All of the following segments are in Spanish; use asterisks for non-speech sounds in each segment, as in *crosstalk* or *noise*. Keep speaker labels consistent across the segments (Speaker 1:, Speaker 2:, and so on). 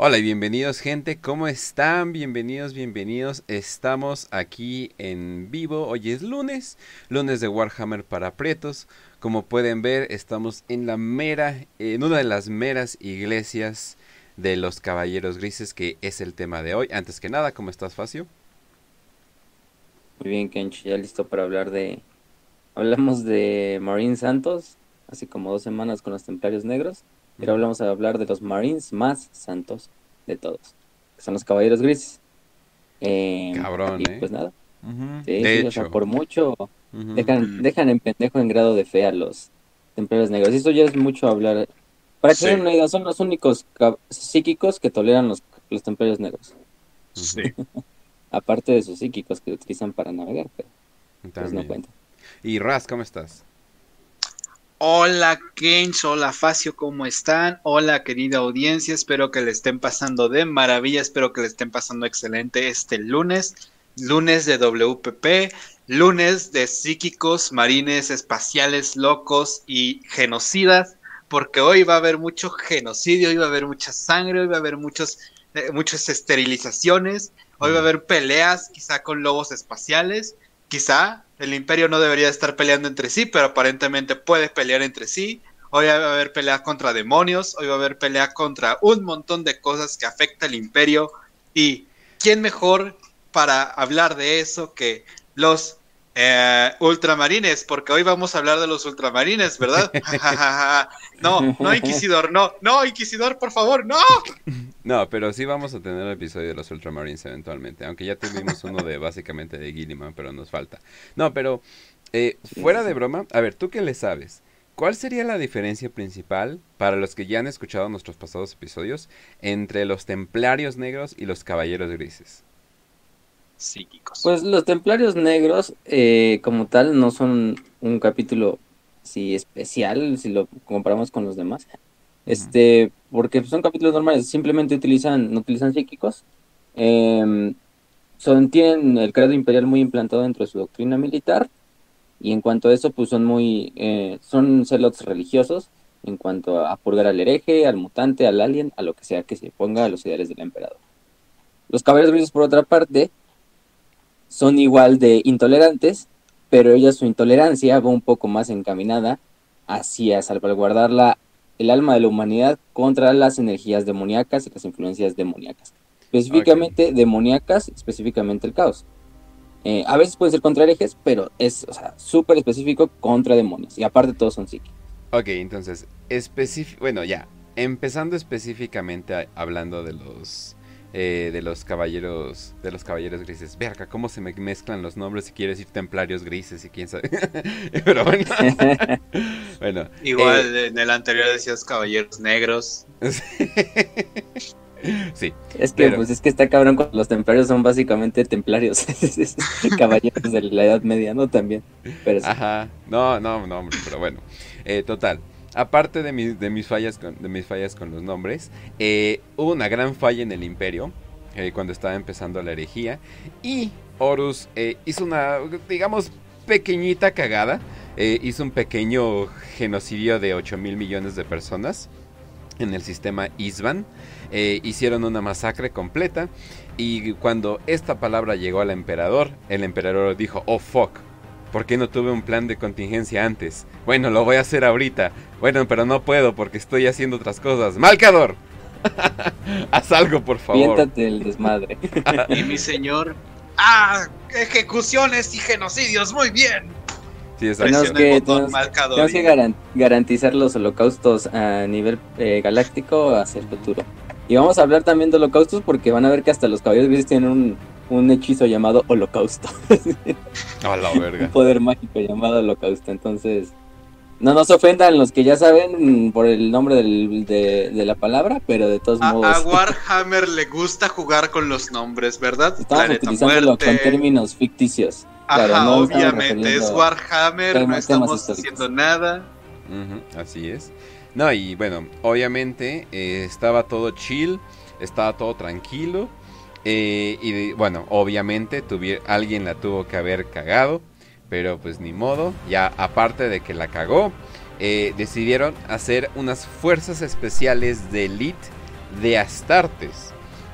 Speaker 1: Hola y bienvenidos gente, ¿cómo están? Bienvenidos, bienvenidos. Estamos aquí en vivo. Hoy es lunes, lunes de Warhammer para pretos. Como pueden ver, estamos en la mera, en una de las meras iglesias de los Caballeros Grises, que es el tema de hoy. Antes que nada, ¿cómo estás, Facio?
Speaker 2: Muy bien, Kench, ya listo para hablar de... Hablamos de Marine Santos, hace como dos semanas con los Templarios Negros. Pero vamos a hablar de los Marines más santos de todos, que son los Caballeros Grises. Eh,
Speaker 1: Cabrón,
Speaker 2: y
Speaker 1: ¿eh?
Speaker 2: pues nada,
Speaker 1: Ujú,
Speaker 2: sí,
Speaker 1: de
Speaker 2: sí,
Speaker 1: hecho.
Speaker 2: o sea, por mucho dejan, dejan en pendejo en grado de fe a los Templarios Negros. Y eso ya es mucho hablar. Para que se den
Speaker 3: Sí.
Speaker 2: una idea, son los únicos psíquicos que toleran los, los Templarios Negros.
Speaker 3: Sí. *laughs*
Speaker 2: Aparte de sus psíquicos que utilizan para navegar, pero pues no cuenta.
Speaker 1: Y Raz, ¿cómo estás?
Speaker 3: Hola Kench, hola Facio, ¿cómo están? Hola querida audiencia, espero que le estén pasando de maravilla, espero que le estén pasando excelente este lunes, lunes de WPP, lunes de psíquicos, marines, espaciales, locos y genocidas, porque hoy va a haber mucho genocidio, hoy va a haber mucha sangre, hoy va a haber muchos, eh, muchas esterilizaciones, hoy va a haber peleas quizá con lobos espaciales, quizá el imperio no debería estar peleando entre sí, pero aparentemente puede pelear entre sí. Hoy va a haber pelea contra demonios, hoy va a haber pelea contra un montón de cosas que afecta al imperio. Y quién mejor para hablar de eso que los eh, ultramarines, porque hoy vamos a hablar de los ultramarines, ¿verdad? *laughs* no, no, Inquisidor, no, no, Inquisidor, por favor, no.
Speaker 1: No, pero sí vamos a tener el episodio de los Ultramarines eventualmente. Aunque ya tuvimos uno de básicamente de Gilliman, pero nos falta. No, pero eh, fuera de broma, a ver, ¿tú qué le sabes? ¿Cuál sería la diferencia principal para los que ya han escuchado nuestros pasados episodios entre los templarios negros y los caballeros grises?
Speaker 3: Psíquicos.
Speaker 2: Pues los templarios negros, eh, como tal, no son un capítulo sí, especial si lo comparamos con los demás. Este, porque son capítulos normales, simplemente utilizan, no utilizan psíquicos. Em, son, tienen el credo imperial muy implantado dentro de su doctrina militar. Y en cuanto a eso, pues son muy, eh, son celots religiosos en cuanto a purgar al hereje, al mutante, al alien, a lo que sea que se ponga a los ideales del emperador. Los caballeros grises, por otra parte, son igual de intolerantes, pero ella su intolerancia va un poco más encaminada hacia salvaguardar la, el alma de la humanidad contra las energías demoníacas y las influencias demoníacas. Específicamente demoníacas, específicamente el caos. Eh, a veces pueden ser contra herejes, pero es o sea, súper específico contra demonios. Y aparte todos son psíquicos.
Speaker 1: Ok, entonces, bueno, ya, empezando específicamente a- hablando de los eh, de los caballeros de los caballeros grises. Verga, cómo se me mezclan los nombres si quieres decir templarios grises y quién sabe. *laughs* Pero bueno. *laughs* bueno,
Speaker 3: Igual en el anterior decías caballeros negros. *laughs*
Speaker 1: sí,
Speaker 2: Es que,
Speaker 1: Pero-
Speaker 2: pues es que está cabrón cuando los templarios son básicamente templarios, caballeros de la Edad Media, ¿no? También. Pero sí.
Speaker 1: Ajá, no, no, no, hombre, pero bueno. Eh, total, aparte de mis, de mis fallas con, de mis fallas con los nombres, eh, hubo una gran falla en el Imperio eh, cuando estaba empezando la herejía y Horus eh, hizo una, digamos, pequeñita cagada. hizo un pequeño genocidio de 8 mil millones de personas en el sistema Isban. Hicieron una masacre completa y cuando esta palabra llegó al emperador, el emperador dijo, oh fuck, ¿por qué no tuve un plan de contingencia antes? Bueno, lo voy a hacer ahorita. Bueno, pero no puedo porque estoy haciendo otras cosas. ¡Malcador! *laughs* Haz algo, por favor.
Speaker 2: Piéntate el desmadre. *laughs*
Speaker 3: Y mi señor. ¡Ah! Ejecuciones y genocidios, muy bien.
Speaker 1: Sí, exacto.
Speaker 2: Tenemos que-
Speaker 3: el botón,
Speaker 2: tenemos-
Speaker 3: Malcador.
Speaker 2: Tenemos que garan- garantizar los holocaustos a nivel eh, galáctico hacia el futuro. Y vamos a hablar también de holocaustos porque van a ver que hasta los caballeros grises tienen un, un hechizo llamado holocausto. *laughs*
Speaker 1: A la
Speaker 2: un
Speaker 1: verga.
Speaker 2: poder mágico llamado holocausto. Entonces, no nos ofendan los que ya saben por el nombre del- de, de la palabra, pero de todos
Speaker 3: A,
Speaker 2: modos...
Speaker 3: a *laughs* Warhammer le gusta jugar con los nombres, ¿verdad?
Speaker 2: Estamos
Speaker 3: Planeta
Speaker 2: utilizándolo
Speaker 3: Muerte.
Speaker 2: con términos ficticios. Claro, no
Speaker 3: obviamente, es Warhammer, no estamos haciendo nada.
Speaker 1: Así es. No, y bueno, obviamente eh, estaba todo chill, estaba todo tranquilo. eh, y bueno, obviamente alguien la tuvo que haber cagado, pero pues ni modo. Ya aparte de que la cagó, eh, decidieron hacer unas fuerzas especiales de elite de Astartes.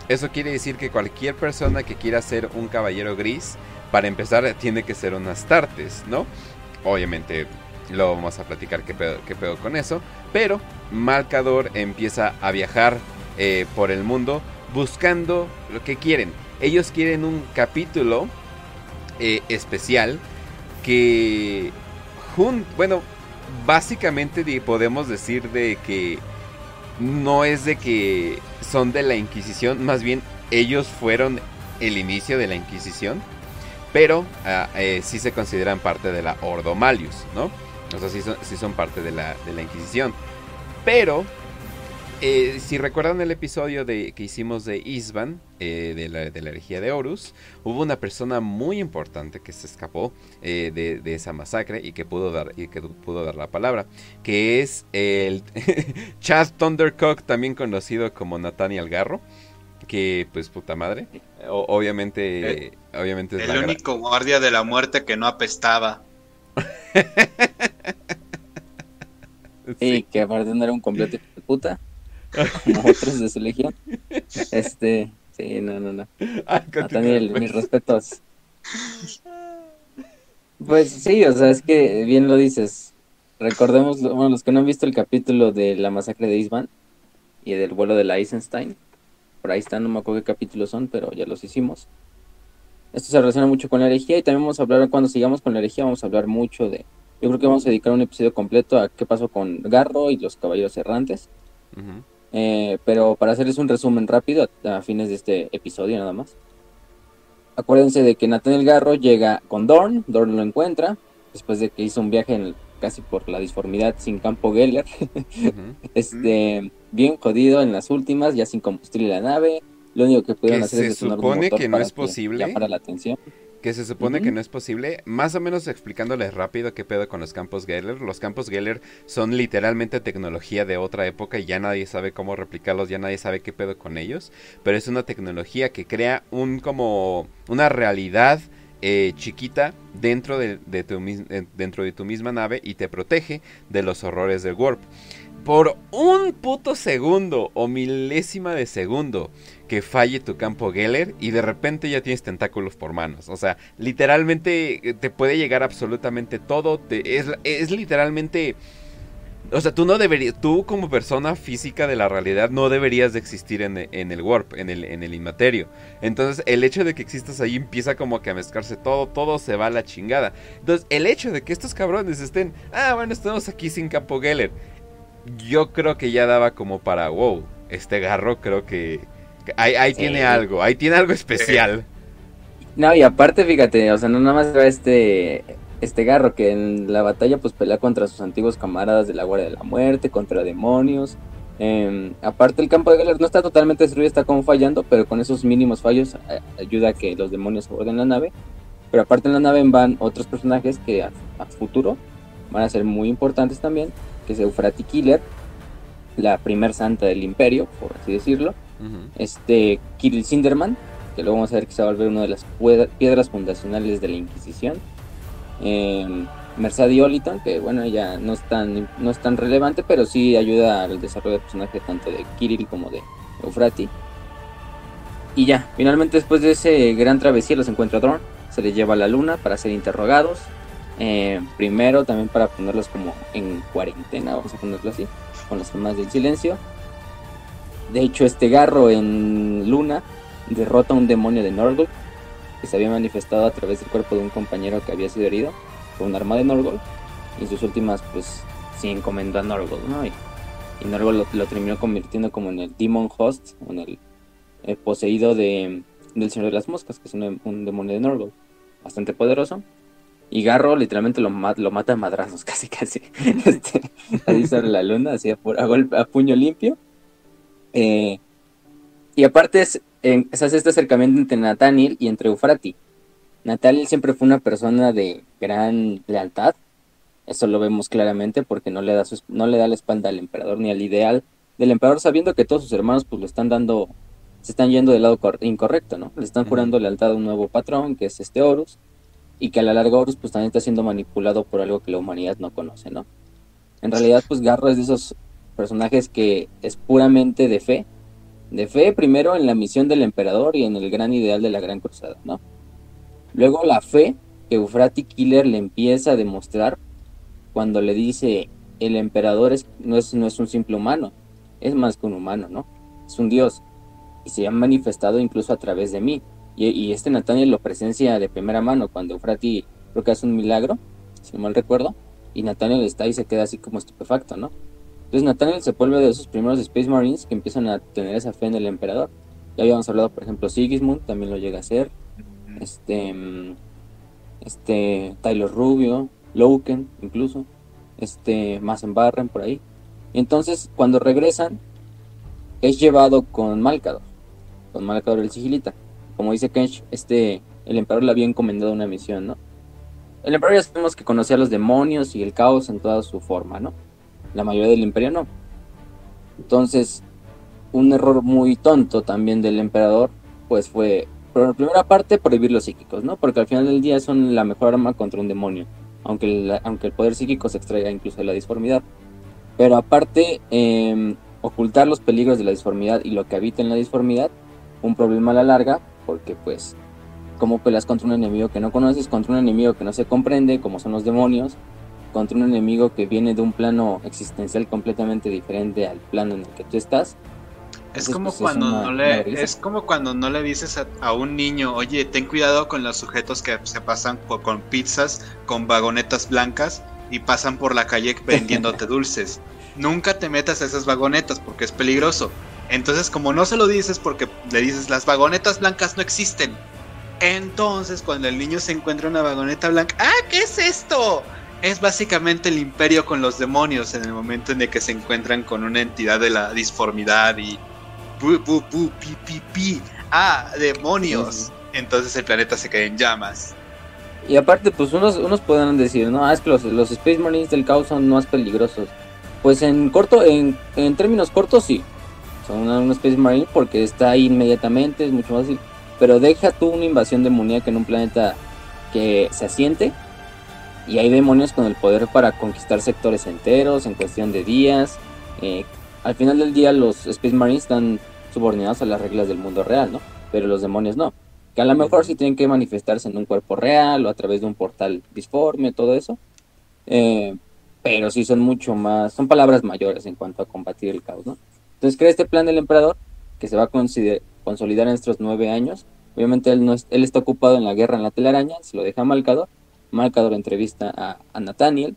Speaker 1: Eso quiere decir que cualquier persona que quiera ser un caballero gris, para empezar tiene que ser un Astartes, ¿no? Obviamente lo vamos a platicar qué pedo, con eso. Pero Malcador empieza a viajar eh, por el mundo buscando lo que quieren. Ellos quieren un capítulo eh, especial que, bueno, básicamente podemos decir de que no es de que son de la Inquisición, más bien ellos fueron el inicio de la Inquisición, pero ah, eh, sí se consideran parte de la Ordo Malius, ¿no? O sea, sí son, parte de la, de la Inquisición. Pero eh, si recuerdan el episodio de, que hicimos de Isban, eh, de, la, de, la, herejía de Horus, hubo una persona muy importante que se escapó eh, de, esa masacre y que pudo dar y que pudo dar la palabra, que es el *laughs* Chad Thundercock, también conocido como Nathaniel Garro, que pues puta madre, obviamente, obviamente
Speaker 3: es el único guardia de la muerte que no apestaba. *laughs*
Speaker 2: sí. que aparte no era un completo de puta como *laughs* otros de su legión. Este, sí, no, no, no. Daniel, mis respetos. *laughs* Pues sí, o sea, es que bien lo dices. Recordemos, bueno, los que no han visto el capítulo de la masacre de Isban y del vuelo de la Eisenstein, por ahí están, no me acuerdo qué capítulos son, pero ya los hicimos. Esto se relaciona mucho con la herejía y también vamos a hablar, cuando sigamos con la herejía, vamos a hablar mucho de... Yo creo que vamos a dedicar un episodio completo a qué pasó con Garro y los caballeros errantes. Eh, pero para hacerles un resumen rápido a, fines de este episodio nada más. Acuérdense de que Nathaniel Garro llega con Dorn, Dorn lo encuentra, después de que hizo un viaje en casi por la disformidad sin campo Geller, *laughs* este, bien jodido en las últimas, ya sin combustible la nave, lo único que pudieron hacer es
Speaker 1: detonar un motor que no es posible.
Speaker 2: para la atención
Speaker 1: que se supone que no es posible. Más o menos explicándoles rápido qué pedo con los campos Geller. Los campos Geller son literalmente tecnología de otra época y ya nadie sabe cómo replicarlos, ya nadie sabe qué pedo con ellos. Pero es una tecnología que crea un como una realidad eh, chiquita dentro de, tu, eh, dentro de tu misma nave y te protege de los horrores del warp. Por un puto segundo o milésima de segundo que falle tu campo Geller y de repente ya tienes tentáculos por manos. O sea, literalmente eh, te puede llegar absolutamente todo. es, es, literalmente... O sea, tú no deberías, tú como persona física de la realidad no deberías de existir en, el warp, en el, en el inmaterio. Entonces, el hecho de que existas ahí empieza como que a mezclarse todo, todo se va a la chingada. Entonces, el hecho de que estos cabrones estén, ah, bueno, estamos aquí sin campo Geller. Yo creo que ya daba como para, wow, este garro creo que, Ahí, tiene algo, ahí tiene algo especial. *laughs*
Speaker 2: No, y aparte, fíjate, o sea, no nada más va este, este garro que en la batalla pues pelea contra sus antiguos camaradas de la Guardia de la Muerte, contra demonios. Em, aparte el campo de Galler no está totalmente destruido, está como fallando, pero con esos mínimos fallos eh, ayuda a que los demonios aborden la nave. Pero aparte en la nave van otros personajes que a, futuro van a ser muy importantes también, que es Eufrati Killer, la primer santa del imperio, por así decirlo, este Kirill Sinderman, que luego vamos a ver que se va a volver una de las piedras fundacionales de la Inquisición. Eh, Mercedes Oliton, que bueno, ya no es, tan, no es tan relevante, pero sí ayuda al desarrollo del personaje tanto de Kirill como de Eufrati. Y ya, finalmente después de ese gran travesía los encuentra Dorn, se les lleva a la luna para ser interrogados. Eh, primero también para ponerlos como en cuarentena, vamos a ponerlo así, con las formas del silencio. De hecho, este garro en Luna derrota a un demonio de Norgol que se había manifestado a través del cuerpo de un compañero que había sido herido por un arma de Norgol. Y sus últimas, pues, se encomendó a Norgol, ¿no? Y, Norgol lo, terminó convirtiendo como en el Demon Host, en el, poseído de, del Señor de las Moscas, que es un, demonio de Norgol, bastante poderoso. Y Garro literalmente lo, lo mata a madrazos, *laughs* casi, casi. Este, ahí sobre la luna, así a, a puño limpio. Eh, y aparte es, se hace este acercamiento entre Nathaniel y entre Eufrati. Nathaniel siempre fue una persona de gran lealtad. Eso lo vemos claramente porque no le da, no le da la espalda al emperador ni al ideal del emperador sabiendo que todos sus hermanos pues lo están dando, se están yendo del lado incorrecto, ¿no? Le están jurando lealtad a un nuevo patrón que es este Horus y que a la larga Horus pues también está siendo manipulado por algo que la humanidad no conoce, ¿no? En realidad pues Garro es de esos personajes que es puramente de fe De fe primero en la misión del emperador y en el gran ideal de la gran cruzada, ¿no? Luego la fe que Eufrati Killer le empieza a demostrar cuando le dice el emperador es, no, es, no es un simple humano, es más que un humano, ¿no? Es un dios y se ha manifestado incluso a través de mí. Y, este Nathaniel lo presencia de primera mano cuando Eufrati creo que hace un milagro, si no mal recuerdo, y Nathaniel está y se queda así como estupefacto, ¿no? Entonces Nathaniel se vuelve de esos primeros Space Marines que empiezan a tener esa fe en el emperador. Ya habíamos hablado, por ejemplo, Sigismund también lo llega a ser. Este, mm, este Tyler Rubio, Loken incluso, este Barren por ahí. Y entonces cuando regresan es llevado con Malcador, con Malcador el sigilita. Como dice Kench, este el emperador le había encomendado una misión, ¿no? El emperador ya sabemos que conocía a los demonios y el caos en toda su forma, ¿no? La mayoría del imperio no. Entonces, un error muy tonto también del emperador, pues fue la primera parte, prohibir los psíquicos, ¿no? Porque al final del día son la mejor arma contra un demonio. Aunque el, aunque el poder psíquico se extraiga incluso de la disformidad. Pero aparte, em, ocultar los peligros de la disformidad y lo que habita en la disformidad, un problema a la larga, porque pues, como peleas contra un enemigo que no conoces, contra un enemigo que no se comprende, como son los demonios, contra un enemigo que viene de un plano existencial completamente diferente al plano en el que tú estás,
Speaker 3: es como pues, cuando no le es como cuando no le dices a, un niño, oye, ten cuidado con los sujetos que se pasan con pizzas, con vagonetas blancas y pasan por la calle vendiéndote *laughs* dulces. Nunca te metas a esas vagonetas porque es peligroso. Entonces, como no se lo dices porque le dices las vagonetas blancas no existen. Entonces, cuando el niño se encuentra una vagoneta blanca, ¡ah, qué es esto! Es básicamente el imperio con los demonios en el momento en el que se encuentran con una entidad de la disformidad y ¡Ah, demonios! Entonces el planeta se cae en llamas.
Speaker 2: Y aparte, pues unos, unos podrán decir, no, es que los, Space Marines del caos son más peligrosos. Pues en corto, en, términos cortos sí. Son un Space Marine porque está ahí inmediatamente, es mucho más fácil. Pero deja tú una invasión demoníaca en un planeta que se asiente. Y hay demonios con el poder para conquistar sectores enteros en cuestión de días. Eh, al final del día los Space Marines están subordinados a las reglas del mundo real, ¿no? Pero los demonios no. Que a lo mejor sí tienen que manifestarse en un cuerpo real o a través de un portal disforme, todo eso. Eh, pero sí son mucho más, son palabras mayores en cuanto a combatir el caos, ¿no? Entonces crea este plan del emperador que se va a consolidar en estos nueve años. Obviamente él, no él está ocupado en la guerra en la telaraña, se lo deja a Malcador. Malcador entrevista a, Nathaniel,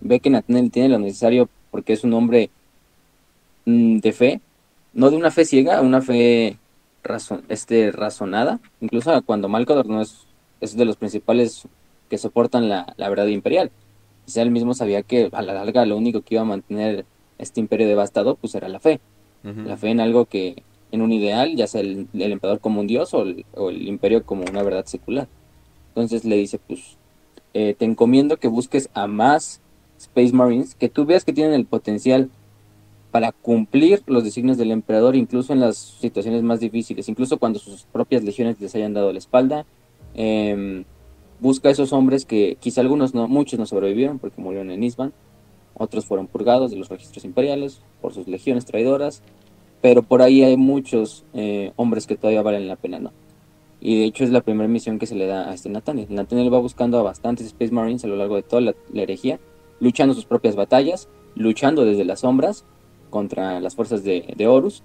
Speaker 2: ve que Nathaniel tiene lo necesario porque es un hombre mm, de fe, no de una fe ciega, una fe razon, este, razonada, incluso cuando Malcador no es, es de los principales que soportan la, verdad imperial. O él mismo sabía que a la larga lo único que iba a mantener este imperio devastado pues era la fe. La fe en algo que, en un ideal, ya sea el, emperador como un dios o el, imperio como una verdad secular. Entonces le dice, pues, eh, te encomiendo que busques a más Space Marines, que tú veas que tienen el potencial para cumplir los designios del emperador, incluso en las situaciones más difíciles, incluso cuando sus propias legiones les hayan dado la espalda. Em, busca a esos hombres que quizá algunos no, muchos no sobrevivieron porque murieron en Isban, otros fueron purgados de los registros imperiales por sus legiones traidoras, pero por ahí hay muchos eh, hombres que todavía valen la pena, ¿no? Y de hecho es la primera misión que se le da a este Nathaniel. Nathaniel va buscando a bastantes Space Marines a lo largo de toda la herejía, luchando sus propias batallas, luchando desde las sombras, contra las fuerzas de, Horus.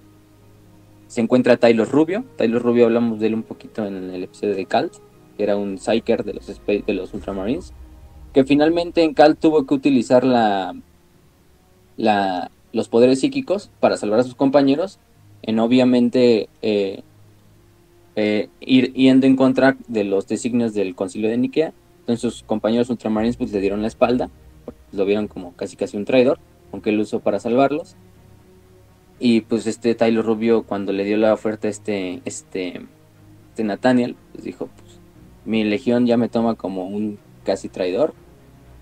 Speaker 2: Se encuentra Tyler Rubio. Tyler Rubio hablamos de él un poquito en el episodio de Calt, que era un Psyker de los, de los Ultramarines. Que finalmente en Calt tuvo que utilizar la, la, los poderes psíquicos para salvar a sus compañeros. En obviamente eh, eh, ir yendo en contra de los designios del concilio de Nikea. Entonces sus compañeros ultramarines pues le dieron la espalda, lo vieron como casi casi un traidor, aunque él usó para salvarlos. Y pues este Tyler Rubio cuando le dio la oferta a este, este, este Nathaniel, pues dijo, pues mi legión ya me toma como un casi traidor,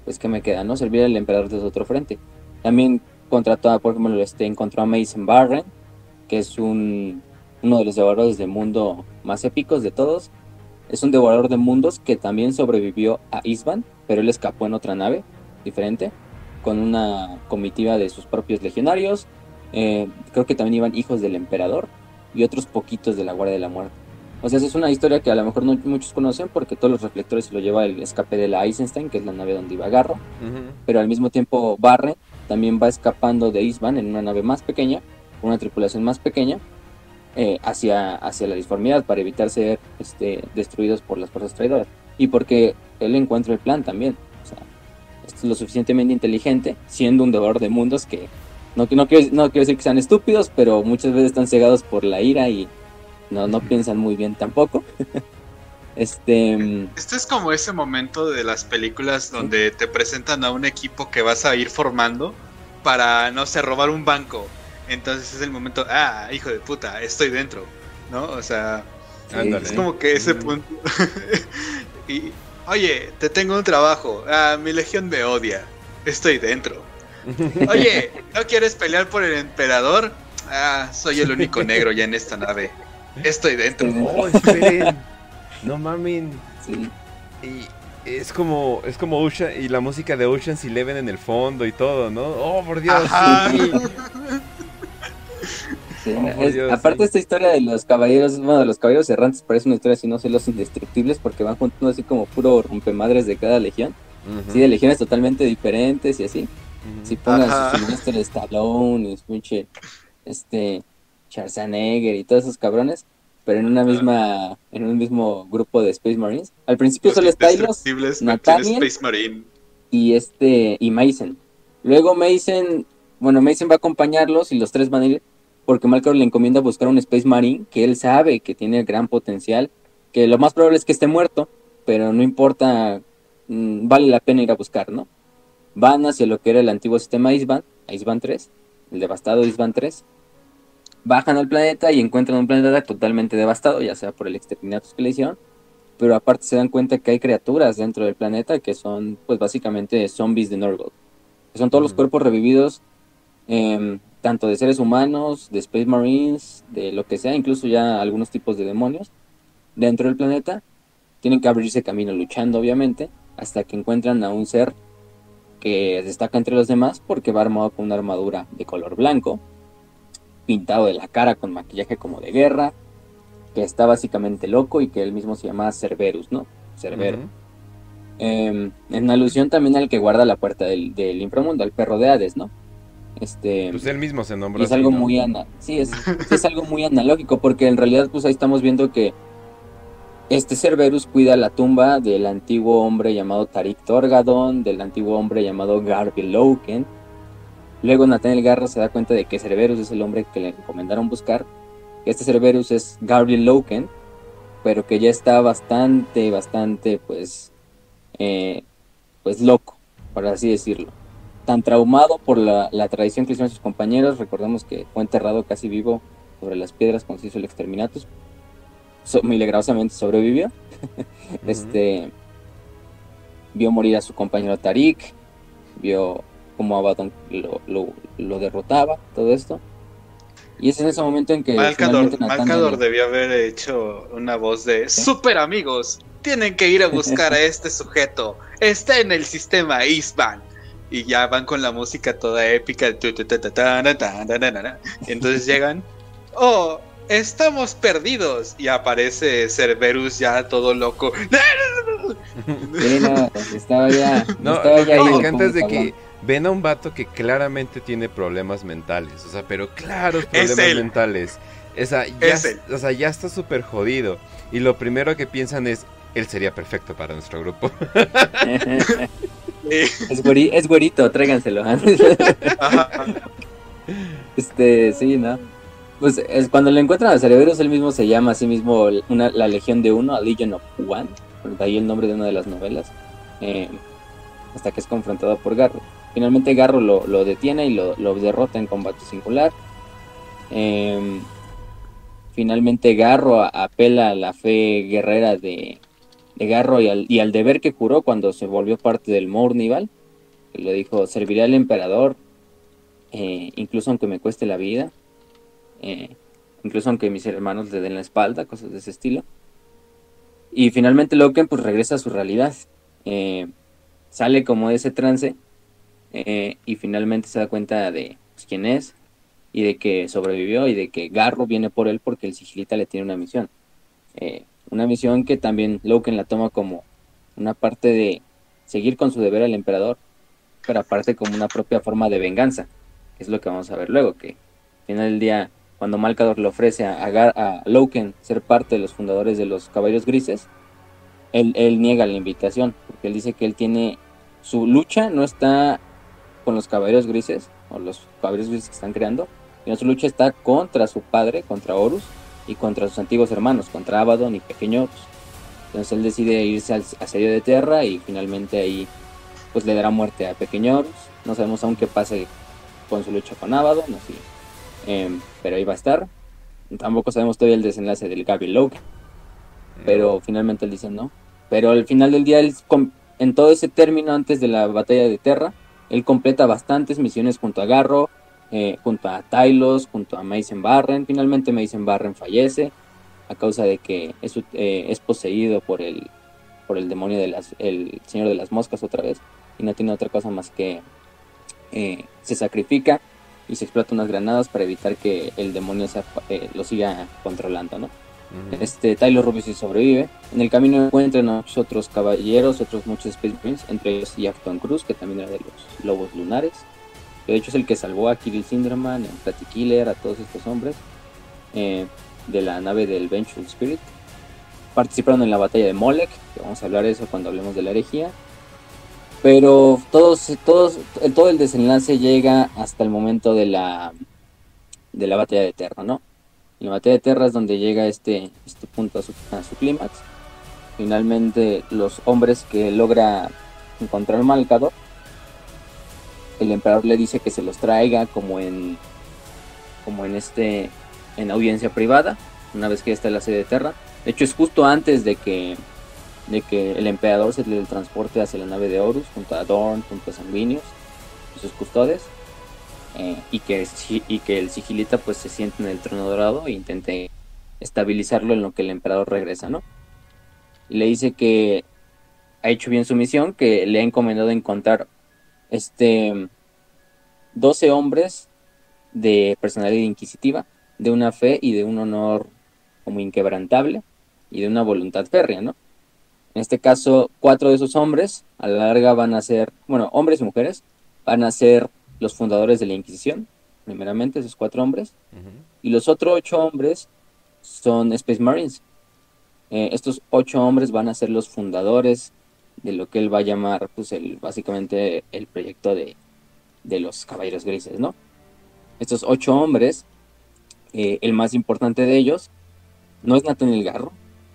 Speaker 2: pues que me queda, ¿no? Servir al emperador desde otro frente. También contrató, por ejemplo, este, encontró a Mason Barren, que es un, uno de los devoradores de mundo más épicos de todos. Es un devorador de mundos que también sobrevivió a Isban, pero él escapó en otra nave diferente, con una comitiva de sus propios legionarios, eh, creo que también iban hijos del emperador. y otros poquitos de la Guardia de la Muerte. O sea, es una historia que a lo mejor no muchos conocen porque todos los reflectores se lo lleva el escape de la Eisenstein, que es la nave donde iba Garro, pero al mismo tiempo Barre también va escapando de Isban en una nave más pequeña, con una tripulación más pequeña, eh, hacia, hacia la disformidad para evitar ser este, destruidos por las fuerzas traidoras. Y porque él encuentra el plan también. O sea, es lo suficientemente inteligente, siendo un devorador de mundos que no, no, quiero, no quiero decir que sean estúpidos, pero muchas veces están cegados por la ira y no, no piensan muy bien tampoco. *laughs* este.
Speaker 3: Este es como ese momento de las películas donde te presentan a un equipo que vas a ir formando para, no sé, robar un banco. Entonces es el momento, ah, hijo de puta, estoy dentro, ¿no? O sea,
Speaker 2: sí,
Speaker 3: es como que ese
Speaker 1: Mm.
Speaker 3: punto. *laughs* y, oye, te tengo un trabajo, ah, mi legión me odia, estoy dentro. *laughs* Oye, ¿no quieres pelear por el emperador? Ah, soy el único negro ya en esta nave. Estoy dentro.
Speaker 1: Oh, *laughs* esperen. No mamen.
Speaker 2: Sí.
Speaker 1: Y es como, es como Ocean, y la música de Ocean's Eleven en el fondo y todo, ¿no? Oh, por Dios.
Speaker 3: Ajá.
Speaker 1: sí. *laughs*
Speaker 2: Sí,
Speaker 1: Oh, por
Speaker 2: es-
Speaker 1: Dios,
Speaker 2: aparte
Speaker 1: sí.
Speaker 2: esta historia de los caballeros, bueno, de los caballeros errantes parece una historia así, no sé, los indestructibles, porque van juntando así como puro rompemadres de cada legión,
Speaker 1: Ujú,
Speaker 2: sí, de legiones totalmente diferentes y así.
Speaker 1: ujú.
Speaker 2: Si pongan
Speaker 3: Ajá.
Speaker 2: su Sylvester Stallone y su pinche, este, Schwarzenegger y todos esos cabrones, pero en una misma, en un mismo grupo de Space Marines. Al principio
Speaker 3: Los
Speaker 2: solo está Tylos
Speaker 3: indestructibles,
Speaker 2: Nathaniel.
Speaker 3: Space Marine.
Speaker 2: y este, y Mason. Luego Mason, bueno, Mason va a acompañarlos y los tres van a ir porque Malcolm le encomienda buscar un Space Marine que él sabe que tiene gran potencial, que lo más probable es que esté muerto, pero no importa, mm, vale la pena ir a buscar, ¿no? Van hacia lo que era el antiguo sistema Isban, Isban 3, el devastado Isban 3. Bajan al planeta y encuentran un planeta totalmente devastado, ya sea por el exterminatus que le hicieron, pero aparte se dan cuenta que hay criaturas dentro del planeta que son, pues básicamente zombies de Norgold. Que son todos los cuerpos revividos, em, tanto de seres humanos, de Space Marines, de lo que sea, incluso ya algunos tipos de demonios dentro del planeta. Tienen que abrirse camino luchando, obviamente, hasta que encuentran a un ser que destaca entre los demás porque va armado con una armadura de color blanco, pintado de la cara con maquillaje como de guerra, que está básicamente loco y que él mismo se llama Cerberus, ¿no? Cerbero. Eh, en alusión también al que guarda la puerta del, del inframundo, al perro de Hades, ¿no? Este,
Speaker 1: Pues él mismo se nombró
Speaker 2: y es
Speaker 1: así,
Speaker 2: algo
Speaker 1: ¿no?
Speaker 2: muy ana sí, es, sí, es algo muy analógico, porque en realidad pues ahí estamos viendo que este Cerberus cuida la tumba del antiguo hombre llamado Tarik Torgadon, del antiguo hombre llamado Garby Loken. Luego Nathaniel Garro se da cuenta de que Cerberus es el hombre que le recomendaron buscar. que Este Cerberus es Garby Loken, pero que ya está bastante, bastante, pues, eh, pues loco, por así decirlo tan traumado por la, la tradición que hicieron sus compañeros. Recordemos que fue enterrado casi vivo sobre las piedras cuando se hizo el exterminatus. So- milagrosamente sobrevivió. *laughs* Este vio morir a su compañero Tarik, vio cómo Abaddon lo, lo, lo derrotaba, todo esto. Y es en ese momento en que
Speaker 3: Malcador, Malcador debió haber hecho una voz de Super amigos, tienen que ir a buscar a *laughs* este sujeto. Está en el sistema Isban. Y ya van con la música toda épica. entonces llegan. Oh, estamos perdidos. Y aparece Cerberus ya todo loco. *laughs*
Speaker 2: Sí, no, estaba ya,
Speaker 1: No,
Speaker 2: estaba ya
Speaker 1: que me
Speaker 2: ido
Speaker 1: encanta
Speaker 2: como
Speaker 1: es de que ven a un vato que claramente tiene problemas mentales, o sea, pero claros
Speaker 3: Es
Speaker 1: problemas
Speaker 3: él.
Speaker 1: mentales. Esa, ya,
Speaker 3: Es él.
Speaker 1: O sea, ya está súper jodido. Y lo primero que piensan es, él sería perfecto para nuestro grupo. *laughs*
Speaker 2: es, güeri- es güerito, tráiganselo. *laughs* Este, sí, ¿no? Pues es cuando le encuentran a Cerberus, él mismo se llama a sí mismo una, la Legión de Uno, a Legion of One, de ahí el nombre de una de las novelas, eh, hasta que es confrontado por Garro. Finalmente Garro lo, lo detiene y lo, lo derrota en combate singular. Eh, finalmente Garro apela a la fe guerrera de, de Garro y al, y al deber que juró cuando se volvió parte del Mournival, lo dijo, serviré al emperador eh, incluso aunque me cueste la vida, eh, incluso aunque mis hermanos le den la espalda, cosas de ese estilo. Y finalmente Loken pues regresa a su realidad, eh, sale como de ese trance eh, y finalmente se da cuenta de pues, quién es y de que sobrevivió y de que Garro viene por él porque el sigilita le tiene una misión. Eh, una misión que también Loken la toma como una parte de seguir con su deber al emperador, pero aparte como una propia forma de venganza, que es lo que vamos a ver luego, que al final del día, cuando Malcador le ofrece a, a, Loken ser parte de los fundadores de los Caballeros Grises, él, él niega la invitación, porque él dice que él tiene, su lucha no está con los Caballeros Grises, o los Caballeros Grises que están creando, en su lucha está contra su padre, contra Horus, y contra sus antiguos hermanos, contra Abaddon y Pequeño Horus. Entonces él decide irse al asedio de Tierra y finalmente ahí pues le dará muerte a Pequeño Horus. No sabemos aún qué pase con su lucha con Abaddon, no sé. Em, pero ahí va a estar. Tampoco sabemos todavía el desenlace del Gaby Logan. Pero finalmente él dice no. Pero al final del día, él, en todo ese término antes de la batalla de Terra, él completa bastantes misiones junto a Garro, eh, junto a Tylos, junto a Mason Barren. Finalmente Mason Barren fallece a causa de que es, eh, poseído por el, por el demonio de las, el señor de las moscas otra vez y no tiene otra cosa más que eh, se sacrifica y se explota unas granadas para evitar que el demonio lo siga controlando, ¿no? Este Tyler Rubio sí sobrevive. En el camino encuentran a otros caballeros, otros muchos Space Marines, entre ellos Yafton Cruz, que también era de los lobos lunares de hecho es el que salvó a Kirill Sinderman, a Platty Killer, a todos estos hombres eh, de la nave del Vengeful Spirit. Participaron en la batalla de Molech, que vamos a hablar de eso cuando hablemos de la herejía. Pero todos, todos, todo el desenlace llega hasta el momento de la, de la batalla de Terra, ¿no? La batalla de Terra es donde llega este, este punto a su, su clímax. Finalmente los hombres que logra encontrar Malcador el emperador le dice que se los traiga como en como en este en audiencia privada una vez que ya está en la sede de Terra de hecho es justo antes de que de que el emperador se le transporte hacia la nave de Horus junto a Dorn junto a Sanguinius y sus custodes eh, y que y que el sigilita pues se siente en el trono dorado e intente estabilizarlo en lo que el emperador regresa no y le dice que ha hecho bien su misión que le ha encomendado encontrar este, 12 hombres de personalidad inquisitiva, de una fe y de un honor como inquebrantable y de una voluntad férrea, ¿no? En este caso, cuatro de esos hombres a la larga van a ser, bueno, hombres y mujeres, van a ser los fundadores de la Inquisición, primeramente esos cuatro hombres, y los otros ocho hombres son Space Marines. Eh, estos ocho hombres van a ser los fundadores de lo que él va a llamar, pues, el, básicamente el proyecto de, los Caballeros Grises, ¿no? Estos ocho hombres, eh, el más importante de ellos, no es Nathaniel Garro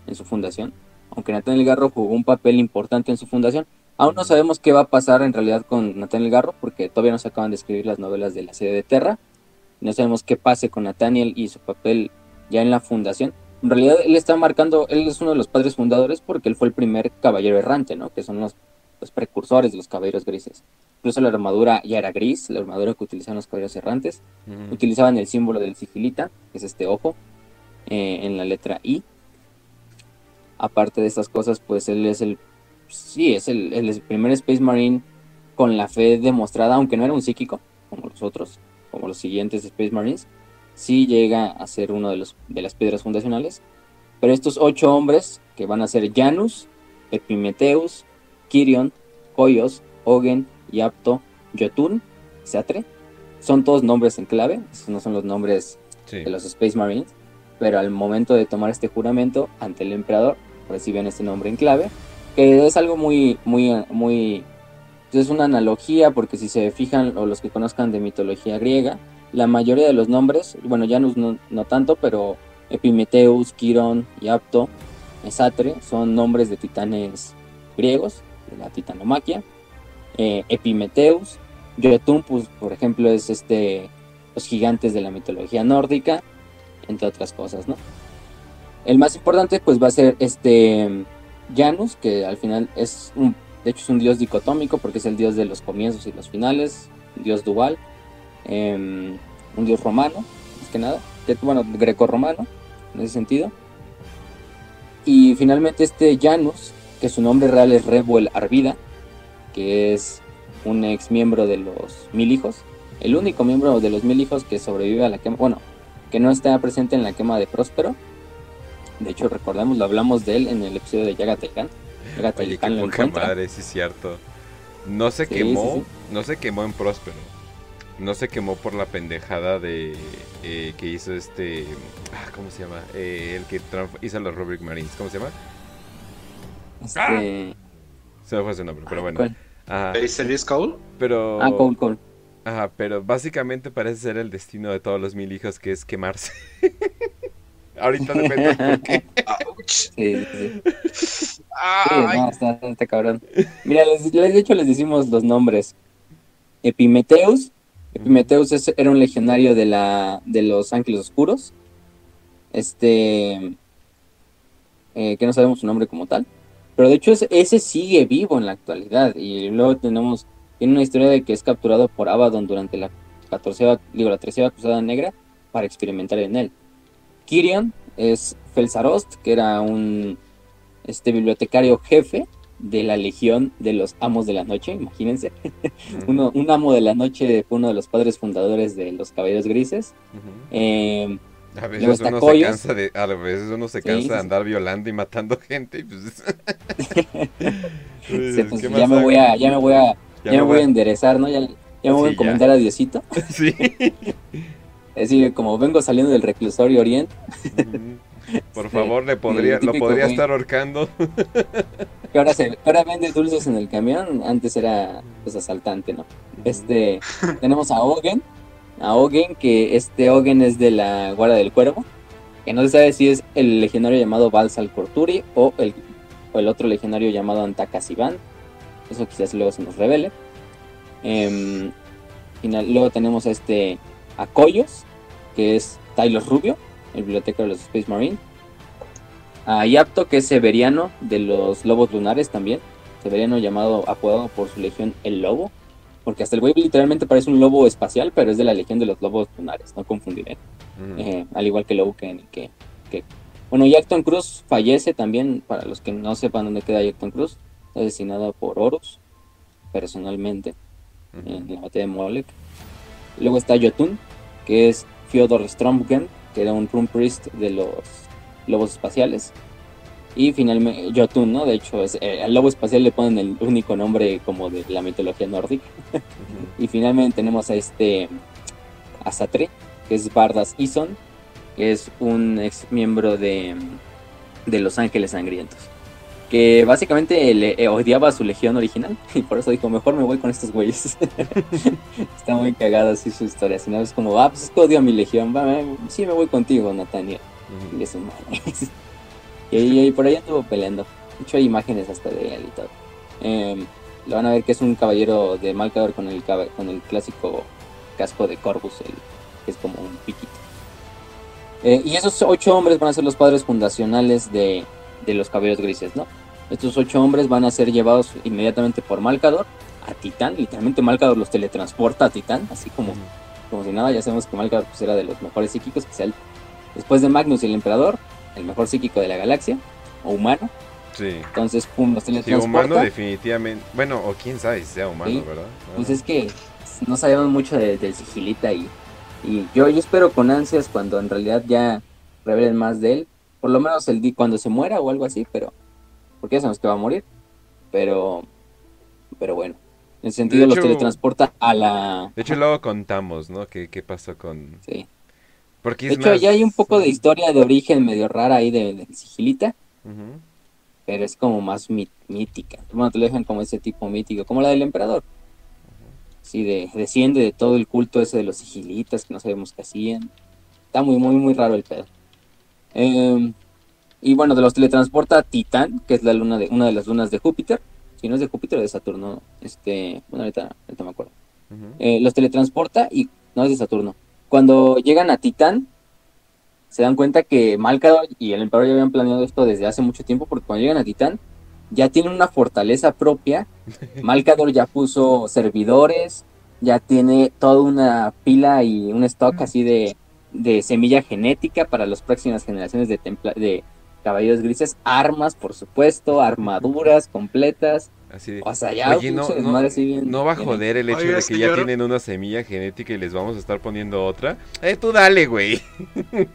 Speaker 2: en su fundación, aunque Nathaniel Garro jugó un papel importante en su fundación. Aún no sabemos qué va a pasar en realidad con Nathaniel Garro, porque todavía no se acaban de escribir las novelas de la sede de Terra. No sabemos qué pase con Nathaniel y su papel ya en la fundación en realidad él está marcando, él es uno de los padres fundadores porque él fue el primer caballero errante, ¿no? Que son los, precursores de los caballeros grises. Incluso la armadura ya era gris, la armadura que utilizaban los caballeros errantes. Utilizaban el símbolo del sigilita, que es este ojo, eh, en la letra I. Aparte de estas cosas, pues él es el, sí, es el, el primer Space Marine con la fe demostrada, aunque no era un psíquico, como los otros, como los siguientes Space Marines sí llega a ser uno de, los, de las piedras fundacionales. Pero estos ocho hombres, que van a ser Janus, Epimetheus, Kirion, Koyos, Ogen, Yapto, Jotun, Satre, son todos nombres en clave, esos no son los nombres de los Space Marines, pero al momento de tomar este juramento ante el emperador, reciben este nombre en clave, que es algo muy, muy, muy, es una analogía, porque si se fijan, o los que conozcan de mitología griega, la mayoría de los nombres, bueno, Janus no, no tanto, pero Epimetheus, Quirón y Apto, Esatre, son nombres de titanes griegos, de la titanomaquia. Eh, Epimetheus, Jotun, por ejemplo, es este, los gigantes de la mitología nórdica, entre otras cosas, ¿no? El más importante, pues, va a ser este Janus, que al final es un, de hecho, es un dios dicotómico, porque es el dios de los comienzos y los finales, dios dual Em, un dios romano, más que nada, bueno, greco-romano, en ese sentido. Y finalmente este Janus, que su nombre real es Rebuel Arvida, que es un ex miembro de los Mil Hijos, el único miembro de los mil hijos que sobrevive a la quema, bueno, que no está presente en la quema de Próspero. De hecho, recordamos, lo hablamos de él en el episodio de Yagatelcan.
Speaker 1: Oye, qué poca madre, sí es cierto. No se quemó, no se quemó en Próspero. No se quemó por la pendejada de eh, que hizo este. Ah, ¿Cómo se llama? Eh, el que hizo los Rubric Marines. ¿Cómo se llama?
Speaker 2: Este... ¡Ah!
Speaker 1: Se me fue su nombre, pero bueno.
Speaker 3: ¿Cuál? Ajá. ¿Es Cole?
Speaker 1: Pero.
Speaker 2: Ah, Cole, Cole.
Speaker 1: Ajá, pero básicamente parece ser el destino de todos los mil hijos que es quemarse. *laughs* Ahorita depende por qué. *laughs*
Speaker 2: Sí, sí. sí no, está, está, cabrón. Mira, les, les, de hecho les decimos los nombres. Epimeteus. Epimeteus es, era un legionario de la de los Ángeles Oscuros. Este eh, que no sabemos su nombre como tal. Pero de hecho ese, ese, sigue vivo en la actualidad. Y luego tenemos tiene una historia de que es capturado por Abaddon durante la 14 digo la 13 cruzada negra para experimentar en él. Kirion es Felsarost, que era un este bibliotecario jefe de la Legión de los Amos de la Noche, imagínense. *laughs* uno, un amo de la noche fue uno de los padres fundadores de los Caballeros Grises. eh,
Speaker 1: a veces, uno se cansa de, a veces uno se cansa de andar violando y matando gente. Y pues... *laughs*
Speaker 2: sí, pues ya, me voy a, ya me voy a, ya, me voy a enderezar, ¿no? Ya, ya me voy a encomendar a Diosito. *laughs*
Speaker 1: sí.
Speaker 2: Es decir, como vengo saliendo del reclusorio Oriente.
Speaker 1: Por favor, le podría, lo podría estar ahorcando. *laughs*
Speaker 2: Que ahora, se, ahora vende dulces en el camión, antes era pues asaltante, ¿no? Este, tenemos a Ogen, a Ogen, que este Ogen es de la Guardia del Cuervo, que no se sabe si es el legionario llamado Balsal Corturi o el, o el otro legionario llamado Antakasiban. Eso quizás luego se nos revele. Eh, luego tenemos a este a Coyos, que es Tyler Rubio, el bibliotecario de los Space Marine. A Yapto, que es Severiano de los Lobos Lunares también. Severiano llamado, apodado por su legión el Lobo. Porque hasta el güey literalmente parece un lobo espacial, pero es de la legión de los lobos lunares, no confundiré. Eh, al igual que Lobo que, que, que... Bueno, Yacton Cruz fallece también, para los que no sepan dónde queda Yacton Cruz. Asesinado por Horus, personalmente, en la batalla de Molek. Luego está Jotun, que es Fyodor Stromgen, que era un Rune Priest de los lobos espaciales. Y finalmente, Jotun, ¿no? De hecho, es, eh, al lobo espacial le ponen el único nombre como de la mitología nórdica. y finalmente tenemos a este Asatre, que es Bardas Ison, que es un ex miembro de, de Los Ángeles Sangrientos que básicamente le eh, odiaba a su legión original *laughs* y por eso dijo, mejor me voy con estos güeyes. *laughs* Está muy cagada así su historia, si no es como, ah, pues es que odio a mi legión, va, sí me voy contigo, Nathaniel. Y *laughs* por ahí anduvo peleando. De hecho hay imágenes hasta de él y todo. Eh, lo van a ver que es un caballero de Malcador con el, con el clásico casco de Corvus, que es como un piquito. Eh, y esos ocho hombres van a ser los padres fundacionales de, de los caballeros grises, ¿no? Estos ocho hombres van a ser llevados inmediatamente por Malcador a Titán. Literalmente Malcador los teletransporta a Titán, así como, como si nada. Ya sabemos que Malcador pues, era de los mejores psíquicos, que sea el, después de Magnus y el Emperador, el mejor psíquico de la galaxia, o humano.
Speaker 1: Sí.
Speaker 2: Entonces, pum, los teletransporta.
Speaker 1: Sí, humano definitivamente. Bueno, o quién sabe si sea humano, ¿verdad?
Speaker 2: Pues es que no sabemos mucho del de sigilita y, y yo, yo espero con ansias cuando en realidad ya revelen más de él. Por lo menos el cuando se muera o algo así, pero porque ya sabemos que va a morir. Pero, pero bueno, en ese sentido los teletransporta a la...
Speaker 1: De hecho, luego contamos, ¿no? ¿Qué, qué pasó con...?
Speaker 2: Sí. Porque de hecho, ya hay un poco de historia de origen medio rara ahí de, Sigilita. Pero es como más mítica. Bueno, te lo dejan como ese tipo mítico, como la del emperador. Sí, de, desciende de todo el culto ese de los sigilitas que no sabemos qué hacían. Está muy, muy, muy raro el pedo. Eh, y bueno, de los teletransporta a Titán, que es la luna de, una de las lunas de Júpiter. Si no es de Júpiter, de Saturno. Este, bueno, ahorita, me acuerdo. Eh, los teletransporta y no es de Saturno. Cuando llegan a Titán, se dan cuenta que Malcador y el emperador ya habían planeado esto desde hace mucho tiempo, porque cuando llegan a Titán, ya tienen una fortaleza propia. *laughs* Malcador ya puso servidores, ya tiene toda una pila y un stock así de, de semilla genética para las próximas generaciones de, de caballeros grises, armas, por supuesto, armaduras completas.
Speaker 1: Así de,
Speaker 2: O sea, ya,
Speaker 1: Oye, no, no,
Speaker 2: bien-
Speaker 1: no va a joder el hecho de que
Speaker 3: señor.
Speaker 1: ya tienen una semilla genética y les vamos a estar poniendo otra. Eh, tú dale, güey.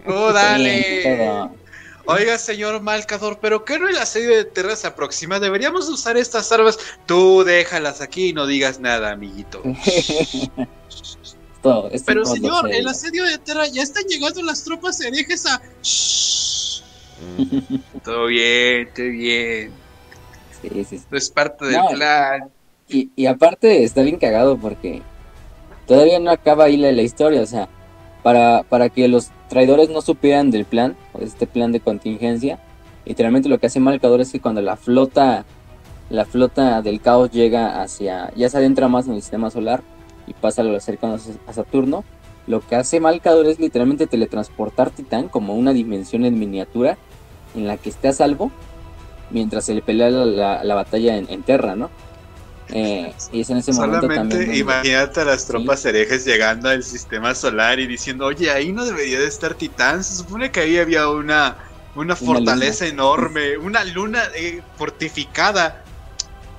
Speaker 3: ¡Oh,
Speaker 2: Sí,
Speaker 3: dale!
Speaker 2: pero-
Speaker 3: Oiga, señor Malcador, ¿pero qué no el asedio de Terra se aproxima? Deberíamos usar estas armas. Tú déjalas aquí y no digas nada, amiguito. *laughs*
Speaker 2: Todo,
Speaker 3: Pero señor, el asedio de Terra ya están llegando las tropas herejes a...
Speaker 1: Mm,
Speaker 3: Todo bien, todo bien.
Speaker 2: Sí, sí, sí.
Speaker 3: Esto es parte del
Speaker 2: No.
Speaker 3: plan.
Speaker 2: Y, y aparte está bien cagado porque todavía no acaba ahí la, la historia, o sea, para, para que los traidores no supieran del plan, o de este plan de contingencia, literalmente lo que hace Malcador es que cuando la flota, la flota del caos llega hacia, ya se adentra más en el sistema solar y pasa a lo cercano a Saturno, lo que hace Malcador es literalmente teletransportar Titán como una dimensión en miniatura en la que esté a salvo mientras se le pelea la, la- la batalla en, en Terra, ¿no? Eh, y es en ese momento
Speaker 3: Solamente
Speaker 2: también.
Speaker 3: imagínate a las tropas herejes llegando al sistema solar y diciendo, oye, ahí no debería de estar Titán. Se supone que ahí había una, una fortaleza enorme, una luna eh, fortificada.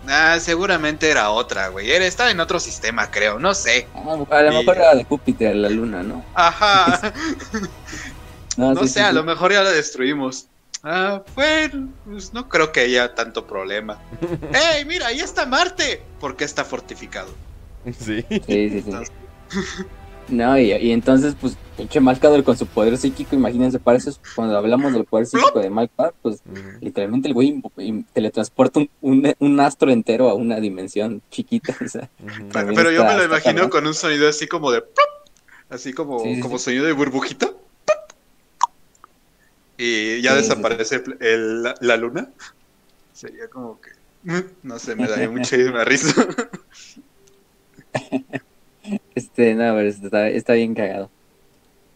Speaker 3: Ah, seguramente era otra, güey. Era, estaba en otro sistema, creo. No sé.
Speaker 2: Ah, a lo
Speaker 3: Y-
Speaker 2: mejor era de Júpiter, la luna, ¿no?
Speaker 3: Ajá. *laughs*
Speaker 2: No,
Speaker 3: No
Speaker 2: sí,
Speaker 3: sé,
Speaker 2: sí,
Speaker 3: a
Speaker 2: sí.
Speaker 3: lo mejor ya la destruimos. Ah, bueno, pues no creo que haya tanto problema. *laughs* ¡Ey, mira, ahí está Marte! Porque está fortificado.
Speaker 1: Sí.
Speaker 2: Sí, sí, sí. *laughs* No, y, y entonces, pues, pinche Malcador con su poder psíquico, imagínense, para eso, cuando hablamos del poder psíquico de Malcador, pues, literalmente el güey teletransporta un, un, un astro entero a una dimensión chiquita, *laughs* o sea.
Speaker 3: Pero yo me lo imagino con un sonido así como de... ¡plop! Así como,
Speaker 2: Sí, sí,
Speaker 3: como
Speaker 2: sí.
Speaker 3: sonido de burbujita. Y ya
Speaker 2: Sí,
Speaker 3: desaparece el- el- la, la luna. Sería como que... No sé, me daría *laughs* muchísima risa. *laughs*
Speaker 2: Este, no, pero está, está bien cagado.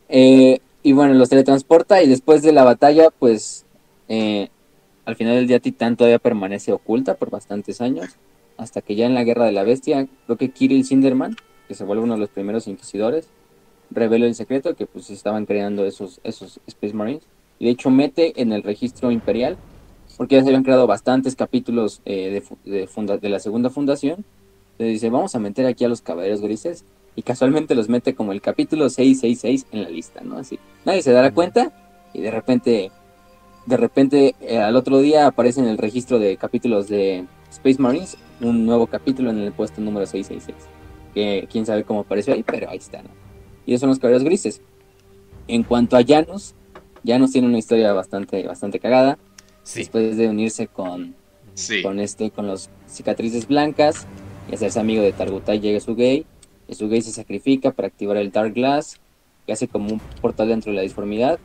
Speaker 2: Eh, y bueno, los teletransporta y después de la batalla, pues, eh, al final del día Titán todavía permanece oculta por bastantes años, hasta que ya en la Guerra de la Bestia, creo que Kirill Sinderman, que se vuelve uno de los primeros inquisidores, revela el secreto que pues estaban creando esos, esos Space Marines, y de hecho mete en el registro imperial, porque ya se habían creado bastantes capítulos eh, de, de funda- de la segunda fundación, le dice, vamos a meter aquí a los caballeros grises. Y casualmente los mete como el capítulo 666 en la lista, ¿no? Así. Nadie se dará cuenta y de repente, de repente eh, al otro día aparece en el registro de capítulos de Space Marines un nuevo capítulo en el puesto número 666. Que quién sabe cómo apareció ahí, pero ahí está, ¿no? Y esos son los caballeros grises. En cuanto a Janus, Janus tiene una historia bastante, bastante cagada.
Speaker 1: Sí.
Speaker 2: Después de unirse con,
Speaker 3: Sí.
Speaker 2: con este, con los cicatrices blancas y hacerse amigo de Targutai llega su gay. su gay se sacrifica para activar el Dark Glass, que hace como un portal dentro de la disformidad.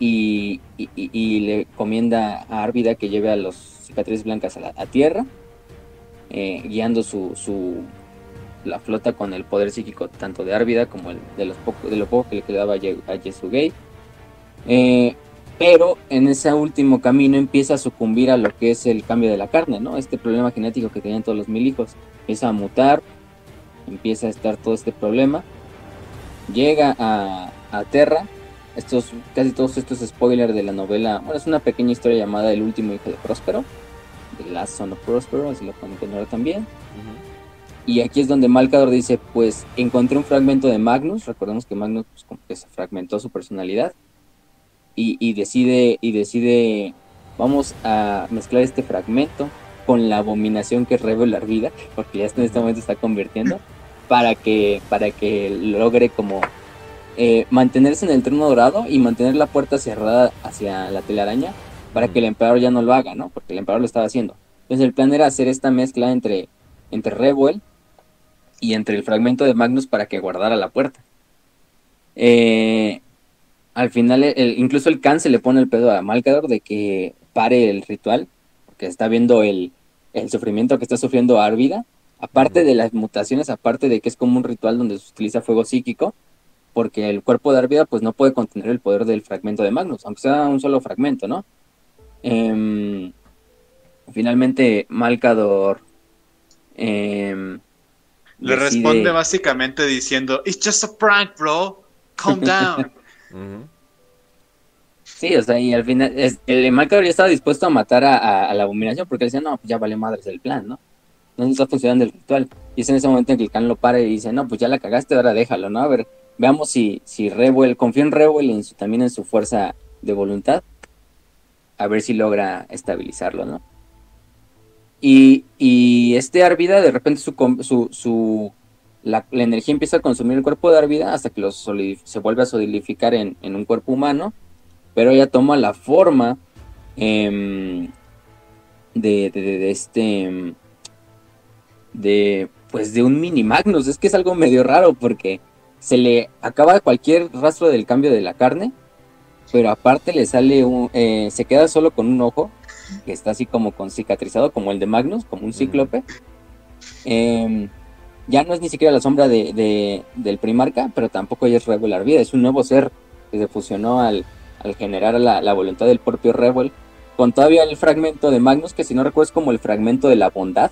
Speaker 2: Y, y- y- y le comienda a Árvida que lleve a los cicatrices blancas a la a tierra, eh, guiando su, su la flota con el poder psíquico tanto de Árvida como el, de, los poco, de lo poco que le quedaba a Ye- a Yesugei. Eh, pero en ese último camino empieza a sucumbir a lo que es el cambio de la carne, ¿no? Este problema genético que tenían todos los mil hijos. Empieza a mutar, empieza a estar todo este problema. Llega a, a Terra. Estos, casi todos estos spoilers de la novela. Bueno, es una pequeña historia llamada El último hijo de Próspero. The Last Son of Próspero, así lo pueden encontrar también. Y aquí es donde Malcador dice, pues encontré un fragmento de Magnus, recordemos que Magnus pues, como que se fragmentó su personalidad y, y decide y decide vamos a mezclar este fragmento con la abominación que es revelar vida, porque ya en este momento está convirtiendo *laughs* para que para que logre como eh, mantenerse en el trono dorado y mantener la puerta cerrada hacia la telaraña para que el emperador ya no lo haga, ¿no? Porque el emperador lo estaba haciendo. Entonces el plan era hacer esta mezcla entre entre Revuel y entre el fragmento de Magnus para que guardara la puerta. Eh, al final, el- incluso el Khan se le pone el pedo a Malcador de que pare el ritual, porque está viendo el, el sufrimiento que está sufriendo Árvida, aparte de las mutaciones, aparte de que es como un ritual donde se utiliza fuego psíquico, porque el cuerpo de Árvida pues no puede contener el poder del fragmento de Magnus, aunque sea un solo fragmento, ¿no? Em, finalmente, Malcador em,
Speaker 3: Le
Speaker 2: decide-
Speaker 3: responde básicamente diciendo, It's just a prank, bro. Calm down. *laughs*
Speaker 2: Sí, o sea, y al final, el Malcador ya estaba dispuesto a matar a, la abominación porque decía, no, pues ya vale madres el plan, ¿no? No está funcionando el ritual. Y es en ese momento en que el can lo para y dice, no, pues ya la cagaste, ahora déjalo, ¿no? A ver, veamos si, si Revuel, confío en Revuel y en también en su fuerza de voluntad, a ver si logra estabilizarlo, ¿no? Y, y este Arvida, de repente su, su la, la, energía empieza a consumir el cuerpo de Arvida hasta que lo se vuelve a solidificar en, en, un cuerpo humano, pero ella toma la forma eh, de, de, de, este de pues de un mini Magnus. Es que es algo medio raro porque se le acaba cualquier rastro del cambio de la carne, pero aparte le sale un, eh, se queda solo con un ojo que está así como con cicatrizado como el de Magnus, como un cíclope. Eh, ya no es ni siquiera la sombra de, de, del primarca, pero tampoco es Rebel Vida, es un nuevo ser que se fusionó al, al generar la, la, voluntad del propio Rebel, con todavía el fragmento de Magnus, que si no recuerdo es como el fragmento de la bondad,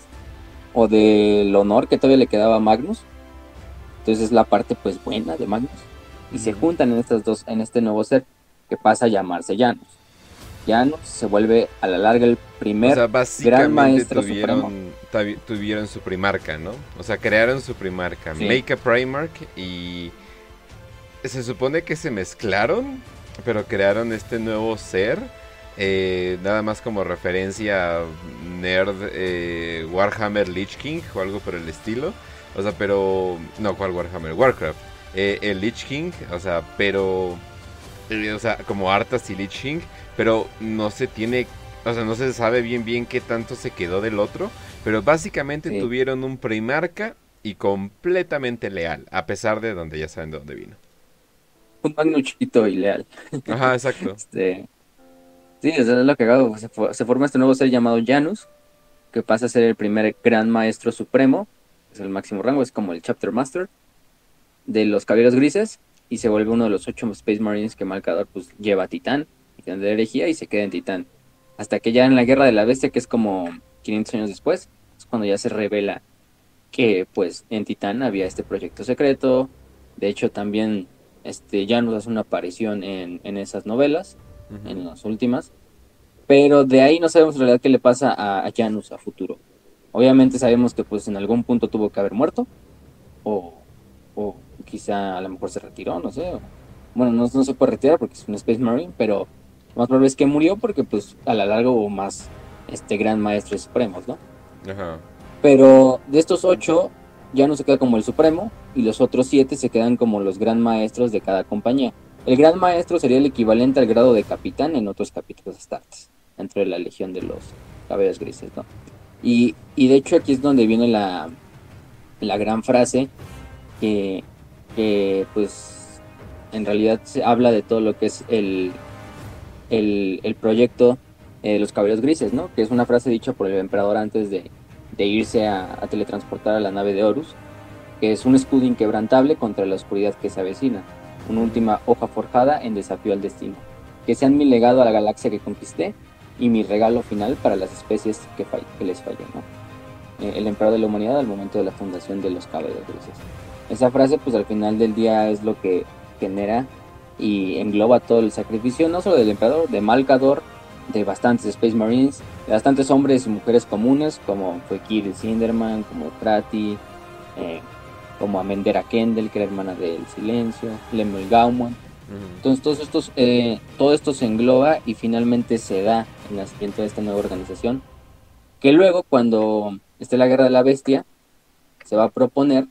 Speaker 2: o del honor que todavía le quedaba a Magnus. Entonces es la parte pues buena de Magnus. Y se juntan en estas dos, en este nuevo ser que pasa a llamarse Janus. Janus se vuelve a la larga el primer
Speaker 1: o sea, gran maestro tuvieron, supremo. tuvieron su primarca, ¿no? O sea, crearon su primarca, sí. Make a Primark y se supone que se mezclaron, pero crearon este nuevo ser eh, nada más como referencia nerd eh, Warhammer Lich King o algo por el estilo. O sea, pero... No, ¿cuál Warhammer? Warcraft. Eh, el Lich King, o sea, pero... O sea, como Arthas y Lich King. Pero no se tiene... O sea, no se sabe bien bien qué tanto se quedó del otro. Pero básicamente sí. tuvieron un primarca y completamente leal. A pesar de donde ya saben de dónde vino.
Speaker 2: Un magno chiquito y leal.
Speaker 1: Ajá, exacto. *laughs*
Speaker 2: este... Sí, eso es lo que hago. Se, se, forma este nuevo ser llamado Janus, que pasa a ser el primer gran maestro supremo, es el máximo rango, es como el Chapter Master de los Caballeros Grises, y se vuelve uno de los ocho Space Marines que Malcador pues, lleva a Titán, Titán de herejía, y se queda en Titán. Hasta que ya en la Guerra de la Bestia, que es como 500 años después, es cuando ya se revela que pues en Titán había este proyecto secreto. De hecho, también este, Janus hace una aparición en, en esas novelas en las últimas. Pero de ahí no sabemos en realidad qué le pasa a, a Janus a futuro. Obviamente sabemos que pues en algún punto tuvo que haber muerto. O, o quizá a lo mejor se retiró, no sé. Bueno, no, no, se puede retirar porque es un Space Marine, pero más probable es que murió porque pues a la larga hubo más este gran maestro supremos, ¿no?
Speaker 1: Ajá.
Speaker 2: Pero de estos ocho, ya no se queda como el supremo y los otros siete se quedan como los gran maestros de cada compañía. El gran maestro sería el equivalente al grado de capitán en otros capítulos Astartes, dentro de la legión de los cabellos grises, ¿no? Y, y de hecho aquí es donde viene la, la gran frase que, que, pues en realidad se habla de todo lo que es el, el, el proyecto de eh, los cabellos grises, ¿no? Que es una frase dicha por el emperador antes de, de irse a, teletransportar a la nave de Horus, que es un escudo inquebrantable contra la oscuridad que se avecina una última hoja forjada en desafío al destino. Que sean mi legado a la galaxia que conquisté y mi regalo final para las especies que, les fallé. Eh, el emperador de la humanidad al momento de la fundación de los caballeros grises. Esa frase pues al final del día es lo que genera y engloba todo el sacrificio, no solo del emperador, de Malcador, de bastantes Space Marines, de bastantes hombres y mujeres comunes, como fue Kirill Sinderman, como Prati, eh, como a Mendera Kendall, que era hermana del Silencio, Lemuel Gauman. Entonces todos estos, eh, todo esto se engloba y finalmente se da el nacimiento de esta nueva organización, que luego cuando esté la Guerra de la Bestia, se va a proponer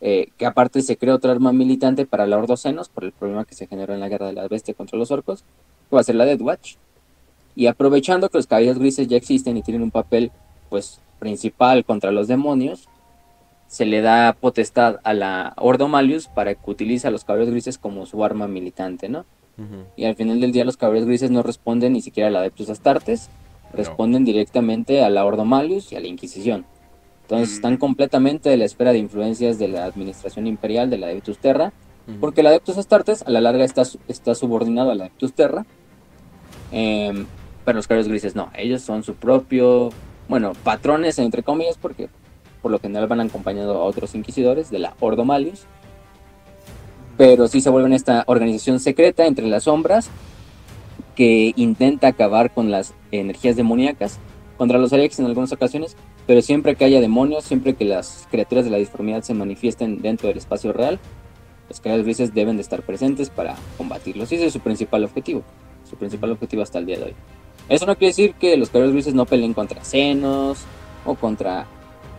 Speaker 2: eh, que aparte se crea otra arma militante para los ordocenos, por el problema que se generó en la Guerra de la Bestia contra los orcos, que va a ser la Death Watch. Y aprovechando que los caballeros grises ya existen y tienen un papel pues principal contra los demonios, se le da potestad a la Ordo Malius para que utilice a los caballeros grises como su arma militante, ¿no? Uh -huh. Y al final del día los caballeros grises no responden ni siquiera a la Adeptus Astartes, responden directamente a la Ordo Malius y a la Inquisición. Entonces uh -huh. están completamente de la esfera de influencias de la administración imperial de la Adeptus Terra, uh -huh. porque la Adeptus Astartes a la larga está, está subordinado a la Adeptus Terra, eh, pero los caballeros grises no, ellos son su propio, bueno, patrones entre comillas, porque por lo general van acompañando a otros inquisidores de la Ordo Malius, pero sí se vuelven esta organización secreta entre las sombras, que intenta acabar con las energías demoníacas, contra los Ajax en algunas ocasiones, pero siempre que haya demonios, siempre que las criaturas de la disformidad se manifiesten dentro del espacio real, los caballeros grises deben de estar presentes para combatirlos. Y ese es su principal objetivo, su principal objetivo hasta el día de hoy. Eso no quiere decir que los caballeros grises no peleen contra senos o contra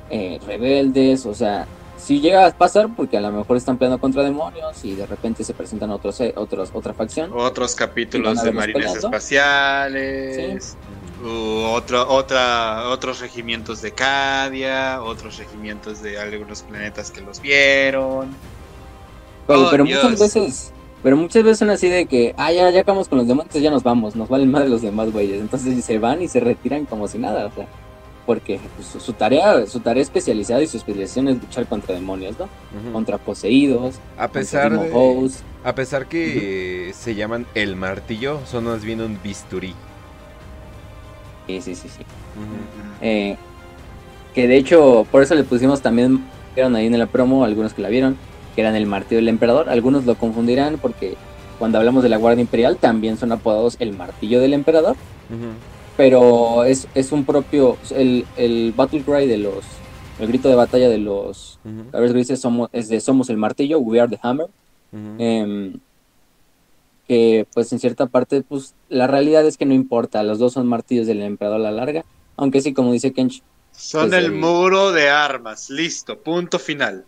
Speaker 2: eh, rebeldes, o sea, si llega a pasar porque a lo mejor están peleando contra demonios y de repente se presentan otros, eh, otros otra facción.
Speaker 3: Otros capítulos de marines espaciales. U otro, otra, otros regimientos de Cadia, otros regimientos de algunos planetas que los vieron.
Speaker 2: Pero,
Speaker 3: Oh,
Speaker 2: pero
Speaker 3: Dios.
Speaker 2: muchas veces, pero muchas veces son así de que, ah, ya, ya acabamos con los demonios, ya nos vamos, nos valen más los demás güeyes. Entonces se van y se retiran como si nada, o sea, porque pues, su, su tarea, su tarea especializada y su especialización es luchar contra demonios, ¿no? Contra poseídos,
Speaker 1: A pesar
Speaker 2: contra
Speaker 1: de,
Speaker 2: Host.
Speaker 1: a pesar que se llaman el martillo, son más bien un bisturí.
Speaker 2: Sí, sí, sí, sí. Eh, que de hecho, por eso le pusimos también, vieron ahí en la promo, algunos que la vieron, que eran el martillo del emperador. Algunos lo confundirán porque cuando hablamos de la Guardia Imperial también son apodados el martillo del emperador. Pero es, es un propio, el, el battle cry de los, el grito de batalla de los caballeros grises somos, es de somos el martillo, we are the hammer. Que pues en cierta parte, pues la realidad es que no importa, los dos son martillos del emperador a la larga. Aunque sí, como dice Kench,
Speaker 3: Son
Speaker 2: Pues
Speaker 3: el muro de armas. Listo, punto final.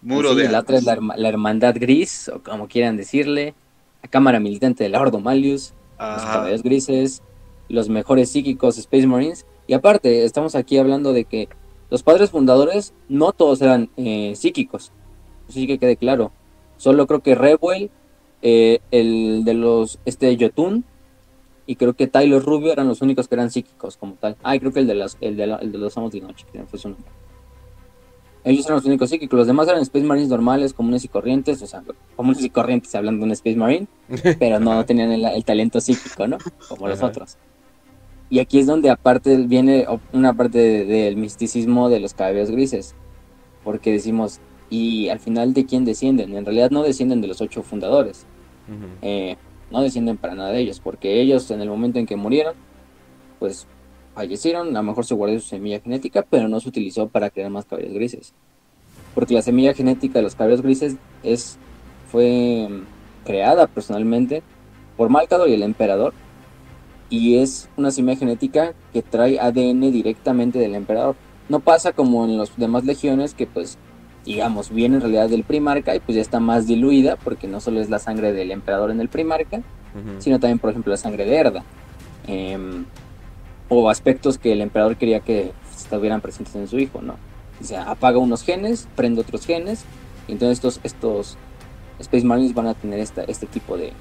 Speaker 3: Muro
Speaker 2: Sí,
Speaker 3: de
Speaker 2: la
Speaker 3: armas.
Speaker 2: otra es la, herma- la hermandad gris, o como quieran decirle, la cámara militante de la Ordo Malius, los
Speaker 3: Ajá.
Speaker 2: caballeros grises, los mejores psíquicos Space Marines. Y aparte, estamos aquí hablando de que los padres fundadores no todos eran eh, psíquicos. Así que quede claro. Solo creo que Rebel, eh, el de los, este Jotun, y creo que Tyler Rubio eran los únicos que eran psíquicos como tal. Ah, y creo que el de, las, el de, la- el de los Amos de Noche, que fue su nombre. Ellos eran los únicos psíquicos, los demás eran Space Marines normales, comunes y corrientes, o sea, comunes y corrientes hablando de un Space Marine, *laughs* pero no tenían el, el talento psíquico, ¿no? Como los
Speaker 1: Ajá.
Speaker 2: otros. Y aquí es donde aparte viene una parte de- del misticismo de los caballeros grises, porque decimos, ¿y al final de quién descienden? En realidad no descienden de los ocho fundadores, Eh, no descienden para nada de ellos, porque ellos en el momento en que murieron, pues fallecieron, a lo mejor se guardó su semilla genética, pero no se utilizó para crear más caballeros grises. Porque la semilla genética de los caballeros grises es, fue mm, creada personalmente por Malcador y el emperador, y es una semilla genética que trae ADN directamente del emperador. No pasa como en los demás legiones que pues digamos viene en realidad del primarca y pues ya está más diluida porque no solo es la sangre del emperador en el primarca, sino también, por ejemplo, la sangre de Herda. Em, o aspectos que el emperador quería que estuvieran presentes en su hijo, ¿no? O sea, apaga unos genes, prende otros genes, y entonces estos, estos Space Marines van a tener esta, este tipo de,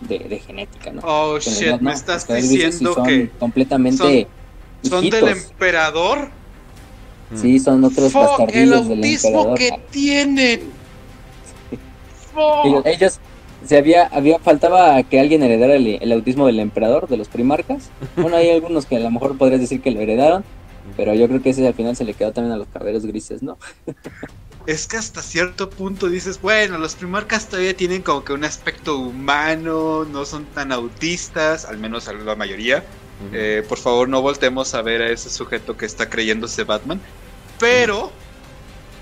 Speaker 2: de, de genética, ¿no?
Speaker 3: Oh shit,
Speaker 2: no,
Speaker 3: me estás diciendo
Speaker 2: son
Speaker 3: que
Speaker 2: completamente
Speaker 3: son del emperador.
Speaker 2: Sí, son otros
Speaker 3: Fuck, el
Speaker 2: del
Speaker 3: autismo que tienen.
Speaker 2: Ellos,
Speaker 3: Fuck.
Speaker 2: ellos- se había, había, faltaba que alguien heredara el, el autismo del emperador, de los primarcas. Bueno, hay algunos que a lo mejor podrías decir que lo heredaron, pero yo creo que ese al final se le quedó también a los caballeros grises, ¿no?
Speaker 3: Es que hasta cierto punto dices, bueno, los primarcas todavía tienen como que un aspecto humano, no son tan autistas, al menos la mayoría. Eh, por favor, no voltemos a ver a ese sujeto que está creyéndose Batman. Pero,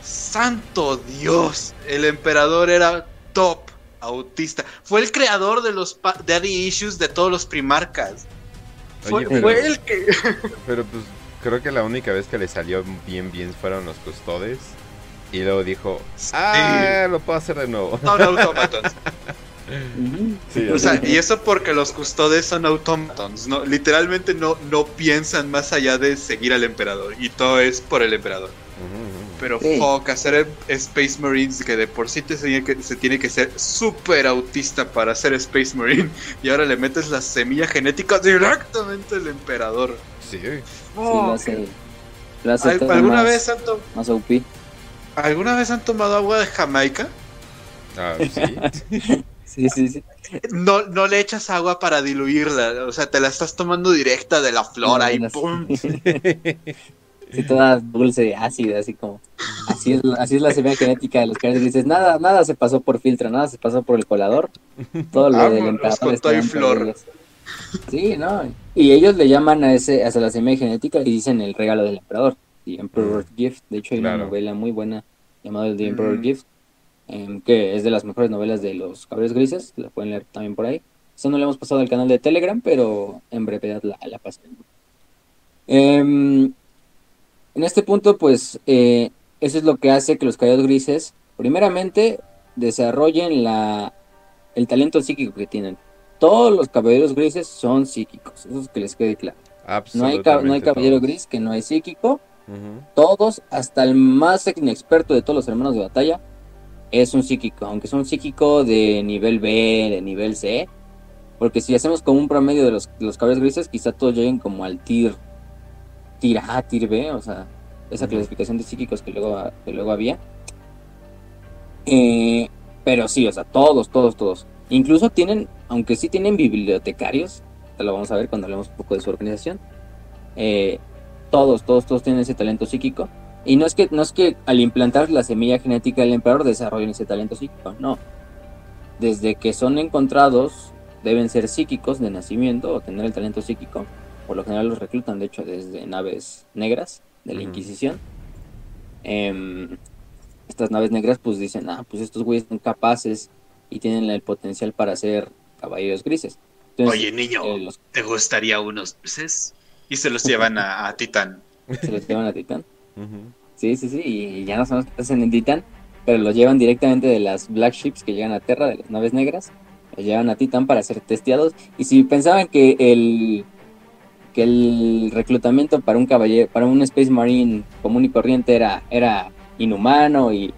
Speaker 3: santo Dios, el emperador era top autista. Fue el creador de los Daddy Issues de todos los primarcas. Fue,
Speaker 1: Oye, pero-
Speaker 3: fue el que... *laughs*
Speaker 1: Pero pues creo que la única vez que le salió bien bien fueron los custodes. Y luego dijo, ah, lo puedo hacer de nuevo.
Speaker 3: Autómatas. *laughs*
Speaker 2: Ujú.
Speaker 1: Sí,
Speaker 3: O sea, y eso porque los custodes son autómatos, no, literalmente no, no piensan más allá de seguir al emperador. Y todo es por el emperador. Pero
Speaker 2: Sí.
Speaker 3: fuck, hacer Space Marines que de por sí te tiene que, se tiene que ser súper autista para ser Space Marine. *laughs* Y ahora le metes la semilla genética directamente al emperador.
Speaker 1: Sí.
Speaker 2: Sí, lo
Speaker 3: Fuck.
Speaker 2: hace, lo hace
Speaker 3: ¿Al-
Speaker 2: todo
Speaker 3: ¿Alguna,
Speaker 2: más,
Speaker 3: vez han
Speaker 2: más OP.
Speaker 3: ¿Alguna vez han tomado agua de Jamaica?
Speaker 1: Ah, sí. *laughs*
Speaker 2: Sí, sí, sí.
Speaker 3: No, no le echas agua para diluirla, o sea, te la estás tomando directa de la flora y
Speaker 2: No, no,
Speaker 3: ¡pum! *laughs*
Speaker 2: Sí, toda dulce, ácida, así como. Así es, la- así es la semilla genética de los caballeros grises. Nada, nada se pasó por filtro, nada se pasó por el colador. Todo lo del emperador
Speaker 3: con flor.
Speaker 2: ellos. Sí, ¿no? Y ellos le llaman a ese, a la semilla genética y dicen el regalo del emperador, The Emperor's Gift. De hecho, hay una novela muy buena llamada The Emperor's Gift, em, que es de las mejores novelas de los cabros grises, la pueden leer también por ahí. Eso no le hemos pasado al canal de Telegram, pero en brevedad la, la em, en este punto, pues, eh, eso es lo que hace que los caballeros grises, primeramente, desarrollen la, el talento psíquico que tienen. Todos los caballeros grises son psíquicos, eso es que les quede claro. No hay, no hay caballero gris que no es psíquico. Todos, hasta el más inexperto de todos los hermanos de batalla, es un psíquico, aunque es un psíquico de nivel B, de nivel C. Porque si hacemos como un promedio de los, los caballeros grises, quizá todos lleguen como al tier, tier A, tier B, o sea, esa clasificación de psíquicos que luego, que luego había. Eh, pero sí, o sea, todos, todos, todos. Incluso tienen, aunque sí tienen bibliotecarios, te lo vamos a ver cuando hablemos un poco de su organización. Eh, todos, todos, todos tienen ese talento psíquico. Y no es que, no es que al implantar la semilla genética del emperador desarrollen ese talento psíquico, no. Desde que son encontrados, deben ser psíquicos de nacimiento o tener el talento psíquico. Por lo general los reclutan, de hecho, desde naves negras de la Inquisición. Em, estas naves negras pues dicen, ah, pues estos güeyes son capaces y tienen el potencial para ser caballeros grises.
Speaker 3: Oye, niño, eh, ¿te gustaría unos dulces? Y se los llevan a, Titán.
Speaker 2: Se los llevan a Titán. Sí, sí, sí, y ya no sabemos qué hacen en Titán, pero los llevan directamente de las Black Ships que llegan a Terra, de las naves negras, los llevan a Titán para ser testeados. Y si pensaban que el que el reclutamiento para un caballero, para un Space Marine común y corriente era, era inhumano y,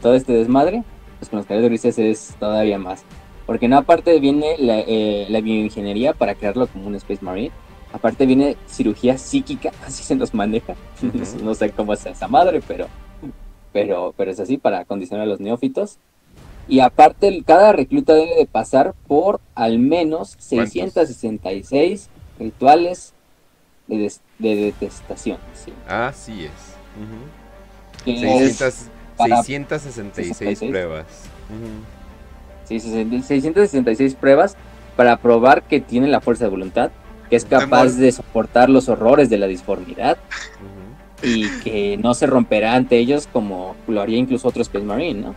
Speaker 2: todo este desmadre, pues con los caballeros grises es todavía más. Porque no aparte viene la, eh, la, bioingeniería para crearlo como un Space Marine. Aparte viene cirugía psíquica, *laughs* así se nos maneja. no sé cómo es esa madre, pero, pero, pero es así para condicionar a los neófitos. Y aparte, cada recluta debe de pasar por al menos 666 rituales de, detestación. ¿sí?
Speaker 1: Así es. 666 pruebas.
Speaker 2: Sí, 666 pruebas para probar que tiene la fuerza de voluntad, que es capaz de soportar los horrores de la disformidad y que no se romperá ante ellos como lo haría incluso otro Space Marine, ¿no?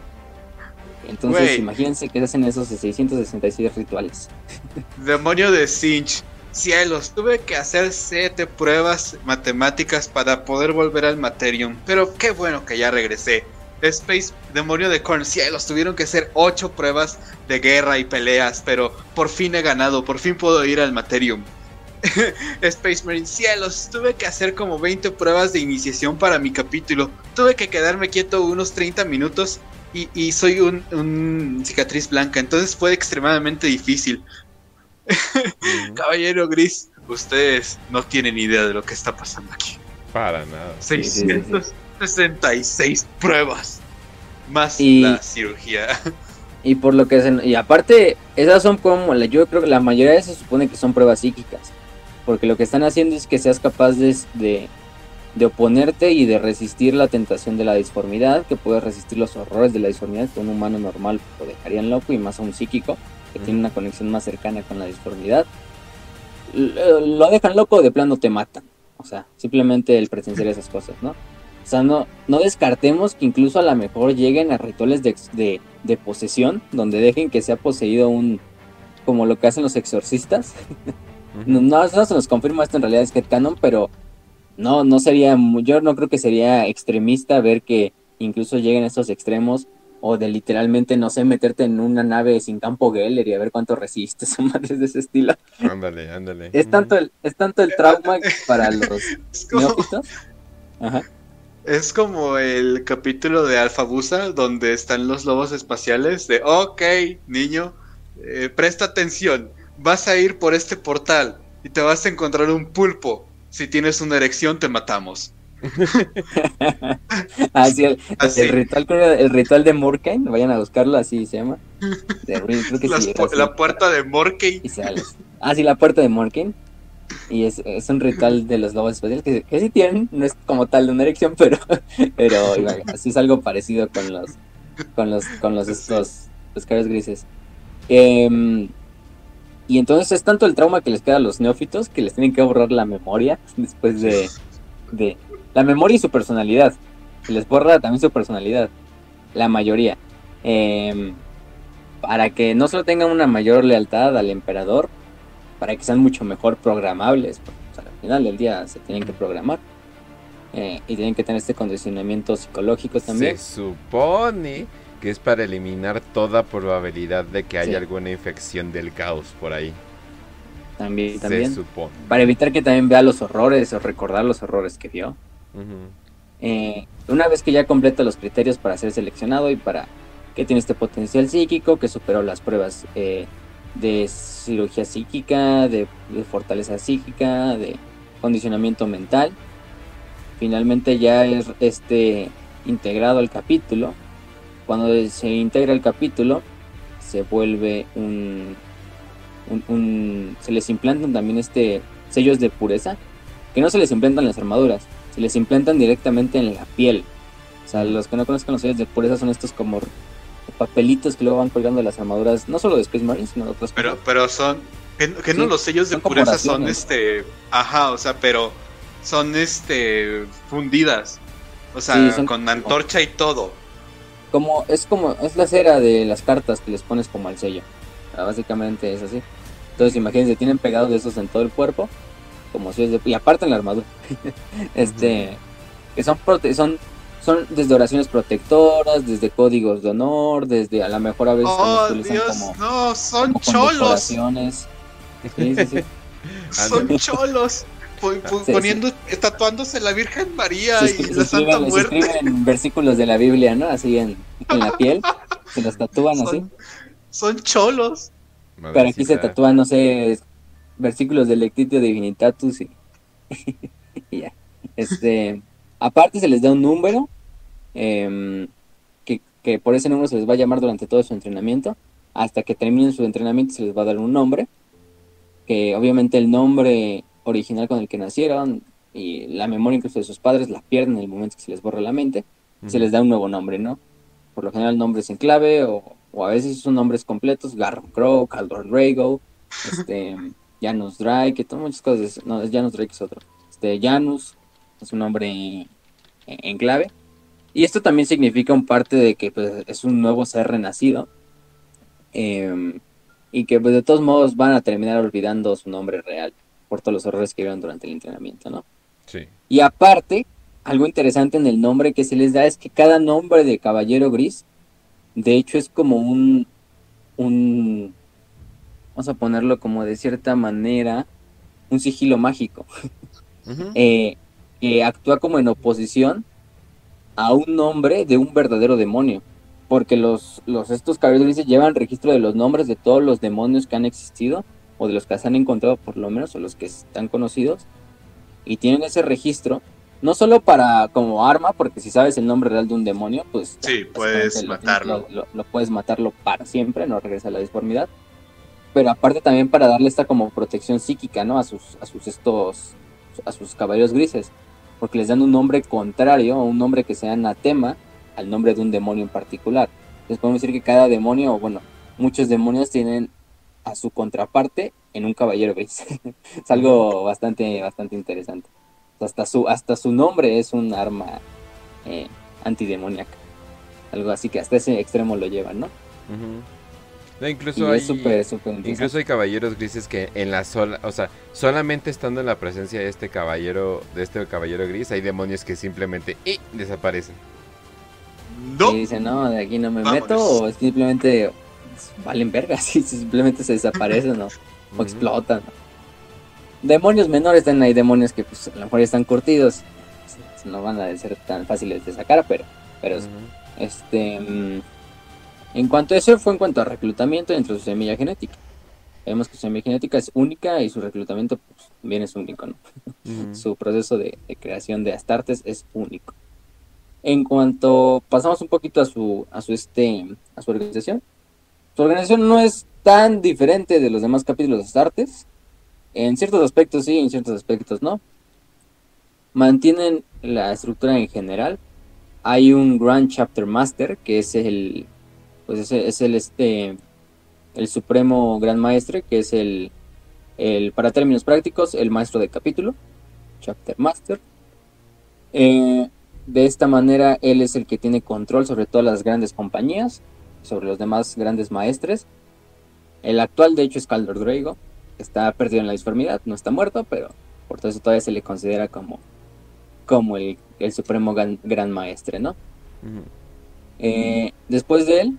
Speaker 2: Entonces, imagínense que hacen esos 666 rituales. *laughs*
Speaker 3: Demonio de Sinch. Cielos, tuve que hacer siete pruebas matemáticas para poder volver al Materium, pero qué bueno que ya regresé. Space Demonio de Corn, cielos, tuvieron que hacer ocho pruebas de guerra y peleas, pero por fin he ganado, por fin puedo ir al Materium. *laughs* Space Marine, cielos, tuve que hacer como 20 pruebas de iniciación para mi capítulo. Tuve que quedarme quieto unos 30 minutos y, soy un, un, cicatriz blanca, entonces fue extremadamente difícil. *laughs* Caballero Gris, ustedes no tienen idea de lo que está pasando aquí.
Speaker 1: Para nada.
Speaker 3: 666 pruebas. Más la cirugía. *laughs*
Speaker 2: Y por lo que y aparte, esas son como, yo creo que la mayoría de esas se supone que son pruebas psíquicas. Porque lo que están haciendo es que seas capaz de, de, de oponerte y de resistir la tentación de la disformidad, que puedes resistir los horrores de la disformidad que un humano normal lo dejarían loco y más a un psíquico que tiene una conexión más cercana con la disformidad, lo dejan loco, de plano te matan. O sea, simplemente el presenciar esas cosas, ¿no? O sea, no, no descartemos que incluso a lo mejor lleguen a rituales de, de, posesión, donde dejen que sea poseído un. como lo que hacen los exorcistas. *laughs* no, no, se nos confirma esto en realidad es canon, pero no, no sería. Yo no creo que sería extremista ver que incluso lleguen a estos extremos o de literalmente, no sé, meterte en una nave sin campo Geller y a ver cuánto resistes *laughs* o madres de ese estilo.
Speaker 1: Ándale, ándale.
Speaker 2: Es tanto el, es tanto el trauma para los *laughs* neófitos.
Speaker 3: Es como el capítulo de Alfabusa donde están los lobos espaciales de, ok, niño, eh, presta atención, vas a ir por este portal y te vas a encontrar un pulpo. Si tienes una erección, te matamos. *laughs*
Speaker 2: así el, ritual, el ritual de Morkane, vayan a buscarlo, así se llama.
Speaker 3: la puerta de Morkane.
Speaker 2: Ah, sí, la puerta de Morkane. Y es, es, un ritual de los lobos espaciales que, que, sí tienen, no es como tal de una erección, *laughs* pero, pero así es algo parecido con los con los con los estos pescados grises. Em, Y entonces es tanto el trauma que les queda a los neófitos que les tienen que borrar la memoria *laughs* después de, de la memoria y su personalidad. Les borra también su personalidad, la mayoría. Em, para que no solo tengan una mayor lealtad al emperador, para que sean mucho mejor programables. Porque, pues, al final del día se tienen que programar. Eh, y tienen que tener este condicionamiento psicológico también.
Speaker 1: Se supone que es para eliminar toda probabilidad de que haya
Speaker 2: Sí.
Speaker 1: alguna infección del caos por ahí.
Speaker 2: También,
Speaker 1: Se
Speaker 2: también.
Speaker 1: supone.
Speaker 2: Para evitar que también vea los horrores o recordar los horrores que vio. Eh, una vez que ya completa los criterios para ser seleccionado y para que tiene este potencial psíquico, que superó las pruebas eh, de cirugía psíquica, de, de fortaleza psíquica, de condicionamiento mental, finalmente ya es este integrado al capítulo. Cuando se integra el capítulo, se vuelve un, un- un- se les implantan también este sellos de pureza, que no se les implantan las armaduras, se les implantan directamente en la piel. O sea, los que no conozcan los sellos de pureza son estos como papelitos que luego van colgando de las armaduras, no solo de Space Marines, sino de otras
Speaker 3: Pero,
Speaker 2: cosas.
Speaker 3: pero son. Que, que no los sellos de pureza son este. Ajá, o sea, pero son este. fundidas. O sea,
Speaker 2: Sí, son
Speaker 3: con antorcha y todo.
Speaker 2: Como, es como, es la cera de las cartas que les pones como al sello. Básicamente es así. Entonces imagínense, tienen pegados de esos en todo el cuerpo, como sellos de, y aparte en la armadura. *laughs* este, que son, prote- son, son desde oraciones protectoras, desde códigos de honor, desde a lo mejor a veces
Speaker 3: Oh, Dios,
Speaker 2: como,
Speaker 3: no, son
Speaker 2: como
Speaker 3: cholos.
Speaker 2: condecoraciones. Sí, sí, sí. *laughs*
Speaker 3: Son cholos. Poniendo, tatuándose la Virgen María
Speaker 2: Se,
Speaker 3: y la
Speaker 2: se
Speaker 3: Santa
Speaker 2: escriben, se
Speaker 3: Muerte.
Speaker 2: escriben versículos de la Biblia, ¿no? Así en, en la piel, se los tatúan así.
Speaker 3: Son, cholos.
Speaker 2: Pero aquí se
Speaker 1: Madrecita.
Speaker 2: tatúan, no sé, versículos del Lectitio Divinitatus y, *laughs* y ya. Este, aparte se les da un número, em, que, que por ese número se les va a llamar durante todo su entrenamiento. Hasta que terminen su entrenamiento se les va a dar un nombre, que obviamente el nombre original con el que nacieron y la memoria incluso de sus padres la pierden en el momento que se les borra la mente se les da un nuevo nombre, ¿no? Por lo general nombres en clave o, o a veces son nombres completos, Garron Crow, Caldor Drago, este, *laughs* Janus Drake, todas muchas cosas, no, es Janus Drake es otro, este, Janus es un nombre en, en clave, y esto también significa un parte de que pues, es un nuevo ser renacido, em, y que pues, de todos modos van a terminar olvidando su nombre real por todos los errores que vieron durante el entrenamiento, ¿no?
Speaker 1: Sí.
Speaker 2: Y aparte, algo interesante en el nombre que se les da es que cada nombre de Caballero Gris, de hecho, es como un, un, vamos a ponerlo como de cierta manera, un sigilo mágico, *laughs* eh, que actúa como en oposición a un nombre de un verdadero demonio. Porque los, los estos caballeros grises llevan registro de los nombres de todos los demonios que han existido, o de los que se han encontrado por lo menos, o los que están conocidos, y tienen ese registro, no solo para como arma, porque si sabes el nombre real de un demonio, pues
Speaker 3: Sí, puedes
Speaker 2: lo
Speaker 3: matarlo.
Speaker 2: Lo, lo- puedes matarlo para siempre, no regresa a la disformidad. Pero aparte también para darle esta como protección psíquica, ¿no? A sus, a sus estos, a sus caballeros grises, porque les dan un nombre contrario, o un nombre que sea anatema al nombre de un demonio en particular. Entonces podemos decir que cada demonio, o bueno, muchos demonios tienen a su contraparte en un caballero gris. *laughs* es algo bastante, bastante interesante. Hasta su, hasta su nombre es un arma eh, antidemoníaca. Algo así que hasta ese extremo lo llevan, ¿no?
Speaker 1: Ujú. No,
Speaker 2: Y
Speaker 1: incluso hay,
Speaker 2: es súper, súper interesante.
Speaker 1: incluso hay caballeros grises que en la sola, o sea, solamente estando en la presencia de este caballero, de este caballero gris, hay demonios que simplemente ¡eh! desaparecen.
Speaker 3: No.
Speaker 2: Y dicen, no, de aquí no me
Speaker 3: Vámonos.
Speaker 2: meto, o simplemente valen vergas, *laughs* y simplemente se desaparecen, ¿no? o explotan. ¿no? Demonios menores también hay demonios que pues a lo mejor están curtidos, no van a ser tan fáciles de sacar, pero, pero este mm, en cuanto a eso fue en cuanto a reclutamiento dentro de su semilla genética. Vemos que su semilla genética es única y su reclutamiento pues, también es único, ¿no? *laughs* Su proceso de, de creación de Astartes es único. En cuanto pasamos un poquito a su, a su este, a su organización, su organización no es tan diferente de los demás capítulos de Astartes. En ciertos aspectos sí, en ciertos aspectos no. Mantienen la estructura en general. Hay un Grand Chapter Master, que es el, pues es es el este, el Supremo Gran Maestre, que es el, el, para términos prácticos, el maestro de capítulo, Chapter Master. Eh, de esta manera, él es el que tiene control sobre todas las grandes compañías, sobre los demás grandes maestres. El actual, de hecho, es Caldor Drago. Está perdido en la disformidad, no está muerto, pero por todo eso todavía se le considera como, como el, el supremo gran, maestre, ¿no? Eh, después de él,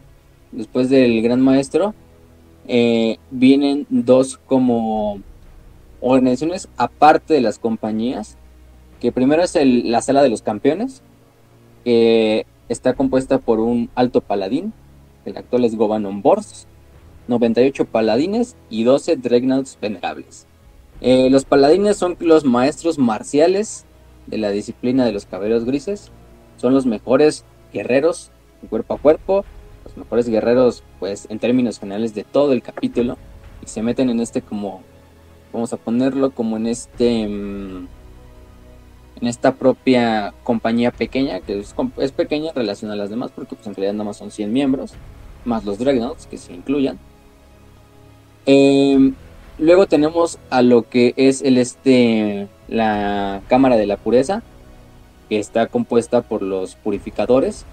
Speaker 2: después del gran maestro, eh, vienen dos como organizaciones aparte de las compañías, que primero es la sala de los campeones, que está compuesta por un alto paladín, el actual es Govanon Bors, 98 paladines y 12 dreadnoughts venerables. Eh, los paladines son los maestros marciales de la disciplina de los caballeros grises, son los mejores guerreros cuerpo a cuerpo, los mejores guerreros pues en términos generales de todo el capítulo. Y se meten en este como vamos a ponerlo como en este mm, en esta propia compañía pequeña que es, pequeña en relación a las demás porque pues en realidad nada más son 100 miembros más los Dreadnoughts que se incluyan. Em, luego tenemos a lo que es el este la cámara de la pureza que está compuesta por los purificadores.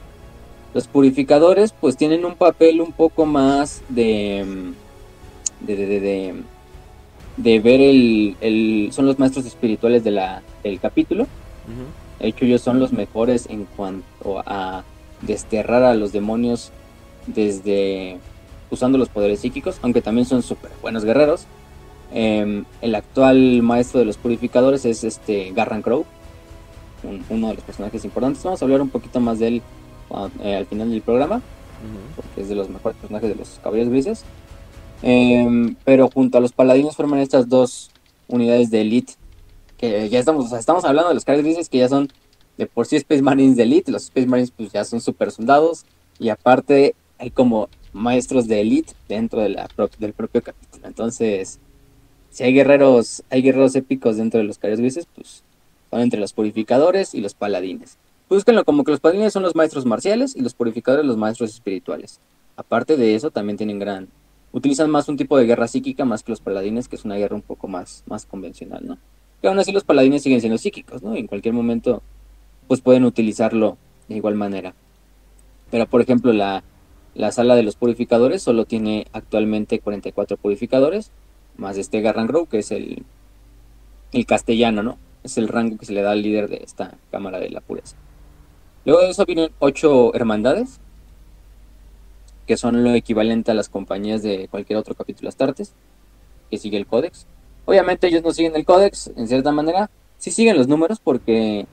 Speaker 2: Los purificadores pues tienen un papel un poco más de mm, de, de, de, ver el, son los maestros espirituales de la, del capítulo. De hecho ellos son los mejores en cuanto a desterrar a los demonios desde usando los poderes psíquicos, aunque también son súper buenos guerreros. Em, el actual maestro de los purificadores es este Garran Crow, uno de los personajes importantes. Vamos a hablar un poquito más de él eh, al final del programa, porque es de los mejores personajes de los caballeros grises. Em, pero junto a los paladinos forman estas dos unidades de elite, que ya estamos, estamos hablando de los caballeros grises que ya son de por sí Space Marines de elite, los Space Marines pues ya son super soldados, y aparte hay como maestros de elite dentro de del propio capítulo. Entonces, si hay guerreros, hay guerreros épicos dentro de los grises, pues son entre los purificadores y los paladines. Búsquenlo como que los paladines son los maestros marciales y los purificadores los maestros espirituales. Aparte de eso, también tienen gran... Utilizan más un tipo de guerra psíquica más que los paladines, que es una guerra un poco más, más convencional, ¿no? Que aún así los paladines siguen siendo psíquicos, ¿no? Y en cualquier momento, pues pueden utilizarlo de igual manera. Pero, por ejemplo, la, la sala de los purificadores solo tiene actualmente 44 purificadores, más este Garran Grow, que es el, el castellano, ¿no? Es el rango que se le da al líder de esta Cámara de la Pureza. Luego de eso vienen ocho hermandades, que son lo equivalente a las compañías de cualquier otro capítulo Astartes, que sigue el códex. Obviamente ellos no siguen el códex, en cierta manera, sí siguen los números porque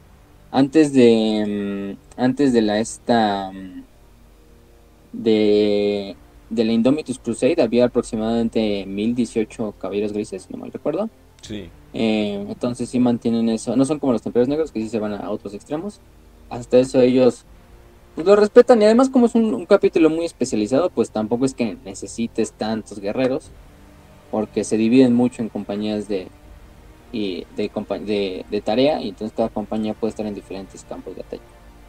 Speaker 2: antes de mm, antes de la esta mm, de, de la Indomitus Crusade había aproximadamente 1018 caballeros grises, no mal recuerdo.
Speaker 1: Sí.
Speaker 2: Eh, entonces sí mantienen eso. No son como los templarios negros que sí se van a otros extremos hasta eso ellos pues, lo respetan y además como es un, capítulo muy especializado, pues tampoco es que necesites tantos guerreros, porque se dividen mucho en compañías de, y de, de, tarea y entonces cada compañía puede estar en diferentes campos de batalla.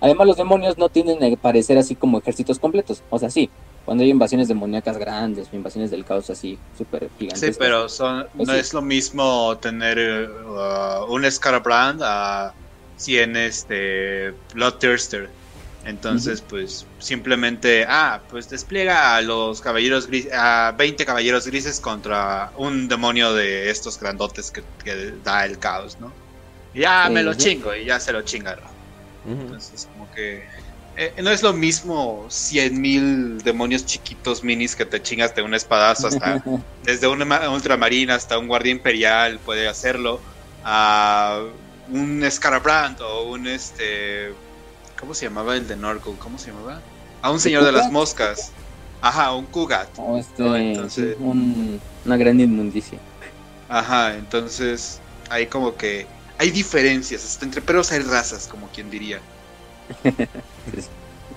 Speaker 2: Además los demonios no tienden a parecer así como ejércitos completos, o sea, sí, cuando hay invasiones demoníacas grandes o invasiones del caos así súper gigantes.
Speaker 3: Sí, pero son, pues no es lo mismo tener uh, un Scarabrand a 100 este, Bloodthirster. Entonces, pues simplemente, ah, pues despliega a los caballeros grises, a 20 caballeros grises contra un demonio de estos grandotes que, da el caos, ¿no? ya me lo chingo y ya se lo chingaron. Entonces, que eh, no es lo mismo 100 mil demonios chiquitos minis que te chingas de un espadazo hasta *laughs* desde un ultramarina hasta un guardia imperial puede hacerlo a un Scarabrand o un este. ¿Cómo se llamaba el de Norco? ¿Cómo se llamaba? A un señor de las moscas. Ajá, un Kugat.
Speaker 2: este, entonces, una gran inmundicia.
Speaker 3: Ajá, entonces hay como que hay diferencias, hasta entre perros hay razas, como quien diría.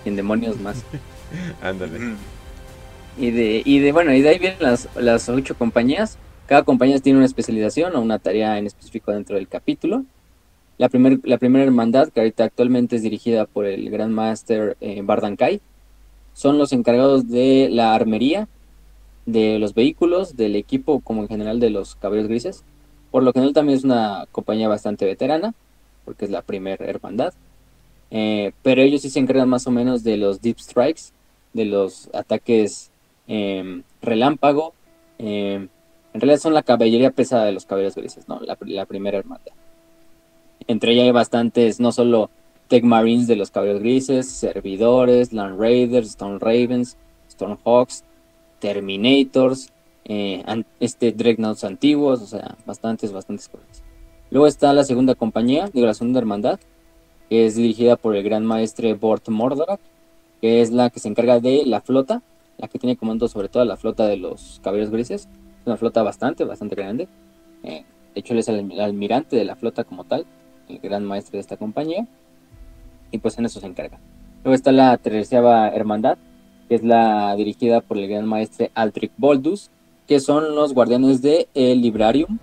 Speaker 2: En demonios más. *laughs*
Speaker 1: Ándale.
Speaker 2: Y de, y de, bueno, y de ahí vienen las, las ocho compañías. Cada compañía tiene una especialización o una tarea en específico dentro del capítulo. La, la primera hermandad, que ahorita actualmente es dirigida por el Gran Master eh, Bardankai, son los encargados de la armería, de los vehículos, del equipo como en general de los caballeros grises. Por lo general también es una compañía bastante veterana, porque es la primera hermandad. Eh, pero ellos sí se encargan más o menos de los deep strikes, de los ataques em, relámpago. Em, en realidad son la caballería pesada de los caballeros grises. La, primera hermandad. Entre ella hay bastantes, no solo Tech Marines de los caballeros grises, servidores, Land Raiders, Stone Ravens, Stormhawks, Terminators, eh, este Dreadnoughts antiguos, o sea, bastantes, bastantes cosas. Luego está la segunda compañía, digo, la segunda hermandad, es dirigida por el gran maestre Bort Mordorak, que es la que se encarga de la flota, la que tiene comando sobre todo la flota de los caballeros grises. Es una flota bastante, bastante grande. Eh, de hecho, él es el almirante de la flota como tal, el gran maestre de esta compañía. Y pues en eso se encarga. Luego está la tercera hermandad, que es la dirigida por el gran maestre Altric Boldus, que son los guardianes del el Librarium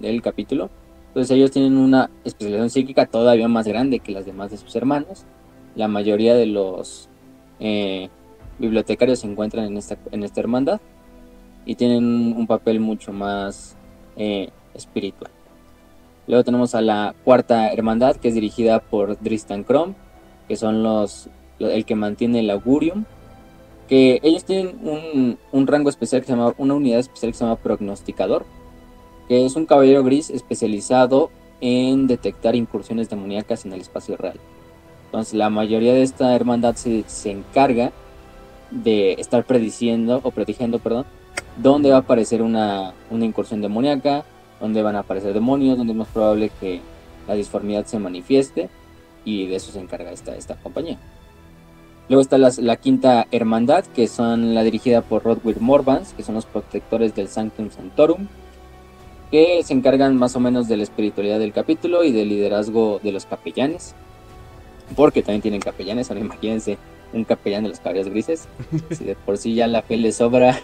Speaker 2: del capítulo. Entonces ellos tienen una especialización psíquica todavía más grande que las demás de sus hermanos. La mayoría de los eh, bibliotecarios se encuentran en esta, hermandad y tienen un papel mucho más eh, espiritual. Luego tenemos a la cuarta hermandad que es dirigida por Dristan Crom, que son los el que mantiene el augurium que ellos tienen un, un, rango especial que se llama, una unidad especial que se llama prognosticador, que es un caballero gris especializado en detectar incursiones demoníacas en el espacio real. Entonces la mayoría de esta hermandad se, se encarga de estar prediciendo o predigiendo, perdón, dónde va a aparecer una, una incursión demoníaca, dónde van a aparecer demonios, dónde es más probable que la disformidad se manifieste y de eso se encarga esta, esta compañía. Luego está la, quinta hermandad, que son la dirigida por Rodwell Morvans, que son los protectores del Sanctum Sanctorum, que se encargan más o menos de la espiritualidad del capítulo y del liderazgo de los capellanes, porque también tienen capellanes, ahora imagínense un capellán de los caballeros grises, *laughs* si de por sí ya la fe le sobra,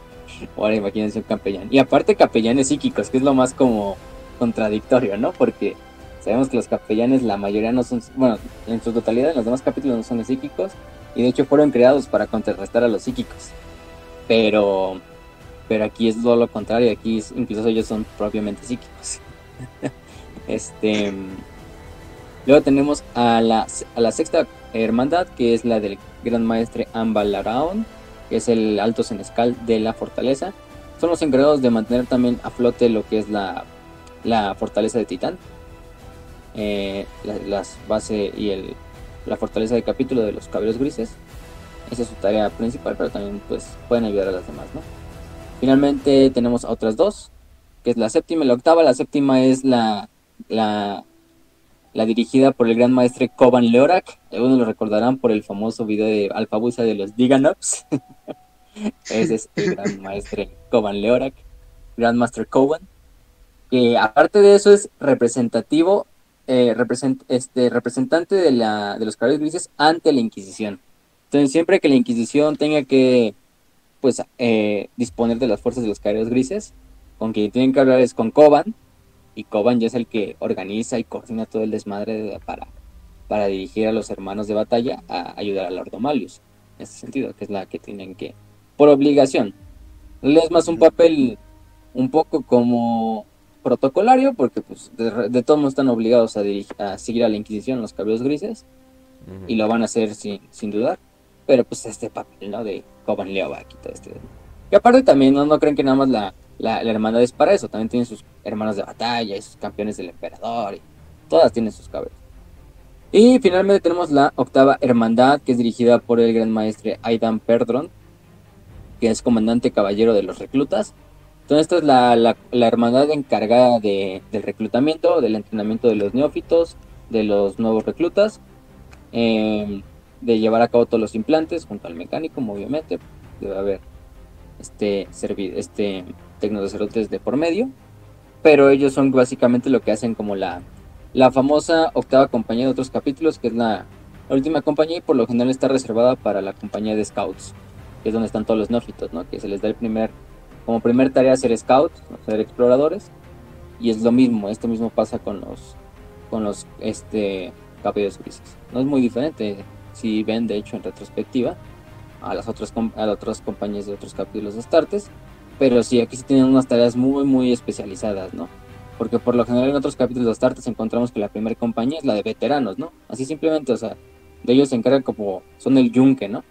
Speaker 2: ahora imagínense un capellán. Y aparte capellanes psíquicos, que es lo más como contradictorio, ¿no? Porque sabemos que los capellanes la mayoría no son, bueno, en su totalidad en los demás capítulos no son psíquicos, y de hecho fueron creados para contrarrestar a los psíquicos. Pero, pero aquí es todo lo contrario, aquí incluso ellos son propiamente psíquicos. *laughs* este, luego tenemos a la, a la sexta hermandad, que es la del gran maestre Ambalaraon, que es el alto senescal de la fortaleza. Son los encargados de mantener también a flote lo que es la, la fortaleza de Titán. Eh, las bases y el, la fortaleza de capítulo de los caballeros grises. Esa es su tarea principal, pero también pues pueden ayudar a las demás, ¿no? Finalmente tenemos otras dos, que es la séptima y la octava. La séptima es la, la, dirigida por el gran maestre Koban Leorak. Algunos lo recordarán por el famoso video de Alfabusa de los Diganops. Ese *laughs* es el gran maestre Koban Leorak, Grandmaster Koban. Que aparte de eso es representativo eh, este, representante de, la, de los caballeros grises ante la Inquisición. Entonces, siempre que la Inquisición tenga que pues eh, disponer de las fuerzas de los caballeros grises, con quien tienen que hablar es con Coban, y Coban ya es el que organiza y coordina todo el desmadre para, para dirigir a los hermanos de batalla a ayudar a Lord Malius, en ese sentido, que es la que tienen que, por obligación. Es más un papel un poco como protocolario, porque pues de, todos modos están obligados a, a, seguir a la Inquisición los cabellos grises, y lo van a hacer sin, sin dudar. Pero pues este papel, ¿no? De Coban Leovac y todo este. Y aparte también, ¿no? no creen que nada más la, la, hermandad es para eso, también tienen sus hermanos de batalla y sus campeones del emperador, y todas tienen sus cabellos. Y finalmente tenemos la octava hermandad, que es dirigida por el gran maestre Aidan Perdron, que es comandante caballero de los reclutas, entonces, esta es la, la, hermandad encargada de, del reclutamiento, del entrenamiento de los neófitos, de los nuevos reclutas, em, de llevar a cabo todos los implantes junto al mecánico, obviamente. Debe haber este, este tecnosacerdotes de por medio. Pero ellos son básicamente lo que hacen como la, la famosa octava compañía de otros capítulos, que es la, última compañía y por lo general está reservada para la compañía de scouts, que es donde están todos los neófitos, ¿no? que se les da el primer como primer tarea ser scouts, ser exploradores. Y es lo mismo, esto mismo pasa con los con los este cabellos grises. No es muy diferente si ven de hecho en retrospectiva a las otras a las otras compañías de otros capítulos de Startes, pero sí, aquí sí tienen unas tareas muy, muy especializadas, ¿no? Porque por lo general en otros capítulos de Astartes encontramos que la primera compañía es la de veteranos, ¿no? Así simplemente, o sea, de ellos se encargan como, son el yunque, ¿no?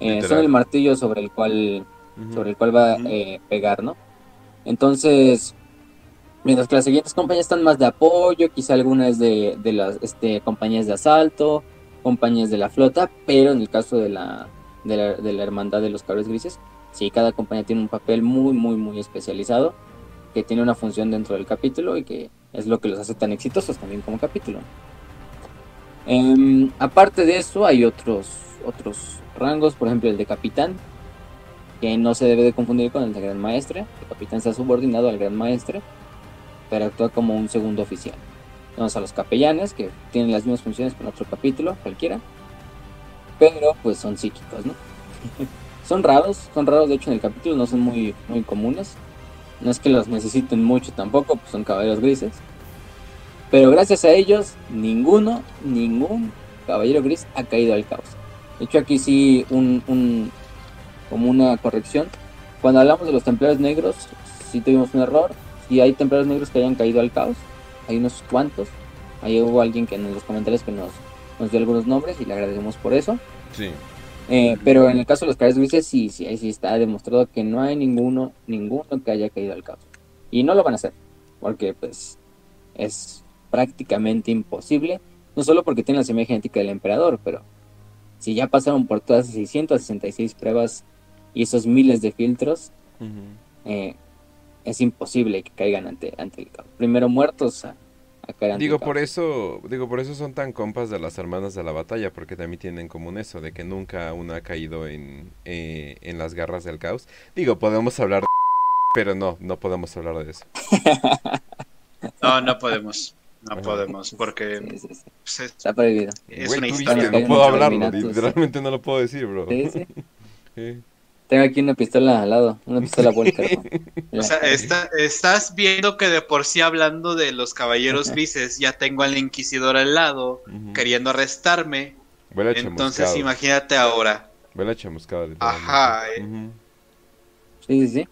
Speaker 2: Eh, son el martillo sobre el cual, sobre el cual va a eh, pegar, ¿no? Entonces, mientras que las siguientes compañías están más de apoyo, quizá algunas de, de las este, compañías de asalto, compañías de la flota, pero en el caso de la, de la, hermandad de los cables grises, sí, cada compañía tiene un papel muy, muy, muy especializado que tiene una función dentro del capítulo y que es lo que los hace tan exitosos también como capítulo. Em, aparte de eso, hay otros, otros rangos, por ejemplo el de capitán, que no se debe de confundir con el de gran maestre. El capitán está subordinado al gran maestre, pero actúa como un segundo oficial. Tenemos a los capellanes, que tienen las mismas funciones con otro capítulo, cualquiera, pero pues son psíquicos, ¿no? *laughs* son raros, son raros de hecho en el capítulo, no son muy, muy comunes. No es que los necesiten mucho tampoco, pues son caballeros grises. Pero gracias a ellos, ninguno, ningún caballero gris ha caído al caos. De hecho, aquí sí, un, un, como una corrección. Cuando hablamos de los templarios negros, sí tuvimos un error. Si hay templarios negros que hayan caído al caos, hay unos cuantos. Ahí hubo alguien que en los comentarios que nos, nos dio algunos nombres y le agradecemos por eso.
Speaker 1: Sí.
Speaker 2: Eh, pero en el caso de los caballeros grises, sí, sí, ahí sí está demostrado que no hay ninguno, ninguno que haya caído al caos. Y no lo van a hacer, porque pues es prácticamente imposible, no solo porque tiene la semilla genética del emperador, pero si ya pasaron por todas las 666 pruebas y esos miles de filtros, eh, es imposible que caigan ante, ante el caos. Primero muertos a,
Speaker 1: digo por eso digo por eso son tan compas de las hermanas de la batalla porque también tienen en común eso de que nunca una ha caído en, eh, en las garras del caos. Digo podemos hablar de *laughs* pero no no podemos hablar de eso. *laughs*
Speaker 3: No no podemos no podemos porque
Speaker 2: pues, está prohibido.
Speaker 1: es una historia no puedo hablarlo literalmente no lo puedo decir bro. Sí.
Speaker 2: Sí *laughs* Tengo aquí una pistola al lado, una pistola vuelta. *laughs*
Speaker 3: o sea, estás viendo que de por sí hablando de los caballeros grises, ya tengo al inquisidor al lado, queriendo arrestarme. Entonces imagínate ahora.
Speaker 1: Huele chamuscada.
Speaker 3: Ajá.
Speaker 2: Eh. Sí, sí, sí.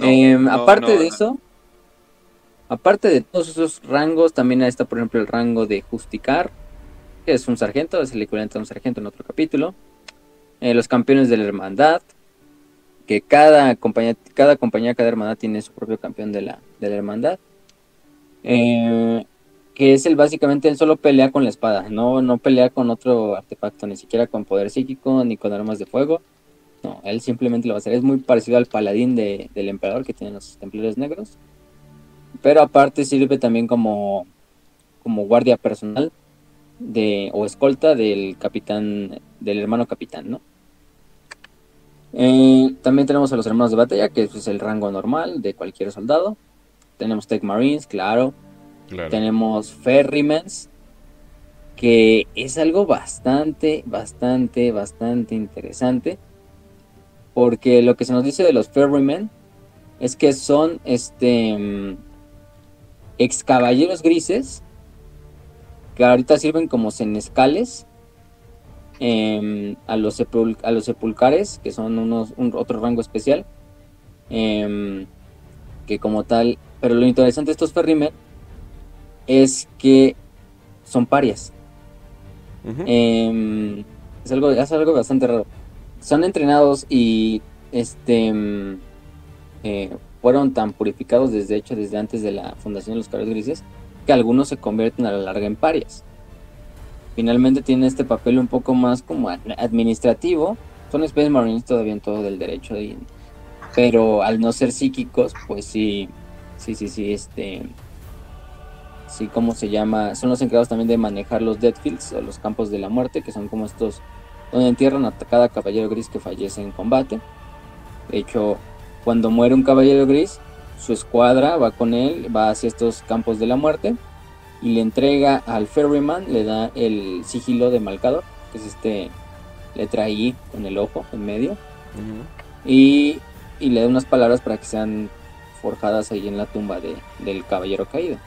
Speaker 2: Em, aparte de eso, aparte de todos esos rangos, también está, por ejemplo, el rango de Justicar, que es un sargento, es el equivalente a un sargento en otro capítulo. Eh, los campeones de la hermandad, que cada compañía, cada compañía, cada hermandad tiene su propio campeón de la, de la hermandad. Eh, que es el básicamente él solo pelea con la espada, no, no pelea con otro artefacto, ni siquiera con poder psíquico, ni con armas de fuego. No, él simplemente lo va a hacer. Es muy parecido al paladín de, del emperador que tienen los templarios negros. Pero aparte sirve también como, como guardia personal de, o escolta del capitán, del hermano capitán, ¿no? Eh, también tenemos a los hermanos de batalla, que es el rango normal de cualquier soldado. Tenemos Tech Marines, claro. Tenemos Ferrymans, que es algo bastante, bastante, bastante interesante. Porque lo que se nos dice de los Ferrymen es que son este mm, ex caballeros grises que ahorita sirven como senescales em, a, los a los sepulcares, que son unos, un, otro rango especial, em, que como tal, pero lo interesante de estos ferrimer es que son parias. Em, es, algo, es algo bastante raro. Son entrenados y este eh, fueron tan purificados desde hecho desde antes de la fundación de los caballos grises que algunos se convierten a la larga en parias. Finalmente tiene este papel un poco más como administrativo. Son Space Marines todavía en todo del derecho, pero al no ser psíquicos, pues sí, sí, sí, sí, este, sí, ¿cómo se llama? Son los encargados también de manejar los Deadfields o los campos de la muerte, que son como estos donde entierran a cada caballero gris que fallece en combate. De hecho, cuando muere un caballero gris, su escuadra va con él, va hacia estos campos de la muerte y le entrega al Ferryman, le da el sigilo de Malcador, que es este letra I en el ojo, en medio, y, le da unas palabras para que sean forjadas ahí en la tumba del caballero caído.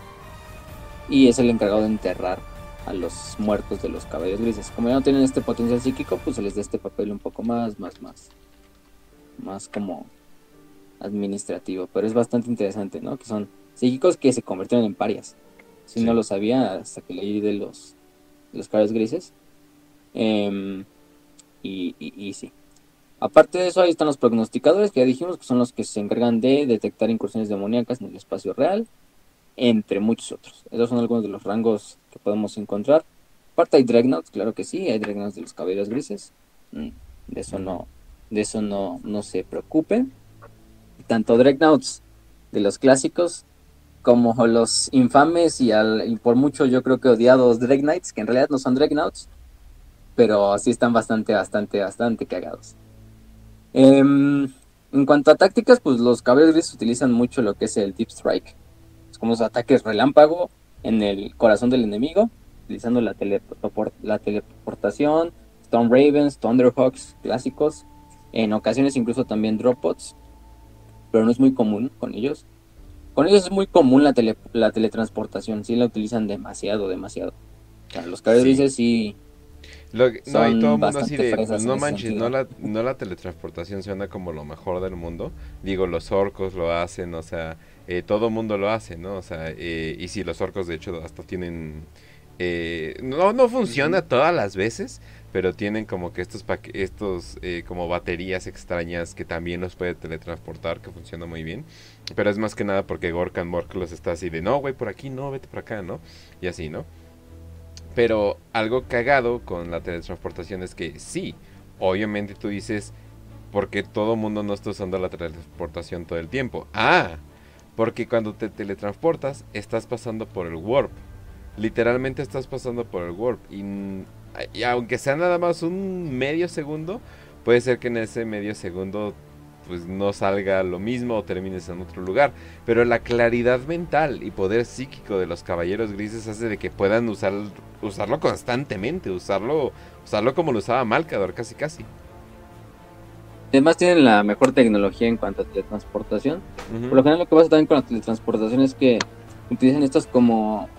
Speaker 2: Y es el encargado de enterrar a los muertos de los caballeros grises. Como ya no tienen este potencial psíquico, pues se les da este papel un poco más, más, más, más como administrativo, pero es bastante interesante, ¿no? Que son psíquicos que se convirtieron en parias. Si
Speaker 1: Sí.
Speaker 2: no lo sabía hasta que leí de los, de los caballos grises. Em, y, y, y sí. Aparte de eso, ahí están los prognosticadores, que ya dijimos que son los que se encargan de detectar incursiones demoníacas en el espacio real, entre muchos otros. Esos son algunos de los rangos que podemos encontrar. Aparte hay Dreadnoughts, claro que sí, hay Dreadnoughts de los caballeros grises. Mm, De eso no, de eso no, no se preocupen. Tanto Dreadnoughts de los clásicos como los infames y, al, y por mucho yo creo que odiados Dreadnoughts, que en realidad no son Dreadnoughts, pero sí están bastante, bastante, bastante cagados. Em, en cuanto a tácticas, pues los caballeros grises utilizan mucho lo que es el Deep Strike. Es como los ataques relámpago en el corazón del enemigo, utilizando la teleportación, Stone Ravens, Thunderhawks clásicos, en ocasiones incluso también Dropbots, pero no es muy común con ellos. Con ellos es muy común la, tele- la teletransportación, sí la utilizan demasiado, demasiado. O sea, los caballeros
Speaker 1: Sí.
Speaker 2: sí
Speaker 1: Lo que- no, y todo el mundo así de, no manches, no la, no la teletransportación suena como lo mejor del mundo. Digo, los orcos lo hacen, o sea, eh, todo el mundo lo hace, ¿no? O sea, eh, y si los orcos de hecho hasta tienen... eh, no, no funciona todas las veces, pero tienen como que estos estos eh, como baterías extrañas que también los puede teletransportar, que funciona muy bien. Pero es más que nada porque Gorkan Mork los está así de, no, güey, por aquí, no, vete por acá, ¿no? Y así, ¿no? Pero algo cagado con la teletransportación es que sí, obviamente tú dices, porque todo mundo no está usando la teletransportación todo el tiempo. Ah, porque cuando te teletransportas estás pasando por el warp. Literalmente estás pasando por el warp. Y, y aunque sea nada más un medio segundo, puede ser que en ese medio segundo pues no salga lo mismo o termines en otro lugar. Pero la claridad mental y poder psíquico de los caballeros grises hace de que puedan usar, usarlo constantemente, usarlo, usarlo como lo usaba Malcador, casi casi.
Speaker 2: Además tienen la mejor tecnología en cuanto a teletransportación. Por lo general lo que pasa también con la teletransportación es que utilizan estas como,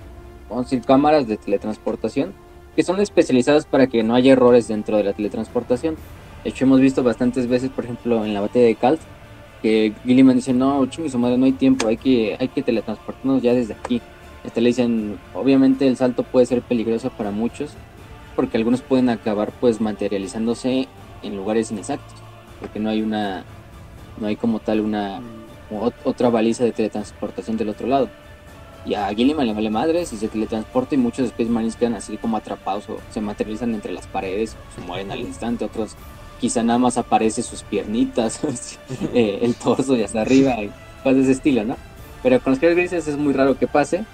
Speaker 2: vamos a decir, cámaras de teletransportación que son especializadas para que no haya errores dentro de la teletransportación. De hecho hemos visto bastantes veces, por ejemplo, en la batalla de Kalt, que Gilliman dice, no, chingue su madre, no hay tiempo, hay que, hay que teletransportarnos ya desde aquí. Este le dicen, obviamente el salto puede ser peligroso para muchos, porque algunos pueden acabar pues materializándose en lugares inexactos, porque no hay una, no hay como tal una ot- otra baliza de teletransportación del otro lado. Y a Gilliman le vale madres y se teletransporta y muchos Space Marines quedan así como atrapados o se materializan entre las paredes, se mueren al instante, otros quizá nada más aparece sus piernitas, *laughs* eh, el torso y hasta arriba, y cosas de ese estilo, ¿no? Pero con los Caballeros grises es muy raro que pase,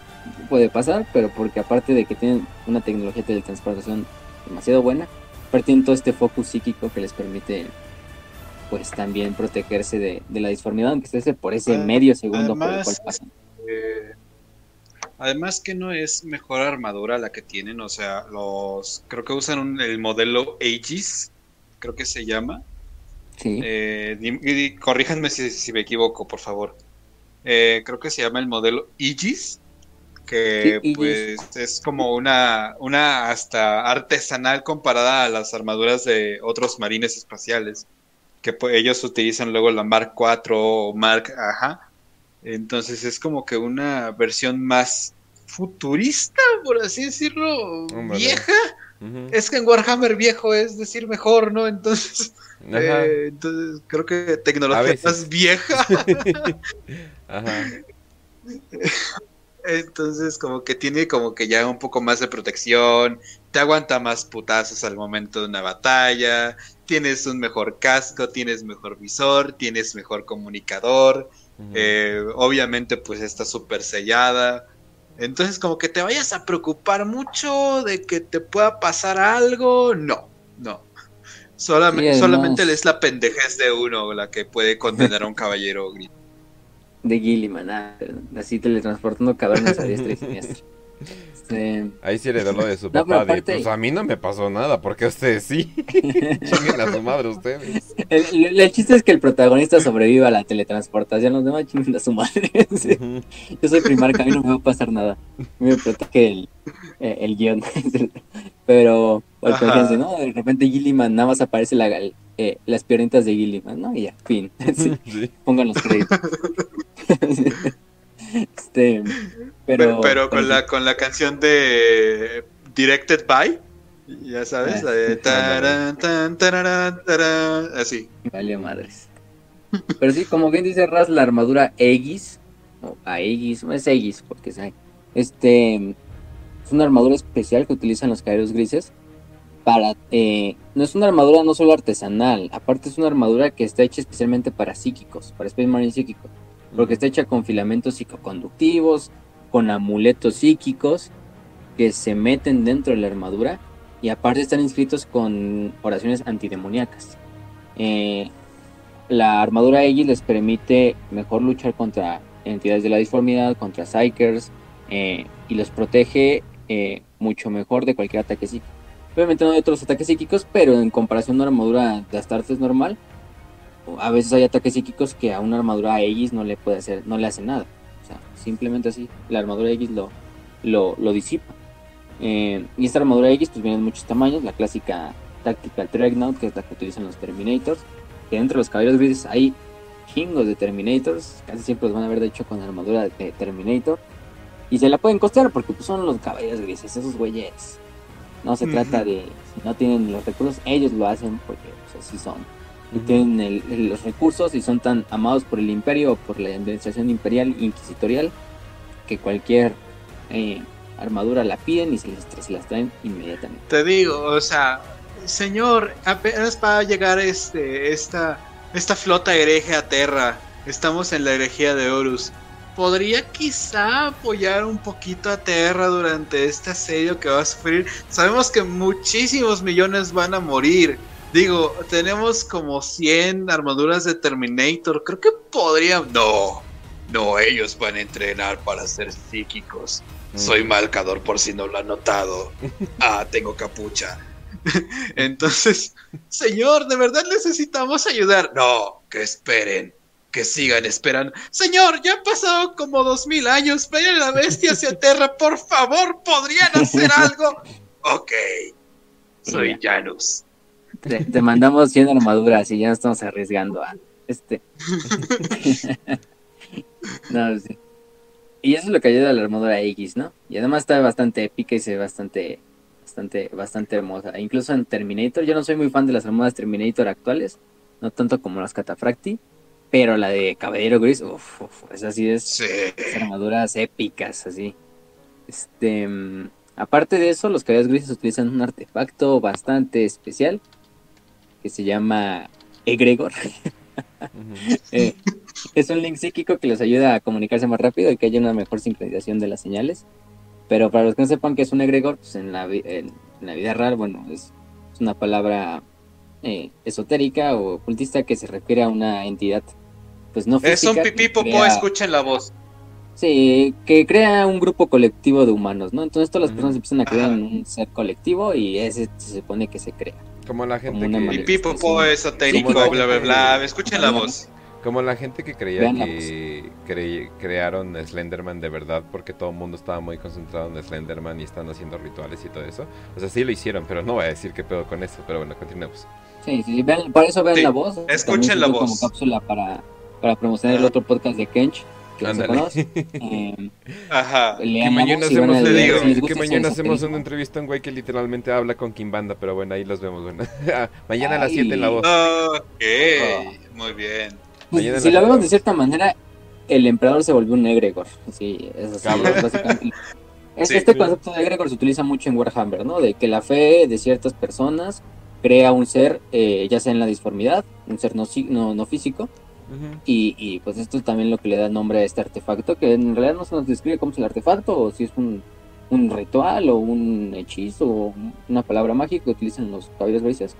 Speaker 2: puede pasar, pero porque aparte de que tienen una tecnología de teletransportación demasiado buena, aparte tienen todo este focus psíquico que les permite pues también protegerse de, de la disformidad, aunque esté por ese
Speaker 3: Ah,
Speaker 2: medio segundo por el cual pasan.
Speaker 3: Eh, además que no es mejor armadura la que tienen, o sea, los creo que usan un- el modelo Aegis, creo que se llama.
Speaker 2: Sí.
Speaker 3: Eh, y corríjanme si, si me equivoco, por favor. Eh, creo que se llama el modelo Aegis, que
Speaker 2: Sí, Aegis.
Speaker 3: pues es como una, una hasta artesanal comparada a las armaduras de otros marines espaciales, que pues, ellos utilizan luego la Mark IV o Mark, ajá. Entonces es como que una versión más futurista, por así decirlo, vieja. Es que en Warhammer viejo es decir mejor, ¿no? Entonces, *laughs* eh, entonces creo que tecnología más vieja. *laughs* *laughs*
Speaker 1: Ajá.
Speaker 3: Entonces, como que tiene como que ya un poco más de protección, te aguanta más putazos al momento de una batalla, tienes un mejor casco, tienes mejor visor, tienes mejor comunicador, Eh, obviamente pues está súper sellada. Entonces, como que te vayas a preocupar mucho de que te pueda pasar algo, no, no. Solamente,
Speaker 2: Sí, además-
Speaker 3: solamente es la pendejez de uno la que puede condenar a un caballero gris.
Speaker 2: De Gilliman, ah, así teletransportando cavernas a diestra y siniestra. *laughs* Este,
Speaker 1: Ahí sí heredó lo de su *laughs*
Speaker 2: No,
Speaker 1: papá. de, pues a mí no me pasó nada, porque a ustedes sí. *laughs* Chinguen a su madre ustedes.
Speaker 2: el, el- el chiste es que el protagonista sobreviva a la teletransportación, los demás chinguen a su madre. *laughs* Sí.
Speaker 1: Ujú.
Speaker 2: Yo soy primarca, a mí no me va a pasar nada. A mí me protege el, eh, el guion. Pero, fíjense, ¿no? De repente Gilliman nada más aparece la, eh, las piernitas de Gilliman, ¿no? Y ya, fin. Sí,
Speaker 1: Sí.
Speaker 2: pongan los créditos. *laughs* este, pero,
Speaker 3: Pero, con la con la canción de Directed by, ya sabes,
Speaker 2: Ah,
Speaker 3: la de taran, así.
Speaker 2: Vale madres. Pero sí, como bien dice Raz, la armadura Aegis, o Aegis, no es Aegis, porque es, este, es una armadura especial que utilizan los caballeros grises para, eh, no es una armadura no solo artesanal, aparte es una armadura que está hecha especialmente para psíquicos, para Space Marine psíquicos, porque está hecha con filamentos psicoconductivos, con amuletos psíquicos que se meten dentro de la armadura y aparte están inscritos con oraciones antidemoníacas. Eh, la armadura Aegis les permite mejor luchar contra entidades de la disformidad, contra Psykers, eh, y los protege eh, mucho mejor de cualquier ataque psíquico. Obviamente no hay otros ataques psíquicos, pero en comparación a una armadura de Astartes normal, a veces hay ataques psíquicos que a una armadura Aegis no le puede hacer, no le hace nada. O sea, simplemente así, la armadura Aegis lo, lo, lo disipa. Eh, y esta armadura X pues viene en muchos tamaños, la clásica Tactical Dreadnought, que es la que utilizan los Terminators, que entre los caballeros grises hay chingos de Terminators, casi siempre los van a ver de hecho con armadura de Terminator, y se la pueden costear porque pues, son los caballeros grises, esos güeyes. No se trata de, si no tienen los recursos, ellos lo hacen porque pues, así son. Y tienen los recursos y son tan amados por el imperio o por la administración imperial inquisitorial que cualquier eh, armadura la piden y se, les, se las traen inmediatamente.
Speaker 3: Te digo, o sea, señor, apenas va a llegar este, esta, esta flota hereje a Terra. Estamos en la herejía de Horus. ¿Podría quizá apoyar un poquito a Terra durante este asedio que va a sufrir? Sabemos que muchísimos millones van a morir. Digo, tenemos como 100 armaduras de Terminator. Creo que podría... No, no, ellos van a entrenar para ser psíquicos. Soy marcador por si no lo han notado. *laughs* Ah, tengo capucha. *laughs* Entonces, señor, de verdad necesitamos ayudar. No, que esperen, que sigan esperando. Señor, ya han pasado como dos mil años. Vayan la bestia hacia *laughs* tierra, por favor, ¿podrían hacer algo? Ok, soy. Janus.
Speaker 2: Te, te mandamos 100 armaduras y ya nos estamos arriesgando a este. *laughs* no, sí. Y eso es lo que ayuda a la armadura X, ¿no? Y además está bastante épica y se ve bastante, bastante, bastante hermosa. E incluso en Terminator, yo no soy muy fan de las armaduras Terminator actuales, no tanto como las Catafracti, pero la de Caballero Gris, uff, uf, esa sí es
Speaker 3: Sí.
Speaker 2: armaduras épicas, así. Este, mm, aparte de eso, los caballeros grises utilizan un artefacto bastante especial que se llama Egregor. *laughs* Eh, es un link psíquico que les ayuda a comunicarse más rápido y que haya una mejor sincronización de las señales. Pero para los que no sepan qué es un egregor, pues en la, en la vida real, bueno, es, es una palabra eh, esotérica o ocultista que se refiere a una entidad, pues no
Speaker 3: Es un
Speaker 2: que crea-
Speaker 3: escuchen la voz.
Speaker 2: Sí, que crea un grupo colectivo de humanos, ¿no? Entonces todas las personas empiezan a creer
Speaker 3: Ajá.
Speaker 2: en un ser colectivo y ese se supone que se crea.
Speaker 1: Como la gente
Speaker 2: Como
Speaker 1: que...
Speaker 3: esotérico,
Speaker 1: Como la
Speaker 3: bla, bla,
Speaker 1: gente-
Speaker 3: bla. Escuchen la voz.
Speaker 1: Como la gente que creía que cre- crearon Slenderman de verdad porque todo el mundo estaba muy concentrado en Slenderman y están haciendo rituales y todo eso. O sea, sí lo hicieron, pero no voy a decir qué pedo con eso. Pero bueno, continuemos.
Speaker 2: Sí, sí, sí, vean, por eso vean
Speaker 3: Sí,
Speaker 2: la voz.
Speaker 3: escuchen la voz.
Speaker 2: Como cápsula para, para promocionar el otro podcast de Kench, conoce. *laughs* Eh,
Speaker 3: Ajá.
Speaker 1: Que mañana hacemos,
Speaker 3: te digo,
Speaker 1: que mañana hacemos una entrevista a un güey que literalmente habla con Kimbanda, pero bueno, ahí los vemos, bueno. *laughs* Ah, mañana a las
Speaker 2: Ay.
Speaker 1: 7 en la voz.
Speaker 3: Ok, muy bien.
Speaker 2: Pues, si
Speaker 1: la
Speaker 2: lo vemos de cierta manera, el emperador se volvió un egregor. Sí, *laughs* es básicamente. Es-
Speaker 3: Sí.
Speaker 2: este concepto de egregor se utiliza mucho en Warhammer, ¿no? De que la fe de ciertas personas crea un ser, eh, ya sea en la disformidad, un ser no, no, no físico, Y, y pues esto es también lo que le da nombre a este artefacto, que en realidad no se nos describe cómo es el artefacto, o si es un, un ritual, o un hechizo, o una palabra mágica que utilizan los caballeros grises,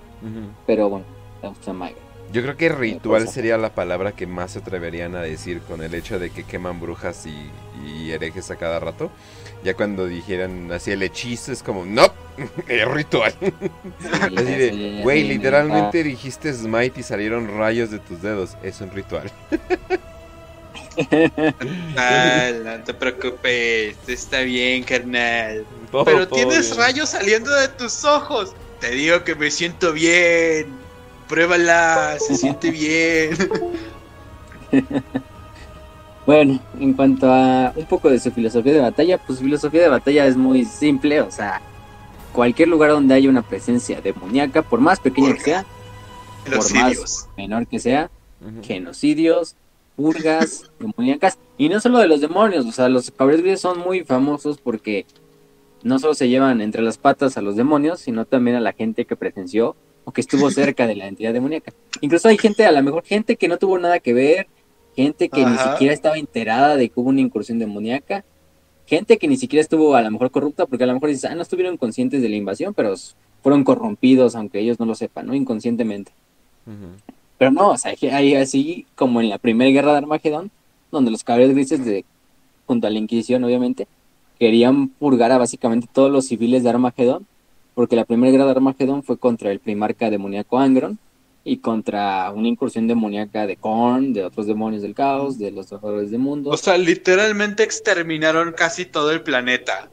Speaker 2: pero bueno, egregor.
Speaker 1: Yo creo que ritual
Speaker 2: cosa.
Speaker 1: sería la palabra que más se atreverían a decir con el hecho de que queman brujas y, y herejes a cada rato. Ya cuando dijeran así el hechizo es como, no, *laughs* es ritual.
Speaker 2: Sí, *laughs*
Speaker 1: Así de, güey, literalmente dijiste smite y salieron rayos de tus dedos. Es un ritual. *laughs*
Speaker 3: Ah, no te preocupes, está bien, carnal.
Speaker 1: Todo-
Speaker 3: Pero tienes
Speaker 1: bien.
Speaker 3: rayos saliendo de tus ojos. Te digo que me siento bien. Pruébala, se siente bien.
Speaker 2: Bueno, en cuanto a un poco de su filosofía de batalla, pues su filosofía de batalla es muy simple, o sea, cualquier lugar donde haya una presencia demoníaca, por más pequeña que sea, por más menor que sea, genocidios, purgas, *laughs* demoníacas, y no solo de los demonios, o sea, los caballeros grises son muy famosos porque no solo se llevan entre las patas a los demonios, sino también a la gente que presenció o que estuvo *laughs* cerca de la entidad demoníaca. Incluso hay gente, a lo mejor gente que no tuvo nada que ver, gente que ni siquiera estaba enterada de que hubo una incursión demoníaca, gente que ni siquiera estuvo a lo mejor corrupta, porque a lo mejor dices, ah, no estuvieron conscientes de la invasión, pero fueron corrompidos, aunque ellos no lo sepan, ¿no? Inconscientemente. Pero no, o sea, que hay así como en la primera guerra de Armagedón, donde los caballeros grises, de, junto a la Inquisición, obviamente, querían purgar a básicamente todos los civiles de Armagedón, porque la primera guerra de Armagedón fue contra el primarca demoníaco Angron y contra una incursión demoníaca de Korn, de otros demonios del caos, de los trabajadores de mundo.
Speaker 3: O sea, literalmente exterminaron casi todo el planeta.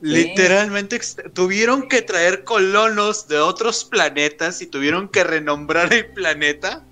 Speaker 3: Literalmente tuvieron que traer colonos de otros planetas y tuvieron que renombrar el planeta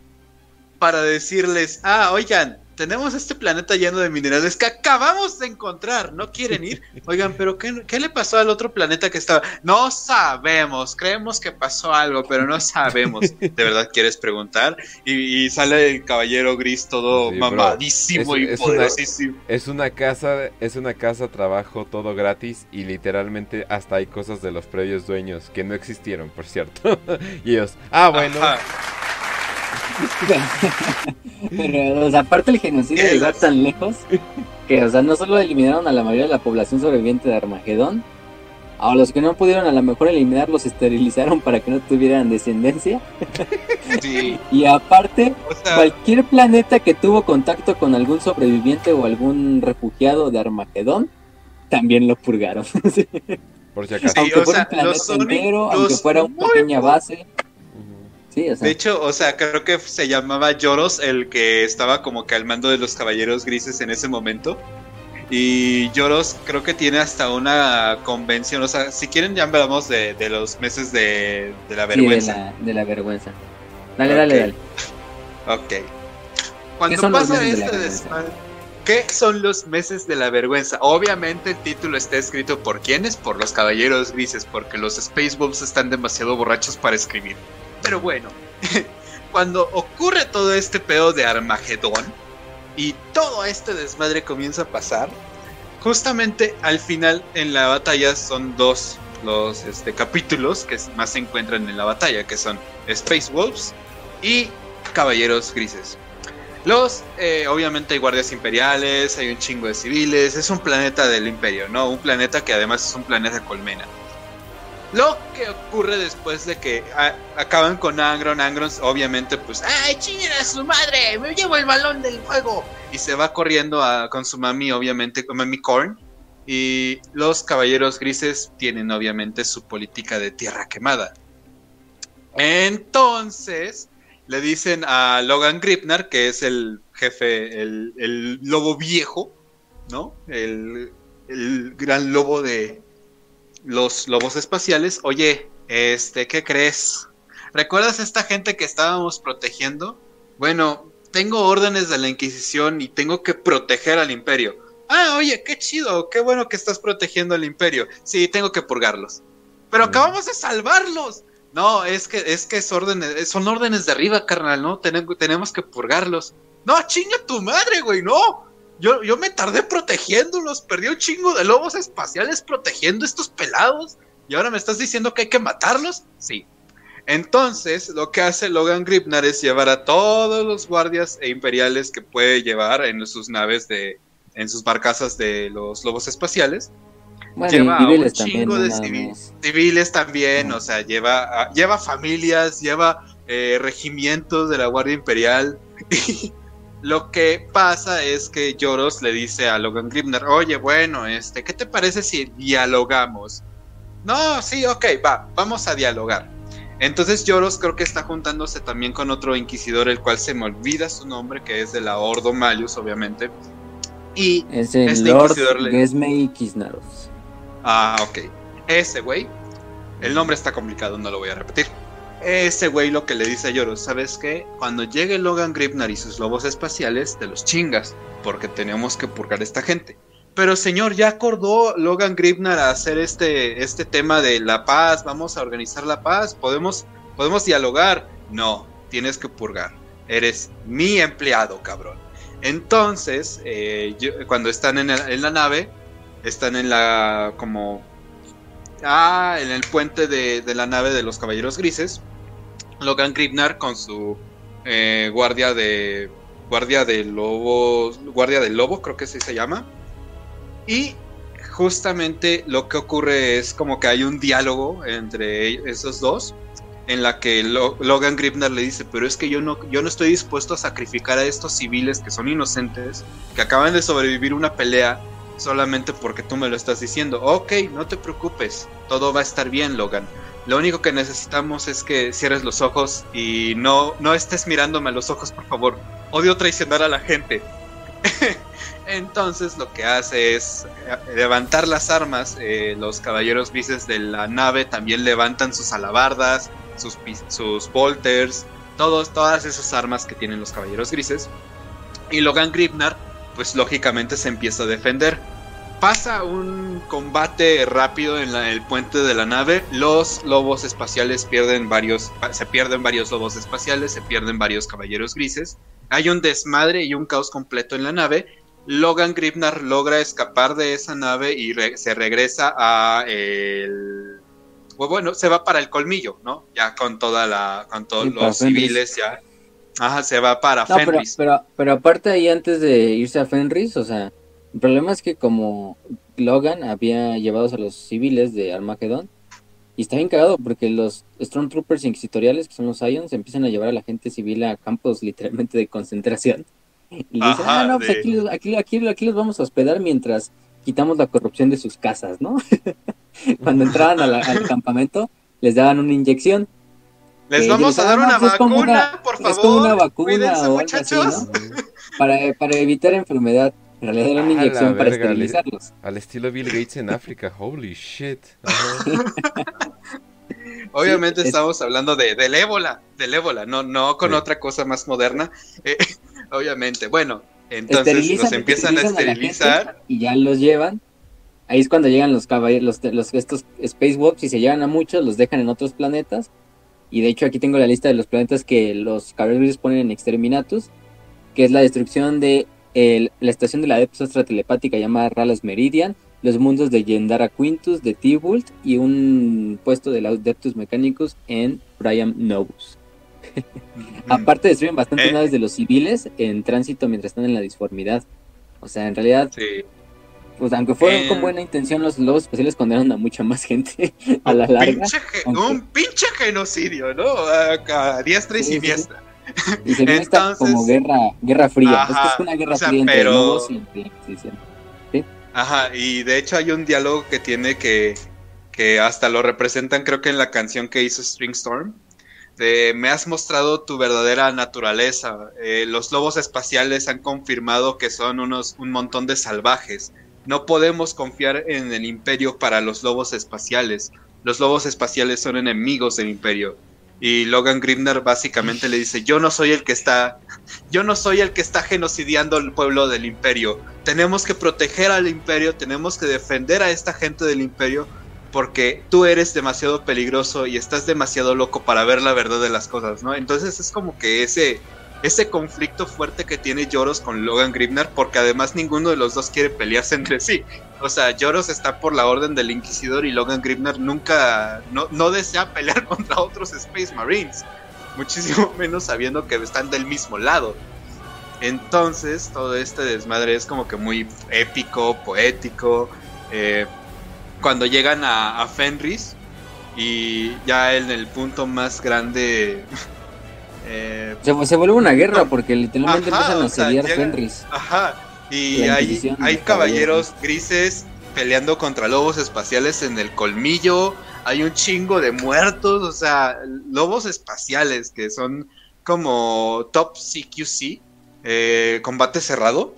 Speaker 3: para decirles, ah, oigan, tenemos este planeta lleno de minerales que acabamos de encontrar, ¿no quieren ir? *laughs* Oigan, pero ¿qué, qué le pasó al otro planeta que estaba? No sabemos, creemos que pasó algo, pero no sabemos. ¿De verdad quieres preguntar? Y, y sale el caballero gris todo
Speaker 1: Sí,
Speaker 3: mamadísimo
Speaker 1: Es-
Speaker 3: y
Speaker 1: es una-
Speaker 3: poderosísimo.
Speaker 1: Es una casa, es una casa, trabajo, todo gratis y literalmente hasta hay cosas de los previos dueños que no existieron, por cierto. *laughs* y ellos, ah, bueno,
Speaker 3: Ajá. *laughs*
Speaker 2: Pero, o sea, aparte el genocidio
Speaker 3: ¿Qué?
Speaker 2: llegó tan lejos que, o sea, no solo eliminaron a la mayoría de la población sobreviviente de Armagedón, a los que no pudieron a lo mejor eliminar los esterilizaron para que no tuvieran descendencia. *laughs*
Speaker 3: Sí.
Speaker 2: Y aparte,
Speaker 3: O sea,
Speaker 2: cualquier planeta que tuvo contacto con algún sobreviviente o algún refugiado de Armagedón, también lo purgaron. Sí. *laughs*
Speaker 1: por si acaso.
Speaker 3: Sí,
Speaker 2: aunque
Speaker 3: o
Speaker 2: fuera
Speaker 3: sea,
Speaker 2: un planeta entero, aunque fuera una pequeña base.
Speaker 1: Ujú.
Speaker 2: Sí, o sea,
Speaker 3: de hecho, o sea, creo que se llamaba Lloros el que estaba como que al mando de los caballeros grises en ese momento. Y Lloros creo que tiene hasta una convención. O sea, si quieren ya hablamos de, de los meses de, de la
Speaker 2: sí, de
Speaker 3: vergüenza.
Speaker 2: la, de la vergüenza. Dale, dale, dale.
Speaker 3: Ok. Cuando pasa este desmadre, ¿Qué son los meses de la vergüenza? Obviamente el título está escrito por quiénes? Por los caballeros grises, porque los Space Wolves están demasiado borrachos para escribir. Pero bueno, *laughs* cuando ocurre todo este pedo de Armagedón y todo este desmadre comienza a pasar, justamente al final en la batalla son dos los este, capítulos que más se encuentran en la batalla, que son Space Wolves y Caballeros Grises. Los, eh, obviamente hay guardias imperiales, hay un chingo de civiles, es un planeta del imperio, ¿no? Un planeta que además es un planeta colmena. Lo que ocurre después de que a- acaban con Angron, Angron obviamente pues, ¡ay, chinguen a su madre! ¡Me llevo el balón del fuego! Y se va corriendo a- con su mami, obviamente, con mami Korn. Y los caballeros grises tienen obviamente su política de tierra quemada. Entonces, le dicen a Logan Gripnar, que es el jefe, el, lobo viejo, ¿no? El gran lobo de los lobos espaciales. Oye, este, ¿qué crees? ¿Recuerdas a esta gente que estábamos protegiendo? Bueno, tengo órdenes de la Inquisición y tengo que proteger al imperio. Ah, oye, qué chido, qué bueno que estás protegiendo al imperio. Sí, tengo que purgarlos. Pero
Speaker 1: Mm.
Speaker 3: acabamos de salvarlos. No, es que, es que es órdenes, son órdenes de arriba, carnal, ¿no? Tenemos, tenemos que purgarlos. No, chinga tu madre, güey, no. Yo, yo me tardé protegiéndolos, perdí un chingo de lobos espaciales protegiendo estos pelados. Y ahora me estás diciendo que hay que matarlos. Sí. Entonces, lo que hace Logan Gripnar es llevar a todos los guardias e imperiales que puede llevar en sus naves de, en sus barcazas de los lobos espaciales
Speaker 2: Bueno,
Speaker 3: lleva a
Speaker 2: civiles
Speaker 3: un chingo de
Speaker 2: nada
Speaker 3: civi-
Speaker 2: más.
Speaker 3: civiles también, o sea, lleva, a- lleva familias, lleva eh, regimientos de la Guardia Imperial. *laughs* Y lo que pasa es que Lloros le dice a Logan Gribner, oye, bueno, este, ¿qué te parece si dialogamos? No, sí, ok, va, vamos a dialogar. Entonces Lloros creo que está juntándose también con otro inquisidor, el cual se me olvida su nombre, que es de la Ordo Malius, obviamente. Y
Speaker 2: Es el
Speaker 3: Este
Speaker 2: Lord
Speaker 3: inquisidor le-
Speaker 2: Kisnaros.
Speaker 3: Ah, ok. Ese güey. El nombre está complicado, no lo voy a repetir. Ese güey lo que le dice a Yoros, ¿sabes qué? Cuando llegue Logan Gripnar y sus lobos espaciales, te los chingas, porque tenemos que purgar a esta gente. Pero señor, ya acordó Logan Gripnar a hacer este, este tema de la paz, vamos a organizar la paz, podemos, podemos dialogar. No, tienes que purgar. Eres mi empleado, cabrón. Entonces, eh, cuando están en, en la nave, están en la como Ah, en el puente de, la nave de los Caballeros Grises. Logan Gripnar con su eh, guardia de. Guardia de lobo. Guardia del lobo, creo que así se llama. Y justamente lo que ocurre es como que hay un diálogo entre esos dos. En la que Logan Gripnar le dice, pero es que yo no, yo no estoy dispuesto a sacrificar a estos civiles que son inocentes, que acaban de sobrevivir una pelea solamente porque tú me lo estás diciendo. Ok, no te preocupes, todo va a estar bien, Logan. Lo único que necesitamos es que cierres los ojos y no, no estés mirándome a los ojos, por favor. Odio traicionar a la gente. *laughs* Entonces lo que hace es eh, levantar las armas. Eh, los caballeros grises de la nave también levantan sus alabardas, sus, sus bolters, todos, todas esas armas que tienen los caballeros grises. Y Logan Gripnar pues lógicamente se empieza a defender. Pasa un combate rápido en el puente de la nave. Los lobos espaciales pierden varios, se pierden varios lobos espaciales, se pierden varios caballeros grises. Hay un desmadre y un caos completo en la nave. Logan Gripnar logra escapar de esa nave y se regresa a el bueno, se va para el colmillo, ¿no? Ya con toda la, con todos los civiles ya Ajá, se va para Fenris.
Speaker 2: Pero, pero, aparte ahí antes de irse a Fenris, o sea, el problema es que como Logan había llevado a los civiles de Armageddon, y está bien cagado porque los Stormtroopers inquisitoriales, que son los Ions, empiezan a llevar a la gente civil a campos literalmente de concentración. Y dicen, ah, no, pues aquí, aquí, aquí, aquí, los vamos a hospedar mientras quitamos la corrupción de sus casas, ¿no? *laughs* Cuando entraban al campamento, les daban una inyección
Speaker 3: les vamos a dar una vacuna, por favor. Es como una vacuna
Speaker 2: muchachos. para, para evitar enfermedad. En realidad era una inyección para esterilizarlos.
Speaker 1: Al, estilo Bill Gates en África, holy shit. *laughs*
Speaker 3: Obviamente estamos hablando de, del ébola, del ébola, no, no con otra cosa más moderna. *laughs* Eh, obviamente, bueno, entonces los empiezan a esterilizar.
Speaker 2: y ya los llevan. Ahí es cuando llegan los caballeros, los, los, estos spacewalks y se llevan a muchos, los dejan en otros planetas y de hecho aquí tengo la lista de los planetas que los caballeros ponen en Exterminatus, que es la destrucción de la estación de la Adeptus telepática llamada Ralas Meridian, los mundos de Yendara Quintus, de T-Volt y un puesto de los Adeptus Mechanicus en Priam Novus. *laughs* Aparte destruyen bastantes eh. naves de los civiles en tránsito mientras están en la disformidad. O sea, en realidad sí pues aunque fueron con eh, buena intención, los lobos especiales condenaron a mucha más gente *laughs* a la larga.
Speaker 3: Un pinche genocidio, ¿no? A, diestra y siniestra.
Speaker 2: Y se ve como guerra, guerra fría. es que es una guerra fría entre lobos y ¿Sí?
Speaker 3: Ajá, y de hecho hay un diálogo que tiene que, que hasta lo representan creo que en la canción que hizo Stringstorm. De, me has mostrado tu verdadera naturaleza. Eh, los lobos espaciales han confirmado que son unos un montón de salvajes no podemos confiar en el imperio para los lobos espaciales. Los lobos espaciales son enemigos del imperio. Y Logan Grimner básicamente le dice, yo no soy el que está, yo no soy el que está genocidiando al pueblo del imperio. Tenemos que proteger al imperio, tenemos que defender a esta gente del imperio, porque tú eres demasiado peligroso y estás demasiado loco para ver la verdad de las cosas, ¿no? Entonces es como que ese, ese conflicto fuerte que tiene Lloros con Logan Grimnar, porque además ninguno de los dos quiere pelearse entre sí. O sea, Lloros está por la orden del Inquisidor y Logan Grimnar nunca, no, desea *laughs* pelear contra otros Space Marines, muchísimo *laughs* menos sabiendo que están del mismo lado. Entonces, todo este desmadre es como que muy épico, poético. Eh, cuando llegan a, a Fenris y ya en el punto más grande *laughs*
Speaker 2: eh, se, vuelve una guerra porque literalmente empiezan a asediar Fenris.
Speaker 3: Ajá. Y hay, hay caballeros grises peleando contra lobos espaciales en el colmillo. Hay un chingo de muertos. O sea, lobos espaciales que son como top CQC. Eh, combate cerrado.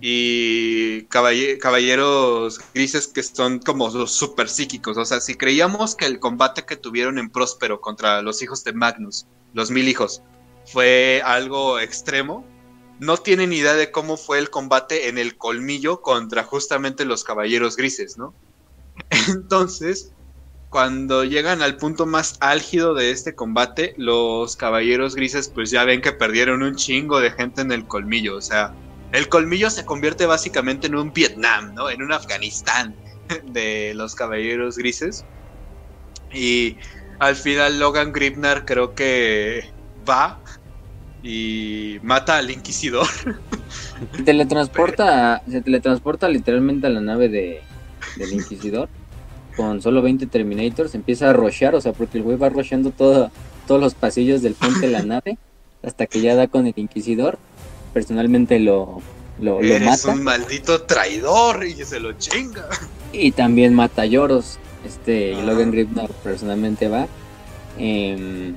Speaker 3: Y caballe- caballeros grises que son como los super psíquicos. O sea, si creíamos que el combate que tuvieron en Próspero contra los hijos de Magnus, los mil hijos, fue algo extremo, no tienen idea de cómo fue el combate en el colmillo contra justamente los caballeros grises, ¿no? *laughs* Entonces, cuando llegan al punto más álgido de este combate, los caballeros grises pues ya ven que perdieron un chingo de gente en el colmillo, o sea, el colmillo se convierte básicamente en un Vietnam, ¿no? En un Afganistán *laughs* de los caballeros grises. Y al final Logan Gribnar creo que va y mata al inquisidor.
Speaker 2: Se *laughs* teletransporta, se teletransporta literalmente a la nave de, del Inquisidor con solo 20 Terminators, empieza a rushear, o sea, porque el güey va rusheando todo, todos los pasillos del frente de la *laughs* nave hasta que ya da con el Inquisidor. Personalmente lo, lo, lo
Speaker 3: Eres
Speaker 2: mata
Speaker 3: un maldito traidor y se lo chinga.
Speaker 2: y también mata a Lloros. Este
Speaker 3: Ajá.
Speaker 2: Logan Gribnar personalmente va em,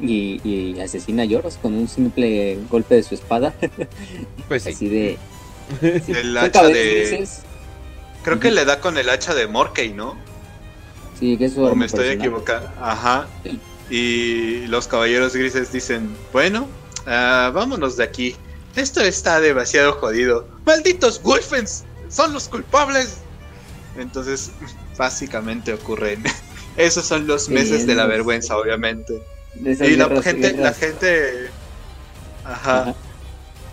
Speaker 2: y, y asesina a Lloros con un simple golpe de su espada, *laughs*
Speaker 1: Pues sí.
Speaker 2: así de. *laughs* sí,
Speaker 3: El hacha de- Creo que le da con el hacha de Morkey, ¿no?
Speaker 2: Sí, que es su
Speaker 3: O me estoy equivocando. Ajá.
Speaker 2: Sí.
Speaker 3: Y los caballeros grises dicen, bueno, ah, vámonos de aquí. Esto está demasiado jodido. Malditos Wolfens, son los culpables. Entonces, básicamente ocurren. *laughs* Esos son los
Speaker 2: Sí,
Speaker 3: meses de la
Speaker 2: es-
Speaker 3: vergüenza, obviamente. Y la
Speaker 2: guerras-
Speaker 3: gente, la gente, ajá.
Speaker 2: Ajá.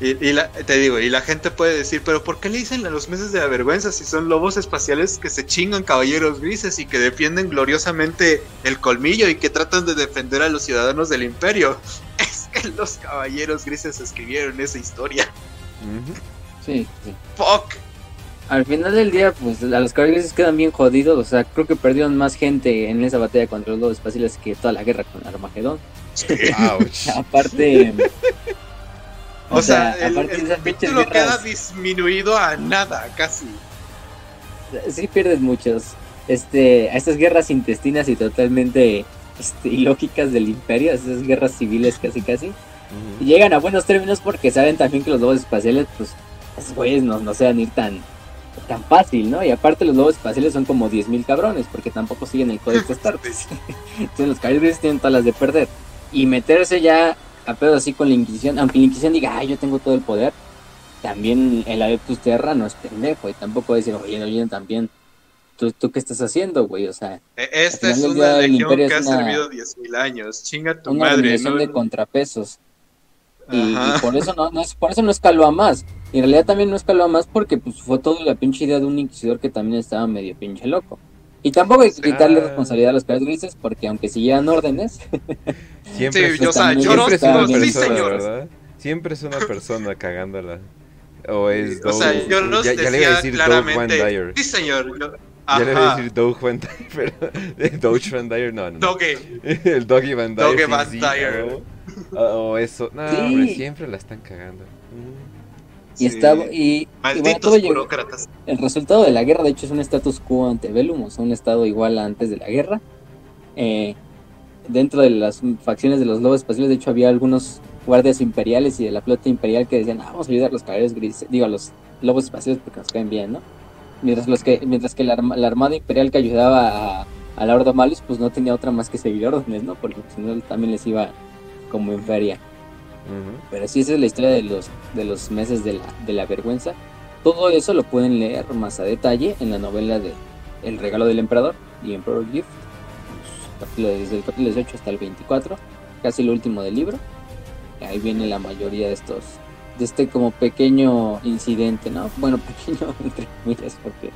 Speaker 3: Y, y la, te digo, y la gente puede decir, pero ¿por qué le dicen a los meses de la vergüenza si son lobos espaciales que se chingan caballeros grises y que defienden gloriosamente el colmillo y que tratan de defender a los ciudadanos del imperio? *laughs* Es que los caballeros grises escribieron esa historia.
Speaker 2: Sí, sí.
Speaker 3: Fuck.
Speaker 2: Al final del día, pues a los caballeros quedan bien jodidos. O sea, creo que perdieron más gente en esa batalla contra los lobos espaciales que toda la guerra con Armagedón.
Speaker 1: Ouch. *laughs*
Speaker 2: Aparte. *laughs*
Speaker 3: O, sea, el,
Speaker 2: aparte de
Speaker 3: el capítulo queda disminuido a nada, casi.
Speaker 2: sí pierdes muchos. Este, a estas guerras intestinas y totalmente este, ilógicas del imperio, esas guerras civiles casi casi. Y llegan a buenos términos porque saben también que los lobos espaciales, pues, esos güeyes no, no se van a ir tan, tan fácil, ¿no? Y aparte los lobos espaciales son como 10.000 cabrones porque tampoco siguen el código *laughs* Star. Entonces los caballeros tienen todas las de perder. Y meterse ya a pedo así con la Inquisición, aunque la Inquisición diga, ay, yo tengo todo el poder, también el Adeptus Terra no es pendejo y tampoco va a decir, oye, oye, también, ¿tú, ¿tú qué estás haciendo, güey? O sea,
Speaker 3: E- Esta es una legión que ha
Speaker 2: una-
Speaker 3: servido 10.000 años. Chinga tu
Speaker 2: una
Speaker 3: madre, ¿no?
Speaker 2: de contrapesos. Y, por eso no, no es, por eso no escaló a más. Y en realidad también no escaló más porque pues fue toda la pinche idea de un inquisidor que también estaba medio pinche loco. Y tampoco hay que quitarle
Speaker 1: Ah.
Speaker 2: responsabilidad a los caballeros grises porque aunque siguieran órdenes, *laughs*
Speaker 1: Siempre
Speaker 3: Sí,
Speaker 1: es,
Speaker 3: yo, o sea,
Speaker 2: también
Speaker 3: Lloros,
Speaker 1: siempre es una
Speaker 3: sí,
Speaker 1: persona,
Speaker 3: señor.
Speaker 1: ¿verdad? Siempre es una persona cagándola. O es
Speaker 3: O sea, Lloros
Speaker 1: ya, ya le iba a decir Doug Van
Speaker 3: claramente,
Speaker 1: Dyer.
Speaker 3: sí señor, yo-
Speaker 1: Ya le iba a decir Doug Van Dyer, *laughs* pero Doge Van Dyer no, no. no.
Speaker 3: Doge. *laughs*
Speaker 1: El Doggy Van Dyer.
Speaker 3: Doggy Van
Speaker 1: sí,
Speaker 3: Dyer.
Speaker 1: O, o eso. No,
Speaker 2: Sí.
Speaker 1: hombre, siempre la están cagando. Mm.
Speaker 2: Y
Speaker 3: Sí.
Speaker 2: estaba, y, y bueno,
Speaker 3: Malditos burócratas.
Speaker 2: el resultado de la guerra de hecho es un status quo ante Velum, o sea, un estado igual a antes de la guerra. Eh, dentro de las facciones de los lobos espaciales, de hecho había algunos guardias imperiales y de la flota imperial que decían, ah, vamos a ayudar a los caballeros grises, digo, a los lobos espaciales porque nos caen bien, ¿no? Mientras, los que, mientras que la, arma- la armada imperial que ayudaba a, a la Horda Malus, pues no tenía otra más que seguir órdenes, ¿no? Porque si no también les iba como en feria. Pero sí, esa es la historia de los, de los meses de la, de la vergüenza. Todo eso lo pueden leer más a detalle en la novela de El regalo del emperador, The Emperor Gift, desde el capítulo 18 hasta el 24, casi lo último del libro. Ahí viene la mayoría de estos, de este como pequeño incidente, ¿no? *laughs* Bueno, pequeño entre comillas, porque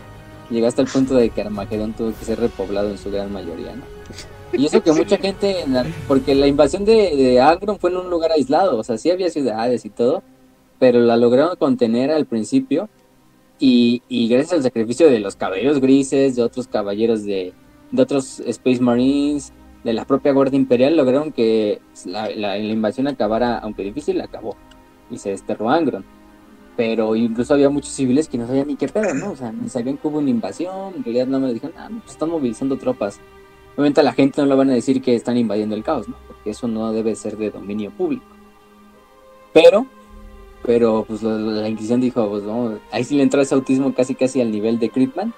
Speaker 2: llegó hasta el punto de que Armagedón tuvo que ser repoblado en su gran mayoría, ¿no? Y eso que mucha gente, la- porque la invasión de, de Agron fue en un lugar aislado, o sea, sí había ciudades y todo, pero la lograron contener al principio y, y gracias al sacrificio de los caballeros grises, de otros caballeros de, de otros Space Marines, de la propia Guardia Imperial, lograron que la, la- la invasión acabara, aunque difícil, acabó y se desterró Angron. Pero incluso había muchos civiles que no sabían ni qué pedo, ¿no? O sea, ni sabían que hubo una invasión, en realidad no me dijeron, ah, no, pues están movilizando tropas. Obviamente a la gente no le van a decir que están invadiendo el caos, ¿no? Porque eso no debe ser de dominio público. Pero Pero pues lo- la Inquisición dijo, pues vamos, ahí sí le entró ese autismo casi casi al nivel de Creepman.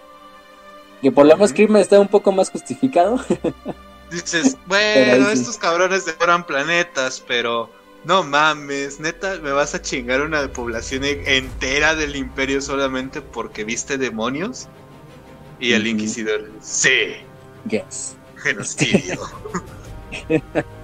Speaker 2: Que por lo menos. Creepman está un poco más justificado. *laughs*
Speaker 3: Dices, bueno,
Speaker 2: sí.
Speaker 3: estos cabrones devoran planetas, pero no mames, neta, me vas a chingar una población entera del imperio solamente porque viste demonios. Y el inquisidor, sí,
Speaker 2: yes.
Speaker 3: Genocidio. *laughs*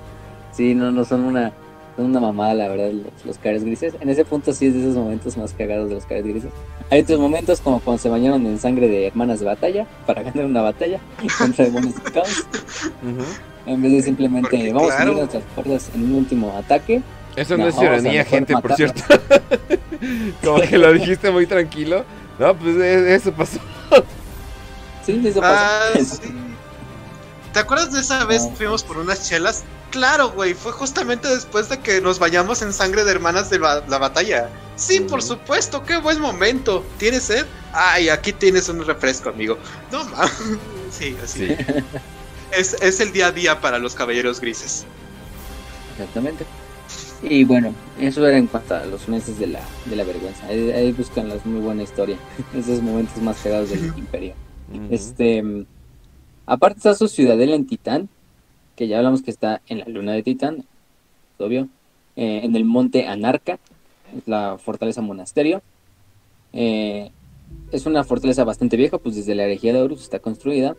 Speaker 2: Sí, no, no son una, son una mamada, la verdad, los, los caras grises. En ese punto sí es de esos momentos más cagados de los caras grises. Hay otros momentos como cuando se bañaron en sangre de hermanas de batalla para ganar una batalla contra demonios del caos.
Speaker 1: Ujú.
Speaker 2: En vez de simplemente
Speaker 3: Porque,
Speaker 2: vamos a unir nuestras fuerzas en un último ataque.
Speaker 1: Eso no,
Speaker 2: No,
Speaker 1: es
Speaker 2: vamos a
Speaker 1: ironía,
Speaker 2: mejor
Speaker 1: gente, por cierto. *laughs* Como que lo dijiste muy tranquilo. No, pues eso pasó.
Speaker 2: Sí, eso
Speaker 3: ah,
Speaker 2: pasa. *laughs*
Speaker 3: sí. ¿Te acuerdas de esa vez que fuimos por unas chelas? Claro, güey, fue justamente después de que nos bañamos en sangre de hermanas de ba- la batalla. Sí, por supuesto, qué buen momento. ¿Tienes sed? Ay, aquí tienes un refresco, amigo. No mames. *laughs* Sí, así.
Speaker 1: Sí.
Speaker 3: Es, es el día a día para los caballeros grises.
Speaker 2: Exactamente. Y bueno, eso era en cuanto a los meses de la, de la vergüenza. Ahí, ahí buscan las muy buena historia. *laughs* Esos momentos más cagados del *laughs* imperio. Este, aparte está su ciudadela en Titán, que ya hablamos que está en la luna de Titán, obvio, eh, en el monte Anarca, es la fortaleza monasterio. Eh, es una fortaleza bastante vieja, pues desde la herejía de Horus está construida.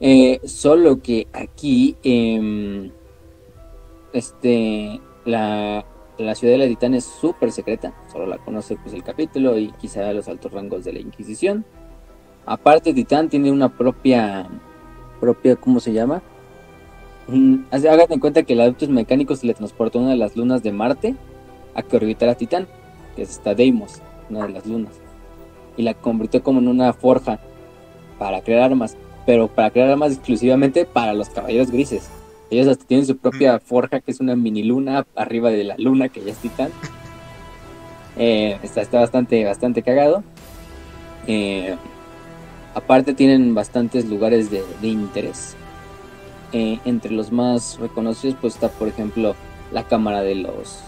Speaker 2: Eh, solo que aquí, em, este, la, la ciudadela de Titán es súper secreta, solo la conoce pues el capítulo y quizá los altos rangos de la Inquisición. Aparte, Titán tiene una propia, propia, ¿cómo se llama? Mm, Hagan en cuenta que el Adeptus Mecánicos le transportó una de las lunas de Marte a que orbitara Titán, que es esta Deimos, una de las lunas, y la convirtió como en una forja para crear armas, pero para crear armas exclusivamente para los caballeros grises. Ellos hasta tienen su propia forja, que es una mini luna arriba de la luna, que ya es Titán. *laughs* Eh, está, está bastante, bastante cagado. Eh, aparte tienen bastantes lugares de, de interés. Eh, entre los más reconocidos pues está por ejemplo la cámara de los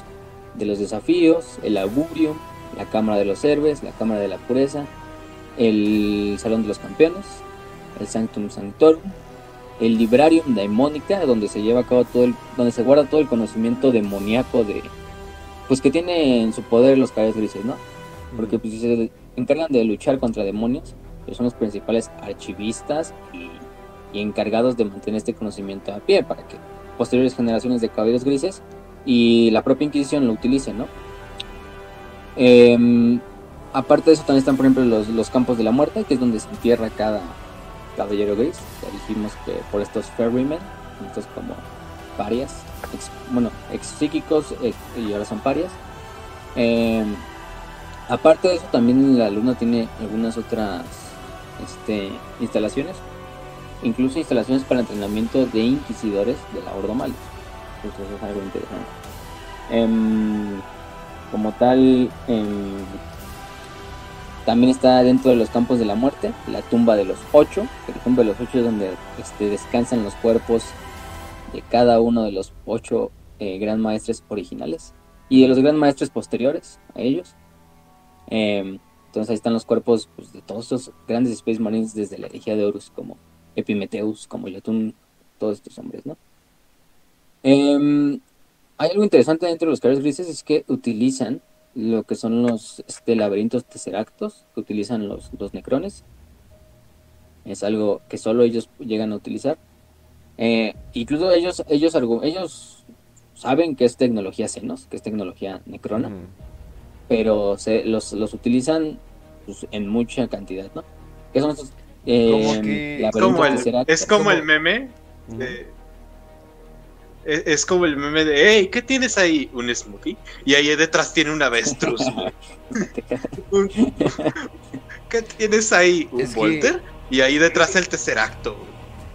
Speaker 2: de los desafíos, el augurio, la cámara de los héroes, la cámara de la pureza, el salón de los campeones, el sanctum sanctorum, el librarium daemónica donde se lleva a cabo todo el donde se guarda todo el conocimiento demoníaco de pues que tiene en su poder los caballeros grises, ¿no? Porque pues, se encargan de luchar contra demonios, pues son los principales archivistas y, y encargados de mantener este conocimiento a pie para que posteriores generaciones de caballeros grises y la propia Inquisición lo utilicen, ¿no? Em, aparte de eso también están por ejemplo los, los campos de la muerte, que es donde se entierra cada caballero gris. Ya dijimos que por estos ferrymen, estos como parias, ex- bueno, ex psíquicos ex- y ahora son parias. Em, aparte de eso, también la luna tiene algunas otras este, instalaciones, incluso instalaciones para entrenamiento de inquisidores de la Horda Malus. Entonces es algo interesante. Em, como tal, em, también está dentro de los campos de la muerte, la tumba de los ocho, la tumba de los ocho es donde este, descansan los cuerpos de cada uno de los ocho eh, gran maestres originales y de los gran maestres posteriores a ellos. Em, entonces ahí están los cuerpos pues, de todos estos grandes Space Marines desde la herejía de Horus, como Epimetheus, como Yotun, todos estos hombres, ¿no? Em, hay algo interesante dentro de los caballeros grises, es que utilizan lo que son los este, laberintos tesseractos, que utilizan los, los necrones. Es algo que solo ellos llegan a utilizar. Eh, incluso ellos, ellos, ellos saben que es tecnología Xenos, que es tecnología necrona. Pero se, los, los utilizan pues, en mucha cantidad, ¿no? ¿Qué son estos? eh,
Speaker 1: Como que-
Speaker 3: Es
Speaker 2: laberintos
Speaker 3: como el,
Speaker 2: tesseractos?
Speaker 3: es como
Speaker 1: como-
Speaker 3: el meme. Es, es como el meme de, hey, ¿qué tienes ahí? Un smoothie. Y ahí detrás tiene un avestruz. *laughs* *laughs* ¿Qué tienes ahí? ¿Un
Speaker 1: que-
Speaker 3: Volter? Y ahí detrás el Tesseracto.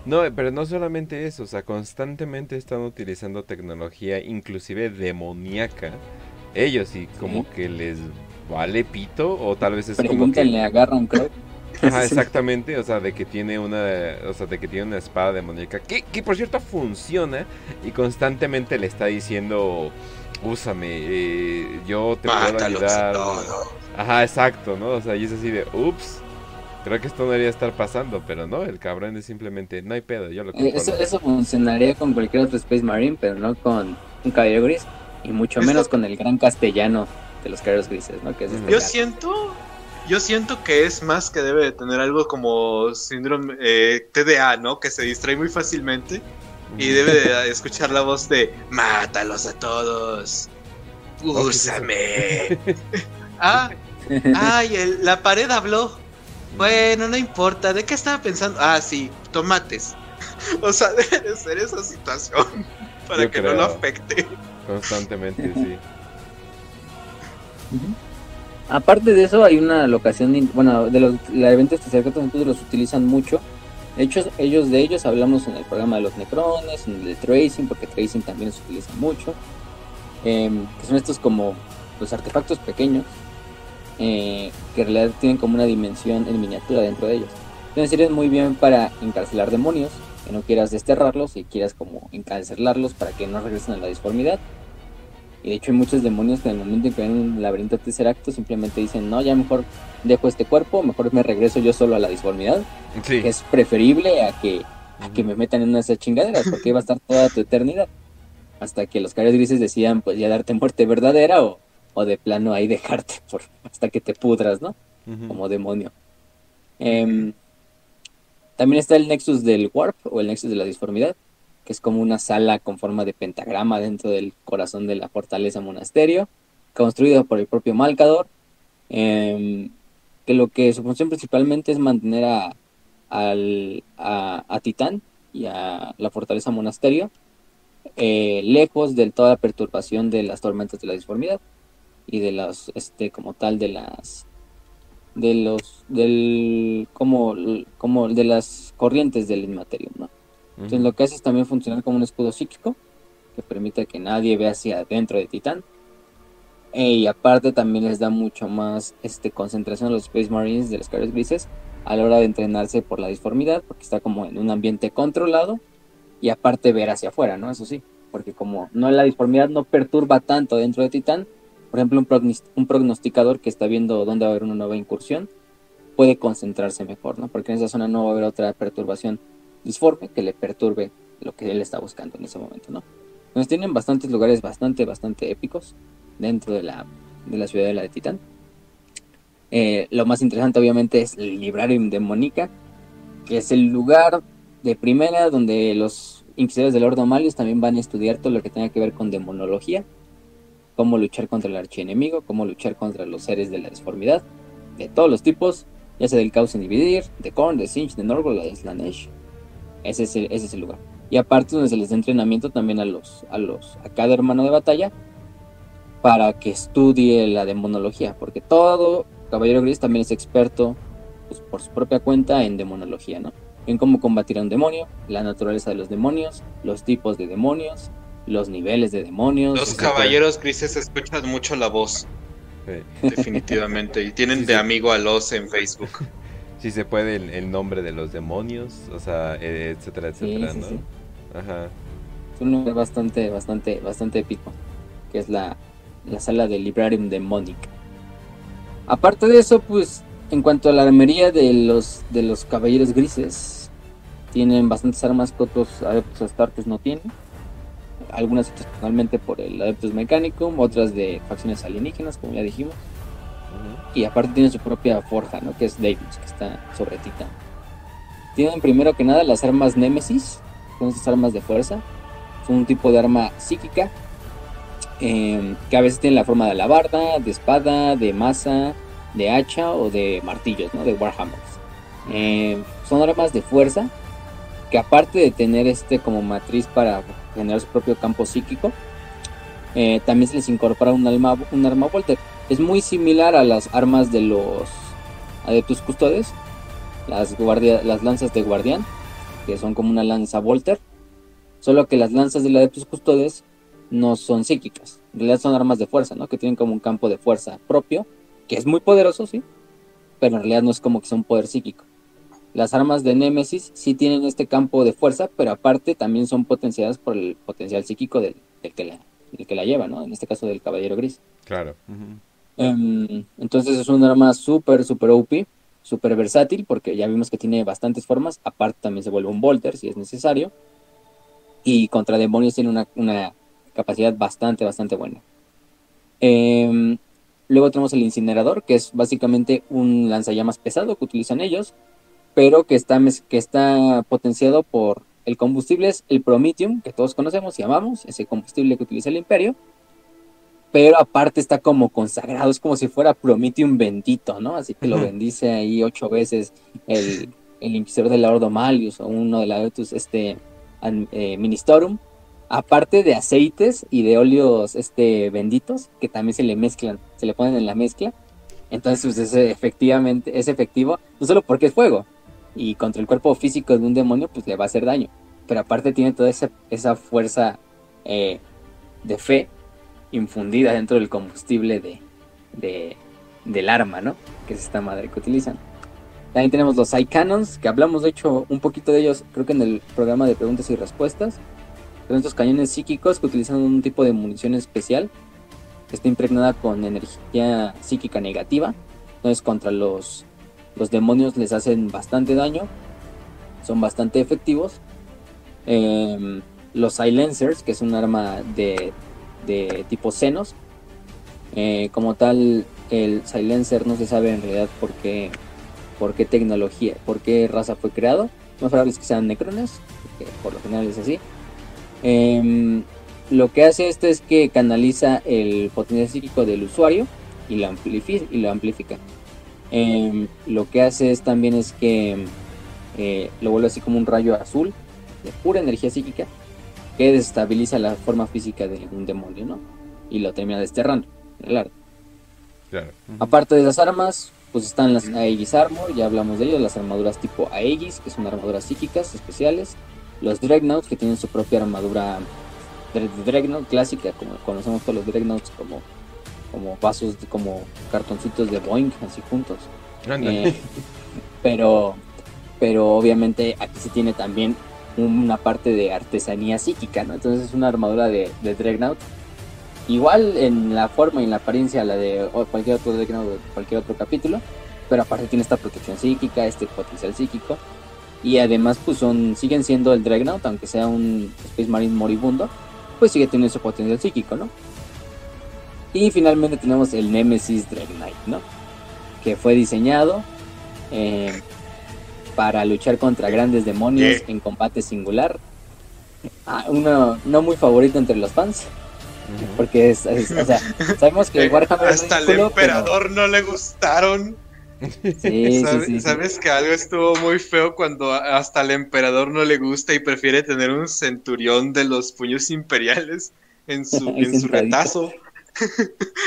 Speaker 1: No, pero no solamente eso, o sea, constantemente están utilizando tecnología, inclusive demoníaca. Ellos y como que les vale pito o tal vez es como que
Speaker 2: Pregúntenle a Garron Crow.
Speaker 1: Ajá, *laughs* exactamente, o sea, de que tiene una, o sea, de que tiene una espada demoníaca que, que por cierto funciona y constantemente le está diciendo úsame, eh, yo te
Speaker 3: Mátalos
Speaker 1: puedo ayudar. Ajá, exacto, ¿no? O sea, y es así de, ups, creo que esto no debería estar pasando, pero no, el cabrón es simplemente, no hay pedo, yo lo
Speaker 2: Eh. Eso, eso funcionaría con cualquier otro Space Marine, pero no con un caballero gris. Y mucho
Speaker 3: Esto-
Speaker 2: menos con el gran castellano de los caballeros grises, ¿no? Que es este
Speaker 3: Yo
Speaker 2: gato.
Speaker 3: siento, yo siento que es más que debe de tener algo como síndrome eh, TDA, ¿no? Que se distrae muy fácilmente y debe de escuchar la voz de mátalos a todos. Úsame. *laughs* ah, ay, el- la pared habló. Bueno, no importa. ¿De qué estaba pensando? Ah, sí, tomates. *laughs* o sea, debe de ser esa situación *laughs* para
Speaker 1: Yo
Speaker 3: que no lo afecte.
Speaker 1: Constantemente, sí.
Speaker 2: Aparte de eso, hay una locación, bueno, de los la eventos que entonces los utilizan mucho. De hecho, ellos de ellos hablamos en el programa de los Necrones, en el de Tracing, porque Tracing también los utiliza mucho. em, que son estos como los artefactos pequeños, eh, que en realidad tienen como una dimensión en miniatura dentro de ellos. Entonces sirven muy bien para encarcelar demonios, que no quieras desterrarlos y quieras como encarcelarlos para que no regresen a la disformidad. Y de hecho hay muchos demonios que en el momento en que ven un laberinto tesseracto simplemente dicen, no, ya mejor dejo este cuerpo, mejor me regreso yo solo a la disformidad,
Speaker 1: Sí.
Speaker 2: que es preferible a que, a que me metan en una de esas chingaderas, porque iba a estar toda tu eternidad. Hasta que los caras grises decidan pues ya darte muerte verdadera o, o de plano ahí dejarte por hasta que te pudras, ¿no? Como demonio. Em, también está el Nexus del Warp o el Nexus de la Disformidad, es como una sala con forma de pentagrama dentro del corazón de la fortaleza monasterio, construido por el propio Malcador, em, que lo que su función principalmente es mantener a, al- a, a Titán y a la fortaleza monasterio eh, lejos de toda la perturbación de las tormentas de la disformidad y de las, este, como tal, de las de los del como como de las corrientes del inmaterium, ¿no? Entonces lo que hace es también funcionar como un escudo psíquico que permite que nadie vea hacia adentro de Titán. Eh, y aparte también les da mucho más este concentración a los Space Marines de los caballeros grises a la hora de entrenarse por la disformidad, porque está como en un ambiente controlado y aparte ver hacia afuera, ¿no? Eso sí, porque como no la disformidad no perturba tanto dentro de Titán, por ejemplo, un, prognis- un prognosticador que está viendo dónde va a haber una nueva incursión puede concentrarse mejor, ¿no? Porque en esa zona no va a haber otra perturbación disforme que le perturbe lo que él está buscando en ese momento, ¿no? Entonces tienen bastantes lugares bastante, bastante épicos dentro de la, de la ciudadela de Titán. Eh, lo más interesante obviamente es el Librarium de Mónica, que es el lugar de primera donde los inquisidores del Ordo Malius también van a estudiar todo lo que tenga que ver con demonología, cómo luchar contra el archienemigo, cómo luchar contra los seres de la disformidad, de todos los tipos, ya sea del caos en dividir, de Korn, de Sinch, de Norgol, de Slanesh. Ese es, el, ese es el lugar. Y aparte donde se les da entrenamiento también a los, a los, a cada hermano de batalla para que estudie la demonología, porque todo caballero gris también es experto pues, por su propia cuenta en demonología, ¿no? En cómo combatir a un demonio, la naturaleza de los demonios, los tipos de demonios, los niveles de demonios.
Speaker 3: Los caballeros grises escuchan mucho la voz,
Speaker 1: Sí.
Speaker 3: definitivamente, y tienen
Speaker 1: Sí,
Speaker 3: de amigo a los en Facebook.
Speaker 1: Si se puede el, el nombre de los demonios, o sea, eh, etcétera,
Speaker 2: Sí,
Speaker 1: etcétera,
Speaker 2: sí,
Speaker 1: ¿no?
Speaker 2: sí.
Speaker 1: Ajá.
Speaker 2: Es un lugar bastante, bastante, bastante épico, que es la, la sala del Librarium de Monic. Aparte de eso, pues, en cuanto a la armería de los, de los caballeros grises, tienen bastantes armas que otros adeptos astartes no tienen. Algunas hechas personalmente por el Adeptus Mechanicum, otras de facciones alienígenas, como ya dijimos. Y aparte tienen su propia forja, ¿no? Que es Daedalus, que está sobre Titán. Tienen primero que nada las armas Nemesis, son estas armas de fuerza. Son un tipo de arma psíquica eh, que a veces tienen la forma de alabarda, de espada, de masa, de hacha o de martillos, ¿no? De warhammers. Eh, son armas de fuerza que aparte de tener este como matriz para generar su propio campo psíquico, eh, también se les incorpora un, alma, un arma Volter. Es muy similar a las armas de los Adeptus Custodes, las, guardia, las lanzas de guardián, que son como una lanza Volter, solo que las lanzas del Adeptus Custodes no son psíquicas, en realidad son armas de fuerza, ¿no? que tienen como un campo de fuerza propio, que es muy poderoso, sí, pero en realidad no es como que sea un poder psíquico. Las armas de Némesis sí tienen este campo de fuerza, pero aparte también son potenciadas por el potencial psíquico del, del que, la, el que la lleva, ¿no? En este caso del Caballero Gris.
Speaker 1: Claro.
Speaker 2: Em, entonces es un arma súper, súper OP, súper versátil, porque ya vimos que tiene bastantes formas. Aparte también se vuelve un Volter si es necesario. Y contra demonios tiene una, una capacidad bastante, bastante buena. Em, luego tenemos el incinerador, que es básicamente un lanzallamas pesado que utilizan ellos, pero que está, que está potenciado por el combustible es el Prometheum, que todos conocemos y amamos, ese combustible que utiliza el Imperio, pero aparte está como consagrado, es como si fuera Prometheum bendito, ¿no? Así que lo bendice ahí ocho veces el, el Inquisidor de la Ordo Malius o uno de la este, eh, Ministorum, aparte de aceites y de óleos este, benditos, que también se le mezclan, se le ponen en la mezcla, entonces pues, es efectivamente, es efectivo, no solo porque es fuego, y contra el cuerpo físico de un demonio pues le va a hacer daño. Pero aparte tiene toda esa, esa fuerza eh, de fe infundida dentro del combustible de, de, del arma, ¿no? Que es esta madre que utilizan. También tenemos los Eye Cannons, que hablamos de hecho un poquito de ellos, creo que en el programa de preguntas y respuestas. Son estos cañones psíquicos que utilizan un tipo de munición especial que está impregnada con energía psíquica negativa. Entonces contra los los demonios les hacen bastante daño, son bastante efectivos. Em, los silencers, que es un arma de, tipo senos, eh, como tal, el silencer no se sabe en realidad por qué, por qué tecnología, por qué raza fue creado. Más probable es que sean necrones, por lo general es así. Em, lo que hace esto es que canaliza el potencial psíquico del usuario y lo, y lo amplifica. Em, lo que hace es también es que eh, lo vuelve así como un rayo azul de pura energía psíquica que desestabiliza la forma física de un demonio, ¿no? Y lo termina desterrando, claro. Aparte de las armas, pues están las Aegis Armor, ya hablamos de ellos, las armaduras tipo Aegis, que son armaduras psíquicas especiales, los Dreadnoughts, que tienen su propia armadura Dreadnought clásica, como conocemos todos los Dreadnoughts como como vasos, como cartoncitos de Boeing, así juntos. Eh, pero, pero obviamente aquí se tiene también una parte de artesanía psíquica, ¿no? Entonces es una armadura de, de Dreadnought. Igual en la forma y en la apariencia la de cualquier otro Dreadnought cualquier otro capítulo, pero aparte tiene esta protección psíquica, este potencial psíquico. Y además pues son, siguen siendo el Dreadnought, aunque sea un Space Marine moribundo, pues sigue teniendo su potencial psíquico, ¿no? Y finalmente tenemos el Nemesis Dread Knight, ¿no? Que fue diseñado eh, para luchar contra grandes demonios en combate singular. Ah, uno no muy favorito entre los fans. Porque es, o sea, sabemos que *laughs*
Speaker 3: Warhammer Hasta el emperador no le gustaron.
Speaker 2: Sí, *laughs*
Speaker 3: ¿Sabes,
Speaker 2: sí,
Speaker 3: ¿Sabes que algo estuvo muy feo cuando hasta el emperador no le gusta y prefiere tener un centurión de los puños imperiales en su, *laughs* en su retazo?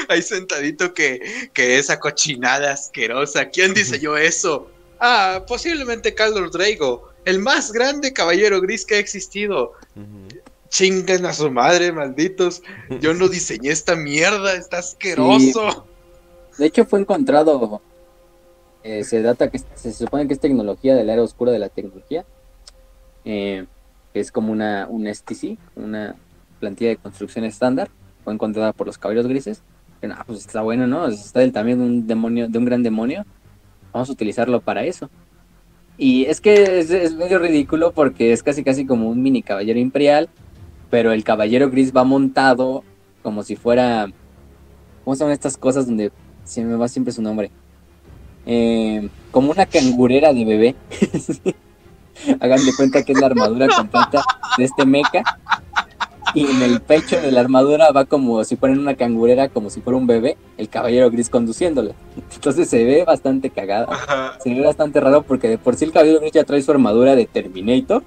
Speaker 3: Ahí sentadito que, que esa cochinada asquerosa. ¿Quién diseñó eso? Ah, posiblemente Carlos Drago, el más grande caballero gris que ha existido. Chinguen a su madre, malditos. Yo no diseñé esta mierda, está asqueroso.
Speaker 2: De hecho, fue encontrado. Eh, se data que se supone que es tecnología del área oscura de la tecnología. Eh, es como una, un STC, una plantilla de construcción estándar fue encontrada por los caballeros grises. Que no, pues está bueno, ¿no? Está del tamaño de un demonio, de un gran demonio. Vamos a utilizarlo para eso. Y es que es, medio ridículo porque es casi casi como un mini caballero imperial, pero el caballero gris va montado como si fuera... ¿Cómo llaman estas cosas donde se me va siempre su nombre? Eh, como una cangurera de bebé. *laughs* Hagan de cuenta que es la armadura completa de este mecha y en el pecho de la armadura va como si fuera una cangurera, como si fuera un bebé, el caballero gris conduciéndola. Entonces se ve bastante cagado. Se ve bastante raro porque de por sí el caballero gris ya trae su armadura de Terminator,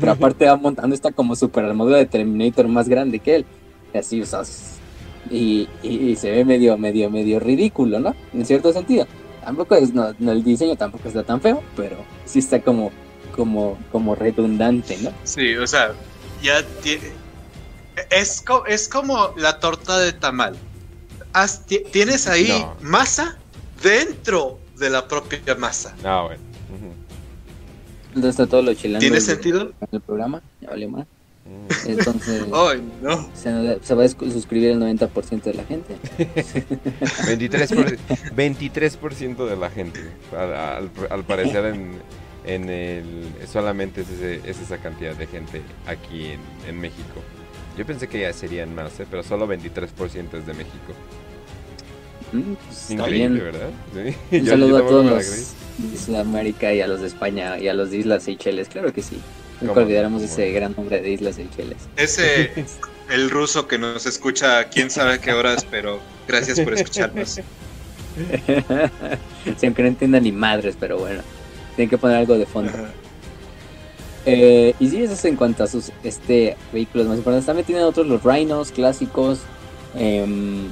Speaker 2: pero aparte va montando esta como super armadura de Terminator más grande que él. Y así, o sea, y, se ve medio, medio, medio ridículo, ¿no? En cierto sentido. Tampoco es, no, el diseño tampoco está tan feo, pero sí está como, como, como redundante, ¿no?
Speaker 3: Sí, o sea, ya tiene es, es como la torta de tamal. tienes ahí masa dentro de la propia masa.
Speaker 1: Ah, bueno.
Speaker 2: ¿Dónde está todo lo chileno?
Speaker 3: ¿Tiene sentido?
Speaker 2: El programa, ya vale más.
Speaker 1: Mm.
Speaker 2: Entonces, *laughs*
Speaker 3: Ay, no.
Speaker 2: se, se va a suscribir el 90% de la gente. *laughs*
Speaker 1: 23%, 23% de la gente. Al, al- al parecer en, en el, solamente es, ese- es esa cantidad de gente aquí en, en México. Yo pensé que ya serían más, ¿eh? pero solo 23% es de México.
Speaker 2: Mm, pues, está
Speaker 1: Increíble,
Speaker 2: bien.
Speaker 1: ¿verdad? Sí.
Speaker 2: Un *laughs*
Speaker 1: Yo-
Speaker 2: saludo
Speaker 1: yo
Speaker 2: a todos los de Sudamérica y a los de España y a los de Islas Seychelles. Claro que sí. Nunca
Speaker 1: ¿Cómo no?
Speaker 2: olvidaremos
Speaker 1: ¿Cómo
Speaker 2: ese gran nombre de Islas Seychelles.
Speaker 3: Ese, *laughs* el ruso que nos escucha, quién sabe a qué horas, pero gracias por escucharnos.
Speaker 2: sí, *laughs* aunque no entiendan ni madres, pero bueno. Tienen que poner algo de fondo. Eh, y sí, eso es en cuanto a sus este, vehículos más importantes. También tienen otros, los Rhinos clásicos. em,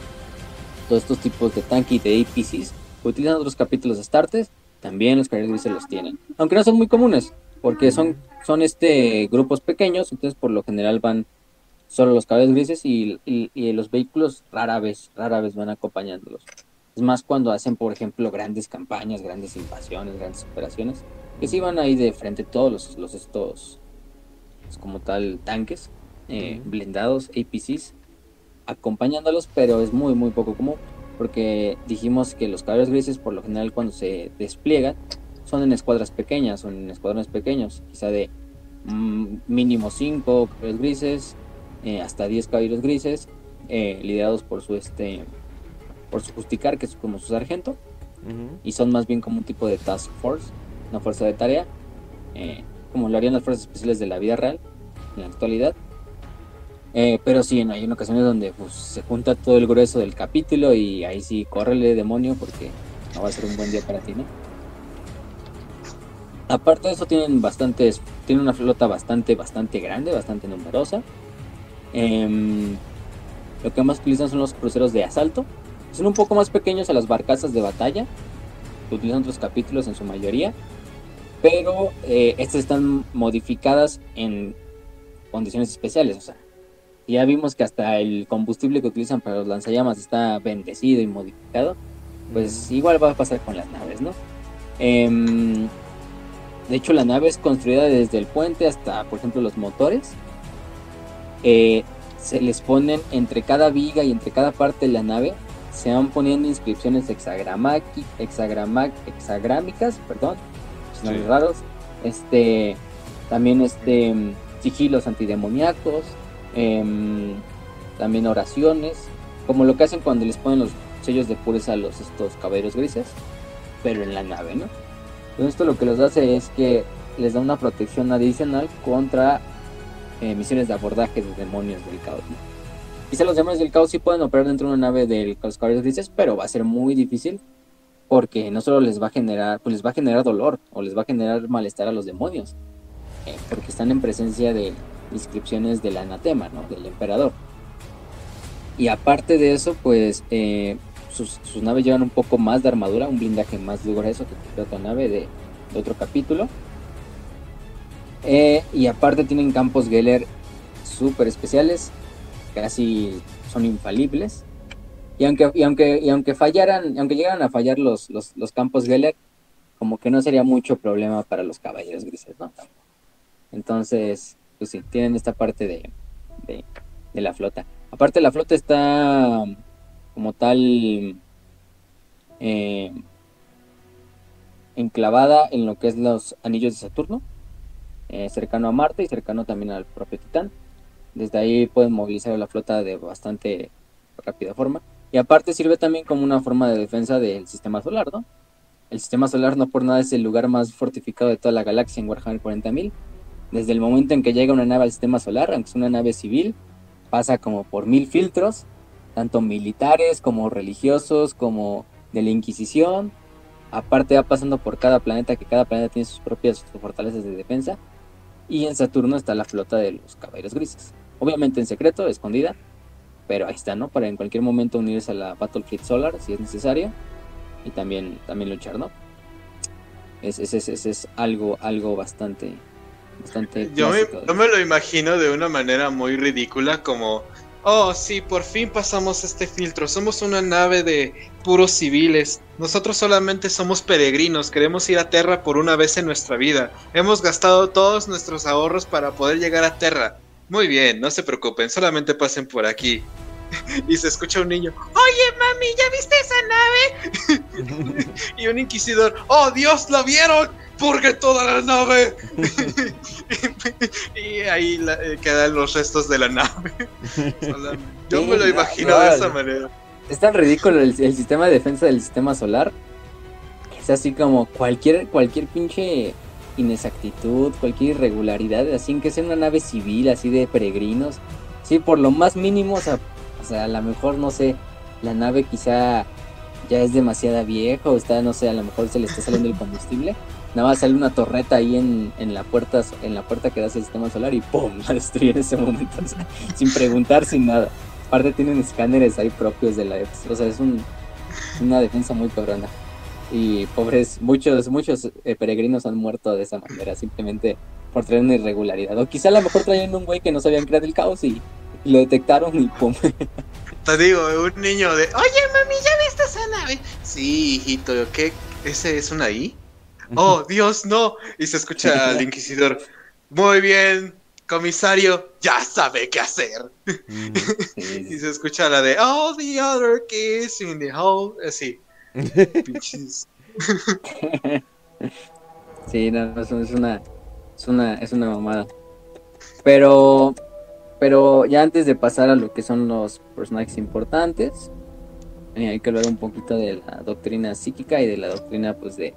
Speaker 2: todos estos tipos de tanque y de APCs. Utilizan otros capítulos de Startes. También los Caballeros Grises los tienen. Aunque no son muy comunes. Porque son, son este grupos pequeños. Entonces por lo general van solo los Caballeros Grises. Y, y- y los vehículos rara vez, rara vez van acompañándolos. Es más cuando hacen, por ejemplo, grandes campañas, grandes invasiones, grandes operaciones que sí van ahí de frente todos los, los estos pues, como tal tanques eh, blindados APCs acompañándolos pero es muy muy poco común porque dijimos que los caballeros grises por lo general cuando se despliegan son en escuadras pequeñas son en escuadrones pequeños quizá de mm, mínimo 5 caballeros grises eh, hasta 10 caballeros grises eh, liderados por su este por su justicar que es como su sargento y son más bien como un tipo de task force, una fuerza de tarea, eh, como lo harían las fuerzas especiales de la vida real en la actualidad. Eh, pero sí, no, hay ocasiones donde pues, se junta todo el grueso del capítulo y ahí sí, córrele demonio porque no va a ser un buen día para ti, ¿no? Aparte de eso tienen bastantes, tienen una flota bastante, bastante grande, bastante numerosa. Em, lo que más utilizan son los cruceros de asalto. Son un poco más pequeños a las barcazas de batalla, que utilizan otros capítulos en su mayoría, pero eh, estas están modificadas en condiciones especiales. O sea, ya vimos que hasta el combustible que utilizan para los lanzallamas está bendecido y modificado. Pues igual va a pasar con las naves, ¿no? Em, de hecho, la nave es construida desde el puente hasta, por ejemplo, los motores. Eh, se les ponen entre cada viga y entre cada parte de la nave se van poniendo inscripciones hexagrama- hexagrámicas, perdón, son
Speaker 1: Sí.
Speaker 2: raros. Este, también este sigilos antidemoníacos, em, también oraciones, como lo que hacen cuando les ponen los sellos de pureza a los estos caballeros grises, pero en la nave, ¿no? Entonces esto lo que les hace es que les da una protección adicional contra eh, misiones de abordaje de demonios del caos. ¿no? Quizá los demonios del caos sí pueden operar dentro de una nave de los caballeros grises, pero va a ser muy difícil porque no solo les va a generar, pues les va a generar dolor o les va a generar malestar a los demonios, eh, porque están en presencia de inscripciones del anatema, ¿no? Del emperador. Y aparte de eso, pues eh, sus, naves llevan un poco más de armadura, un blindaje más grueso que cualquier otra nave de, de otro capítulo. Eh, y aparte tienen campos Geller súper especiales, casi son infalibles. Y aunque, y aunque, y aunque fallaran, aunque llegaran a fallar los, los, los campos Geller, como que no sería mucho problema para los caballeros grises, ¿no? Entonces, pues sí, tienen esta parte de, de, la flota. Aparte la flota está como tal eh, enclavada en lo que es los anillos de Saturno, eh, cercano a Marte y cercano también al propio Titán. Desde ahí pueden movilizar la flota de bastante rápida forma. Y aparte sirve también como una forma de defensa del sistema solar, ¿no? El sistema solar no por nada es el lugar más fortificado de toda la galaxia en Warhammer 40.000. Desde el momento en que llega una nave al sistema solar, aunque es una nave civil, pasa como por mil filtros, tanto militares como religiosos, como de la Inquisición. Aparte va pasando por cada planeta, que cada planeta tiene sus propias fortalezas de defensa. Y en Saturno está la flota de los caballeros grises. Obviamente en secreto, escondida, pero ahí está, ¿no? Para en cualquier momento unirse a la Battle Fleet Solar si es necesario. Y también, también luchar, ¿no? Es, es, es, es, es algo, algo bastante, bastante
Speaker 3: Yo me, yo me lo imagino de una manera muy ridícula, como, oh, sí, por fin pasamos este filtro, somos una nave de puros civiles, nosotros solamente somos peregrinos, queremos ir a Terra por una vez en nuestra vida, hemos gastado todos nuestros ahorros para poder llegar a Terra, Muy bien, no se preocupen, solamente pasen por aquí. *laughs* Y se escucha un niño, oye mami, ¿ya viste esa nave? *laughs* y un inquisidor, oh Dios, ¿la vieron? ¡Purgue toda la nave! *laughs* y ahí la- eh, quedan los restos de la nave. Yo me lo
Speaker 2: no,
Speaker 3: imagino
Speaker 2: no,
Speaker 3: de esa manera.
Speaker 2: Es tan ridículo el, el sistema de defensa del sistema solar. Es así como cualquier, cualquier pinche inexactitud, cualquier irregularidad, así en que sea una nave civil, así de peregrinos. Sí, por lo más mínimo, o sea, a lo mejor, no sé, la nave quizá ya es demasiada vieja o está, no sé, a lo mejor se le está saliendo el combustible. Nada más sale una torreta ahí en, en la puerta en la puerta que da hacia el sistema solar y ¡pum! *laughs* la destruye en ese momento. o sea, sin preguntar, sin nada. Aparte tienen escáneres ahí propios de la. O sea, es un, una defensa muy cabrona. Y pobres, muchos, muchos eh, peregrinos han muerto de esa manera, simplemente por traer una irregularidad. O quizá a lo mejor traían un güey que no sabían crear el caos y, y lo detectaron y pum.
Speaker 3: Te digo, un niño de, oye mami, ¿ya viste esa nave? Sí, hijito, ¿qué? ¿Ese es una I? Oh, Dios, no. Y se escucha al *laughs* inquisidor, muy bien, comisario, ya sabe qué hacer.
Speaker 2: Sí, *laughs*
Speaker 3: Y se escucha la de, oh, the other kiss in the hole. Así, *laughs*
Speaker 2: Sí, no, es una, es una, es una mamada. Pero, pero ya antes de pasar a lo que son los personajes importantes, eh, hay que hablar un poquito de la doctrina psíquica y de la doctrina, pues, de,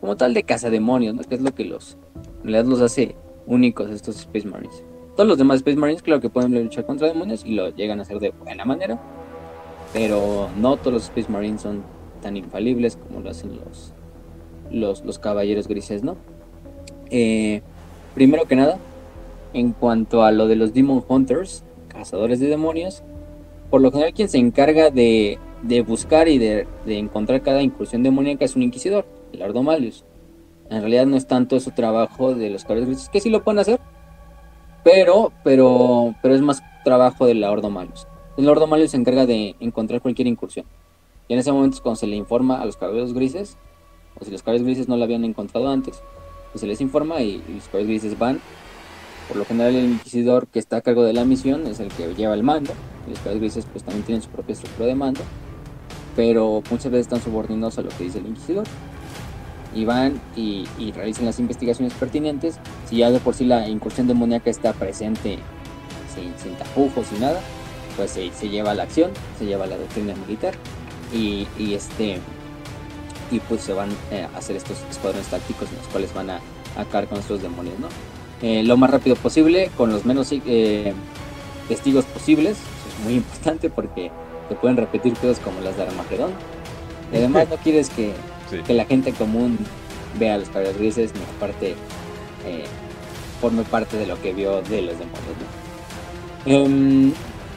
Speaker 2: como tal, de cazademonios, ¿no? Que es lo que los, en realidad los hace únicos estos Space Marines. Todos los demás Space Marines, claro que pueden luchar contra demonios y lo llegan a hacer de buena manera, pero no todos los Space Marines son tan infalibles como lo hacen los, los, los caballeros grises, ¿no? Eh, primero que nada, en cuanto a lo de los Demon Hunters, cazadores de demonios, por lo general quien se encarga de, de buscar y de, de encontrar cada incursión demoníaca es un inquisidor, el Lordo Malius. En realidad no es tanto su trabajo de los caballeros grises, que sí lo pueden hacer, pero, pero, pero es más trabajo del Lordo Malius. El Lordo Malius se encarga de encontrar cualquier incursión. En ese momento es cuando se le informa a los caballeros grises, o si los caballeros grises no la habían encontrado antes, pues se les informa y, los caballeros grises van. Por lo general el inquisidor que está a cargo de la misión es el que lleva el mando. Y los caballeros grises pues también tienen su propia estructura de mando. Pero muchas veces están subordinados a lo que dice el inquisidor. Y van y, y realizan las investigaciones pertinentes. Si ya de por sí la incursión demoníaca está presente sin, sin tapujos, sin nada, pues se, se lleva a la acción, se lleva a la doctrina militar. Y, y este y pues se van eh, a hacer estos escuadrones tácticos en los cuales van a acabar con estos demonios, ¿no? Eh, lo más rápido posible, con los menos eh, testigos posibles, eso es muy *laughs* importante porque te pueden repetir cosas como las de Armagedón. Y además no *laughs* quieres que,
Speaker 1: Sí.
Speaker 2: que la gente común vea a los caballeros grises, ni aparte forme parte de lo que vio de los demonios, ¿no?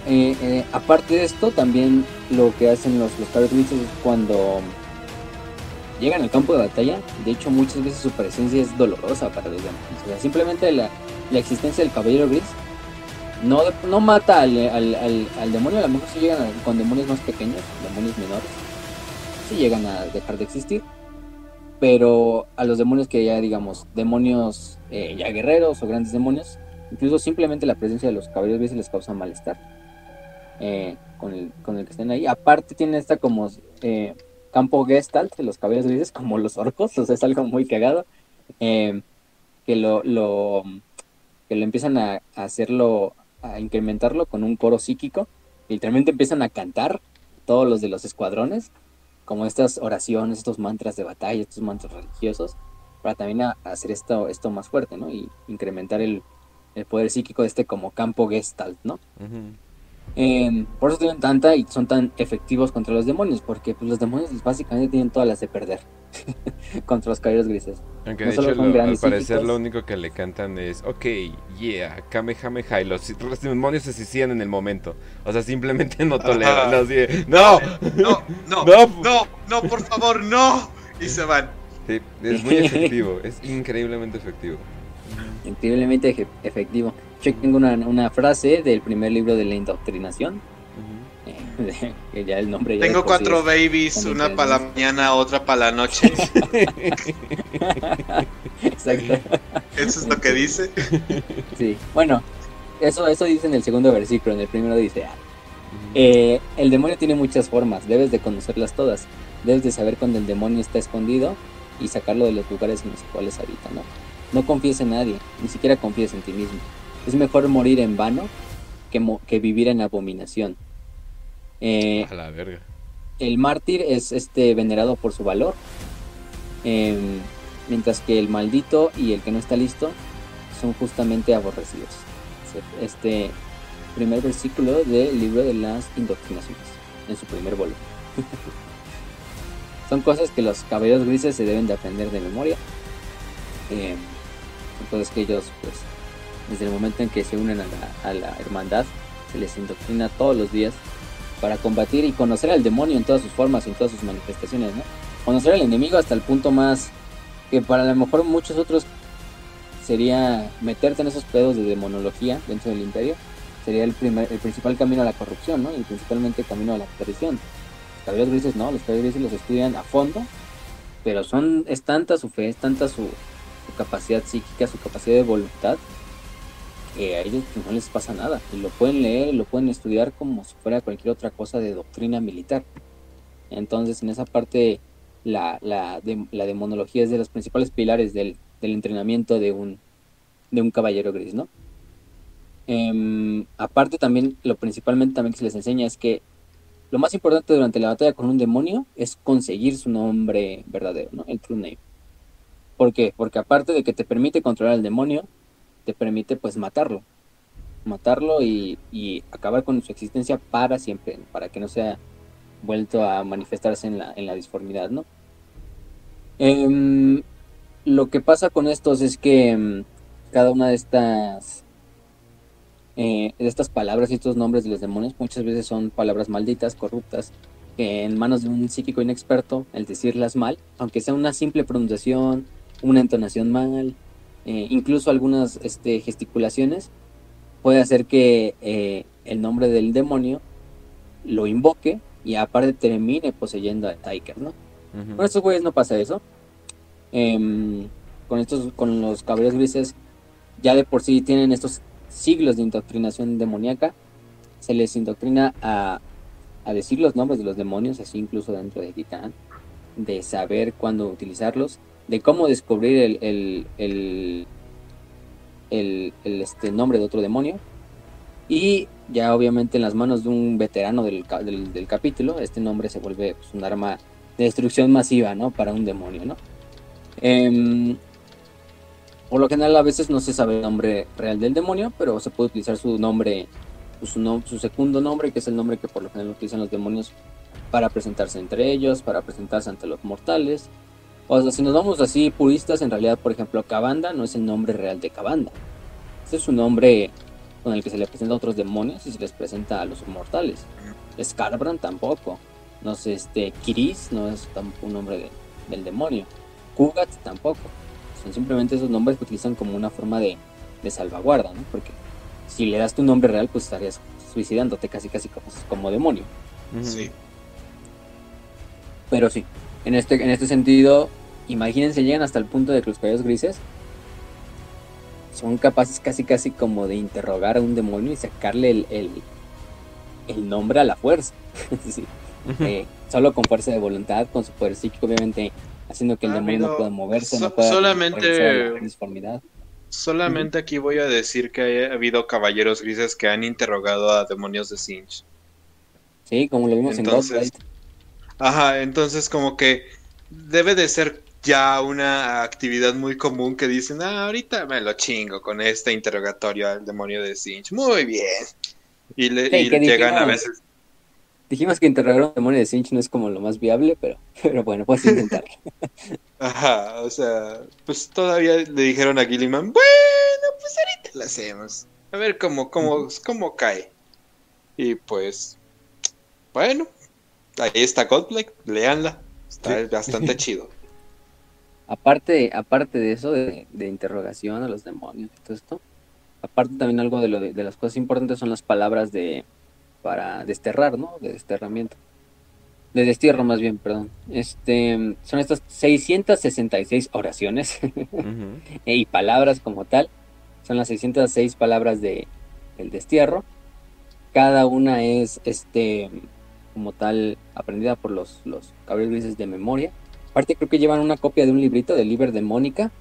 Speaker 2: Eh, eh, aparte de esto, también lo que hacen los, los es cuando llegan al campo de batalla, de hecho muchas veces su presencia es dolorosa para los demonios. O sea, simplemente la, existencia del caballero gris no, no mata al, al, al- demonio, a lo mejor sí llegan a- con demonios más pequeños, demonios menores, sí llegan a dejar de existir. Pero a los demonios que ya digamos, demonios eh, ya guerreros o grandes demonios, incluso simplemente la presencia de los caballeros grises les causa malestar eh, con, el, con el que estén ahí. Aparte tiene esta como eh, campo gestalt de los caballeros grises, como los orcos, o sea, es algo muy cagado, eh, que lo, lo, que lo empiezan a, hacerlo, a incrementarlo con un coro psíquico, literalmente empiezan a cantar todos los de los escuadrones, como estas oraciones, estos mantras de batalla, estos mantras religiosos, para también hacer esto, esto más fuerte, ¿no? Y incrementar el, el poder psíquico de este como campo gestalt, ¿no? Eh, por eso tienen tanta y son tan efectivos contra los demonios, porque pues, los demonios básicamente tienen todas las de perder *laughs* contra los caballeros grises.
Speaker 1: Aunque
Speaker 2: No
Speaker 1: de
Speaker 2: solo
Speaker 1: hecho,
Speaker 2: son
Speaker 1: lo- al parecer lo único que le cantan es, ok, yeah, Kamehameha, y los, los demonios se suicidan en el momento. O sea, simplemente no toleran, *laughs* no, no,
Speaker 3: No, no, *laughs*
Speaker 1: No.
Speaker 3: no, no, por favor, no. Y se van.
Speaker 1: Sí, es muy efectivo, es increíblemente efectivo.
Speaker 2: Increíblemente efectivo. Yo tengo una, una frase del primer libro de la indoctrinación, eh, *laughs* que ya el nombre ya de
Speaker 3: Tengo cuatro
Speaker 2: es-
Speaker 3: babies, una para la mañana, otra para la noche. *laughs*
Speaker 2: Exacto. *laughs*
Speaker 3: Eso es lo que dice.
Speaker 2: Sí, bueno, eso, eso dice en el segundo versículo, en el primero dice, ah, eh, el demonio tiene muchas formas, debes de conocerlas todas, debes de saber cuando el demonio está escondido y sacarlo de los lugares en los cuales habita, ¿no? No confíes en nadie, ni siquiera confíes en ti mismo. Es mejor morir en vano que, que vivir en abominación.
Speaker 1: Eh, a la verga.
Speaker 2: El mártir es este venerado por su valor, em, mientras que el maldito y el que no está listo son justamente aborrecidos. Este primer versículo del libro de las indoctrinaciones, en su primer volumen. *laughs* son cosas que los caballeros grises se deben de aprender de memoria. Eh, entonces que ellos, pues, desde el momento en que se unen a la, hermandad, se les indoctrina todos los días para combatir y conocer al demonio en todas sus formas y en todas sus manifestaciones, ¿no? Conocer al enemigo hasta el punto más que para a lo mejor muchos otros sería meterte en esos pedos de demonología dentro del imperio, sería el, primer, el principal camino a la corrupción, ¿no? Y principalmente camino a la perdición. Los caballeros grises no, los caballeros grises los estudian a fondo, pero son, es tanta su fe, es tanta su capacidad psíquica, su capacidad de voluntad, que a ellos no les pasa nada. Y lo pueden leer, lo pueden estudiar como si fuera cualquier otra cosa de doctrina militar. Entonces, en esa parte, la, la, la demonología es de los principales pilares del, del entrenamiento de un, de un caballero gris, ¿no? Em, aparte también, lo principalmente también que se les enseña es que lo más importante durante la batalla con un demonio es conseguir su nombre verdadero, ¿no? El true name. ¿Por qué? Porque aparte de que te permite controlar al demonio, te permite pues matarlo. Matarlo y, acabar con su existencia para siempre, para que no sea vuelto a manifestarse en la, en la disformidad, ¿no? Em, lo que pasa con estos es que em, cada una de estas eh, de estas palabras y estos nombres de los demonios muchas veces son palabras malditas, corruptas, que en manos de un psíquico inexperto, el decirlas mal, aunque sea una simple pronunciación, una entonación mal, eh, incluso algunas este, gesticulaciones, puede hacer que eh, el nombre del demonio lo invoque y aparte termine poseyendo a Tiker, ¿no? Con estos güeyes no pasa eso. Em, con estos, con los caballeros grises, ya de por sí tienen estos siglos de indoctrinación demoníaca. Se les indoctrina a, a decir los nombres de los demonios, así incluso dentro de Titán, de saber cuándo utilizarlos de cómo descubrir el, el, el, este, nombre de otro demonio. Y ya obviamente en las manos de un veterano del, del, capítulo, este nombre se vuelve pues, un arma de destrucción masiva, ¿no? Para un demonio, ¿no? Em, por lo general a veces no se sabe el nombre real del demonio, pero se puede utilizar su nombre, pues, su, su segundo nombre, que es el nombre que por lo general utilizan los demonios para presentarse entre ellos, para presentarse ante los mortales, o sea, si nos vamos así puristas, en realidad, por ejemplo, Cabanda no es el nombre real de Cabanda. Ese es un nombre con el que se le presenta a otros demonios y se les presenta a los mortales. Scarbrand tampoco. No sé, este, Kiris no es tampoco un nombre del demonio. Kugat tampoco. Son simplemente esos nombres que utilizan como una forma de, salvaguarda, ¿no? Porque si le das tu nombre real, pues estarías suicidándote casi casi como, como demonio.
Speaker 3: Sí.
Speaker 2: Pero sí, en este, en este sentido, imagínense, llegan hasta el punto de que los caballos grises son capaces casi casi como de interrogar a un demonio y sacarle el, el, nombre a la fuerza. *laughs* Eh, solo con fuerza de voluntad, con su poder psíquico, obviamente haciendo que el demonio no pueda moverse, no pueda
Speaker 3: solamente Solamente aquí voy a decir que ha habido caballeros grises que han interrogado a demonios de Sinch.
Speaker 2: Sí, como lo vimos en Ghostlight.
Speaker 3: Ajá, entonces como que debe de ser ya una actividad muy común que dicen, ah, ahorita me lo chingo con este interrogatorio al demonio de Sinch. Muy bien. Y, le, llegan a veces.
Speaker 2: Dijimos que interrogar a un demonio de Sinch no es como lo más viable, pero, *laughs* pero bueno, puedes intentarlo.
Speaker 3: Ajá, o sea, pues todavía le dijeron a Gilliman, bueno, pues ahorita lo hacemos. A ver cómo, cómo, cómo cae. Y pues, bueno, Ahí está Godblake, leanla. Está bastante *laughs* chido.
Speaker 2: Aparte, aparte de eso, de, interrogación a los demonios y todo esto, aparte también algo de, lo de, las cosas importantes son las palabras de para desterrar, ¿no? De desterramiento. De destierro más bien, perdón. Este, son estas 666 oraciones *laughs* y palabras como tal. Son las 606 palabras de, el destierro. Cada una es este como tal aprendida por los, los grises de memoria. Aparte creo que llevan una copia de un librito del Liber de Mónica,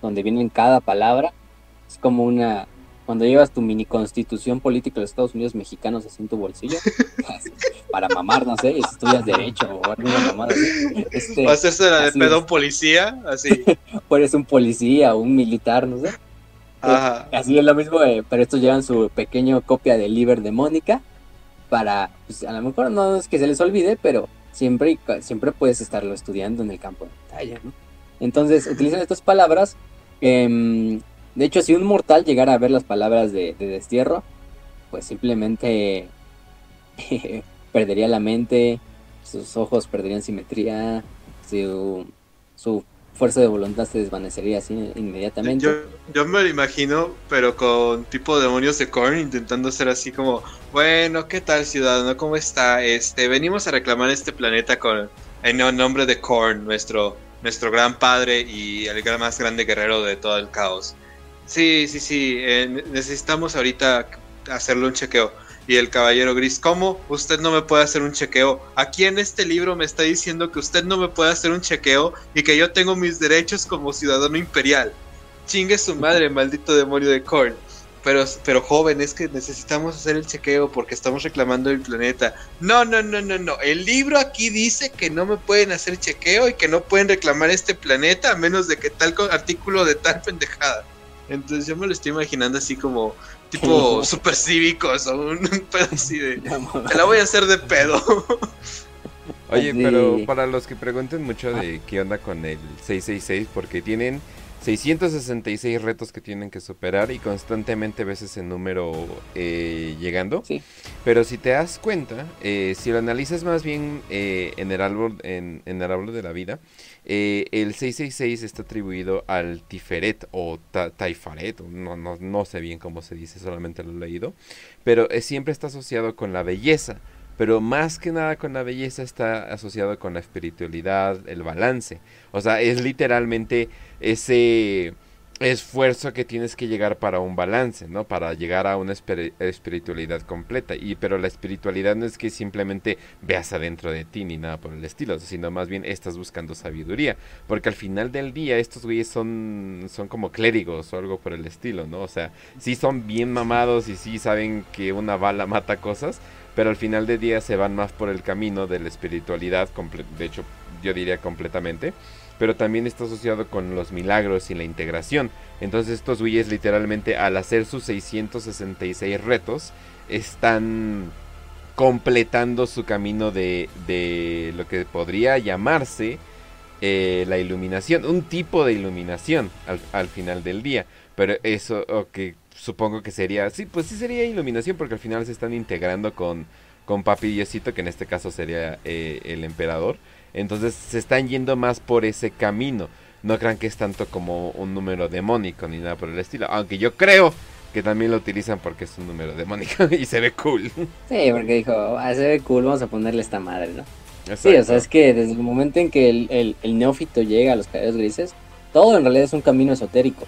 Speaker 2: donde vienen cada palabra. Es como una... Cuando llevas tu mini constitución política de los Estados Unidos mexicanos así en tu bolsillo, *laughs* para mamar, no sé, estudias derecho o alguna mamada así. Este,
Speaker 3: ¿Va a hacerse la de pedo
Speaker 2: es.
Speaker 3: policía? Así. *laughs*
Speaker 2: o eres un policía o un militar, no sé.
Speaker 3: Ajá.
Speaker 2: Así es lo mismo, eh, pero estos llevan su pequeño copia del Liber de Mónica para, pues, a lo mejor no es que se les olvide, pero siempre, siempre puedes estarlo estudiando en el campo de batalla. Entonces, utilizan estas palabras. em, de hecho, si un mortal llegara a ver las palabras de, de destierro, pues simplemente *laughs* perdería la mente, sus ojos perderían simetría, su, su fuerza de voluntad se desvanecería así inmediatamente.
Speaker 3: Yo, yo me lo imagino, pero con tipo demonios de Korn intentando ser así como, bueno, ¿qué tal ciudadano? ¿Cómo está? Este, venimos a reclamar este planeta con en el nombre de Korn, nuestro, nuestro gran padre y el más grande guerrero de todo el caos. Sí, sí, sí, eh, necesitamos ahorita hacerle un chequeo. Y el caballero gris, ¿cómo? Usted no me puede hacer un chequeo. Aquí en este libro me está diciendo que usted no me puede hacer un chequeo y que yo tengo mis derechos como ciudadano imperial. Chingue su madre, maldito demonio de Korn. Pero, pero joven, es que necesitamos hacer el chequeo porque estamos reclamando el planeta. No, no, no, no, no. El libro aquí dice que no me pueden hacer chequeo y que no pueden reclamar este planeta a menos de que tal artículo de tal pendejada. Entonces yo me lo estoy imaginando así como tipo super cívicos o un, un *laughs* pedo así de... Te la voy a hacer de pedo. *laughs*
Speaker 1: Oye, pero para los que pregunten mucho de qué onda con el 666, porque tienen 666 retos que tienen que superar y constantemente ves ese número eh, llegando.
Speaker 2: Sí.
Speaker 1: Pero si te das cuenta, eh, si lo analizas más bien eh, en, el árbol, en, en el árbol de la vida, eh, el 666 está atribuido al Tiferet o ta- Taifaret, no, no, no sé bien cómo se dice, solamente lo he leído, pero eh, siempre está asociado con la belleza. Pero más que nada con la belleza está asociado con la espiritualidad, el balance. O sea, es literalmente ese esfuerzo que tienes que llegar para un balance, ¿no? Para llegar a una espiri- espiritualidad completa. Y pero la espiritualidad no es que simplemente veas adentro de ti ni nada por el estilo, sino más bien estás buscando sabiduría, porque al final del día estos güeyes son son como clérigos o algo por el estilo, ¿no? O sea, sí son bien mamados y sí saben que una bala mata cosas, pero al final del día se van más por el camino de la espiritualidad, de hecho yo diría completamente, pero también está asociado con los milagros y la integración. Entonces estos güeyes literalmente al hacer sus 666 retos están completando su camino de, de lo que podría llamarse eh, la iluminación, un tipo de iluminación al, al final del día. Pero eso, que supongo que sería, sí, pues sí sería iluminación porque al final se están integrando con, con Papi Diosito, que en este caso sería eh, el emperador. Entonces se están yendo más por ese camino. No crean que es tanto como un número demónico ni nada por el estilo. Aunque yo creo que también lo utilizan porque es un número demónico *laughs* y se ve cool.
Speaker 2: Sí, porque dijo, ah, se ve cool, vamos a ponerle esta madre, ¿no? Sí, o sea, es que desde el momento en que el, el- el neófito llega a los caballeros grises, todo en realidad es un camino esotérico.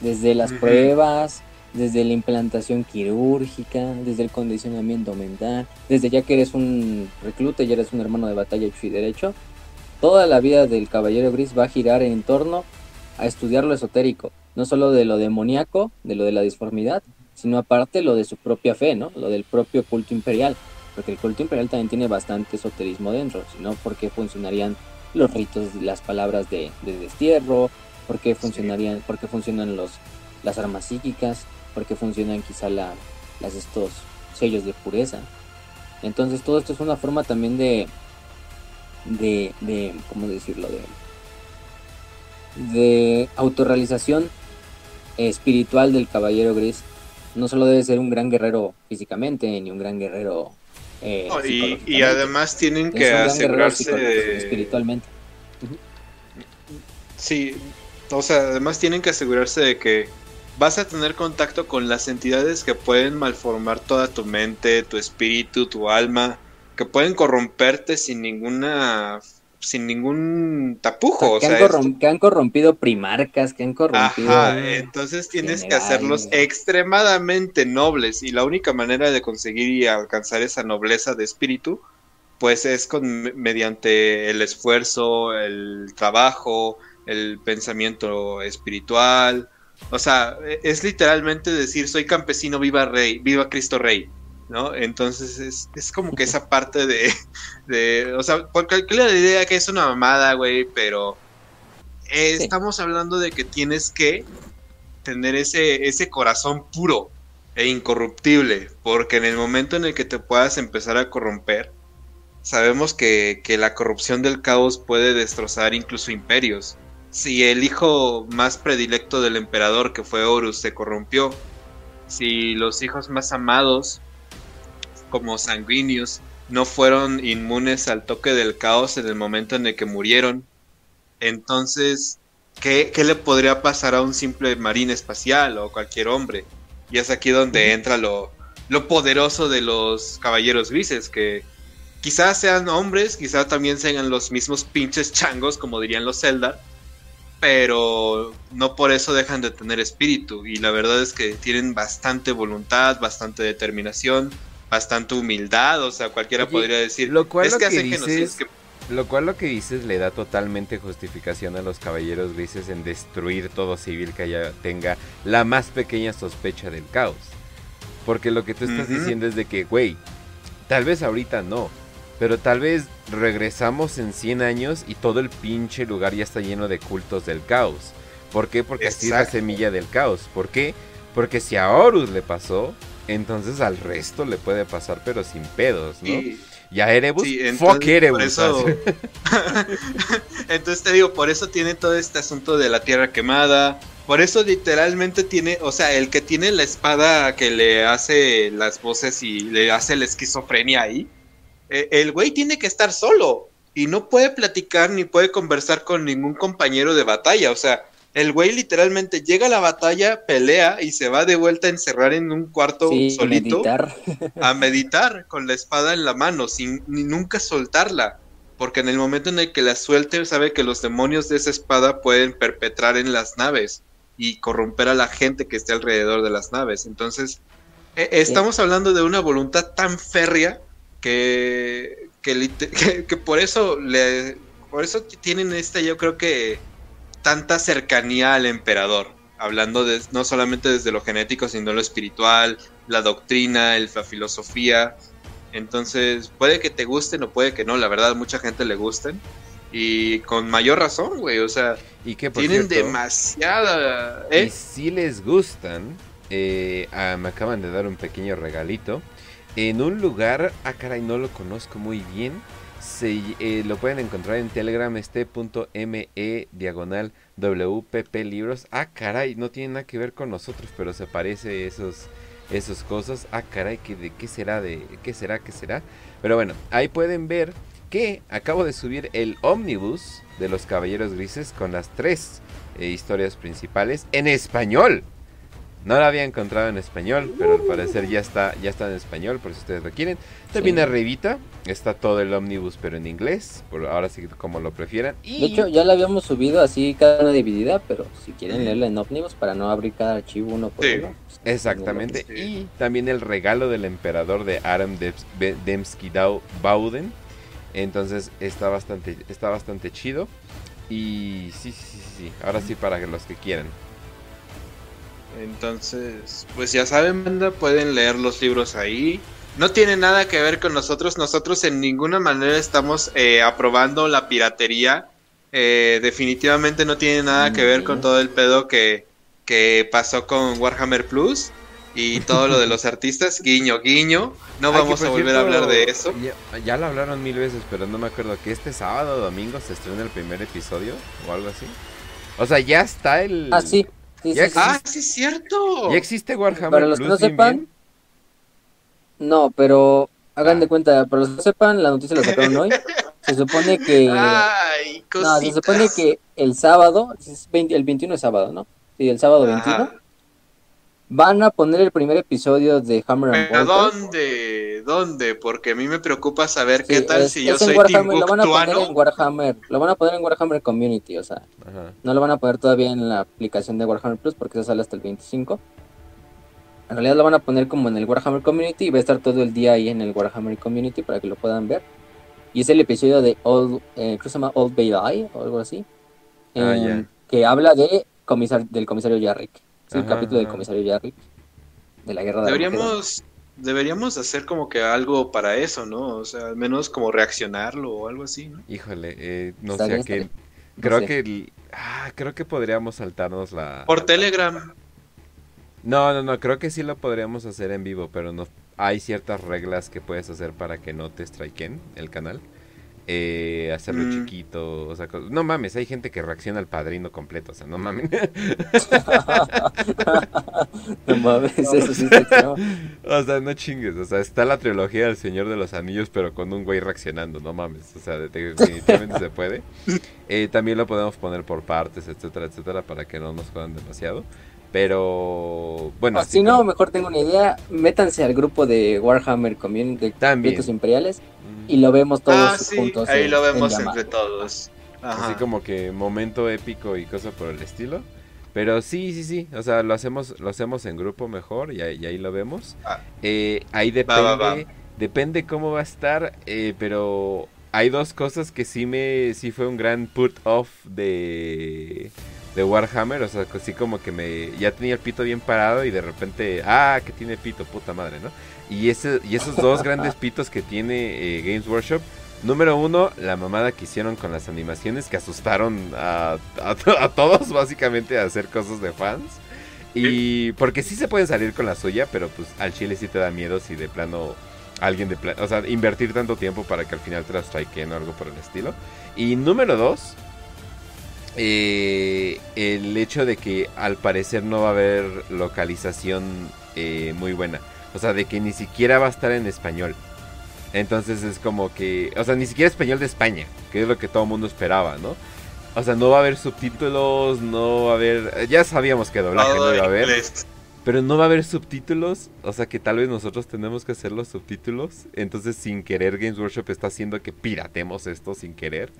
Speaker 2: Desde las pruebas, desde la implantación quirúrgica, desde el condicionamiento mental, desde ya que eres un recluta y eres un hermano de batalla hecho y derecho, toda la vida del caballero gris va a girar en torno a estudiar lo esotérico, no solo de lo demoníaco, de lo de la disformidad, sino aparte lo de su propia fe, ¿no? Lo del propio culto imperial porque el culto imperial también tiene bastante esoterismo dentro, sino porque funcionarían los ritos, las palabras de, de destierro, porque funcionarían, porque funcionan los las armas psíquicas, porque funcionan quizá la, las estos sellos de pureza. Entonces todo esto es una forma también de de, de ¿cómo decirlo? de de autorrealización espiritual del caballero gris. No solo debe ser un gran guerrero físicamente, ni un gran guerrero eh,
Speaker 3: No, y, además tienen
Speaker 2: Es
Speaker 3: que asegurarse
Speaker 2: espiritualmente.
Speaker 3: Sí, o sea, además tienen que asegurarse de que vas a tener contacto con las entidades que pueden malformar toda tu mente, tu espíritu, tu alma, que pueden corromperte sin ninguna sin ningún tapujo.
Speaker 2: que,
Speaker 3: o sea,
Speaker 2: han corrom- que han corrompido primarcas, que han corrompido.
Speaker 3: Ajá, entonces tienes que hacerlos extremadamente nobles y la única manera de conseguir y alcanzar esa nobleza de espíritu, pues es con mediante el esfuerzo, el trabajo, el pensamiento espiritual. O sea, e- es literalmente decir soy campesino, viva rey, viva Cristo Rey. ¿No? Entonces es, es como que esa parte de, de o sea, por cualquier idea que es una mamada, güey, pero eh,
Speaker 2: Sí.
Speaker 3: estamos hablando de que tienes que tener ese, ese corazón puro e incorruptible, porque en el momento en el que te puedas empezar a corromper, sabemos que, que la corrupción del caos puede destrozar incluso imperios. Si el hijo más predilecto del emperador, que fue Horus, se corrompió, si los hijos más amados, como sanguíneos, no fueron inmunes al toque del caos en el momento en el que murieron, entonces, ¿qué, qué le podría pasar a un simple marín espacial o cualquier hombre? Y es aquí donde entra lo, lo poderoso de los caballeros grises, que quizás sean hombres, quizás también sean los mismos pinches changos, como dirían los Zelda, pero no por eso dejan de tener espíritu. Y la verdad es que tienen bastante voluntad, bastante determinación, bastante humildad, o sea, cualquiera
Speaker 1: Oye,
Speaker 3: podría decir,
Speaker 1: lo cual
Speaker 3: es
Speaker 1: lo
Speaker 3: que
Speaker 1: que
Speaker 3: hacen
Speaker 1: dices-
Speaker 3: que
Speaker 1: Lo cual lo que dices le da totalmente justificación a los caballeros grises en destruir todo civil que haya, tenga la más pequeña sospecha del caos. Porque lo que tú estás diciendo es de que, güey, tal vez ahorita no, pero tal vez regresamos en 100 años y todo el pinche lugar ya está lleno de cultos del caos. ¿Por qué? Porque así es la semilla del caos. ¿Por qué? Porque si a Horus le pasó, entonces al resto le puede pasar, pero sin pedos, ¿no?
Speaker 3: y-
Speaker 1: Y a Erebus,
Speaker 3: Sí,
Speaker 1: fuck Erebus.
Speaker 3: eso, *laughs* entonces te digo, por eso tiene todo este asunto de la tierra quemada. Por eso literalmente tiene, o sea, el que tiene la espada que le hace las voces y le hace la esquizofrenia ahí, el güey tiene que estar solo y no puede platicar ni puede conversar con ningún compañero de batalla. O sea, el güey literalmente llega a la batalla, pelea y se va de vuelta a encerrar en un cuarto
Speaker 2: Sí,
Speaker 3: solito
Speaker 2: meditar.
Speaker 3: a meditar con la espada en la mano, sin ni nunca soltarla. Porque en el momento en el que la suelte, sabe que los demonios de esa espada pueden perpetrar en las naves y corromper a la gente que esté alrededor de las naves. Entonces, e- estamos hablando de una voluntad tan férrea que, que, lit- *laughs* que- que por eso le, por eso tienen esta, yo creo que tanta cercanía al emperador. Hablando de, no solamente desde lo genético, sino lo espiritual, la doctrina, el- la filosofía. Entonces, puede que te gusten o puede que no, la verdad, mucha gente le gusten. Y con mayor razón, güey, o sea,
Speaker 1: Y que
Speaker 3: tienen
Speaker 1: cierto,
Speaker 3: demasiada...
Speaker 1: Y
Speaker 3: ¿eh?
Speaker 1: si les gustan, eh, ah, me acaban de dar un pequeño regalito. En un lugar, ah caray, no lo conozco muy bien. Se, eh, lo pueden encontrar en Telegram, este.me diagonal WPP libros. Ah caray, no tiene nada que ver con nosotros, pero se parece esos esas cosas. Ah caray, ¿qué, de qué será? ¿De qué será? ¿Qué será? Pero bueno, ahí pueden ver que acabo de subir el ómnibus de los Caballeros Grises con las tres eh, historias principales en español. No la había encontrado en español, pero al parecer ya está, ya está en español, por si ustedes lo quieren. También
Speaker 2: Sí.
Speaker 1: arribita está todo el ómnibus, pero en inglés, por ahora sí como lo prefieran. Y
Speaker 2: De hecho, ya la habíamos subido así cada una dividida, pero si quieren leerla en Omnibus para no abrir cada archivo uno por
Speaker 3: Sí.
Speaker 2: uno. pues,
Speaker 1: Exactamente. Y también el regalo del emperador de Aram Dembski Dau- Bauden. Entonces está bastante, está bastante chido. Y sí, sí, sí, sí. Ahora sí para los que quieran.
Speaker 3: Entonces, pues ya saben, banda, pueden leer los libros ahí. No tiene nada que ver con nosotros. Nosotros en ninguna manera estamos eh, aprobando la piratería. Eh, definitivamente no tiene nada que ver con
Speaker 2: Mm.
Speaker 3: todo el pedo que, que pasó con Warhammer Plus y todo lo de los *laughs* artistas. Guiño, guiño. No vamos a volver a hablar de eso.
Speaker 1: Ya, ya lo hablaron mil veces, pero no me acuerdo que este sábado o domingo se estrena el primer episodio o algo así. O sea, ya está el.
Speaker 2: Ah, sí. sí,
Speaker 1: Ya
Speaker 2: sí, sí.
Speaker 3: Ah, sí es cierto.
Speaker 1: Ya existe Warhammer
Speaker 2: Para los que
Speaker 1: Plus,
Speaker 2: no sepan,
Speaker 1: bien.
Speaker 2: No, pero hagan
Speaker 1: Ah.
Speaker 2: de cuenta, para los que no sepan, la noticia la sacaron hoy. Se supone que. *laughs*
Speaker 3: Ay,
Speaker 2: No, se supone que el sábado, es 20 el 21 es sábado, ¿no? Sí, el sábado
Speaker 3: Ajá.
Speaker 2: 21 Van a poner el primer episodio de Hammer and
Speaker 3: ¿Pero
Speaker 2: Bolter.
Speaker 3: dónde? ¿Dónde? Porque a mí me preocupa saber
Speaker 2: Sí,
Speaker 3: qué tal
Speaker 2: es-
Speaker 3: si yo soy
Speaker 2: Warhammer, lo van a poner en. Warhammer, lo van a poner en Warhammer Community, o sea,
Speaker 1: Ajá.
Speaker 2: no lo van a poner todavía en la aplicación de Warhammer Plus porque eso sale hasta el 25. En realidad lo van a poner como en el Warhammer Community y va a estar todo el día ahí en el Warhammer Community para que lo puedan ver. Y es el episodio de Old, eh, creo que se llama Old Bay Eye o algo así,
Speaker 1: Ah,
Speaker 2: em,
Speaker 1: ya.
Speaker 2: que habla de comisar, del comisario Jarrick. Es
Speaker 1: Ajá,
Speaker 2: capítulo del
Speaker 1: ajá.
Speaker 2: comisario Jarrick de la guerra de.
Speaker 3: Deberíamos, deberíamos hacer como que algo para eso, ¿no? O sea, al menos como reaccionarlo o algo así, ¿no?
Speaker 1: Híjole, eh, no sé a qué.
Speaker 2: No
Speaker 1: Creo
Speaker 2: sé.
Speaker 1: que. el- ah, creo que podríamos saltarnos la.
Speaker 3: Por Telegram.
Speaker 1: No, no, no, creo que sí lo podríamos hacer en vivo, pero no hay ciertas reglas que puedes hacer para que no te striken el canal. Eh, hacerlo
Speaker 3: Mm.
Speaker 1: chiquito, o sea, no mames, hay gente que reacciona al padrino completo, o sea, no mames. *laughs*
Speaker 2: no mames, eso sí extremo.
Speaker 1: o sea, no chingues, o sea, está la trilogía del Señor de los Anillos, pero con un güey reaccionando, no mames, o sea, de- definitivamente se puede. *laughs* Eh, también lo podemos poner por partes, etcétera, etcétera, para que no nos jodan demasiado. Pero, bueno,
Speaker 2: O
Speaker 1: así
Speaker 2: si no,
Speaker 1: como-
Speaker 2: mejor tengo una idea. Métanse al grupo de Warhammer Community de
Speaker 1: También.
Speaker 2: Ritos Imperiales
Speaker 1: Mm.
Speaker 2: y lo vemos todos
Speaker 3: Ah, sí,
Speaker 2: juntos.
Speaker 3: ahí
Speaker 2: en-
Speaker 3: lo vemos entre todos. Ajá.
Speaker 1: Así como que momento épico y cosa por el estilo. Pero sí, sí, sí. O sea, lo hacemos, lo hacemos en grupo mejor y ahí, y ahí lo vemos.
Speaker 3: Ah.
Speaker 1: Eh, ahí depende,
Speaker 3: Va, va, va.
Speaker 1: depende cómo va a estar. eh, pero hay dos cosas que sí me, sí fue un gran put off de, de Warhammer. O sea, así como que me, ya tenía el pito bien parado y de repente, ah, que tiene pito, puta madre, ¿no? Y ese, y esos dos *laughs* grandes pitos que tiene eh, Games Workshop. Número uno, la mamada que hicieron con las animaciones que asustaron a, a to- a todos *laughs* básicamente a hacer cosas de fans. Y porque sí se pueden salir con la suya, pero pues al chile sí te da miedo si de plano alguien de plano, o sea, invertir tanto tiempo para que al final te la strikeen o algo por el estilo. Y número dos, eh, el hecho de que al parecer no va a haber localización eh, muy buena. O sea, de que ni siquiera va a estar en español. Entonces es como que, o sea, ni siquiera español de España, que es lo que todo el mundo esperaba, ¿no? O sea, no va a haber subtítulos, no va a haber, ya sabíamos que doblaje no iba a haber,
Speaker 3: inglés.
Speaker 1: pero no va a haber subtítulos, o sea que tal vez nosotros tenemos que hacer los subtítulos, entonces sin querer Games Workshop está haciendo que piratemos esto sin querer.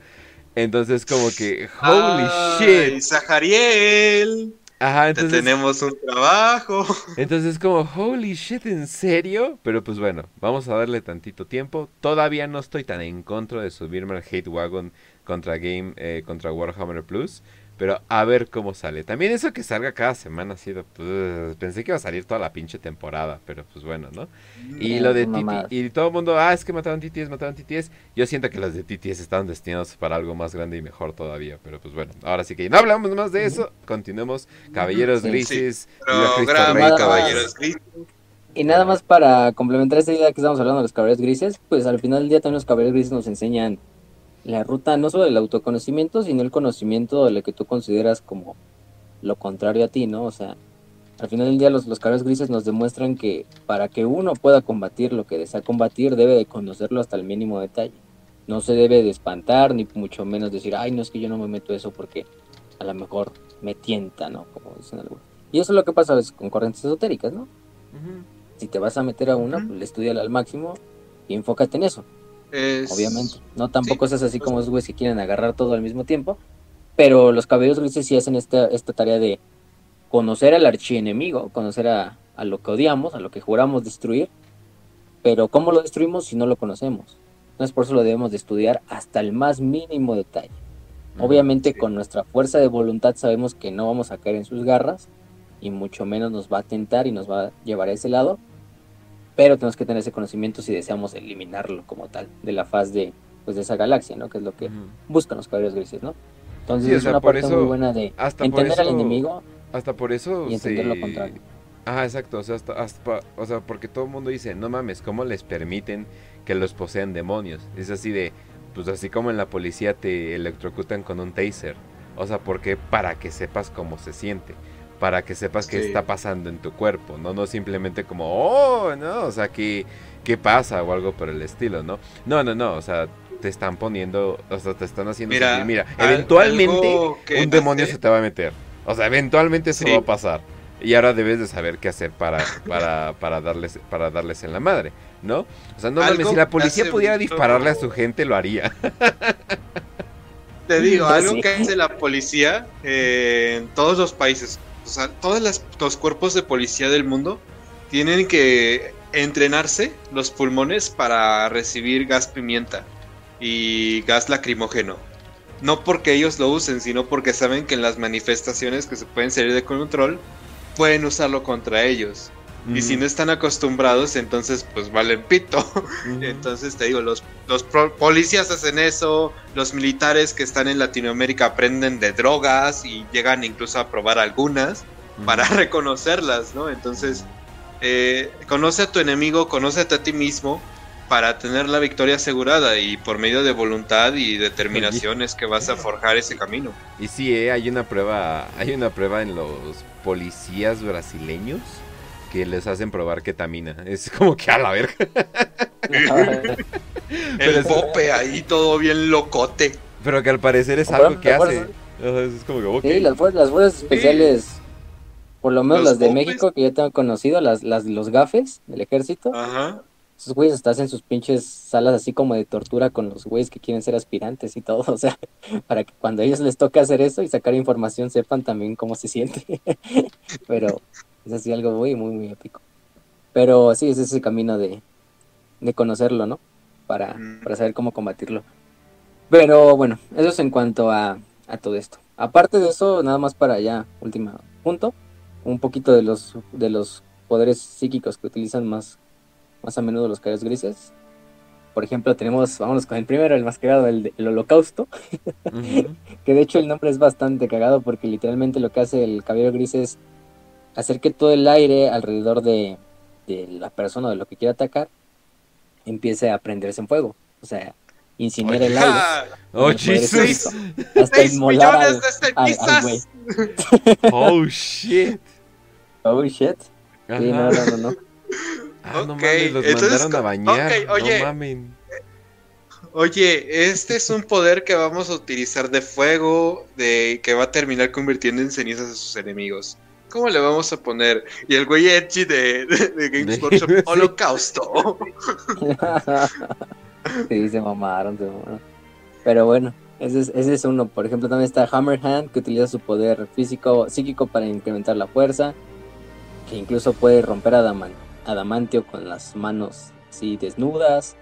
Speaker 1: Entonces como que, holy
Speaker 3: Ay,
Speaker 1: shit.
Speaker 3: Zahariel,
Speaker 1: Ajá,
Speaker 3: te
Speaker 1: entonces
Speaker 3: tenemos un trabajo.
Speaker 1: entonces como, holy shit, ¿en serio? Pero pues bueno, vamos a darle tantito tiempo. Todavía no estoy tan en contra de subirme al hate wagon contra Game, eh, contra Warhammer Plus. Pero a ver cómo sale. También eso que salga cada semana ha sido... pues, pensé que iba a salir toda la pinche temporada, pero pues bueno, ¿no? Y
Speaker 2: Eh,
Speaker 1: lo de. TT, y todo el mundo, ah, es que mataron TTS, mataron TTS. Yo siento que los de TTS estaban destinados para algo más grande y mejor todavía. Pero pues bueno, ahora sí que no hablamos más de eso. Continuemos. Caballeros
Speaker 2: Sí.
Speaker 1: Grises.
Speaker 3: Programa Caballeros Grises.
Speaker 2: Y nada más para complementar esta idea que estamos hablando de los caballeros grises, pues al final del día también los caballeros grises nos enseñan la ruta no solo del autoconocimiento, sino el conocimiento de lo que tú consideras como lo contrario a ti, ¿no? O sea, al final del día los, los grises nos demuestran que para que uno pueda combatir lo que desea combatir, debe de conocerlo hasta el mínimo detalle. No se debe de espantar, ni mucho menos decir, ay, no es que yo no me meto eso porque a lo mejor me tienta, ¿no? Como dicen algunos. Y eso es lo que pasa veces con corrientes esotéricas, ¿no?
Speaker 1: Ujú.
Speaker 2: si te vas a meter a una,
Speaker 3: Ujú.
Speaker 2: pues estudiala al máximo y enfócate en eso,
Speaker 3: Es-
Speaker 2: obviamente. No tampoco
Speaker 3: Sí,
Speaker 2: seas así
Speaker 3: pues-
Speaker 2: como esos güeyes que quieren agarrar todo al mismo tiempo, pero los caballeros grises sí hacen esta, esta tarea de conocer al archienemigo, conocer a, a lo que odiamos, a lo que juramos destruir, pero ¿cómo lo destruimos si no lo conocemos? Entonces por eso lo debemos de estudiar hasta el más mínimo detalle. Obviamente
Speaker 3: sí.
Speaker 2: con nuestra fuerza de voluntad sabemos que no vamos a caer en sus garras y mucho menos nos va a tentar y nos va a llevar a ese lado, pero tenemos que tener ese conocimiento si deseamos eliminarlo como tal de la faz de, pues, de esa galaxia, ¿no? Que es lo que buscan los caballeros grises, ¿no? Entonces
Speaker 1: Sí, o
Speaker 2: es una
Speaker 1: por
Speaker 2: parte
Speaker 1: eso-
Speaker 2: muy buena de
Speaker 1: hasta
Speaker 2: entender al enemigo
Speaker 1: Hasta por eso
Speaker 2: y entender lo contrario.
Speaker 1: Ajá, exacto, o sea, hasta, hasta o sea, porque todo el mundo dice, no mames, ¿cómo les permiten que los posean demonios? Es así de, pues así como en la policía te electrocutan con un taser. O sea, porque para que sepas cómo se siente, para que sepas qué
Speaker 3: Sí.
Speaker 1: está pasando en tu cuerpo, no no simplemente como, oh, no, o sea, ¿qué, qué pasa o algo por el estilo, ¿no? No, no, no, o sea, te están poniendo, o sea, te están haciendo
Speaker 3: Mira,
Speaker 1: sentir, mira,
Speaker 3: al-
Speaker 1: eventualmente
Speaker 3: algo que
Speaker 1: un demonio
Speaker 3: hace-
Speaker 1: se te va a meter. O sea, eventualmente eso
Speaker 3: Sí.
Speaker 1: va a pasar. y ahora debes de saber qué hacer para, para, para, darles, para darles en la madre, ¿no? O sea, no mames,
Speaker 3: Algo
Speaker 1: si la policía pudiera
Speaker 3: mucho-
Speaker 1: dispararle a su gente, lo haría.
Speaker 3: Te digo, algo
Speaker 2: Sí.
Speaker 3: que hace la policía eh, en todos los países, o sea, todos los cuerpos de policía del mundo tienen que entrenarse los pulmones para recibir gas pimienta y gas lacrimógeno. No porque ellos lo usen, sino porque saben que en las manifestaciones que se pueden salir de control, pueden usarlo contra ellos. Y si no están acostumbrados, entonces pues valen pito. Entonces te digo, los, los policías hacen eso, los militares que están en Latinoamérica aprenden de drogas y llegan incluso a probar algunas para *laughs* reconocerlas, ¿no? Entonces, eh, conoce a tu enemigo, conócete a ti mismo para tener la victoria asegurada y por medio de voluntad y determinación es que vas a forjar ese camino.
Speaker 1: Y sí, eh, hay una prueba, hay una prueba en los policías brasileños que les hacen probar ketamina. *laughs* Es como que a la verga. *laughs* Pero
Speaker 3: El
Speaker 1: es-
Speaker 3: pope ahí todo bien locote.
Speaker 1: Pero que al parecer es algo que hace. Es como que, ok.
Speaker 2: Sí, las, las fuerzas especiales, por lo menos
Speaker 3: Los
Speaker 2: las de
Speaker 3: popes.
Speaker 2: México, que yo tengo conocido, las, las, los gafes del ejército,
Speaker 3: Ajá.
Speaker 2: esos güeyes hasta hacen sus pinches salas así como de tortura con los güeyes que quieren ser aspirantes y todo, *laughs* o sea, para que cuando a ellos les toque hacer eso y sacar información sepan también cómo se siente. Pero es así algo muy, muy, muy épico. Pero sí, ese es el camino de, de conocerlo, ¿no? Para, para saber cómo combatirlo. Pero bueno, eso es en cuanto a, a todo esto. Aparte de eso, nada más para ya, último punto, un poquito de los, de los poderes psíquicos que utilizan más, más a menudo los caballeros grises. Por ejemplo, tenemos, vámonos con el primero, el más cagado, el, el holocausto, *laughs* que de hecho el nombre es bastante cagado porque literalmente lo que hace el caballero gris es hacer que todo el aire alrededor de, de la persona o de lo que quiera atacar empiece a prenderse en fuego. O sea, incinera el aire.
Speaker 1: Oh, Jesus.
Speaker 2: Hasta
Speaker 3: ¡Seis
Speaker 2: inmolar al,
Speaker 3: millones de
Speaker 2: al- al
Speaker 3: cenizas!
Speaker 2: güey.
Speaker 1: Oh, shit.
Speaker 2: Oh shit.
Speaker 1: Ajá.
Speaker 2: Sí, no, no, no, no.
Speaker 1: Ah, no
Speaker 3: Ok,
Speaker 1: mames, los
Speaker 3: entonces
Speaker 1: mandaron a bañar.
Speaker 3: ok, oye.
Speaker 1: No mamen.
Speaker 3: Oye, este es un poder que vamos a utilizar de fuego, de que va a terminar convirtiendo en cenizas a sus enemigos. ¿Cómo le vamos a poner? Y el güey edgy de, de, de Games Workshop. Holocausto. *laughs*
Speaker 2: sí, se mamaron, se mamaron. Pero bueno, ese es, ese es uno. Por ejemplo, también está Hammerhand, que utiliza su poder físico, psíquico para incrementar la fuerza. Que incluso puede romper adaman- adamantio con las manos así desnudas.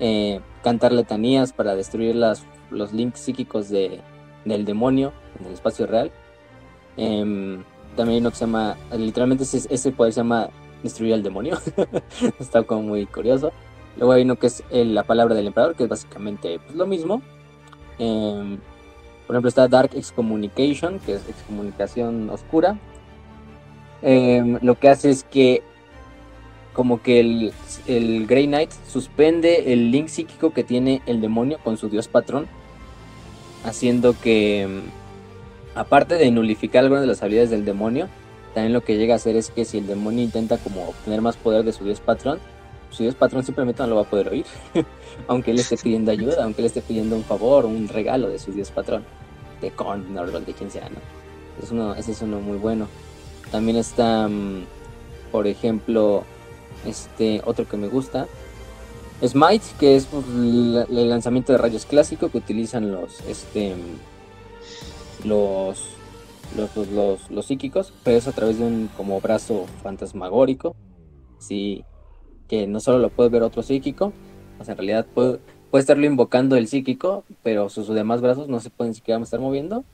Speaker 2: eh, cantar letanías para destruir las, los links psíquicos de, del demonio en el espacio real. Em, también hay uno que se llama, literalmente ese, ese poder se llama destruir al demonio. *laughs* Está como muy curioso. Luego hay uno que es la palabra del emperador, que es básicamente pues, lo mismo. Em, por ejemplo, está Dark Excommunication, que es excomunicación oscura. Em, lo que hace es que como que el, el Grey Knight suspende el link psíquico que tiene el demonio con su dios patrón, haciendo que, em, aparte de nulificar algunas de las habilidades del demonio, también lo que llega a hacer es que si el demonio intenta como obtener más poder de su dios patrón, su dios patrón simplemente no lo va a poder oír, *laughs* aunque él esté pidiendo ayuda, aunque él esté pidiendo un favor, un regalo de su dios patrón, de Korn, Nordal, de quien sea, ¿no? Es uno, ese es uno muy bueno. También está, mm, por ejemplo, este otro que me gusta, Smite, que es pues, el lanzamiento de rayos clásico que utilizan los, este, los, los, los, psíquicos, pero es a través de un como brazo fantasmagórico, sí, que no solo lo puede ver otro psíquico, o sea, en realidad puede, puede estarlo invocando el psíquico, pero sus demás brazos no se pueden siquiera estar moviendo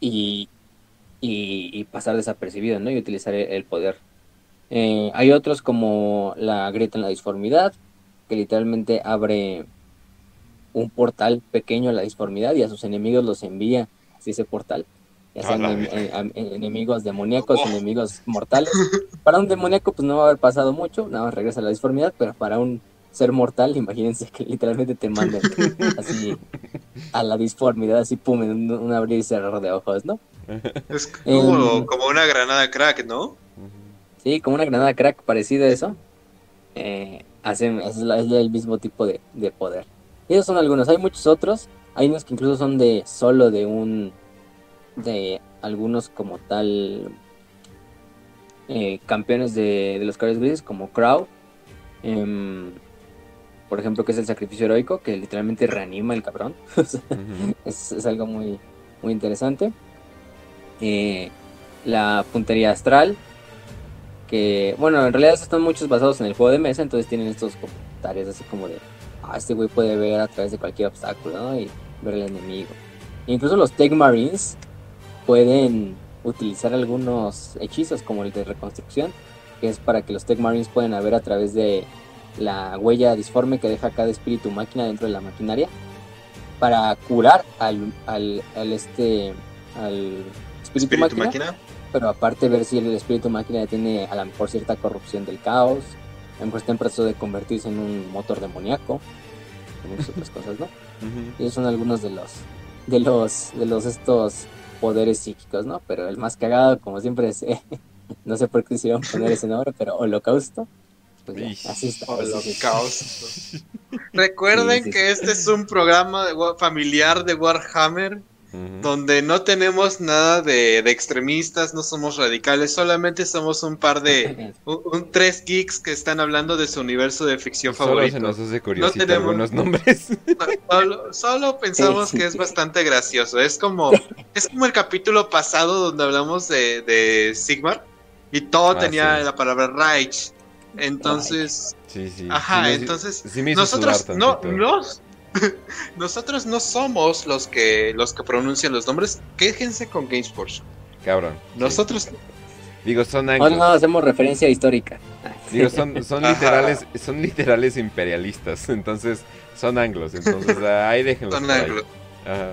Speaker 2: y, y, pasar desapercibido, ¿no? Y utilizar el, el poder. Eh, hay otros como la grieta en la disformidad, que literalmente abre un portal pequeño a la disformidad y a sus enemigos los envía hacia ese portal. Ya sean en- en- en- enemigos demoníacos,
Speaker 3: Oh.
Speaker 2: enemigos mortales. Para un demoníaco pues no va a haber pasado mucho, nada más regresa a la disformidad, pero para un ser mortal, imagínense que literalmente te manden así a la disformidad, así pum, en un, un abrir y cerrar de ojos, ¿no?
Speaker 3: Es como, como una granada crack, ¿no?
Speaker 2: Sí, como una granada crack parecida a eso. Eh, hacen, es, la- es el mismo tipo de, de poder. Y esos son algunos, hay muchos otros. Hay unos que incluso son de solo de un. de algunos como tal. eh, campeones de, de los caballeros grises como Crow. em, por ejemplo, que es el sacrificio heroico, que literalmente reanima el cabrón. *laughs* Es algo muy, muy interesante. Eh, la puntería astral, que bueno, en realidad están muchos basados en el juego de mesa, entonces tienen estos comentarios así como de, ah, este güey puede ver a través de cualquier obstáculo, ¿no? Y ver al enemigo. Incluso los Tech Marines pueden utilizar algunos hechizos como el de reconstrucción, que es para que los Tech Marines puedan ver a través de la huella disforme que deja cada espíritu máquina dentro de la maquinaria para curar al, al, al este al espíritu,
Speaker 3: Espíritu
Speaker 2: máquina,
Speaker 3: máquina.
Speaker 2: pero aparte ver si el espíritu máquina tiene a lo mejor cierta corrupción del caos, a lo mejor está en proceso de convertirse en un motor demoníaco, y muchas otras cosas, ¿no? Y esos son algunos de los de los de los estos poderes psíquicos, ¿no? Pero el más cagado, como siempre, es eh, *laughs* no sé por qué quisieron poner ese nombre, pero Holocausto. Pues ya, así está.
Speaker 3: Holocausto. Recuerden
Speaker 2: Sí, sí,
Speaker 3: que este es un programa de familiar de Warhammer Donde no tenemos nada de, de extremistas, no somos radicales, solamente somos un par de *laughs* un, un- tres geeks que están hablando de su universo de ficción
Speaker 1: Solo
Speaker 3: favorito.
Speaker 1: se nos hace curiosito
Speaker 3: tenemos-
Speaker 1: algunos nombres. *laughs*
Speaker 3: Solo, solo pensamos
Speaker 2: Sí.
Speaker 3: que es bastante gracioso. Es como, *laughs* es como el capítulo pasado donde hablamos de, de Sigmar y todo
Speaker 1: Ah,
Speaker 3: tenía
Speaker 1: sí.
Speaker 3: la palabra Reich. Entonces,
Speaker 1: Sí, sí.
Speaker 3: ajá,
Speaker 1: Sí
Speaker 3: entonces
Speaker 1: sí me hizo
Speaker 3: nosotros no, nos, *laughs* nosotros no somos los que los que pronuncian los nombres. Quéjense con GameSport.
Speaker 1: Cabrón. sí.
Speaker 3: Nosotros
Speaker 1: Digo, son anglos.
Speaker 2: no hacemos referencia histórica.
Speaker 1: Digo, son, *laughs* son
Speaker 3: Ajá.
Speaker 1: literales, son literales imperialistas. Entonces, son anglos. Entonces, *laughs* ah, ahí déjenlos.
Speaker 3: son
Speaker 1: por ahí.
Speaker 3: anglo.
Speaker 1: Ajá.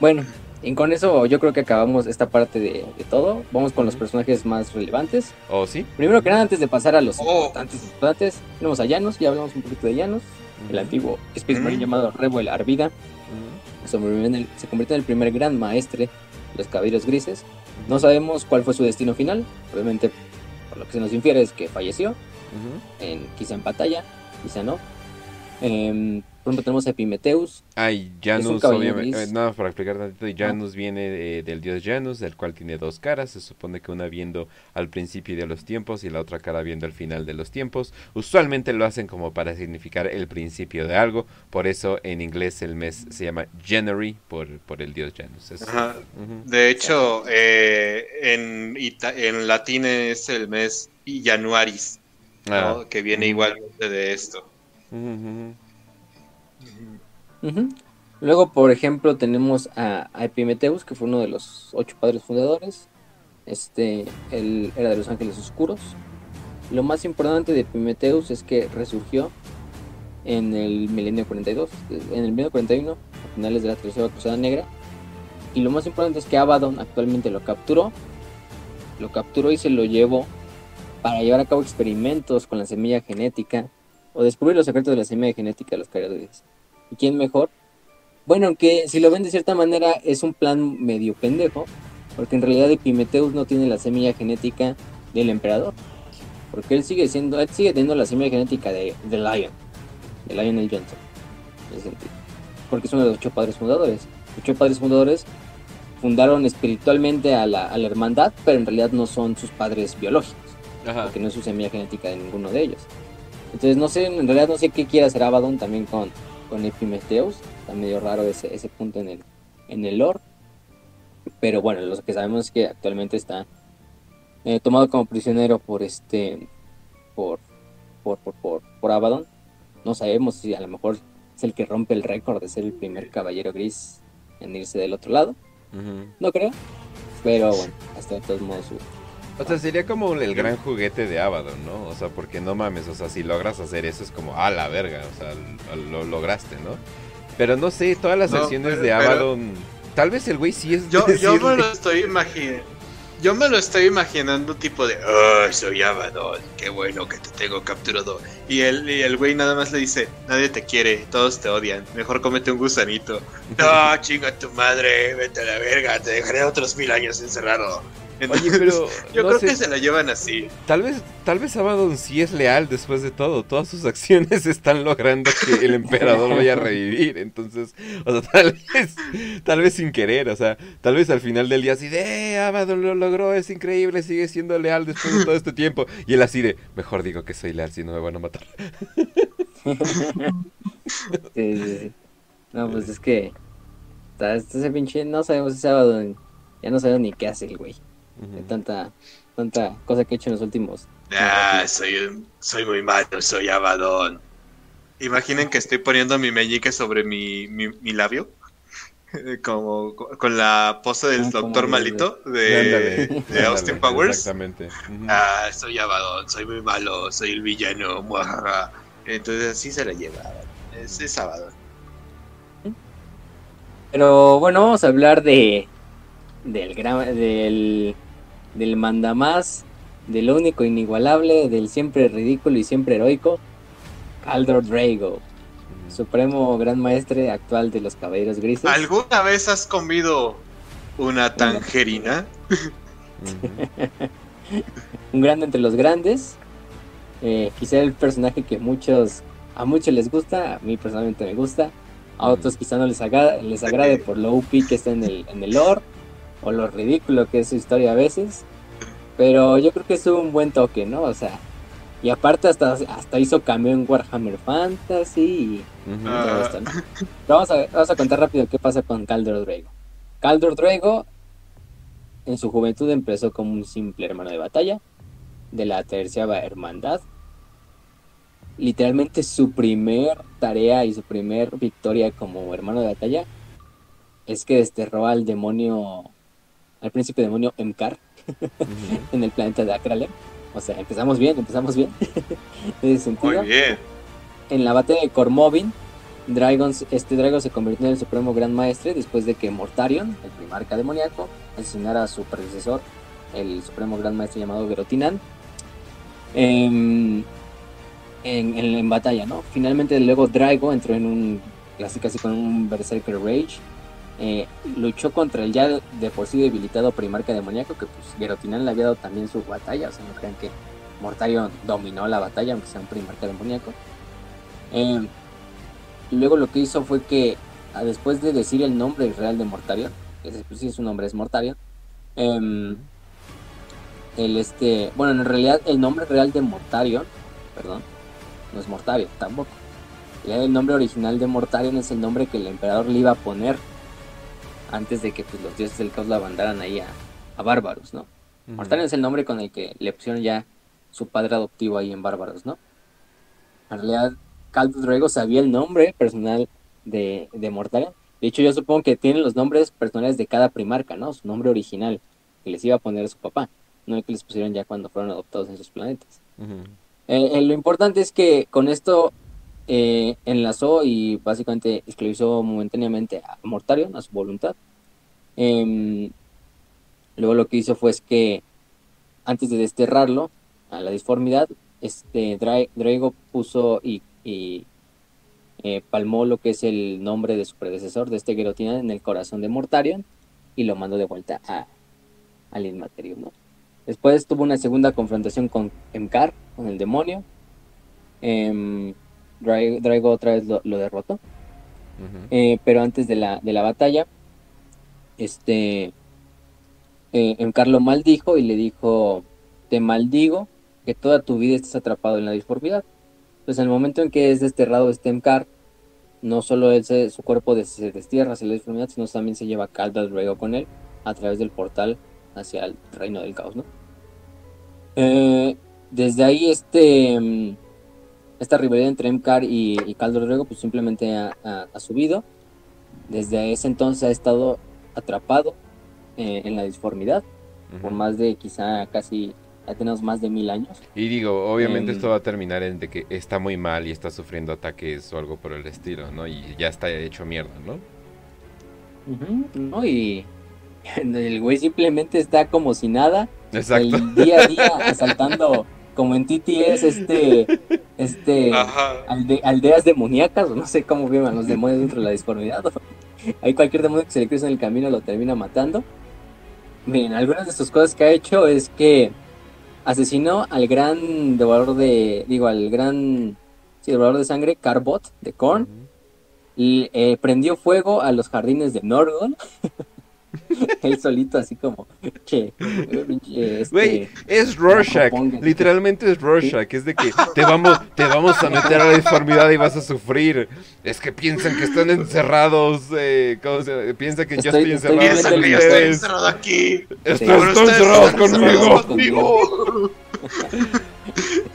Speaker 2: Bueno, y con eso yo creo que acabamos esta parte de, de todo. Vamos con los personajes más relevantes.
Speaker 1: ¿O sí?
Speaker 2: Primero que nada, antes de pasar a los
Speaker 3: Oh.
Speaker 2: importantes, importantes, tenemos a Janus, ya hablamos un poquito de Janus, el antiguo Space Marine
Speaker 3: Ujú.
Speaker 2: llamado Rebel Arvida, que se convirtió en el, primer gran maestre de los caballeros grises. No sabemos cuál fue su destino final, obviamente por lo que se nos infiere es que falleció, en, quizá en batalla, quizá no. Em, por ejemplo tenemos a Epimetheus,
Speaker 1: Ay,
Speaker 2: un
Speaker 1: Janus, obviamente, eh, nada, para explicar tantito, Janus viene eh, del dios Janus, el cual tiene dos caras, se supone que una viendo al principio de los tiempos y la otra cara viendo al final de los tiempos. Usualmente lo hacen como para significar el principio de algo, por eso en inglés el mes se llama January por, por el dios Janus. Es-
Speaker 3: Ajá. De hecho, eh, en, ita- en latín es el mes Januaris, ¿no?
Speaker 1: Ah,
Speaker 3: que viene igualmente de esto.
Speaker 2: Luego, por ejemplo, tenemos a, a Epimetheus, que fue uno de los ocho padres fundadores. Este, él era de los ángeles oscuros. Lo más importante de Epimetheus es que resurgió en el milenio 42, en el milenio 41, a finales de la tercera cruzada negra. Y lo más importante es que Abaddon actualmente lo capturó. Lo capturó y se lo llevó para llevar a cabo experimentos con la semilla genética o descubrir los secretos de la semilla genética de los creadores. ¿Y quién mejor? Bueno, aunque si lo ven de cierta manera es un plan medio pendejo, porque en realidad Epimetheus no tiene la semilla genética del emperador, porque él sigue siendo, él sigue teniendo la semilla genética de, de Lion, de Lion el Johnson, en ese sentido, porque es uno de los ocho padres fundadores. Los ocho padres fundadores fundaron espiritualmente a la, a la hermandad, pero en realidad no son sus padres biológicos
Speaker 1: Ajá.
Speaker 2: porque no es su semilla genética de ninguno de ellos. Entonces no sé, en realidad no sé qué quiere hacer Abaddon también con, con Epimetheus. Está medio raro ese, ese punto en el, en el lore. Pero bueno, lo que sabemos es que actualmente está eh, tomado como prisionero por este por por, por, por, por Abaddon. No sabemos si a lo mejor es el que rompe el récord de ser el primer caballero gris en irse del otro lado. No creo. Pero bueno, hasta de todos modos su-
Speaker 1: O sea, sería como el gran juguete de Abaddon, ¿no? O sea, porque no mames, o sea, si logras hacer eso es como, ah, la verga, o sea, lo, lo lograste, ¿no? Pero no sé, todas las
Speaker 3: No,
Speaker 1: acciones
Speaker 3: pero-
Speaker 1: de
Speaker 3: pero-
Speaker 1: Abaddon, tal vez el güey sí es
Speaker 3: Yo, yo me lo estoy imaginando. Yo me lo estoy imaginando tipo de, oh, soy Abaddon, qué bueno que te tengo capturado. Y el, y el güey nada más le dice, nadie te quiere, todos te odian, mejor cómete un gusanito. *laughs* No, chinga tu madre, vete a la verga, te dejaré otros mil años encerrado.
Speaker 1: Oye, pero
Speaker 3: Yo
Speaker 1: no
Speaker 3: creo
Speaker 1: sé,
Speaker 3: que se la llevan así.
Speaker 1: tal vez tal vez Abaddon sí es leal después de todo. Todas sus acciones *laughs* están logrando que el emperador vaya a revivir. Entonces, o sea, tal vez tal vez sin querer, o sea, tal vez al final del día así de, "Eh, Abaddon lo logró, es increíble, sigue siendo leal después de todo este tiempo." Y él así de, "Mejor digo que soy leal si no me van a matar." *laughs*
Speaker 2: Sí, sí, sí. No, pues es que. Está, está ese pinche. No sabemos ese sábado. Ya no sabemos ni qué hace el güey. De tanta, tanta cosa que ha hecho en los últimos.
Speaker 3: Ah, soy, soy muy malo, soy Abadón. Imaginen que estoy poniendo mi meñique sobre mi, mi, mi labio. *laughs* Como co- con la pose del
Speaker 2: Ah,
Speaker 3: doctor malito de, de Austin Powers.
Speaker 1: Exactamente.
Speaker 3: Ah, soy Abadón, soy muy malo, soy el villano. muajaja. Entonces así se la lleva. Es, es Abadón.
Speaker 2: Pero bueno, vamos a hablar de. Del gran. Del. Del mandamás. Del único inigualable. Del siempre ridículo y siempre heroico. Caldor Drago. Supremo gran maestre actual de los caballeros grises.
Speaker 3: ¿Alguna vez has comido una tangerina? *laughs*
Speaker 2: Un grande entre los grandes. Eh, quizá el personaje que muchos a muchos les gusta, a mí personalmente me gusta, a otros quizá no les, aga- les agrade por lo UP que está en el, en el lore o lo ridículo que es su historia a veces. Pero yo creo que es un buen toque, ¿no? O sea, y aparte hasta, hasta hizo cameo en Warhammer Fantasy y
Speaker 1: Ujú.
Speaker 3: Ah.
Speaker 2: todo esto, ¿no? Pero vamos a, vamos a contar rápido qué pasa con Caldor Drago. Caldor Drago en su juventud empezó como un simple hermano de batalla de la terciava hermandad. Literalmente su primer tarea y su primer victoria como hermano de batalla es que desterró al demonio, al príncipe demonio Emkar *laughs* en el planeta de Akralem. O sea, empezamos bien, empezamos bien. *laughs* en ese sentido
Speaker 3: Muy bien.
Speaker 2: en la batalla de Cormovin, Dragon, este Dragon se convirtió en el supremo gran maestre después de que Mortarion, el primarca demoníaco, asesinara a su predecesor, el supremo gran maestre llamado Gerotinan, em, en, en, en batalla, ¿no? Finalmente luego Drago entró en un, casi casi con un Berserker Rage, eh, luchó contra el ya de por sí debilitado primarca demoníaco, que pues Gerotinan le había dado también su batalla, o sea, no crean que Mortarion dominó la batalla, aunque sea un primarca demoníaco. Eh, luego lo que hizo fue que ah, después de decir el nombre real de Mortarion, que es- pues sí su nombre es Mortarion, em, el este, bueno en realidad el nombre real de Mortarion, perdón, no es Mortarion tampoco. El nombre original de Mortarion es el nombre que el emperador le iba a poner antes de que pues, los dioses del caos la mandaran ahí a, a Bárbaros, ¿no? Mortarion es el nombre con el que le pusieron ya su padre adoptivo ahí en Bárbaros, ¿no? En realidad, Caldo Drago sabía el nombre personal de, de Mortarion. De hecho, yo supongo que tienen los nombres personales de cada primarca, ¿no? Su nombre original, que les iba a poner su papá, no el que les pusieron ya cuando fueron adoptados en sus planetas. Eh, eh, lo importante es que con esto eh, enlazó y básicamente esclavizó momentáneamente a Mortarion a su voluntad. Em, luego lo que hizo fue que antes de desterrarlo a la disformidad, este Dra- Drago puso y, y, eh, palmó lo que es el nombre de su predecesor de este Gerotina en el corazón de Mortarion y lo mandó de vuelta a, al Inmaterium. Después tuvo una segunda confrontación con Emkar, con el demonio. Em, Dra- Drago otra vez lo, lo derrotó. Eh, pero antes de la, de la batalla, este eh, Emkar lo maldijo y le dijo: Te maldigo que toda tu vida estés atrapado en la disformidad. Pues en el momento en que es desterrado este Emkar, no solo él se- su cuerpo se destierra hacia la disformidad, sino también se lleva a Kaldal Drago con él a través del portal hacia el reino del caos, ¿no? Eh, desde ahí este mm, esta rivalidad entre Emkar y, y Drago pues simplemente ha, ha- ha subido. Desde ese entonces ha estado atrapado eh, en la disformidad por más de quizá casi ya tenemos más de mil años.
Speaker 1: Y digo, obviamente
Speaker 2: Em,
Speaker 1: esto va a terminar en de que está muy mal y está sufriendo ataques o algo por el estilo, ¿no? Y ya está hecho mierda, ¿no?
Speaker 2: ¿no? Y *laughs* el güey simplemente está como si nada,
Speaker 1: Exacto.
Speaker 2: el día a día *laughs* asaltando como en TTS este este alde- aldeas demoníacas, o no sé cómo vivan los demonios dentro de la disformidad. Ahí cualquier demonio que se le cruza en el camino lo termina matando. Miren, algunas de sus cosas que ha hecho es que asesinó al gran devorador de, digo, al gran sí, devorador de sangre, Carbot, de Korn. Y, eh, prendió fuego a los jardines de Norgon. *laughs* *laughs* Él solito, así como, che, eh, este,
Speaker 1: Güey, es Rorschach, literalmente es Rorschach, es de que te vamos, te vamos a meter a la deformidad y vas a sufrir. Es que piensan que están encerrados, eh, ¿cómo se llama? Piensan que yo
Speaker 2: Estoy-
Speaker 1: estoy
Speaker 2: estoy
Speaker 1: encerrado
Speaker 3: Piensa
Speaker 1: con
Speaker 3: que yo estoy encerrado aquí. Ustedes
Speaker 1: encerrados
Speaker 3: están
Speaker 1: conmigo.
Speaker 3: encerrados conmigo. *laughs*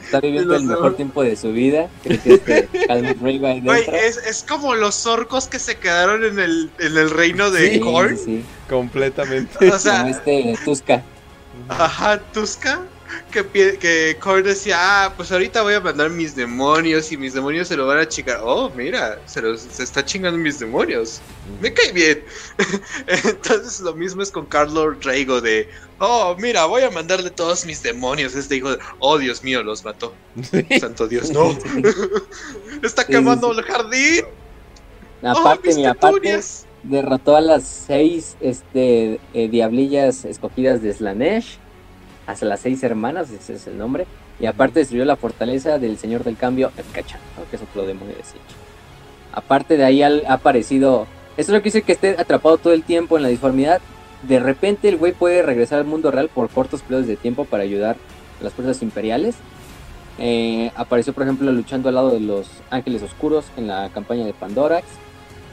Speaker 2: está *laughs* viviendo el mejor tiempo de su vida. Creo que este *laughs* ahí
Speaker 3: Güey, es, es como los orcos que se quedaron en el, en el reino de
Speaker 2: Sí,
Speaker 3: Korn.
Speaker 2: sí, sí.
Speaker 1: Completamente.
Speaker 3: O sea,
Speaker 2: Como este Tuska.
Speaker 3: Ajá, Tuska. Que, que Korn decía, ah, pues ahorita voy a mandar mis demonios y mis demonios se lo van a chingar. Oh, mira, se, los- se está chingando mis demonios. Me cae bien. *laughs* Entonces lo mismo es con Carlo Drago de, oh, mira, voy a mandarle todos mis demonios. Este hijo de, oh, Dios mío, los mató. *laughs* Santo Dios, no. *laughs* está quemando el jardín.
Speaker 2: Aparte,
Speaker 3: oh,
Speaker 2: mira, aparte, derrotó a las seis este, eh, diablillas escogidas de Slanesh, hasta las seis hermanas, ese es el nombre, y aparte destruyó la fortaleza del señor del cambio, Erkachan, ¿no? que es otro demonio. Aparte de ahí ha aparecido, eso es lo que dice que esté atrapado todo el tiempo en la disformidad, de repente el güey puede regresar al mundo real por cortos periodos de tiempo para ayudar a las fuerzas imperiales. Eh, apareció, por ejemplo, luchando al lado de los Ángeles Oscuros en la campaña de Pandorax.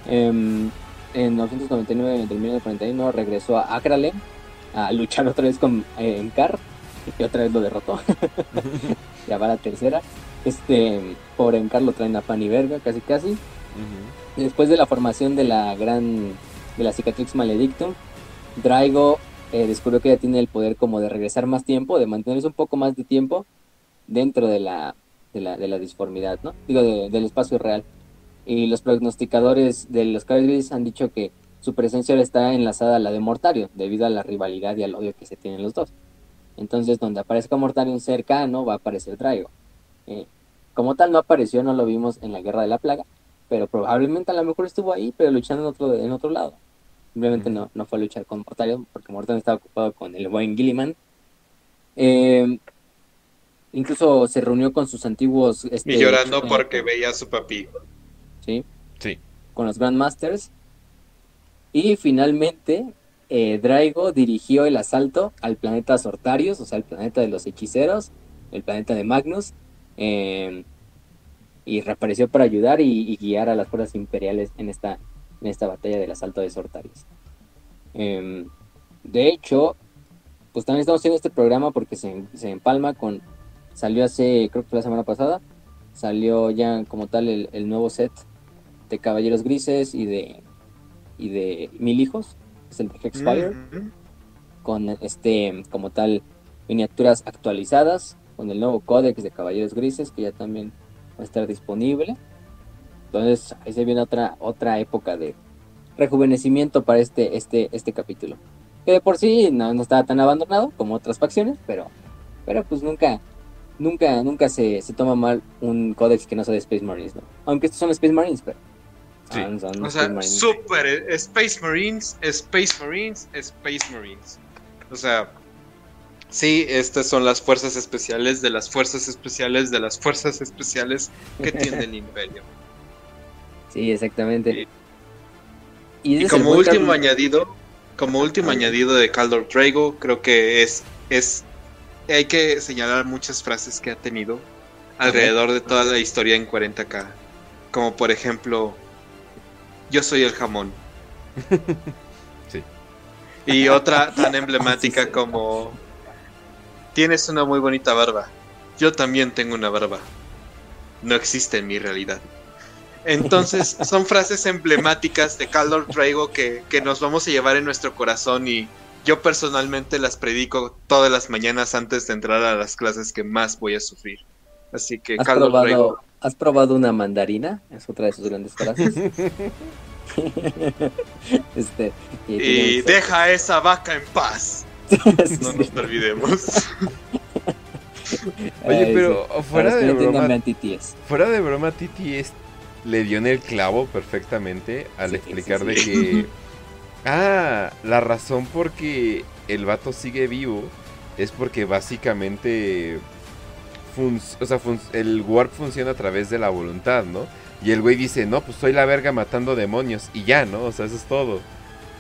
Speaker 2: Em, en 999 del 1941 regresó a Akralen a luchar otra vez con eh, Enkar y otra vez lo derrotó. *laughs* ya va la tercera. Este, por Enkar lo traen a pan y verga, casi casi.
Speaker 1: Ujú.
Speaker 2: Después de la formación de la gran de la Cicatrix Maledictum, Draigo eh, descubrió que ya tiene el poder como de regresar más tiempo, de mantenerse un poco más de tiempo dentro de la de la, de la disformidad, ¿no? Digo, de- del espacio real. Y los prognosticadores de los Caballeros han dicho que su presencia ahora está enlazada a la de Mortario, debido a la rivalidad y al odio que se tienen los dos. Entonces, donde aparezca Mortario cercano, va a aparecer Draigo. Eh, como tal, no apareció, no lo vimos en la Guerra de la Plaga, pero probablemente a lo mejor estuvo ahí, pero luchando en otro, en otro lado. Simplemente no, no fue a luchar con Mortario, porque Mortario estaba ocupado con el buen Gilliman. Eh, incluso se reunió con sus antiguos... este,
Speaker 3: Y llorando
Speaker 2: eh,
Speaker 3: porque veía a su papi.
Speaker 2: ¿sí?
Speaker 1: Sí.
Speaker 2: con los Grandmasters. Y finalmente, eh, dirigió el asalto al planeta Sortarius, o sea, el planeta de los hechiceros, el planeta de Magnus, eh, y reapareció para ayudar y, guiar a las fuerzas imperiales en esta, en esta batalla del asalto de Sortarius. Eh, de hecho, pues también estamos haciendo este programa porque se, se empalma con, salió hace, creo que fue la semana pasada, salió ya como tal el nuevo set de Caballeros Grises y de y de Mil Hijos, es el de Hexfire,
Speaker 3: Ujú.
Speaker 2: con este como tal miniaturas actualizadas, con el nuevo códex de Caballeros Grises que ya también va a estar disponible. Entonces ahí se viene otra otra época de rejuvenecimiento para este este este capítulo. Que de por sí no, no estaba tan abandonado como otras facciones, pero pero pues nunca nunca nunca se, se toma mal un códex que no sea de Space Marines, ¿no? Aunque estos son Space Marines, pero
Speaker 1: Sí.
Speaker 3: O
Speaker 2: Space
Speaker 3: sea,
Speaker 2: Marines.
Speaker 3: super eh, Space Marines, Space Marines, Space Marines. O sea, sí, estas son las fuerzas especiales de las fuerzas especiales de las fuerzas especiales que *laughs* tiene el Imperio.
Speaker 2: Sí, exactamente.
Speaker 3: Sí.
Speaker 2: Y,
Speaker 3: Y como último añadido, como último añadido de Caldor Drago, creo que es, es hay que señalar muchas frases que ha tenido alrededor de toda la historia en 40k. Como por ejemplo, yo soy el jamón. *laughs*
Speaker 1: Sí.
Speaker 3: Y otra *laughs* tan emblemática
Speaker 2: Sí, sí.
Speaker 3: como tienes una muy bonita barba. Yo también tengo una barba. No existe en mi realidad. Entonces, *laughs* son frases emblemáticas de Caldor Drago que, que nos vamos a llevar en nuestro corazón y yo personalmente las predico todas las mañanas antes de entrar a las clases que más voy a sufrir. Así que
Speaker 2: ¿Has
Speaker 3: Caldor
Speaker 2: probado,
Speaker 3: Drago,
Speaker 2: ¿Has probado una mandarina? Es otra de sus grandes frases. *laughs* *laughs* este, y
Speaker 3: deja a esa vaca en paz. *laughs*
Speaker 2: Sí,
Speaker 3: No
Speaker 2: sí.
Speaker 3: nos olvidemos.
Speaker 1: Oye,
Speaker 2: Ay,
Speaker 1: pero
Speaker 2: sí.
Speaker 1: fuera de broma, fuera de broma, Titi es, le dio en el clavo perfectamente al
Speaker 2: Sí,
Speaker 1: explicar
Speaker 2: sí,
Speaker 1: de
Speaker 3: sí.
Speaker 1: que Ah, la razón por que el vato sigue vivo es porque básicamente o sea, el warp funciona a través de la voluntad, ¿no? Y el güey dice, no, pues soy la verga matando demonios. Y ya, ¿no? O sea, eso es todo.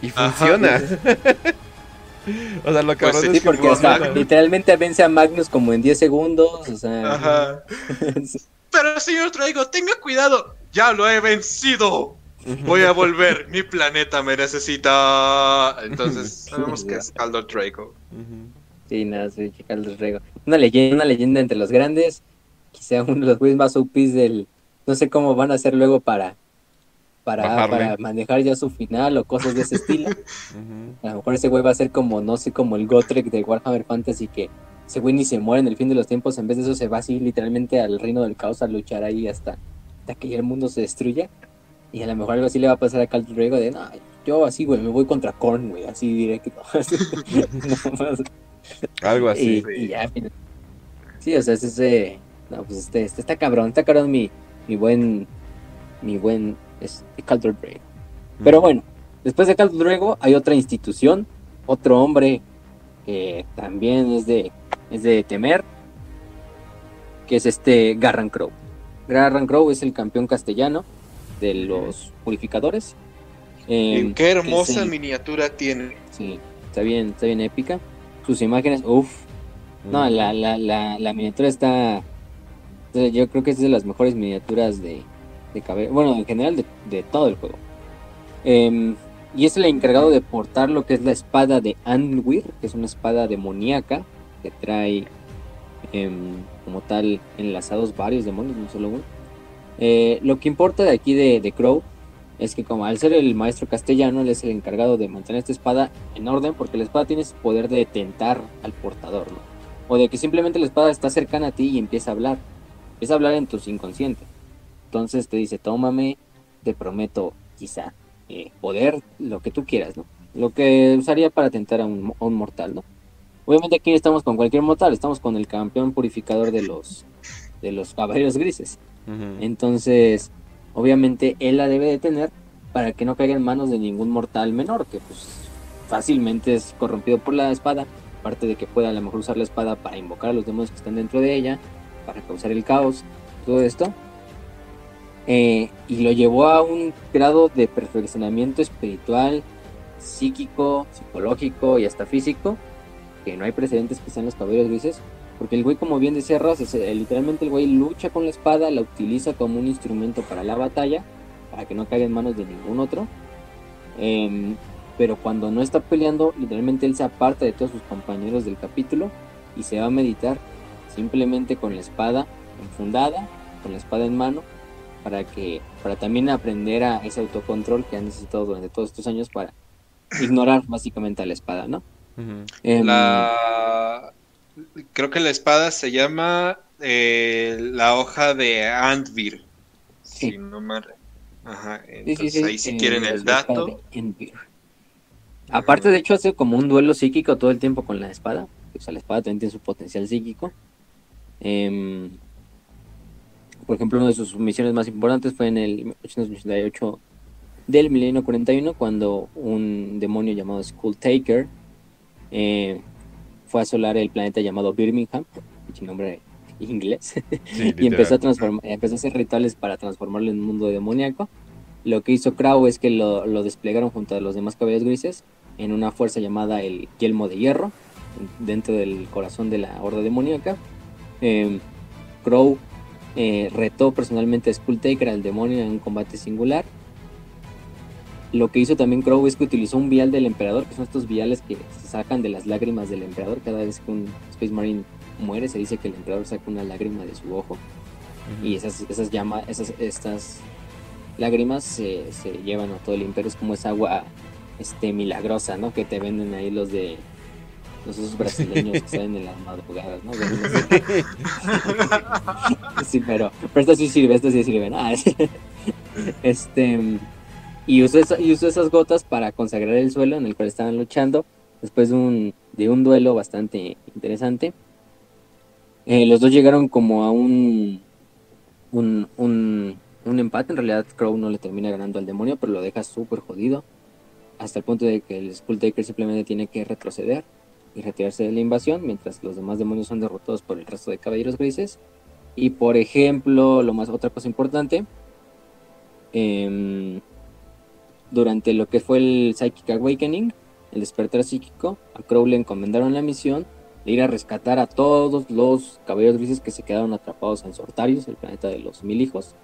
Speaker 1: Y funciona. *laughs*
Speaker 2: o sea, lo que pues sí, porque literalmente vence a Magnus como en 10 segundos. O sea. Ajá. *laughs*
Speaker 3: Pero señor Traigo, tenga cuidado. Ya lo he vencido. Voy a volver. Mi planeta me necesita. Entonces, *laughs* sabemos que es Caldo Draco.
Speaker 2: Sí, nada, soy Caldo Draco. Una leyenda, una leyenda entre los grandes. Quizá uno de los güeyes más OPs del. No sé cómo van a hacer luego para. Para, para manejar ya su final o cosas de ese estilo. *laughs* A lo mejor ese güey va a ser como, no sé, como el Gotrek de Warhammer Fantasy que ese güey ni se muere en el fin de los tiempos. En vez de eso se va así literalmente al reino del caos a luchar ahí hasta, hasta que el mundo se destruya. Y a lo mejor algo así le va a pasar a Drago de, no, yo así, güey, me voy contra Korn, güey, así directo. *laughs* *laughs*
Speaker 1: algo así.
Speaker 2: Y, ya, sí, o sea, es ese, no, pues este, este está cabrón, está cabrón mi, mi buen, mi buen, este, Cal Drago. Pero bueno, después de Cal Drago hay otra institución, otro hombre que también es de, es de temer, que es este Garran Crow. Garran Crow es el campeón castellano de los purificadores.
Speaker 3: Em, qué hermosa miniatura tiene.
Speaker 2: Sí, está bien, está bien épica. Sus imágenes, uff. No, la, la, la, la, miniatura está. Yo creo que es de las mejores miniaturas de, de cabello. Bueno, en general de, de todo el juego. Em, y es el encargado de portar lo que es la espada de Anwir, que es una espada demoníaca que trae em, como tal enlazados varios demonios, no solo uno. Eh, lo que importa de aquí de, Crow es que como al ser el maestro castellano, él es el encargado de mantener esta espada en orden, porque la espada tiene ese poder de tentar al portador, ¿no? O de que simplemente la espada está cercana a ti y empieza a hablar. Empieza a hablar en tu inconsciente. Entonces te dice, tómame, te prometo quizá eh, poder, lo que tú quieras, ¿no? Lo que usaría para tentar a un, a un mortal, ¿no? Obviamente aquí estamos con cualquier mortal, estamos con el campeón purificador de los, de los caballeros grises. Entonces, obviamente él la debe de tener para que no caiga en manos de ningún mortal menor, que pues fácilmente es corrompido por la espada, aparte de que pueda a lo mejor usar la espada para invocar a los demonios que están dentro de ella, para causar el caos, todo esto. Eh, y lo llevó a un grado de perfeccionamiento espiritual, psíquico, psicológico y hasta físico, que no hay precedentes que sean los caballeros grises, porque el güey, como bien decía Ross, eh, literalmente el güey lucha con la espada, la utiliza como un instrumento para la batalla, para que no caiga en manos de ningún otro. Em, pero cuando no está peleando, literalmente él se aparta de todos sus compañeros del capítulo y se va a meditar simplemente con la espada enfundada, con la espada en mano, para que para también aprender a ese autocontrol que ha necesitado durante todos estos años para ignorar básicamente a la espada, ¿no?
Speaker 3: Em, la Creo que la espada se llama eh, la hoja de Antvir. Sí. Si no Ajá, entonces ahí si quieren el dato.
Speaker 2: Aparte, de hecho, hace como un duelo psíquico todo el tiempo con la espada. O sea, la espada también tiene su potencial psíquico. Em, por ejemplo, una de sus misiones más importantes fue en el 1888 del milenio 41, cuando un demonio llamado Skull Taker eh, fue a asolar el planeta llamado Birmingham, nombre inglés, *laughs* y empezó a, transformar, empezó a hacer rituales para transformarlo en un mundo demoníaco. Lo que hizo Crow es que lo, lo desplegaron junto a los demás caballeros grises en una fuerza llamada el Yelmo de Hierro, dentro del corazón de la horda demoníaca. Eh, Crow eh, retó personalmente a Skulltaker al demonio en un combate singular lo que hizo también Crow es que utilizó un vial del emperador, que son estos viales que se sacan de las lágrimas del emperador. Cada vez que un Space Marine muere, se dice que el emperador saca una lágrima de su ojo. Y esas, esas llamas, esas, estas lágrimas se, llevan a todo el imperio. Es como esa agua este, milagrosa, ¿no? Que te venden ahí los de los esos brasileños que salen en las madrugadas, ¿no? *laughs* sí, pero, pero esto sí sirve, esto sí sirve. Ah, *laughs* este y usó, esas gotas para consagrar el suelo en el cual estaban luchando después de un, de un duelo bastante interesante. Eh, los dos llegaron como a un, un, un, empate. En realidad Crow no le termina ganando al demonio, pero lo deja súper jodido. hasta el punto de que el Skulltaker simplemente tiene que retroceder y retirarse de la invasión, mientras los demás demonios son derrotados por el resto de caballeros grises. Y por ejemplo, lo más otra cosa importante, em, durante lo que fue el Psychic Awakening, el despertar psíquico, a Crow le encomendaron la misión de ir a rescatar a todos los caballeros grises que se quedaron atrapados en Sortarius, el planeta de los mil hijos,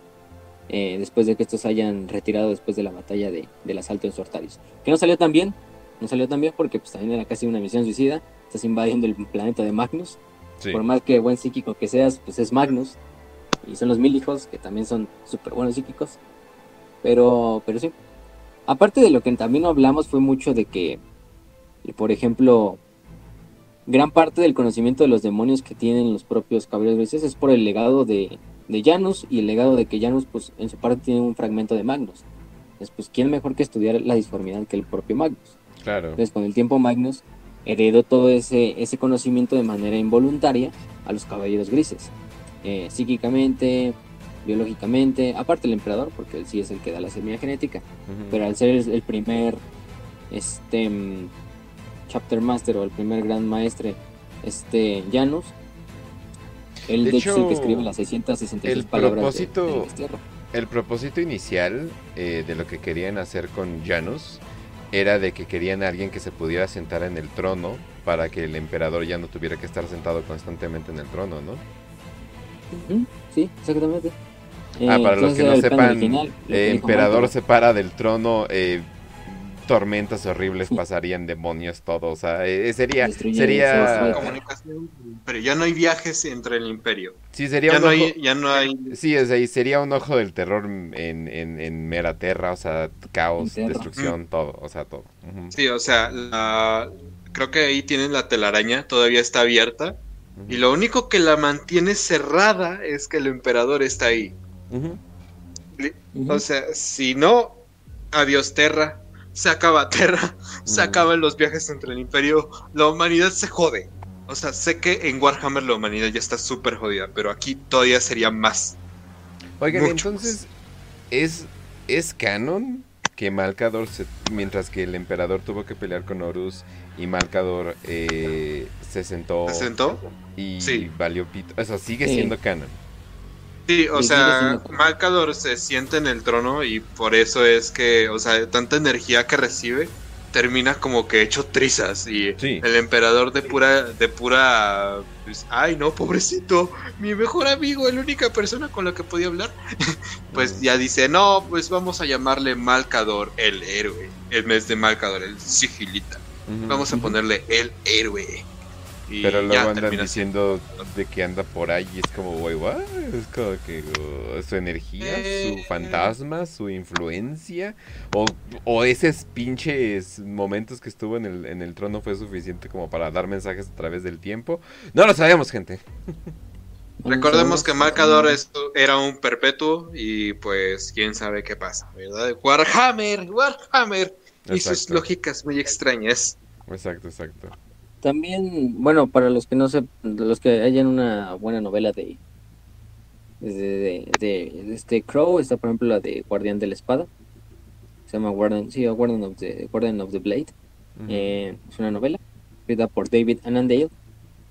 Speaker 2: eh, después de que estos hayan retirado después de la batalla de, del asalto en Sortarius. Que no salió tan bien, no salió tan bien porque pues también era casi una misión suicida, estás invadiendo el planeta de Magnus,
Speaker 1: Sí.
Speaker 2: por más que buen psíquico que seas, pues es Magnus, y son los mil hijos que también son súper buenos psíquicos, pero, pero sí. Aparte de lo que también hablamos fue mucho de que, por ejemplo, gran parte del conocimiento de los demonios que tienen los propios caballeros grises es por el legado de, de Janus y el legado de que Janus pues en su parte tiene un fragmento de Magnus. Entonces pues quién mejor que estudiar la disformidad que el propio Magnus.
Speaker 1: Claro.
Speaker 2: Entonces con el tiempo Magnus heredó todo ese, ese conocimiento de manera involuntaria a los caballeros grises. Eh, psíquicamente, biológicamente, aparte el emperador, porque él sí es el que da la semilla genética, pero al ser el, primer este mm, chapter master o el primer gran maestre este Janus él
Speaker 1: De
Speaker 2: de, hecho es el que escribe las 666
Speaker 1: el
Speaker 2: palabras de-
Speaker 1: propósito-
Speaker 2: del destierro.
Speaker 1: El propósito inicial eh, de lo que querían hacer con Janus era de que querían a alguien que se pudiera sentar en el trono para que el emperador ya no tuviera que estar sentado constantemente en el trono, ¿no?
Speaker 2: Sí exactamente
Speaker 1: Ah,
Speaker 2: Eh,
Speaker 1: para los que no sepan,
Speaker 2: original,
Speaker 1: eh, emperador se para del trono, eh, tormentas horribles *laughs* pasarían, demonios, todo, o sea, eh, sería,
Speaker 2: Destruye
Speaker 1: sería,
Speaker 3: Comunicación, pero ya no hay viajes entre el imperio.
Speaker 1: sí, sería
Speaker 3: Ya
Speaker 1: un
Speaker 3: no,
Speaker 1: ojo,
Speaker 3: hay, ya no hay.
Speaker 1: sí, o sea, y sería un ojo del terror en, en, en mera tierra, o sea, caos, destrucción, todo, o sea, todo. Ujú,
Speaker 3: Sí, o sea, la- creo que ahí tienen la telaraña, todavía está abierta. Y lo único que la mantiene cerrada es que el emperador está ahí. O sea, si no, adiós Terra, se acaba Terra, se acaban los viajes entre el imperio, la humanidad se jode. O sea, sé que en Warhammer la humanidad ya está súper jodida, pero aquí todavía sería más.
Speaker 1: Oigan,
Speaker 3: Mucho
Speaker 1: entonces, ¿es, ¿es canon que Malcador, se- mientras que el emperador tuvo que pelear con Horus y Malcador eh, se sentó
Speaker 3: ¿Se sentó?
Speaker 1: y
Speaker 3: Sí.
Speaker 1: valió pito? Eso sigue
Speaker 2: Sí.
Speaker 1: siendo canon.
Speaker 3: Sí, o sea, Malcador se siente en el trono y por eso es que, o sea, tanta energía que recibe termina como que hecho trizas y
Speaker 1: Sí.
Speaker 3: el emperador de pura, de pura, pues, ay no, pobrecito, mi mejor amigo, la única persona con la que podía hablar, *laughs* pues ya dice, no, pues vamos a llamarle Malcador el héroe, el mes de Malcador, el sigilita, vamos a ponerle el héroe. Y
Speaker 1: Pero luego
Speaker 3: ya
Speaker 1: andan diciendo de que anda por ahí y es como, güey, what? Es como que uh, su energía, su
Speaker 3: Eh.
Speaker 1: fantasma, su influencia, o, o esos pinches momentos que estuvo en el, en el trono fue suficiente como para dar mensajes a través del tiempo. No lo sabemos, gente.
Speaker 3: Recordemos que Malcador era un perpetuo y pues quién sabe qué pasa, ¿verdad? Warhammer, Warhammer y sus lógicas muy extrañas.
Speaker 1: Exacto, exacto.
Speaker 2: También, bueno, para los que no se, los que hayan una buena novela de, de, de, este Crow, está por ejemplo la de Guardián de la Espada, se llama Guardian, sí, Guardian of the, Guardian of the Blade. Eh, es una novela escrita por David Annandale,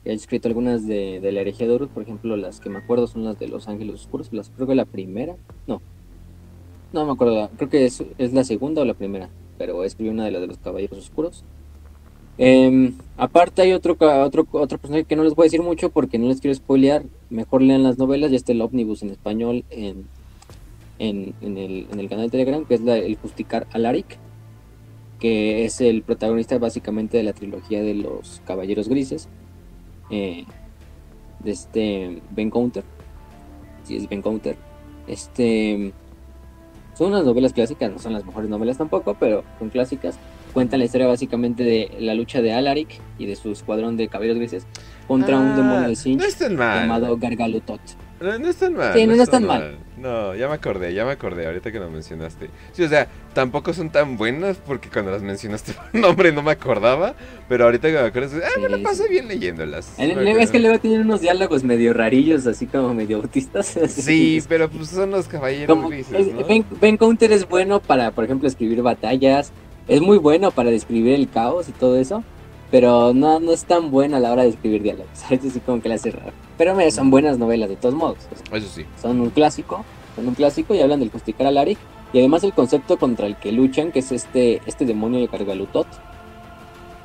Speaker 2: que ha escrito algunas de, de la herejía de Horus, por ejemplo, las que me acuerdo son las de Los Ángeles Oscuros, las creo que la primera, no, no me acuerdo, creo que es, es la segunda o la primera, pero escribió una de las de los Caballeros Oscuros. Em, aparte hay otro, otro, otro personaje que no les voy a decir mucho porque no les quiero spoilear, mejor lean las novelas, ya está el ómnibus en español en, en, en el canal de Telegram, que es la- el Justicar Alaric, que es el protagonista básicamente de la trilogía de los Caballeros Grises, eh, de este Ben Counter, sí es Ben Counter, este, son unas novelas clásicas, no son las mejores novelas tampoco, pero son clásicas, cuentan la historia básicamente de la lucha de Alaric y de su escuadrón de Caballeros Grises contra un
Speaker 1: Ah,
Speaker 2: demonio de Sinch
Speaker 1: No mal.
Speaker 2: llamado Gargalutot.
Speaker 1: No, no es tan mal.
Speaker 2: Sí, no, no es tan mal.
Speaker 1: No, ya me acordé, ya me acordé, ahorita que lo mencionaste. Sí, o sea, tampoco son tan buenas porque cuando las mencionaste *laughs* por nombre no me acordaba, pero ahorita que me acuerdo, ah, me
Speaker 2: Sí,
Speaker 1: la pasé
Speaker 2: sí.
Speaker 1: bien leyéndolas.
Speaker 2: El-
Speaker 1: Me
Speaker 2: luego- es que luego tienen unos diálogos medio rarillos, así como medio autistas. *laughs*
Speaker 1: Sí, pero pues son los caballeros
Speaker 2: Como-
Speaker 1: grises,
Speaker 2: es-
Speaker 1: ¿no?
Speaker 2: ben, Ben Counter es bueno para, por ejemplo, escribir batallas, es muy bueno para describir el caos y todo eso, pero no, no es tan buena a la hora de escribir diálogos. *laughs* veces sí como que la hace raro. Pero me, son buenas novelas de todos modos.
Speaker 1: Eso sí.
Speaker 2: Son un clásico, son un clásico y hablan del justicar a Larry. Y además el concepto contra el que luchan, que es este, este demonio de Cargalutot,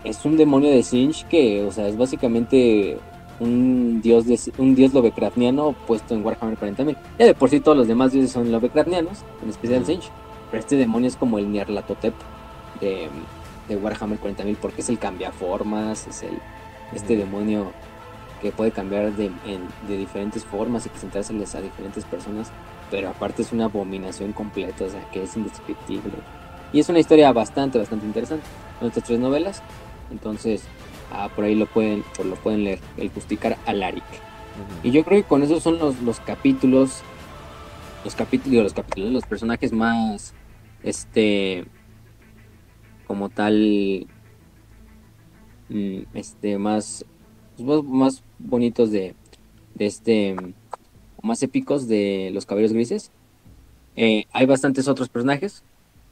Speaker 2: es un demonio de Sinch que, o sea, es básicamente un dios de, un dios lovecraftiano puesto en Warhammer 40.000. Ya de por sí todos los demás dioses son lovecraftianos, en especial Sinch. Pero este demonio es como el Nyarlathotep de, de Warhammer 40.000 porque es el cambiaformas, es el este demonio que puede cambiar de, de diferentes formas y presentárseles a diferentes personas, pero aparte es una abominación completa, o sea, que es indescriptible. Y es una historia bastante, bastante interesante. Son estas tres novelas, entonces ah, por ahí lo pueden, por lo pueden leer, el Justicar Alaric. Y yo creo que con esos son los, los capítulos, los capítulos, los capítulos, los personajes más, este, como tal, mm, este, más, pues, más bonitos de, de este, más épicos de los Caballeros Grises. Eh, hay bastantes otros personajes.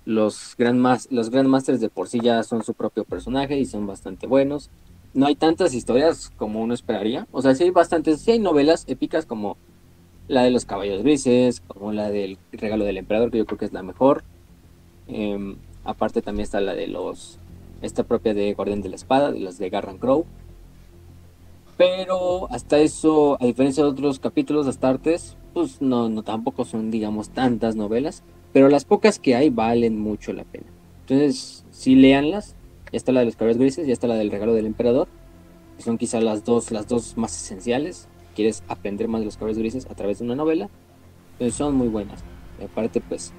Speaker 2: Los, Grand los Grandmasters de por sí ya son su propio personaje y son bastante buenos. No hay tantas historias como uno esperaría. O sea, sí hay bastantes, sí hay novelas épicas como la de los Caballeros Grises, como la del Regalo del Emperador, que yo creo que es la mejor. Em, aparte también está la de los, esta propia de Guardián de la Espada, de las de Garran Crow. Pero hasta eso, a diferencia de otros capítulos de Astartes, pues no, no tampoco son, digamos, tantas novelas. Pero las pocas que hay valen mucho la pena. Entonces, sí leanlas. Ya está la de los cabellos grises, ya está la del regalo del emperador. Son quizás las dos, las dos más esenciales. Quieres aprender más de los cabellos grises a través de una novela. Entonces son muy buenas. Y aparte, pues,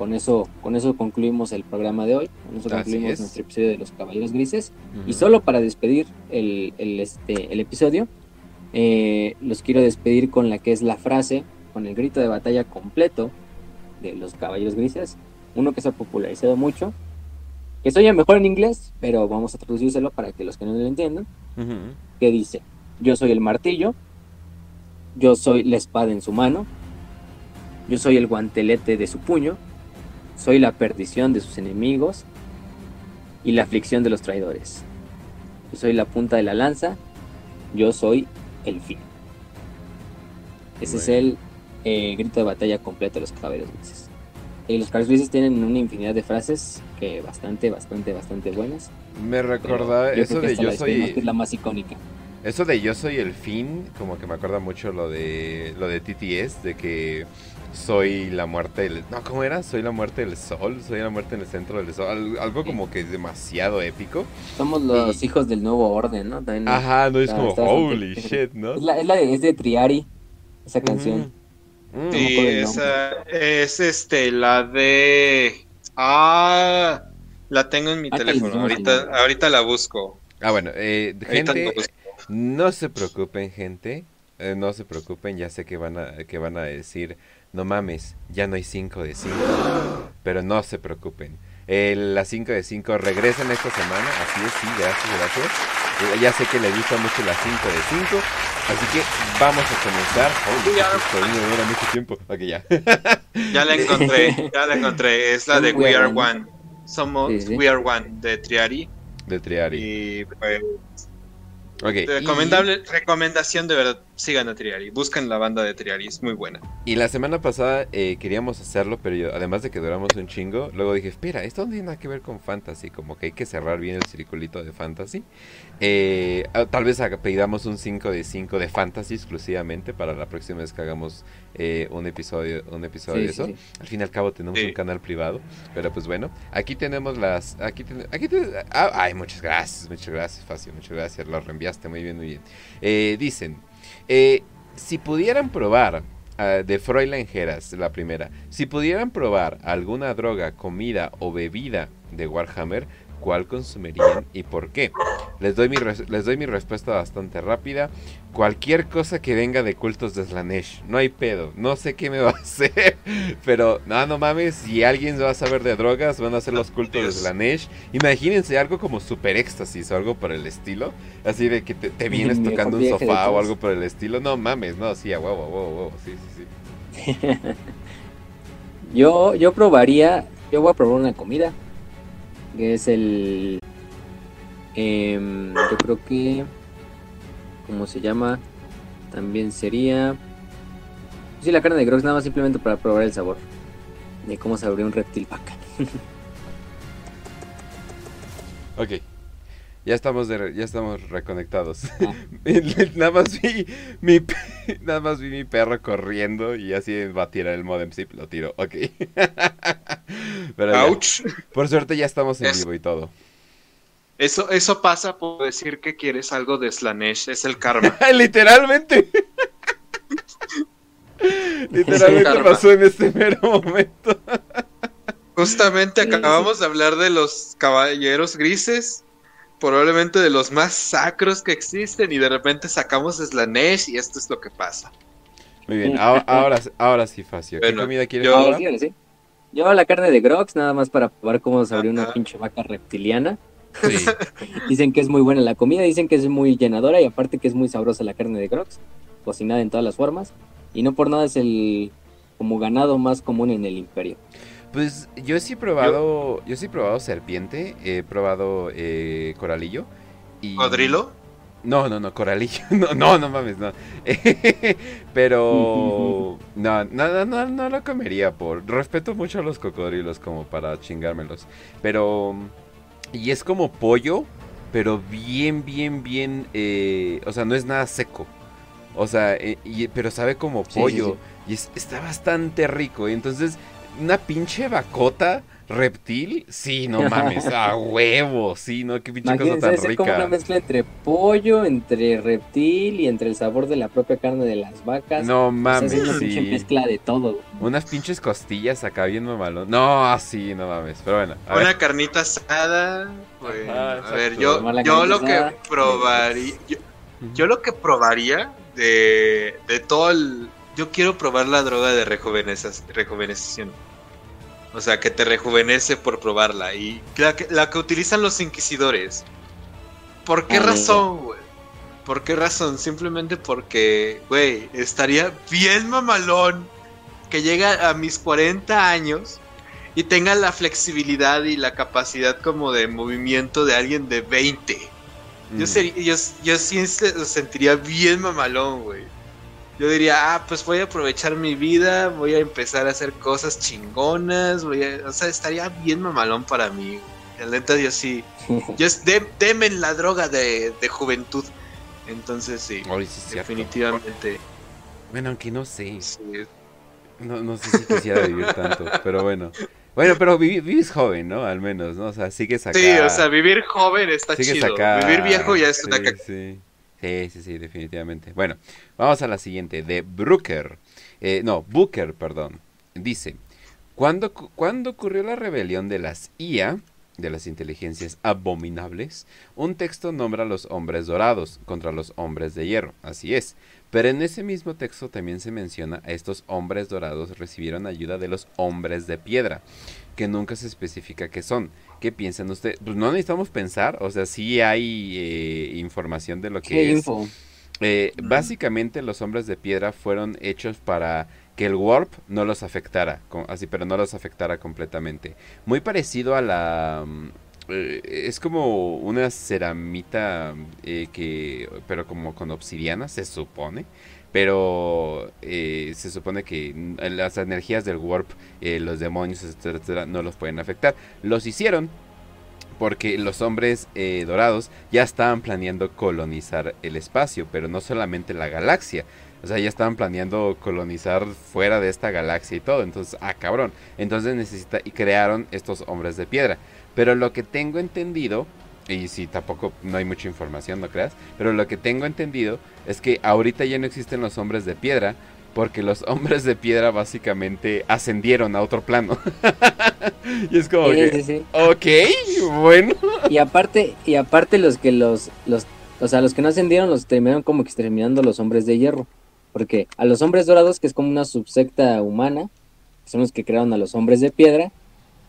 Speaker 2: con eso, con eso concluimos el programa de hoy. Con eso concluimos nuestro episodio de los Caballeros Grises. Y solo para despedir el, este, el episodio, eh, los quiero despedir con la que es la frase, con el grito de batalla completo de los Caballeros Grises. Uno que se ha popularizado mucho, que se oye mejor en inglés, pero vamos a traducírselo para que los que no lo entiendan. Que dice: Yo soy el martillo, yo soy la espada en su mano, yo soy el guantelete de su puño soy la perdición de sus enemigos y la aflicción de los traidores. Yo soy la punta de la lanza, yo soy el fin. Ese es el eh, grito de batalla completo de los caballeros grises. Y los caballeros grises tienen una infinidad de frases que bastante, bastante, bastante buenas.
Speaker 1: Me recuerda eso de yo soy...
Speaker 2: la más icónica.
Speaker 1: Eso de yo soy el fin, como que me acuerda mucho lo de lo de TTS, de que soy la muerte del... No, ¿cómo era? Soy la muerte del sol, soy la muerte en el centro del sol. Algo como que es demasiado épico.
Speaker 2: Somos los hijos del nuevo orden, ¿no?
Speaker 1: Ajá, no es como holy *laughs* shit, ¿no?
Speaker 2: Es, la, es, de, Triari, esa canción.
Speaker 3: Mm. Sí, esa es este, la de... Ah, la tengo en mi ah, teléfono, ahorita, ahorita la busco.
Speaker 1: Ah, bueno, eh, gente, no se preocupen, gente. Eh, no se preocupen, ya sé que van a, que van a decir, no mames, ya no hay 5 de 5. Pero no se preocupen. las 5 de 5 regresan esta semana. Así es, sí, gracias, gracias. Eh, ya sé que le gusta mucho las 5 de 5. Así que vamos a comenzar. Oh, ya. mucho tiempo. Ok, ya. *laughs*
Speaker 3: ya la encontré, ya la encontré. Es la de We Are One. Somos We Are One de Triari.
Speaker 1: De Triari.
Speaker 3: Y pues Recomendable, recomendación de verdad, sigan a Triari, busquen la banda de Triari, es muy buena.
Speaker 1: Y la semana pasada eh, queríamos hacerlo, pero yo, además de que duramos un chingo, luego dije, espera, esto no tiene nada que ver con fantasy, como que hay que cerrar bien el circulito de fantasy. Eh, tal vez pidamos un 5 de 5 de fantasy exclusivamente para la próxima vez que hagamos eh, un episodio, un episodio de eso. Al fin y al cabo tenemos un canal privado, pero pues bueno, aquí tenemos las... Aquí, aquí ah, ay, muchas gracias, muchas gracias, Facio, muchas gracias, lo reenviaste muy bien, muy bien. Eh, si pudieran probar ah, de Fräulein Geras, la primera. Si pudieran probar alguna droga, comida o bebida de Warhammer, cuál consumirían y por qué. Les doy mi, les doy mi respuesta bastante rápida. Cualquier cosa que venga de cultos de Slanesh, no hay pedo. No sé qué me va a *laughs* hacer, pero no, no mames, si alguien va a saber de drogas, van a ser los cultos de Slanesh. Imagínense algo como super éxtasis o algo por el estilo. Así de que te, vienes tocando un sofá o algo por el estilo. No mames, no, sí, a huevo, huevo, huevo, sí, sí,
Speaker 2: sí. *laughs* yo, yo probaría, yo voy a probar una comida que es el... em, yo creo que... ¿Cómo se llama? También sería... Sí, la carne de Grox nada más simplemente para probar el sabor. De cómo sabría un reptil vaca. *laughs*
Speaker 1: Ok. Ya estamos, de- ya estamos reconectados.
Speaker 2: Ah. *laughs*
Speaker 1: nada, más vi mi, *laughs* nada más vi mi perro corriendo y así va a tirar el modem zip, lo tiro. Ok. *laughs* Pero ya,
Speaker 3: Ouch.
Speaker 1: por suerte ya estamos en vivo y todo.
Speaker 3: Eso, eso pasa por decir que quieres algo de Slanesh, es el karma.
Speaker 1: Literalmente. Literalmente pasó en este mero momento.
Speaker 3: Justamente
Speaker 2: Sí, sí.
Speaker 3: acabamos de hablar de los caballeros grises, probablemente de los más sacros que existen, y de repente sacamos Slanesh y esto es lo que pasa.
Speaker 1: Muy bien, ahora, *laughs* ahora, ahora sí, Facio. ¿Qué
Speaker 3: Bueno,
Speaker 1: comida quieres
Speaker 3: yo-
Speaker 2: ahora. Yo la carne de Grox nada más para probar cómo sabría una
Speaker 3: Ajá.
Speaker 2: pinche vaca reptiliana.
Speaker 1: Sí. *laughs*
Speaker 2: Dicen que es muy buena la comida, dicen que es muy llenadora y aparte que es muy sabrosa la carne de Grox, cocinada en todas las formas. Y no por nada es el como ganado más común en el imperio.
Speaker 1: Pues yo sí he probado, yo sí he probado serpiente, he probado eh, coralillo y
Speaker 3: ¿Codrilo?
Speaker 1: No, no, no, coralillo. *laughs* No, no, no mames, no. *laughs* Pero *laughs* no, no, no, no, lo comería por respeto mucho a los cocodrilos como para chingármelos. Pero y es como pollo, pero bien, bien, bien, eh, o sea, no es nada seco. O sea, eh, y- pero sabe como
Speaker 2: Sí, sí,
Speaker 1: pollo
Speaker 2: sí.
Speaker 1: y es- está bastante rico. Y entonces una pinche bacota reptil, sí, no mames, a *laughs* huevo, sí, no, qué pinche cosa
Speaker 2: Imagínense,
Speaker 1: tan
Speaker 2: es como una
Speaker 1: rica.
Speaker 2: mezcla entre pollo, entre reptil y entre el sabor de la propia carne de las vacas.
Speaker 1: No
Speaker 2: O sea,
Speaker 1: mames,
Speaker 2: es una pinche
Speaker 1: sí.
Speaker 2: mezcla de todo.
Speaker 1: Unas pinches costillas acá bien mamalo. No, sí, no mames. Pero bueno, a ver.
Speaker 3: Una carnita asada. bueno,
Speaker 1: Ajá,
Speaker 3: a ver, yo, yo lo que probaría. Yo, yo lo que probaría de, de todo el. Yo quiero probar la droga de rejuvenecización. O sea, que te rejuvenece por probarla. Y la que, la que utilizan los inquisidores. ¿Por qué
Speaker 2: Ah,
Speaker 3: razón, güey? ¿Por qué razón? Simplemente porque, güey, estaría bien mamalón que llega a mis 40 años y tenga la flexibilidad y la capacidad como de movimiento de alguien de 20. Yo,
Speaker 1: Mm.
Speaker 3: sería, yo, yo sí se- sentiría bien mamalón, güey. Yo diría, ah, pues voy a aprovechar mi vida, voy a empezar a hacer cosas chingonas, voy a, o sea, estaría bien mamalón para mí. La neta, yo sí. *laughs* Yo es, de, demen la droga de, de juventud. Entonces sí,
Speaker 1: sí,
Speaker 3: definitivamente.
Speaker 1: Bueno, aunque no sé.
Speaker 3: sí.
Speaker 1: No, no sé si quisiera vivir tanto. *laughs* Pero bueno. Bueno, pero vi- vives joven, ¿no? Al menos, ¿no? O sea, sigues acá.
Speaker 3: Sí, o sea, vivir joven está
Speaker 1: sigues
Speaker 3: chido.
Speaker 1: acá.
Speaker 3: Vivir viejo ya es
Speaker 1: sí,
Speaker 3: una caca.
Speaker 1: sí. Sí, sí, sí, definitivamente. Bueno, vamos a la siguiente. De Brooker. Eh, no, Booker, perdón. Dice: ¿cuándo, cu- ¿Cuándo ocurrió la rebelión de las IA? De las inteligencias abominables, un texto nombra a los hombres dorados contra los hombres de hierro, así es. Pero en ese mismo texto también se menciona a estos hombres dorados recibieron ayuda de los hombres de piedra, que nunca se especifica qué son. ¿Qué piensan ustedes? Pues no necesitamos pensar, o sea, sí hay eh, información de lo que
Speaker 2: ¿Qué
Speaker 1: es.
Speaker 2: info?
Speaker 1: Eh,
Speaker 3: Mm.
Speaker 1: Básicamente los hombres de piedra fueron hechos para que el warp no los afectara, así, pero no los afectara completamente. Muy parecido a la... mm, eh, es como una ceramita eh, que... pero como con obsidiana, se supone. Pero eh, se supone que las energías del warp, eh, los demonios, etcétera, etcétera, no los pueden afectar. Los hicieron porque los hombres eh, dorados ya estaban planeando colonizar el espacio, pero no solamente la galaxia. O sea, ya estaban planeando colonizar fuera de esta galaxia y todo. Entonces, ah, cabrón. Entonces necesita y crearon estos hombres de piedra. Pero lo que tengo entendido, y si tampoco no hay mucha información, no creas, pero lo que tengo entendido es que ahorita ya no existen los hombres de piedra, porque los *laughs* hombres de piedra básicamente ascendieron a otro plano. *laughs* y es como
Speaker 2: Sí,
Speaker 1: que,
Speaker 2: sí, sí.
Speaker 1: ok, bueno.
Speaker 2: Y aparte, y aparte los que los, los, o sea, los que no ascendieron los terminaron como exterminando los hombres de hierro. Porque a los hombres dorados, que es como una subsecta humana, que son los que crearon a los hombres de piedra,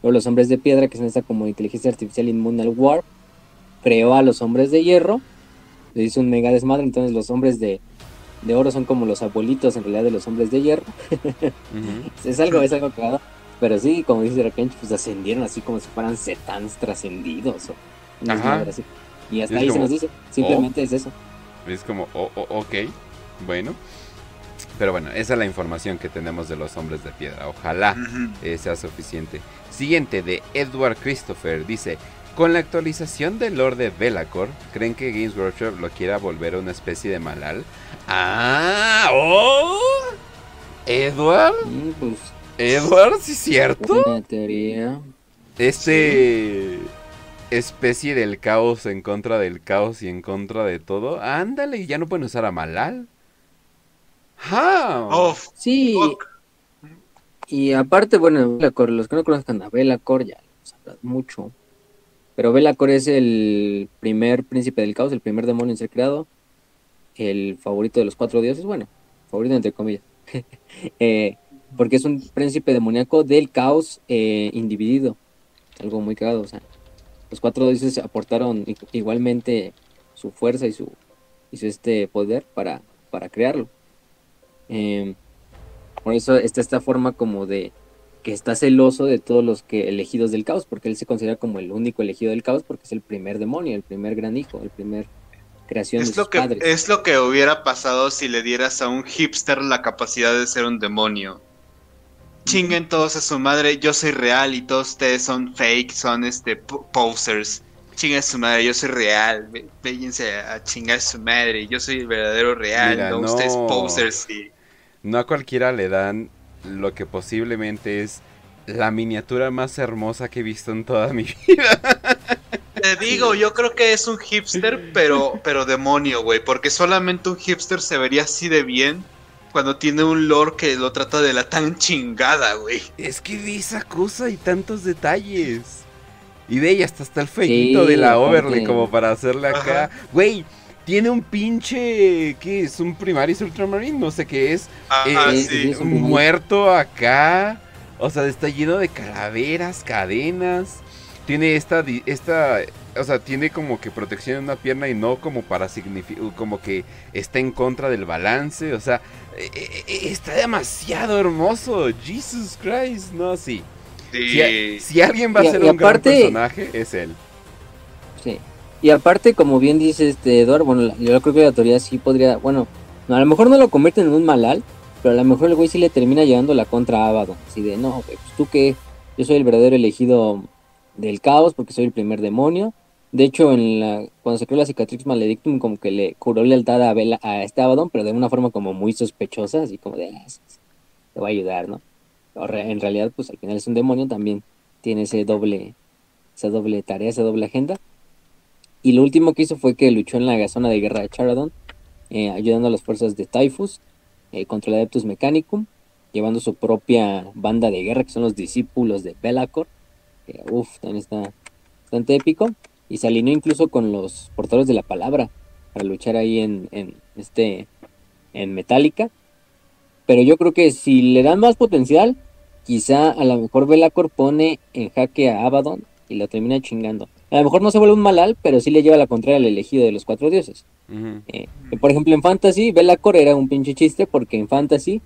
Speaker 2: o los hombres de piedra, que son esta como inteligencia artificial inmune al warp, creó a los hombres de hierro, le hizo un mega desmadre, entonces los hombres de, de oro son como los abuelitos en realidad de los hombres de hierro.
Speaker 1: Ujú. *laughs*
Speaker 2: Es algo, es algo cagado. Pero sí, como dice Rakench, pues ascendieron así como si fueran setans trascendidos o
Speaker 1: Ajá.
Speaker 2: así. Y hasta
Speaker 1: Es
Speaker 2: ahí
Speaker 1: como,
Speaker 2: se nos dice, simplemente es eso.
Speaker 1: Es como, oh, oh, ok, bueno. Pero bueno, esa es la información que tenemos de los hombres de piedra. Ojalá eh, sea suficiente. Siguiente de Edward Christopher dice, con la actualización del Lord de Belacor, ¿creen que Games Workshop lo quiera volver a una especie de Malal? Ah, oh, Edward,
Speaker 2: Mm, pues,
Speaker 1: Edward, sí es cierto.
Speaker 2: buena teoría.
Speaker 1: Este especie del caos en contra del caos y en contra de todo. Ándale, y ya no pueden usar a Malal. ¡Ja!
Speaker 3: Oh,
Speaker 2: Sí,
Speaker 3: fuck.
Speaker 2: y aparte, bueno, Belacor, los que no conozcan a Belacor ya hemos hablado mucho. Pero Belacor es el primer príncipe del caos, el primer demonio en ser creado, el favorito de los cuatro dioses, bueno, favorito entre comillas. *laughs* Eh, porque es un príncipe demoníaco del caos eh, individido. Algo muy cagado, o sea. Los cuatro dioses aportaron igualmente su fuerza y su, y su este poder para, para crearlo. Eh, por eso está esta forma como de que está celoso de todos los que elegidos del caos, porque él se considera como el único elegido del caos porque es el primer demonio, el primer gran hijo, el primer creación de
Speaker 3: Es
Speaker 2: sus
Speaker 3: lo, que,
Speaker 2: padres.
Speaker 3: es lo que hubiera pasado si le dieras a un hipster la capacidad de ser un demonio. Chinguen todos a su madre, yo soy real y todos ustedes son fake, son este po- posers. Chinguen a su madre, yo soy real. Véyense a, a chingar a su madre, yo soy el verdadero real,
Speaker 1: Mira,
Speaker 3: no,
Speaker 1: no.
Speaker 3: ustedes posers y
Speaker 1: No a cualquiera le dan lo que posiblemente es la miniatura más hermosa que he visto en toda mi *laughs* vida.
Speaker 3: Te digo, yo creo que es un hipster, pero, pero demonio, güey. Porque solamente un hipster se vería así de bien cuando tiene un lore que lo trata de la tan chingada, güey.
Speaker 1: Es que ve esa cosa y tantos detalles. Y ve, y hasta está el fequito
Speaker 2: Sí,
Speaker 1: de la overlay como para hacerle acá. Güey, tiene un pinche. ¿Qué es? Un Primaris Ultramarine, no sé qué es.
Speaker 3: Ajá,
Speaker 1: Eh,
Speaker 3: sí.
Speaker 2: es un Primaris.
Speaker 1: muerto acá. O sea, está lleno de calaveras, cadenas. Tiene esta, di- esta, o sea, tiene como que protección en una pierna y no como para significar, como que está en contra del balance. O sea, eh, eh, eh, está demasiado hermoso. Jesus Christ, no, sí. Si, a-
Speaker 3: Sí.
Speaker 1: si alguien va a
Speaker 2: Y-
Speaker 1: ser
Speaker 2: y
Speaker 1: un gran personaje, es él.
Speaker 2: Sí. Y aparte, como bien dice este Eduardo, bueno, yo creo que la teoría sí podría, bueno, no, a lo mejor no lo convierten en un malal, pero a lo mejor el güey sí le termina llevando la contra a Abaddon. Así de, no, pues tú qué, yo soy el verdadero elegido del caos porque soy el primer demonio. De hecho, en la, cuando se creó la cicatrix maledictum, como que le curó lealtad a, a este Abaddon, pero de una forma como muy sospechosa, así como de, ah, te va a ayudar, ¿no? En realidad, pues al final es un demonio, también tiene ese doble, esa doble tarea, esa doble agenda. Y lo último que hizo fue que luchó en la zona de guerra de Charadon, eh, ayudando a las fuerzas de Typhus eh, contra el Adeptus Mechanicum, llevando su propia banda de guerra, que son los discípulos de Belacor. Que, uf, también está bastante épico. Y se alineó incluso con los portadores de la palabra para luchar ahí en, en este en Metallica. Pero yo creo que si le dan más potencial, quizá a lo mejor Belacor pone en jaque a Abaddon y lo termina chingando. A lo mejor no se vuelve un malal, pero sí le lleva la contraria al elegido de los cuatro dioses. Eh, por ejemplo, en Fantasy, Belacor era un pinche chiste porque en Fantasy,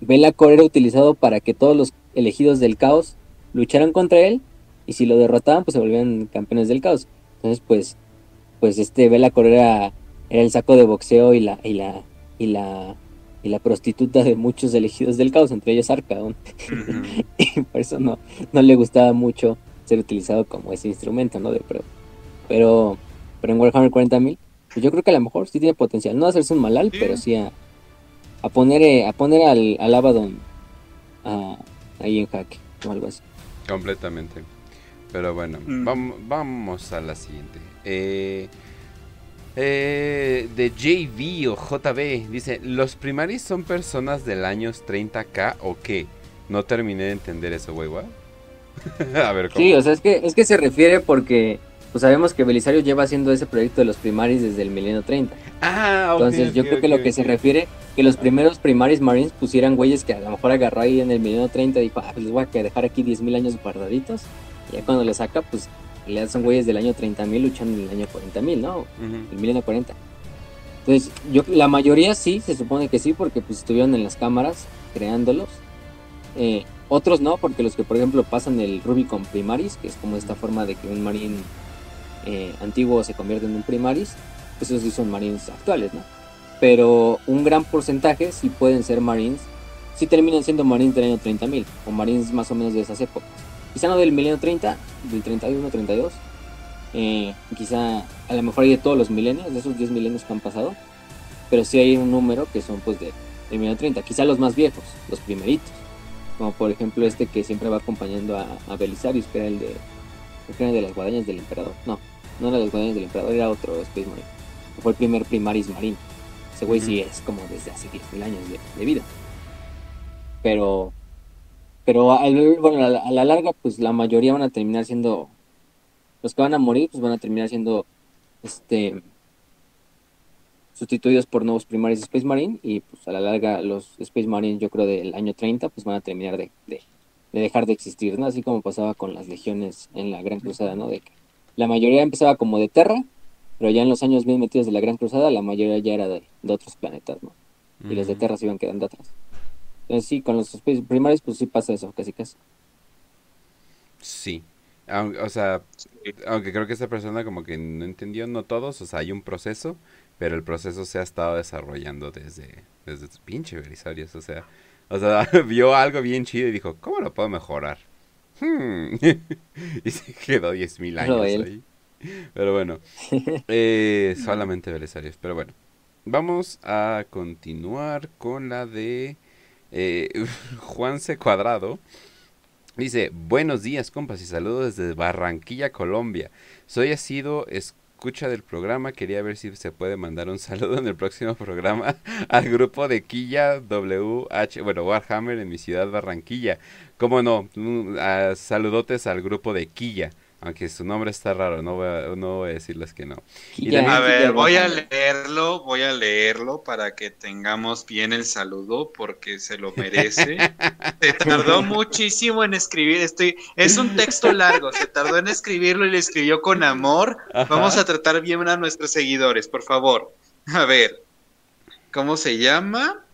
Speaker 2: Belacor era utilizado para que todos los elegidos del caos lucharan contra él y si lo derrotaban, pues se volvían campeones del caos. Entonces, pues, pues este Belacor era, era el saco de boxeo y la, y la, y la, y la prostituta de muchos elegidos del caos, entre ellos Arcaon.
Speaker 3: Ujú. *laughs*
Speaker 2: y por eso no, no le gustaba mucho ser utilizado como ese instrumento, ¿no? De prueba. Pero, pero en Warhammer 40.000, pues yo creo que a lo mejor sí tiene potencial, no a hacerse un malal,
Speaker 3: Sí.
Speaker 2: pero sí a, a poner, eh, a poner al, al Abaddon ah, ahí en jaque o algo así.
Speaker 1: Completamente. Pero bueno,
Speaker 3: Mm.
Speaker 1: vam- vamos a la siguiente. Eh, eh, de JV o JB dice: ¿Los primaris son personas del años 30k o qué? No terminé de entender eso, güey. ¿what? *laughs* a ver, ¿cómo?
Speaker 2: Sí, o sea, es que, es que se refiere porque pues sabemos que Belisario lleva haciendo ese proyecto de los primaris desde el milenio 30.
Speaker 1: Ah, ok,
Speaker 2: Entonces yo creo que lo que se refiere que los primeros primaris marines pusieran güeyes que a lo mejor agarró ahí en el milenio 30 y dijo, ah, pues les voy a dejar aquí 10.000 años guardaditos. Y ya cuando los saca, pues realidad son güeyes del año 30.000 luchando en el año 40.000, ¿no?
Speaker 1: Ujú.
Speaker 2: El milenio 40. Entonces, yo la mayoría sí, se supone que sí, porque pues estuvieron en las cámaras creándolos. Eh, Otros no, porque los que por ejemplo pasan el Rubicon Primaris, que es como esta forma de que un marín eh, antiguo se convierte en un Primaris, pues esos sí son marines actuales, ¿no? Pero un gran porcentaje sí pueden ser marines, sí terminan siendo marines del año 30.000, o marines más o menos de esas épocas. Quizá no del milenio 30, del 31, 32, eh, quizá a lo mejor hay de todos los milenios, de esos 10 milenios que han pasado, pero sí hay un número que son pues de, del milenio 30, quizá los más viejos, los primeritos, como por ejemplo este que siempre va acompañando a, a Belisarius, que era el de, que era de las guadañas del emperador, no, no era de las guadañas del emperador, era otro Space Marine, fue el primer primaris marine, ese güey sí es como desde hace 10.000 años de, de vida, pero pero bueno, a la, a la larga, pues la mayoría van a terminar siendo. Los que van a morir, pues van a terminar siendo. Este. Sustituidos por nuevos primarios de Space Marine. Y pues a la larga, los Space Marines, yo creo del año 30, pues van a terminar de, de, de dejar de existir, ¿no? Así como pasaba con las legiones en la Gran Cruzada, ¿no? De que la mayoría empezaba como de Terra, pero ya en los años bien metidos de la Gran Cruzada, la mayoría ya era de, de otros planetas, ¿no? Y los de. Terra se iban quedando atrás. Entonces sí, con los Space Primaries, pues sí pasa eso, casi casi.
Speaker 1: Sí. O sea, aunque creo que esta persona como que no entendió, no todos, o sea, hay un proceso, pero el proceso se ha estado desarrollando desde, desde pinche Belisarius, o sea, o sea, *laughs* vio algo bien chido y dijo, ¿cómo lo puedo mejorar? Hmm. *laughs* y se quedó 10.000
Speaker 2: Solo
Speaker 1: años ahí. Pero bueno, *laughs* eh, solamente Belisarius, pero bueno. Vamos a continuar con la de eh, Juanse Cuadrado. Dice, buenos días compas y saludos desde Barranquilla, Colombia. Soy asido escucha del programa, quería ver si se puede mandar un *laughs* saludo en el próximo programa al grupo de Quilla WH, bueno, Warhammer en mi ciudad Barranquilla. ¿Cómo no? Ah, saludotes al grupo de Quilla, aunque su nombre está raro, no voy a, no voy a decirles que no. Y
Speaker 2: Ya,
Speaker 1: también-
Speaker 3: A ver, voy a leerlo, voy a leerlo para que tengamos bien el saludo porque se lo merece. *laughs* Se tardó muchísimo en escribir, estoy, es un texto largo, se tardó en escribirlo y lo escribió con amor.
Speaker 1: Ajá.
Speaker 3: Vamos a tratar bien a nuestros seguidores, por favor. A ver, ¿cómo se llama?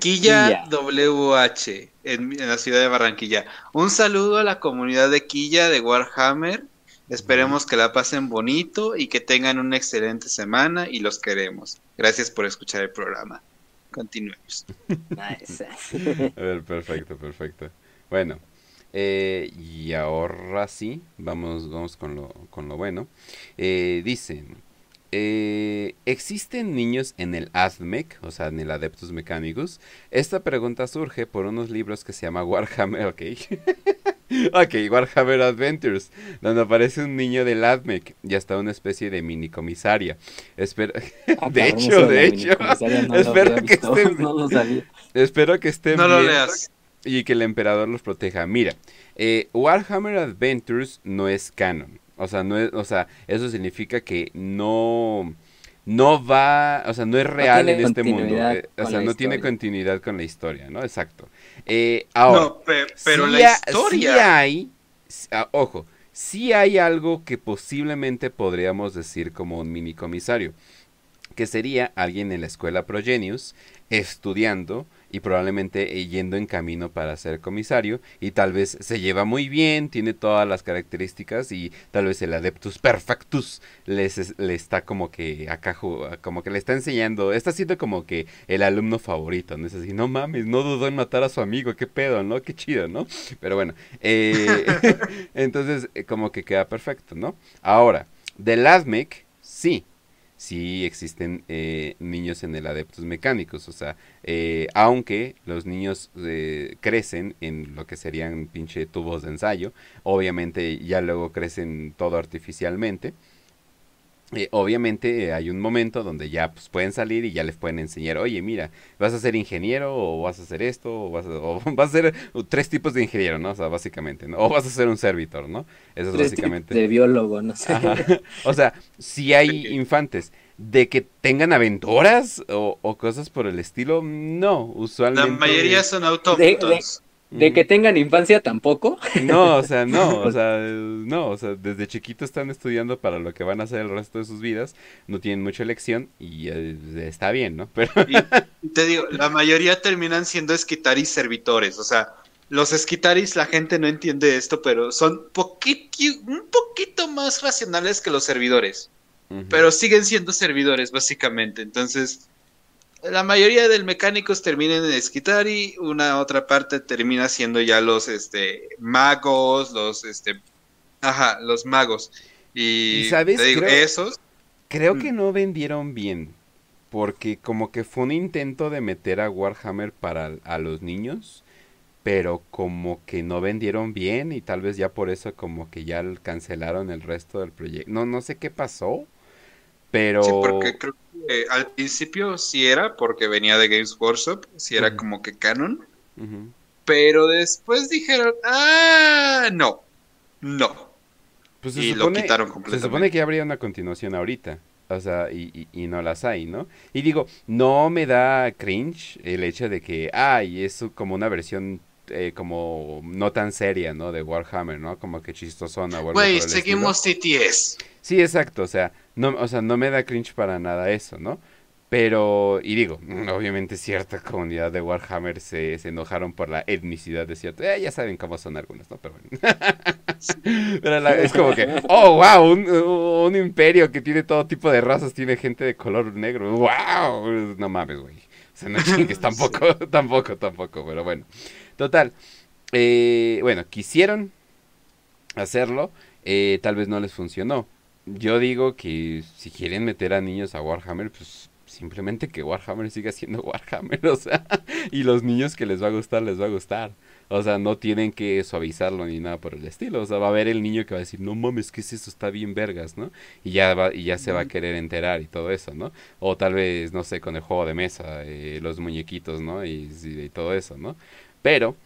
Speaker 3: Quilla
Speaker 2: Quilla.
Speaker 3: WH en, en la ciudad de Barranquilla. Un saludo a la comunidad de Quilla de Warhammer. Esperemos que la pasen bonito y que tengan una excelente semana y los queremos. Gracias por escuchar el programa. Continuemos.
Speaker 2: Nice. *laughs*
Speaker 1: A ver, perfecto, perfecto. Bueno, eh, y ahora sí, vamos, vamos con lo, con lo bueno. Eh, dicen, eh, ¿existen niños en el ASMEC, o sea, en el Adeptus Mechanicus? Esta pregunta surge por unos libros que se llama Warhammer, ok. *laughs* ok, Warhammer Adventures, donde aparece un niño del ASMEC y hasta una especie de mini comisaria. Espero... *laughs*
Speaker 2: Ah,
Speaker 1: de hecho, de hecho,
Speaker 2: no *laughs*
Speaker 1: espero que
Speaker 2: visto,
Speaker 1: estén,
Speaker 2: No lo sabía.
Speaker 1: espero que estén
Speaker 3: No lo
Speaker 1: bien
Speaker 3: leas.
Speaker 1: y que el emperador los proteja. Mira, eh, Warhammer Adventures no es canon. O sea, no es, o sea, eso significa que no no va, o sea, no es real en este mundo. eh, o sea, no tiene continuidad con la historia, ¿no? Exacto. Eh, ahora,
Speaker 3: No, pe- pero
Speaker 1: sí
Speaker 3: la
Speaker 1: ha-
Speaker 3: historia.
Speaker 1: sí hay, ah, ojo, sí hay algo que posiblemente podríamos decir como un mini comisario, que sería alguien en la escuela Progenius estudiando y probablemente eh, yendo en camino para ser comisario y tal vez se lleva muy bien, tiene todas las características y tal vez el Adeptus Perfectus le está como que acá como que le está enseñando, está siendo como que el alumno favorito, no es así, no mames, no dudó en matar a su amigo, qué pedo, ¿no? Qué chido, ¿no? Pero bueno, eh, *laughs* entonces eh, como que queda perfecto, ¿no? Ahora, del ASMEC, sí, sí existen eh, niños en el Adeptus Mecánicos, o sea, eh, aunque los niños eh, crecen en lo que serían pinche tubos de ensayo, obviamente ya luego crecen todo artificialmente. Eh, obviamente eh, hay un momento donde ya pues, pueden salir y ya les pueden enseñar, oye, mira, vas a ser ingeniero o vas a hacer esto o vas a, o *laughs* vas a ser tres tipos de ingeniero, ¿no? O sea, básicamente, ¿no? O vas a ser un servitor, ¿no? Eso es
Speaker 2: Tres
Speaker 1: básicamente.
Speaker 2: De biólogo, no sé.
Speaker 1: Ajá. O sea, si hay infantes. De que tengan aventuras o, o cosas por el estilo, no,
Speaker 3: La
Speaker 1: usualmente.
Speaker 3: mayoría son autómatos.
Speaker 2: De que tengan infancia tampoco.
Speaker 1: No, o *laughs* sea, no, o sea, no, o sea, desde chiquito están estudiando para lo que van a hacer el resto de sus vidas, no tienen mucha elección y eh, está bien, ¿no? Pero
Speaker 3: Y te digo, la mayoría terminan siendo esquitaris servitores, o sea, los esquitaris la gente no entiende esto, pero son poquiti- un poquito más racionales que los servidores, pero siguen siendo servidores básicamente, entonces la mayoría de mecánicos terminan en esquitari, una otra parte termina siendo ya los este magos, los este ajá, los magos. Y,
Speaker 1: ¿Y sabes?
Speaker 3: te digo,
Speaker 1: Creo-
Speaker 3: esos
Speaker 1: Creo
Speaker 3: Mm.
Speaker 1: que no vendieron bien. Porque como que fue un intento de meter a Warhammer para a los niños. Pero como que no vendieron bien. Y tal vez ya por eso como que ya el- cancelaron el resto del proyecto. No, no sé qué pasó. Pero...
Speaker 3: Sí, porque creo que al principio sí era, porque venía de Games Workshop, sí era como que canon, pero después dijeron, ah, no, no.
Speaker 1: Pues se
Speaker 3: Y lo quitaron
Speaker 1: se
Speaker 3: completamente.
Speaker 1: supone que habría una continuación ahorita. O sea, y, y, y no las hay, ¿no? Y digo, no me da cringe el hecho de que, ay, es como una versión eh, como no tan seria, ¿no? De Warhammer, ¿no? Como que chistosona
Speaker 3: Güey, seguimos TTS.
Speaker 1: Sí, exacto, o sea, no, o sea, no me da cringe para nada eso, ¿no? Pero, y digo, mm, obviamente cierta comunidad de Warhammer se, se enojaron por la etnicidad de cierto, eh, ya saben cómo son algunos, ¿no? Pero bueno. *laughs* Pero la- es como que, oh, wow, un, un imperio que tiene todo tipo de razas, tiene gente de color negro, wow, no mames, güey. O sea, no *laughs* chingues, tampoco, *laughs* tampoco, tampoco, pero bueno. Total, eh, bueno, quisieron hacerlo, eh, tal vez no les funcionó. Yo digo que si quieren meter a niños a Warhammer, pues simplemente que Warhammer siga siendo *laughs* Warhammer, o sea, y los niños que les va a gustar, les va a gustar. O sea, no tienen que suavizarlo ni nada por el estilo. O sea, va a haber el niño que va a decir, no mames, ¿qué es eso? Está bien vergas, ¿no? Y ya, va, y ya se va a querer enterar y todo eso, ¿no? O tal vez, no sé, con el juego de mesa, eh, los muñequitos, ¿no? Y, y todo eso, ¿no? Pero,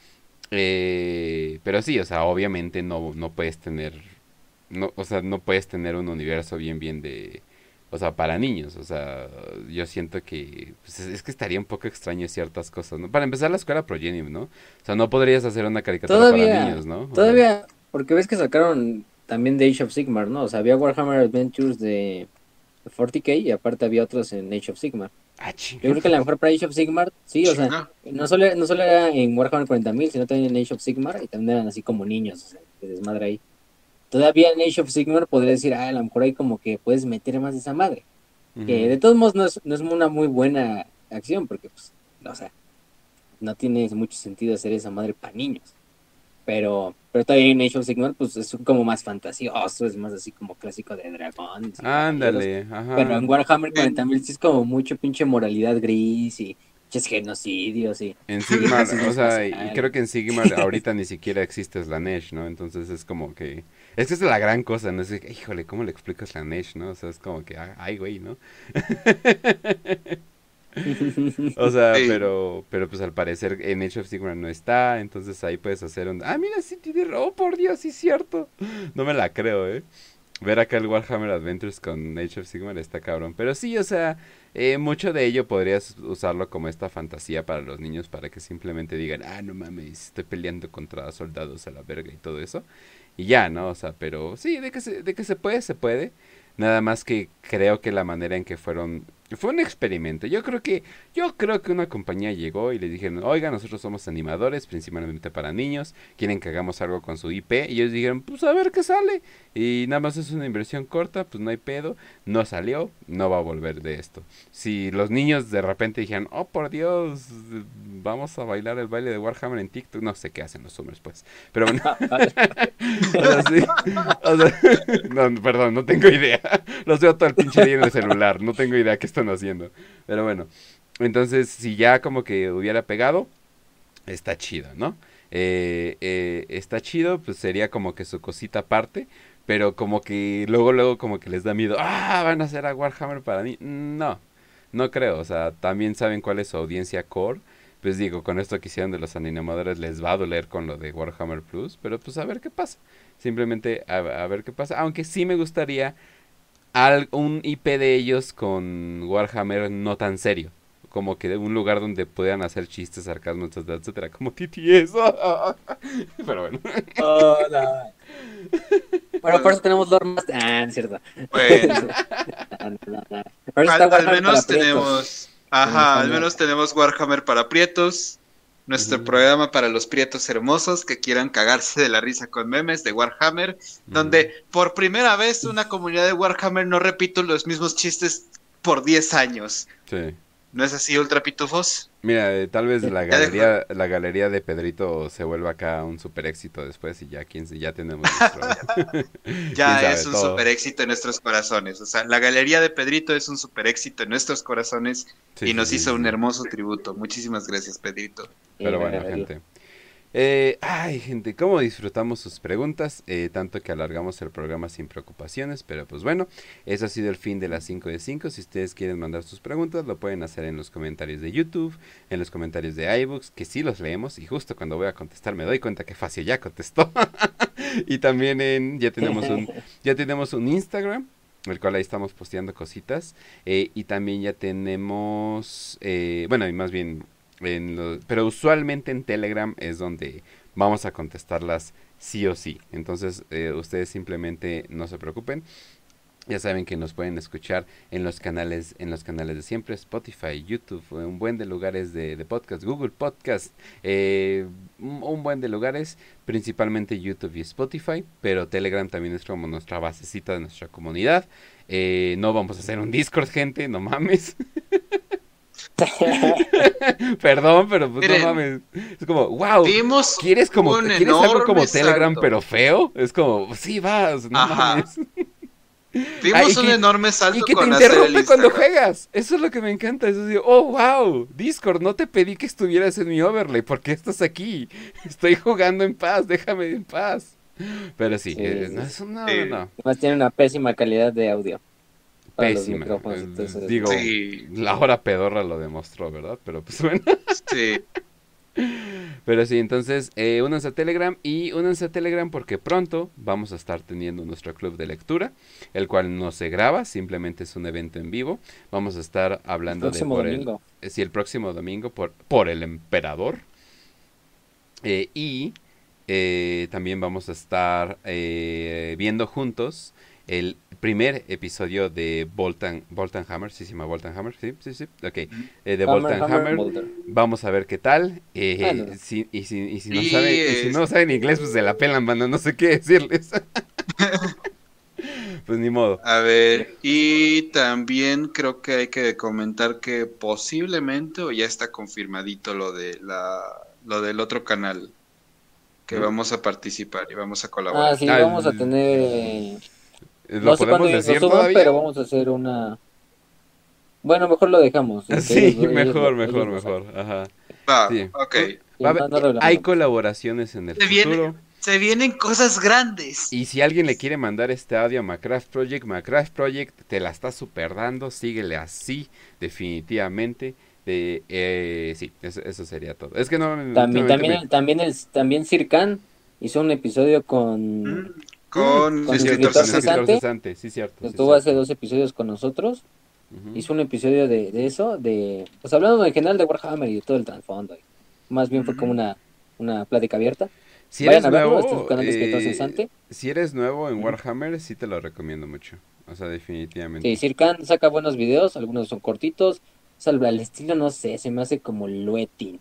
Speaker 1: eh, pero sí, o sea, obviamente no, no puedes tener, no, o sea, no puedes tener un universo bien, bien de, o sea, para niños, o sea, yo siento que, pues, es, es que estaría un poco extraño ciertas cosas, ¿no? Para empezar la escuela Progenium, ¿no? O sea, no podrías hacer una caricatura para niños, ¿no? O sea,
Speaker 2: todavía, porque ves que sacaron también de Age of Sigmar, ¿no? O sea, había Warhammer Adventures de 40k y aparte había otros en Age of Sigmar.
Speaker 1: ah,
Speaker 2: Yo creo que a lo mejor para Age of Sigmar, sí, o sea, no solo, no solo era en Warhammer 40.000, sino también en Age of Sigmar y también eran así como niños, o sea, que desmadre ahí. Todavía en Age of Sigmar podría decir, ah, a lo mejor ahí como que puedes meter más de esa madre. Que de todos modos no es, no es una muy buena acción, porque, pues, o sea, no tiene mucho sentido hacer esa madre para niños. Pero, pero todavía en Age of Sigmar, pues es como más fantasioso, es más así como clásico de dragón.
Speaker 1: Ándale, ajá.
Speaker 2: Pero en Warhammer 40.000 sí es como mucho pinche moralidad gris y pinches genocidios y...
Speaker 1: En Sigmar, *laughs* o sea, y creo que en Sigmar ahorita ni siquiera existe Slanesh, ¿no? Entonces es como que... Es que es la gran cosa, ¿no? Es que, híjole, ¿cómo le explico Slanesh, no? O sea, es como que, ah, ay, güey, ¿no? *laughs* O sea,
Speaker 3: Sí.
Speaker 1: pero, pero pues al parecer en Age of Sigmar no está, entonces ahí puedes hacer un... Ah, mira, sí tiene... Oh, por Dios, sí es cierto. No me la creo, ¿eh? Ver acá el Warhammer Adventures con Age of Sigmar está cabrón. Pero sí, o sea, eh, mucho de ello podrías usarlo como esta fantasía para los niños para que simplemente digan, ah, no mames, estoy peleando contra soldados a la verga y todo eso. Y ya, ¿no? O sea, pero sí, de que se, de que se puede, se puede. Nada más que creo que la manera en que fueron fue un experimento. Yo creo que yo creo que una compañía llegó y les dijeron, "Oiga, nosotros somos animadores, principalmente para niños, quieren que hagamos algo con su IP." Y ellos dijeron, "Pues a ver qué sale." Y nada más es una inversión corta, pues no hay pedo, no salió, no va a volver de esto. Si los niños de repente dijeran, "Oh, por Dios, vamos a bailar el baile de Warhammer en TikTok." No sé qué hacen los Summers, pues. Pero bueno, *laughs* o sea, sí. O sea, *laughs* no, perdón, no tengo idea. Los veo todo el pinche día en el celular. No tengo idea qué están haciendo. Pero bueno. Entonces, si ya como que hubiera pegado, está chido, ¿no? Eh, eh, está chido, pues sería como que su cosita aparte. Pero como que luego, luego como que les da miedo. Ah, van a hacer a Warhammer para mí. No, no creo. O sea, también saben cuál es su audiencia core. Pues digo, con esto que hicieron de los animadores les va a doler con lo de Warhammer Plus. Pero pues a ver qué pasa. Simplemente a, a ver qué pasa. Aunque sí me gustaría al- un IP de ellos con Warhammer no tan serio. como que un lugar donde pudieran hacer chistes, sarcasmo, etcétera, etcétera, como TTS. *laughs* Pero bueno.
Speaker 2: Hola. Bueno, por eso tenemos más. Ah, es cierto.
Speaker 3: Bueno, *laughs*
Speaker 2: Por eso está
Speaker 3: al, menos tenemos. Ajá, al
Speaker 2: Warhammer.
Speaker 3: menos tenemos Warhammer para prietos. Nuestro programa para los prietos hermosos que quieran cagarse de la risa con memes de Warhammer. Donde por primera vez una comunidad de Warhammer no repito los mismos chistes por 10 años.
Speaker 1: Sí.
Speaker 3: ¿No es así, Ultra Pitufos?
Speaker 1: Mira, eh, tal vez la galería, la galería de Pedrito se vuelva acá un super éxito después y ya, quién, ya tenemos nuestro... *laughs*
Speaker 3: Ya
Speaker 1: ¿Quién
Speaker 3: es un
Speaker 1: Todo.
Speaker 3: super éxito en nuestros corazones. O sea, la galería de Pedrito es un super éxito en nuestros corazones
Speaker 1: Sí,
Speaker 3: y
Speaker 1: sí,
Speaker 3: nos
Speaker 1: sí,
Speaker 3: hizo
Speaker 1: sí,
Speaker 3: un hermoso tributo. Muchísimas gracias, Pedrito.
Speaker 1: Pero bueno, gente. Eh, ay, gente, ¿cómo disfrutamos sus preguntas? Eh, tanto que alargamos el programa sin preocupaciones, pero pues bueno, eso ha sido el fin de las 5 de 5. Si ustedes quieren mandar sus preguntas, lo pueden hacer en los comentarios de YouTube, en los comentarios de iBooks, que sí los leemos y justo cuando voy a contestar me doy cuenta que Facio ya contestó. *laughs* y también en, ya tenemos un, ya tenemos un Instagram, el cual ahí estamos posteando cositas. eh, y también ya tenemos, eh, bueno, y más bien, pero usualmente en Telegram es donde vamos a contestarlas sí o sí. Entonces, eh, ustedes simplemente no se preocupen. Ya saben que nos pueden escuchar en los canales, en los canales de siempre, Spotify, YouTube, un buen de lugares de, de podcast, Google Podcast, eh, un, un buen de lugares, principalmente YouTube y Spotify, pero Telegram también es como nuestra basecita de nuestra comunidad. Eh, no vamos a hacer un Discord, *laughs* gente, no mames. *laughs* *laughs* Perdón, pero pues
Speaker 3: Miren.
Speaker 1: no mames. Es como, wow. ¿Quieres como
Speaker 3: un
Speaker 1: quieres algo como Telegram
Speaker 3: salto.
Speaker 1: pero feo? Es como, sí, vas, no
Speaker 3: Ajá.
Speaker 1: mames.
Speaker 3: Dimos
Speaker 1: y
Speaker 3: un
Speaker 1: que-
Speaker 3: enorme salto
Speaker 1: Y que te
Speaker 3: con
Speaker 1: interrumpe cuando juegas. Eso es lo que me encanta. Eso es oh, wow. Discord, no te pedí que estuvieras en mi overlay. ¿Por qué estás aquí? Estoy jugando en paz. Déjame en paz. Pero sí,
Speaker 2: Sí,
Speaker 1: eh,
Speaker 2: sí,
Speaker 1: no,
Speaker 2: sí.
Speaker 1: es un- no,
Speaker 3: Sí.
Speaker 1: no, no.
Speaker 2: Además tiene una pésima calidad de audio.
Speaker 1: Pésima. Eh,
Speaker 2: entonces-
Speaker 1: Digo,
Speaker 3: Sí.
Speaker 1: la hora pedorra lo demostró, ¿verdad? Pero pues bueno.
Speaker 3: Sí.
Speaker 1: Pero sí, entonces, eh, únanse a Telegram y únanse a Telegram porque pronto vamos a estar teniendo nuestro club de lectura, el cual no se graba, simplemente es un evento en vivo. Vamos a estar
Speaker 2: El
Speaker 1: hablando de
Speaker 2: próximo
Speaker 1: por
Speaker 2: domingo.
Speaker 1: el, sí, el próximo domingo por, por el emperador. Eh, y eh, también vamos a estar eh, viendo juntos el primer episodio de Voltan, Voltan Hammer, sí se llama Voltan Hammer, sí, sí, sí, ok, eh, de Hammer.
Speaker 2: Boulder.
Speaker 1: Vamos a ver qué tal. eh, si- y, si, y si no
Speaker 3: Y
Speaker 1: saben, y si
Speaker 3: es-
Speaker 1: no saben inglés, pues se la pelan, banda. No sé qué decirles. *laughs* pues ni modo.
Speaker 3: A ver, y también creo que hay que comentar que posiblemente o ya está confirmadito lo de la lo del otro canal que
Speaker 1: ¿Mm?
Speaker 3: vamos a participar y vamos a colaborar.
Speaker 2: Ah, sí,
Speaker 1: Ah,
Speaker 2: vamos a tener. Eh,
Speaker 1: ¿Lo
Speaker 2: no sé
Speaker 1: podemos decir
Speaker 2: suban,
Speaker 1: todavía?
Speaker 2: pero vamos a hacer una. Bueno, mejor lo dejamos. *laughs*
Speaker 1: Sí,
Speaker 2: ellos-
Speaker 1: mejor, mejor,
Speaker 2: ellos
Speaker 1: mejor. Ajá.
Speaker 3: Va,
Speaker 1: sí.
Speaker 3: ok.
Speaker 1: Va a haber-
Speaker 2: no, no lo hablamos.
Speaker 1: hay colaboraciones en el
Speaker 3: Se viene-
Speaker 1: futuro.
Speaker 3: Se vienen cosas grandes.
Speaker 1: Y si alguien le quiere mandar este audio a Macraft Project, Macraft Project te la está super dando, síguele así, definitivamente. De, eh, sí, eso, eso sería todo. Es que no...
Speaker 2: También,
Speaker 1: últimamente
Speaker 2: también,
Speaker 1: me-
Speaker 2: también, el, también Circan hizo un episodio con.
Speaker 3: Mm, Con
Speaker 2: Con
Speaker 3: escritor cesante.
Speaker 2: cesante.
Speaker 1: sí, cierto. sí,
Speaker 2: Estuvo hace
Speaker 1: cierto.
Speaker 2: dos episodios con nosotros. Hizo un episodio de, de eso, de. Pues hablando en general de Warhammer y de todo el trasfondo. Más bien fue como una, una plática abierta.
Speaker 1: Si
Speaker 2: Vayan
Speaker 1: eres
Speaker 2: a verlo,
Speaker 1: nuevo,
Speaker 2: este es un canal de escritor
Speaker 1: eh,
Speaker 2: cesante.
Speaker 1: si eres nuevo en. Warhammer, sí te lo recomiendo mucho. O sea, definitivamente.
Speaker 2: Sí, Circan saca buenos videos, algunos son cortitos. O sea, el estilo no sé, se me hace como Luetin,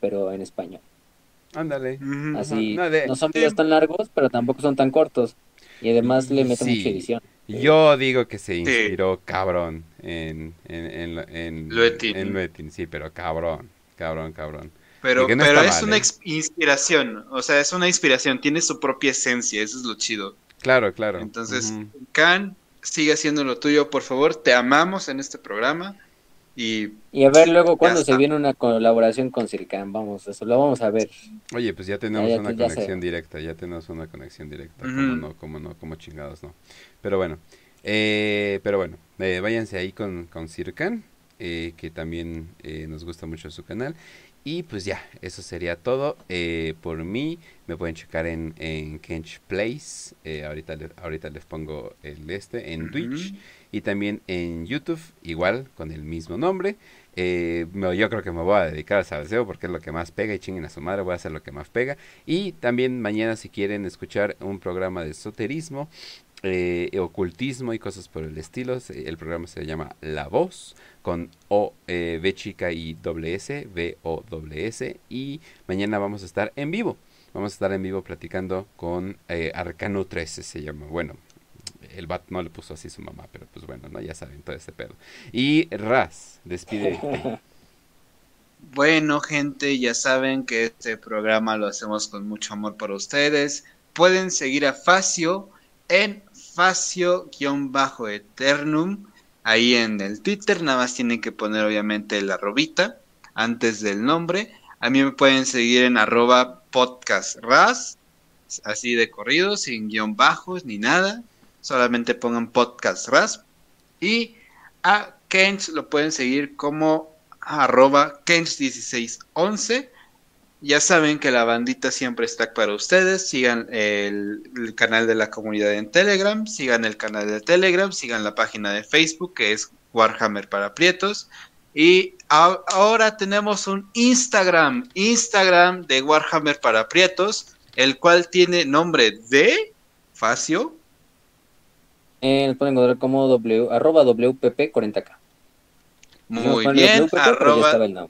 Speaker 2: pero en español.
Speaker 1: Ándale.
Speaker 2: Así,
Speaker 1: No, de-
Speaker 2: no son videos tan largos, pero tampoco son tan cortos. Y además le mete
Speaker 1: Sí.
Speaker 2: mucha edición.
Speaker 1: Yo digo que se inspiró cabrón en, en, en, en,
Speaker 3: Luetin.
Speaker 1: en Luetin, sí, pero cabrón, cabrón, cabrón.
Speaker 3: Pero,
Speaker 1: no
Speaker 3: pero es
Speaker 1: mal,
Speaker 3: una
Speaker 1: ¿eh?
Speaker 3: inspiración, o sea, es una inspiración, tiene su propia esencia, eso es lo chido.
Speaker 1: Claro, claro.
Speaker 3: Entonces,
Speaker 1: Ujú.
Speaker 3: Can, sigue haciendo lo tuyo, por favor, te amamos en este programa y
Speaker 2: Y a ver luego cuando
Speaker 3: está.
Speaker 2: se viene una colaboración con Circan, vamos, eso lo vamos a ver.
Speaker 1: Oye, pues ya tenemos
Speaker 2: Ya, ya
Speaker 1: una
Speaker 2: sé.
Speaker 1: conexión directa, ya tenemos una conexión directa, como no, como no, como chingados no. Pero bueno, eh, pero bueno, eh, váyanse ahí con, con Circan, eh, que también eh, nos gusta mucho su canal. y pues ya, eso sería todo eh, por mí. Me pueden checar en, en Kench Place. Eh, ahorita, les, ahorita les pongo el este en Twitch. Y también en YouTube, igual, con el mismo nombre. Eh, yo creo que me voy a dedicar al salseo porque es lo que más pega y chinguen a su madre, voy a hacer lo que más pega. Y también mañana si quieren escuchar un programa de esoterismo, eh, ocultismo y cosas por el estilo, el programa se llama La Voz con O, eh, chica y doble S, V O doble S. Y mañana vamos a estar en vivo. Vamos a estar en vivo platicando con eh, Arcano 13, se llama. Bueno, el bat no le puso así su mamá, pero pues bueno, no ya saben todo ese pedo. Y Raz, despide. *laughs*
Speaker 3: bueno, gente, ya saben que este programa lo hacemos con mucho amor para ustedes. Pueden seguir a Facio en Facio-Eternum ahí en el Twitter. Nada más tienen que poner obviamente la robita antes del nombre. A mí me pueden seguir en arroba podcastras, así de corrido, sin guion bajos ni nada. Solamente pongan podcastras. Y a Kench lo pueden seguir como arroba Kench1611. Ya saben que la bandita siempre está para ustedes. Sigan el, canal de la comunidad en Telegram, sigan el canal de Telegram, sigan la página de Facebook que es Warhammer para Prietos. Y ahora tenemos un Instagram, Instagram de Warhammer para Prietos, el cual tiene nombre de Facio.
Speaker 2: Eh, pueden encontrar como w, arroba WPP40K.
Speaker 3: Muy bien, arroba.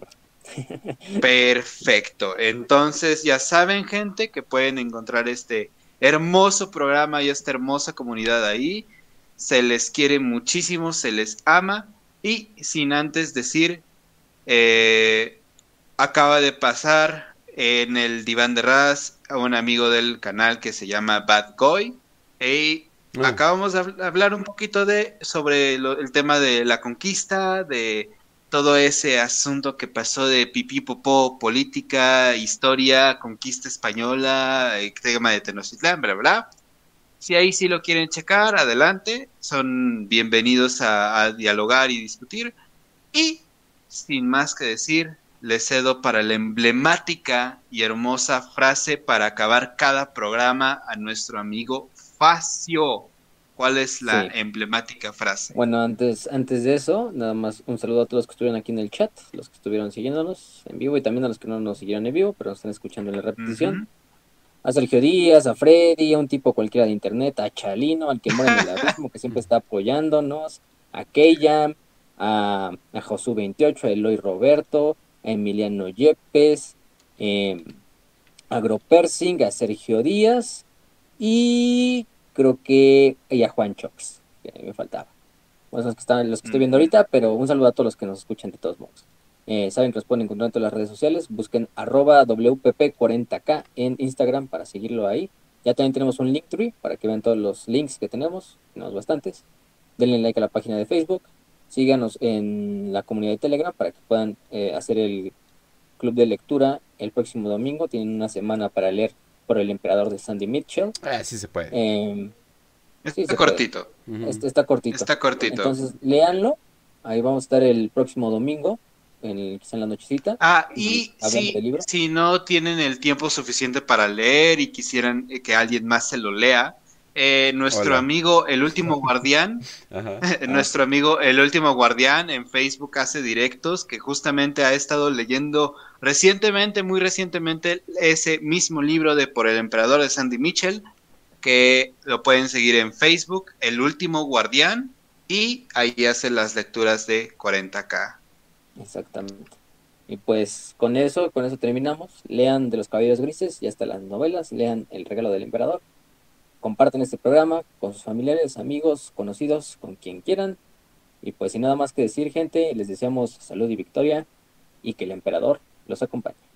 Speaker 3: Perfecto. Entonces ya saben, gente, que pueden encontrar este hermoso programa y esta hermosa comunidad ahí. Se les quiere muchísimo, se les ama. Y sin antes decir, eh, acaba de pasar en el diván de Raz a un amigo del canal que se llama Bad Goy. Y ah. acabamos de hablar un poquito de sobre el tema de la conquista, de todo ese asunto que pasó de pipí, popó, política, historia, conquista española, el tema de Tenochtitlán, bla, bla. Si ahí sí lo quieren checar, adelante. Son bienvenidos a, dialogar y discutir. Y, sin más que decir, les cedo para la emblemática y hermosa frase para acabar cada programa a nuestro amigo Facio. ¿Cuál es la emblemática frase?
Speaker 2: Bueno, antes, antes de eso, nada más un saludo a todos los que estuvieron aquí en el chat, los que estuvieron siguiéndonos en vivo y también a los que no nos siguieron en vivo, pero nos están escuchando en la repetición. A Sergio Díaz, a Freddy, a un tipo cualquiera de internet, a Chalino, al que muere en el abismo, que siempre está apoyándonos, a Keyam, a, a Josu 28, a Eloy Roberto, a Emiliano Yepes, eh, a Gropersing, a Sergio Díaz y creo que ella Juan Chox, que me faltaba. Bueno, los que, están, los que estoy viendo ahorita, pero un saludo a todos los que nos escuchan de todos modos. Eh, saben que los pueden encontrar en todas las redes sociales. Busquen arroba WPP40K en Instagram para seguirlo ahí. Ya también tenemos un Linktree para que vean todos los links que tenemos. Tenemos bastantes. Denle like a la página de Facebook. Síganos en la comunidad de Telegram para que puedan eh, hacer el club de lectura el próximo domingo. Tienen una semana para leer por el emperador de Sandy Mitchell.
Speaker 1: Ah, sí se puede.
Speaker 2: Eh,
Speaker 3: está, cortito.
Speaker 2: está, cortito.
Speaker 3: Está cortito.
Speaker 2: Entonces, léanlo. Ahí vamos a estar el próximo domingo, en quizá en la nochecita.
Speaker 3: Ah, y si, si no tienen el tiempo suficiente para leer y quisieran eh, que alguien más se lo lea, eh, nuestro amigo El Último *laughs* Guardián, *laughs* nuestro amigo El Último Guardián en Facebook hace directos que justamente ha estado leyendo recientemente, muy recientemente, ese mismo libro de Por el Emperador de Sandy Mitchell, que lo pueden seguir en Facebook, El Último Guardián, y ahí hace las lecturas de 40K.
Speaker 2: Exactamente. Y pues con eso, con eso terminamos. Lean de los Caballeros Grises y hasta las novelas, lean El Regalo del Emperador comparten este programa con sus familiares, amigos, conocidos, con quien quieran. Y pues sin nada más que decir, gente, les deseamos salud y victoria y que el emperador los acompañe.